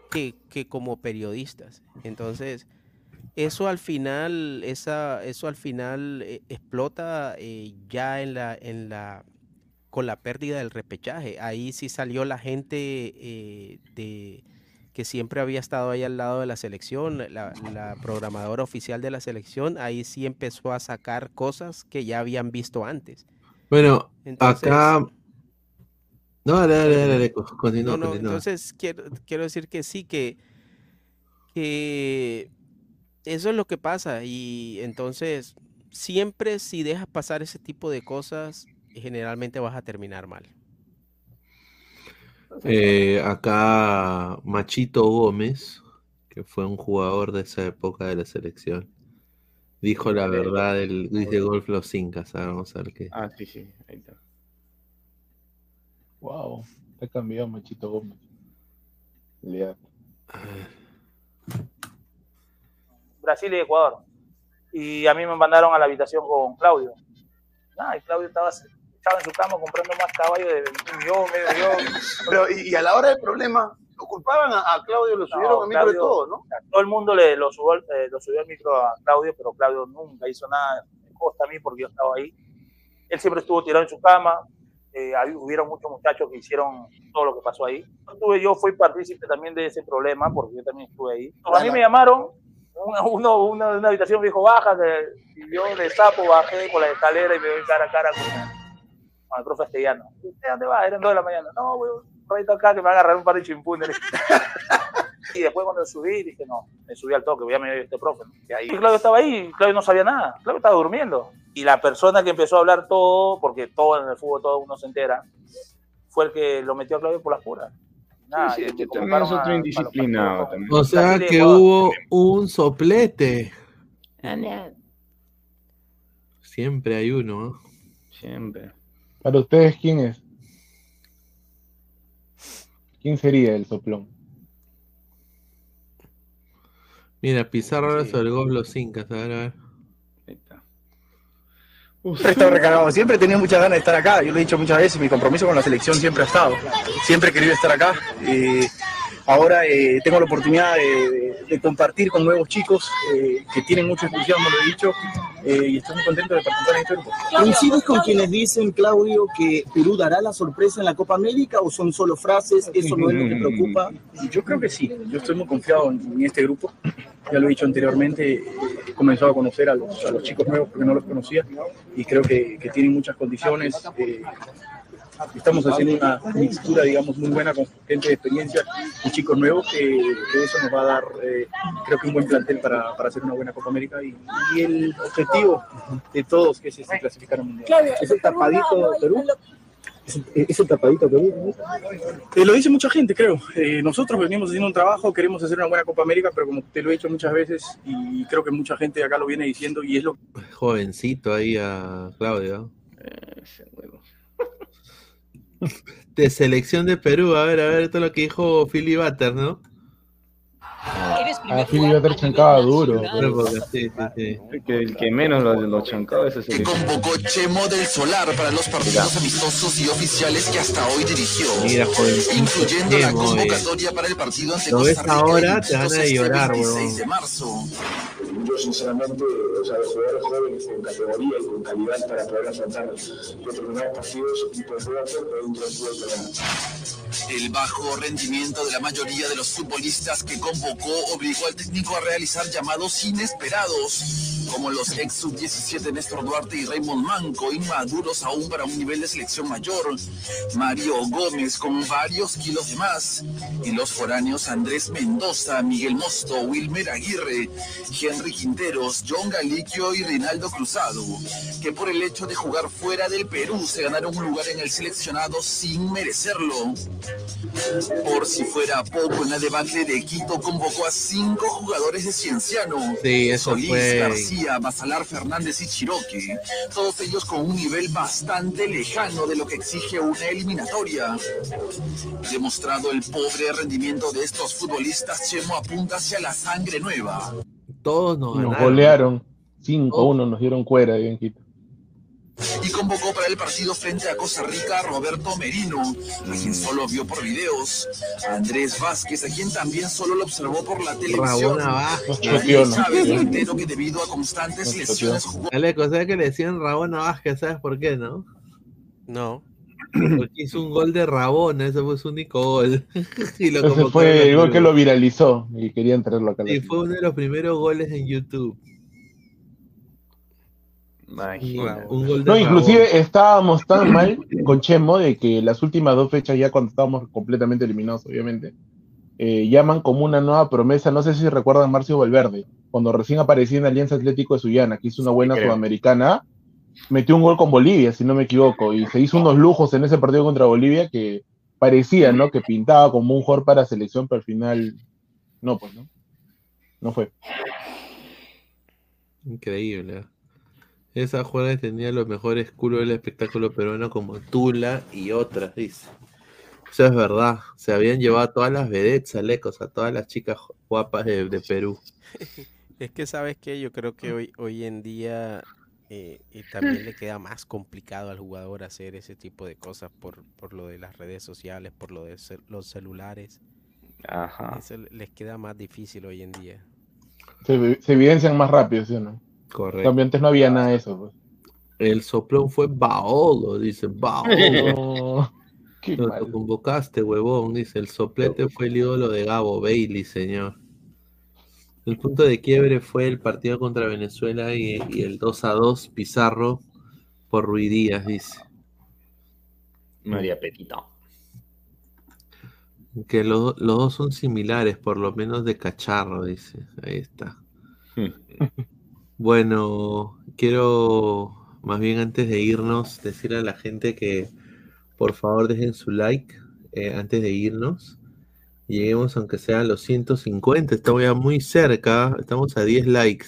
que, que como periodistas. Entonces, eso al final, esa, eso al final eh, explota eh, ya en la, en la con la pérdida del repechaje. Ahí sí salió la gente eh, de que siempre había estado ahí al lado de la selección, la, programadora oficial de la selección, ahí sí empezó a sacar cosas que ya habían visto antes. Bueno, acá... No, dale, dale, dale, continúa, no, Entonces, quiero, quiero decir que sí, que, que eso es lo que pasa y entonces siempre si dejas pasar ese tipo de cosas, generalmente vas a terminar mal. Eh, acá Machito Gómez, que fue un jugador de esa época de la selección, dijo la verdad del dice Golf Los Incas. Vamos a ver qué. Ah, sí, sí, ahí está. Wow, ha cambiado Machito Gómez. Brasil y Ecuador. y a mí me mandaron a la habitación con Claudio. Ah, y Claudio estaba estaba en su cama comprando más caballos de un millón, medio millón. Pero, y, a la hora del problema, lo culpaban a, Claudio, lo subieron al micro de todo, ¿no? Todo el mundo le, lo, subió, eh, lo subió al micro a Claudio, pero Claudio nunca hizo nada, me costa a mí porque yo estaba ahí. Él siempre estuvo tirado en su cama, eh, hubieron muchos muchachos que hicieron todo lo que pasó ahí. Yo, yo fui partícipe también de ese problema porque yo también estuve ahí. A mí me llamaron, uno, una, una habitación me dijo, baja, y yo de sapo bajé por la escalera y me doy cara a cara con con el profe Castellano. ¿Usted dónde va? Eran dos de la mañana. No, voy un ratito acá que me va a agarrar un par de chimpunes. *laughs* y después cuando subí, dije, no, me subí al toque, voy a mirar este profe. Y ahí Claudio estaba ahí, Claudio no sabía nada, Claudio estaba durmiendo. Y la persona que empezó a hablar todo, porque todo en el fútbol, todo uno se entera, fue el que lo metió a Claudio por las puras. Nada, sí, sí, también es otro indisciplinado. O sea que hubo un soplete. Siempre hay uno. Siempre. Para ustedes, ¿quién es? ¿Quién sería el soplón? Mira, Pizarro ahora sobre los incas, a ver, a ver. Ahí está. estado recargado. Siempre he tenido muchas ganas de estar acá. Yo lo he dicho muchas veces, mi compromiso con la selección siempre ha estado. Siempre he querido estar acá. Y ahora eh, tengo la oportunidad de, compartir con nuevos chicos eh, que tienen mucho entusiasmo, lo he dicho, eh, y estoy muy contento de participar en este grupo. ¿Coincides con quienes dicen, Claudio, que Perú dará la sorpresa en la Copa América o son solo frases? ¿Eso no es lo que preocupa? Yo creo que sí, yo estoy muy confiado en, este grupo. Ya lo he dicho anteriormente, he comenzado a conocer a los, a los chicos nuevos porque no los conocía y creo que, que tienen muchas condiciones estamos haciendo una mixtura, digamos, muy buena con gente de experiencia y chicos nuevos, que, eso nos va a dar, eh, creo que un buen plantel para, para, hacer una buena Copa América y, el objetivo de todos, que es este, clasificar al Mundial. ¿Es el tapadito Perú? ¿Es el, tapadito Perú? Eh, lo dice mucha gente, creo. Eh, nosotros venimos haciendo un trabajo, queremos hacer una buena Copa América, pero como te lo he dicho muchas veces y creo que mucha gente acá lo viene diciendo y es lo... Jovencito ahí a Claudio. *laughs* de selección de Perú. A ver, a ver, es lo que dijo Philly Butter, ¿no? Ah, Philly Butter chancaba duro. Sí, sí, sí. Que el que menos lo, lo chancaba ese Que convocó Chemo del Solar para los partidos amistosos y oficiales que hasta hoy dirigió. Mira, joder, incluyendo la convocatoria para el partido ante Lo ves ahora, te van a llorar, weón. de marzo yo sinceramente, o sea, los jugadores jóvenes con categoría y con calidad para poder afrontar determinados partidos, pues voy a hacer dentro del El bajo rendimiento de la mayoría de los futbolistas que convocó obligó al técnico a realizar llamados inesperados como los ex sub-17 Néstor Duarte y Raymond Manco, inmaduros aún para un nivel de selección mayor, Mario Gómez con varios kilos de más, y los foráneos Andrés Mendoza, Miguel Mosto, Wilmer Aguirre, Henry Quinteros, John Galiquio y Rinaldo Cruzado, que por el hecho de jugar fuera del Perú se ganaron un lugar en el seleccionado sin merecerlo. Por si fuera poco, en la debacle de Quito convocó a cinco jugadores de Cienciano. Sí, eso Solís, fue... García, Basalar, Fernández y Chiroque. Todos ellos con un nivel bastante lejano de lo que exige una eliminatoria. Demostrado el pobre rendimiento de estos futbolistas, Chemo apunta hacia la sangre nueva. Todos nos, nos golearon. 5-1 nos dieron cuera bien Quito y convocó para el partido frente a Costa Rica a Roberto Merino, a quien solo vio por videos, Andrés Vázquez, a quien también solo lo observó por la televisión, Vázquez. Chávez que debido a constantes lesiones jugó. Aleco, ¿sabes que le decían Rabona Vázquez? ¿Sabes por qué, no? No. Porque hizo un gol de Rabona, ese fue su único gol. *laughs* y lo ese fue el gol que lo viralizó y querían traerlo acá. Y fue uno de los primeros goles en YouTube. No, inclusive estábamos tan mal con Chemo de que las últimas dos fechas, ya cuando estábamos completamente eliminados, obviamente, eh, llaman como una nueva promesa. No sé si recuerdan Marcio Valverde, cuando recién apareció en Alianza Atlético de Sullana, que hizo una buena sudamericana, metió un gol con Bolivia, si no me equivoco, y se hizo unos lujos en ese partido contra Bolivia que parecía, ¿no? Que pintaba como un jugador para selección, pero al final, no, pues, ¿no? No fue. Increíble. Esa jugada tenía los mejores culos del espectáculo peruano como Tula y otras, dice. Eso es verdad. Se habían llevado a todas las vedettes, alecos, a todas las chicas guapas de, Perú. *laughs* Es que sabes que yo creo que hoy, hoy en día eh, y también le queda más complicado al jugador hacer ese tipo de cosas por, por lo de las redes sociales, por lo de los celulares. Ajá. Eso les queda más difícil hoy en día. Se, se evidencian más rápido, ¿sí o no? Correcto. También antes no había nada de eso. Pues. El soplón fue Baolo, dice Baolo. *laughs* *laughs* Lo convocaste, huevón, dice. El soplete fue el ídolo de Gabo Bailey, señor. El punto de quiebre fue el partido contra Venezuela y, el 2 a 2 Pizarro por Ruidías, dice. María Petito. Que los dos son similares, por lo menos de cacharro, dice. Ahí está. *laughs* bueno, quiero más bien antes de irnos decir a la gente que por favor dejen su like eh, antes de irnos Lleguemos aunque sea a los 150, estamos ya muy cerca, estamos a 10 likes.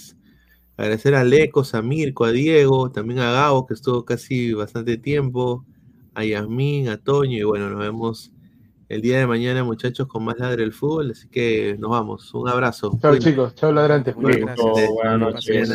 Agradecer a Lecos, a Mirko, a Diego, también a Gabo, que estuvo casi bastante tiempo, a Yasmín, a Toño, y bueno, nos vemos el día de mañana, muchachos, con más Ladre el Fútbol. Así que nos vamos. Un abrazo. Chao, chicos. Chao, ladrantes. Buenas noches. Buenas noches.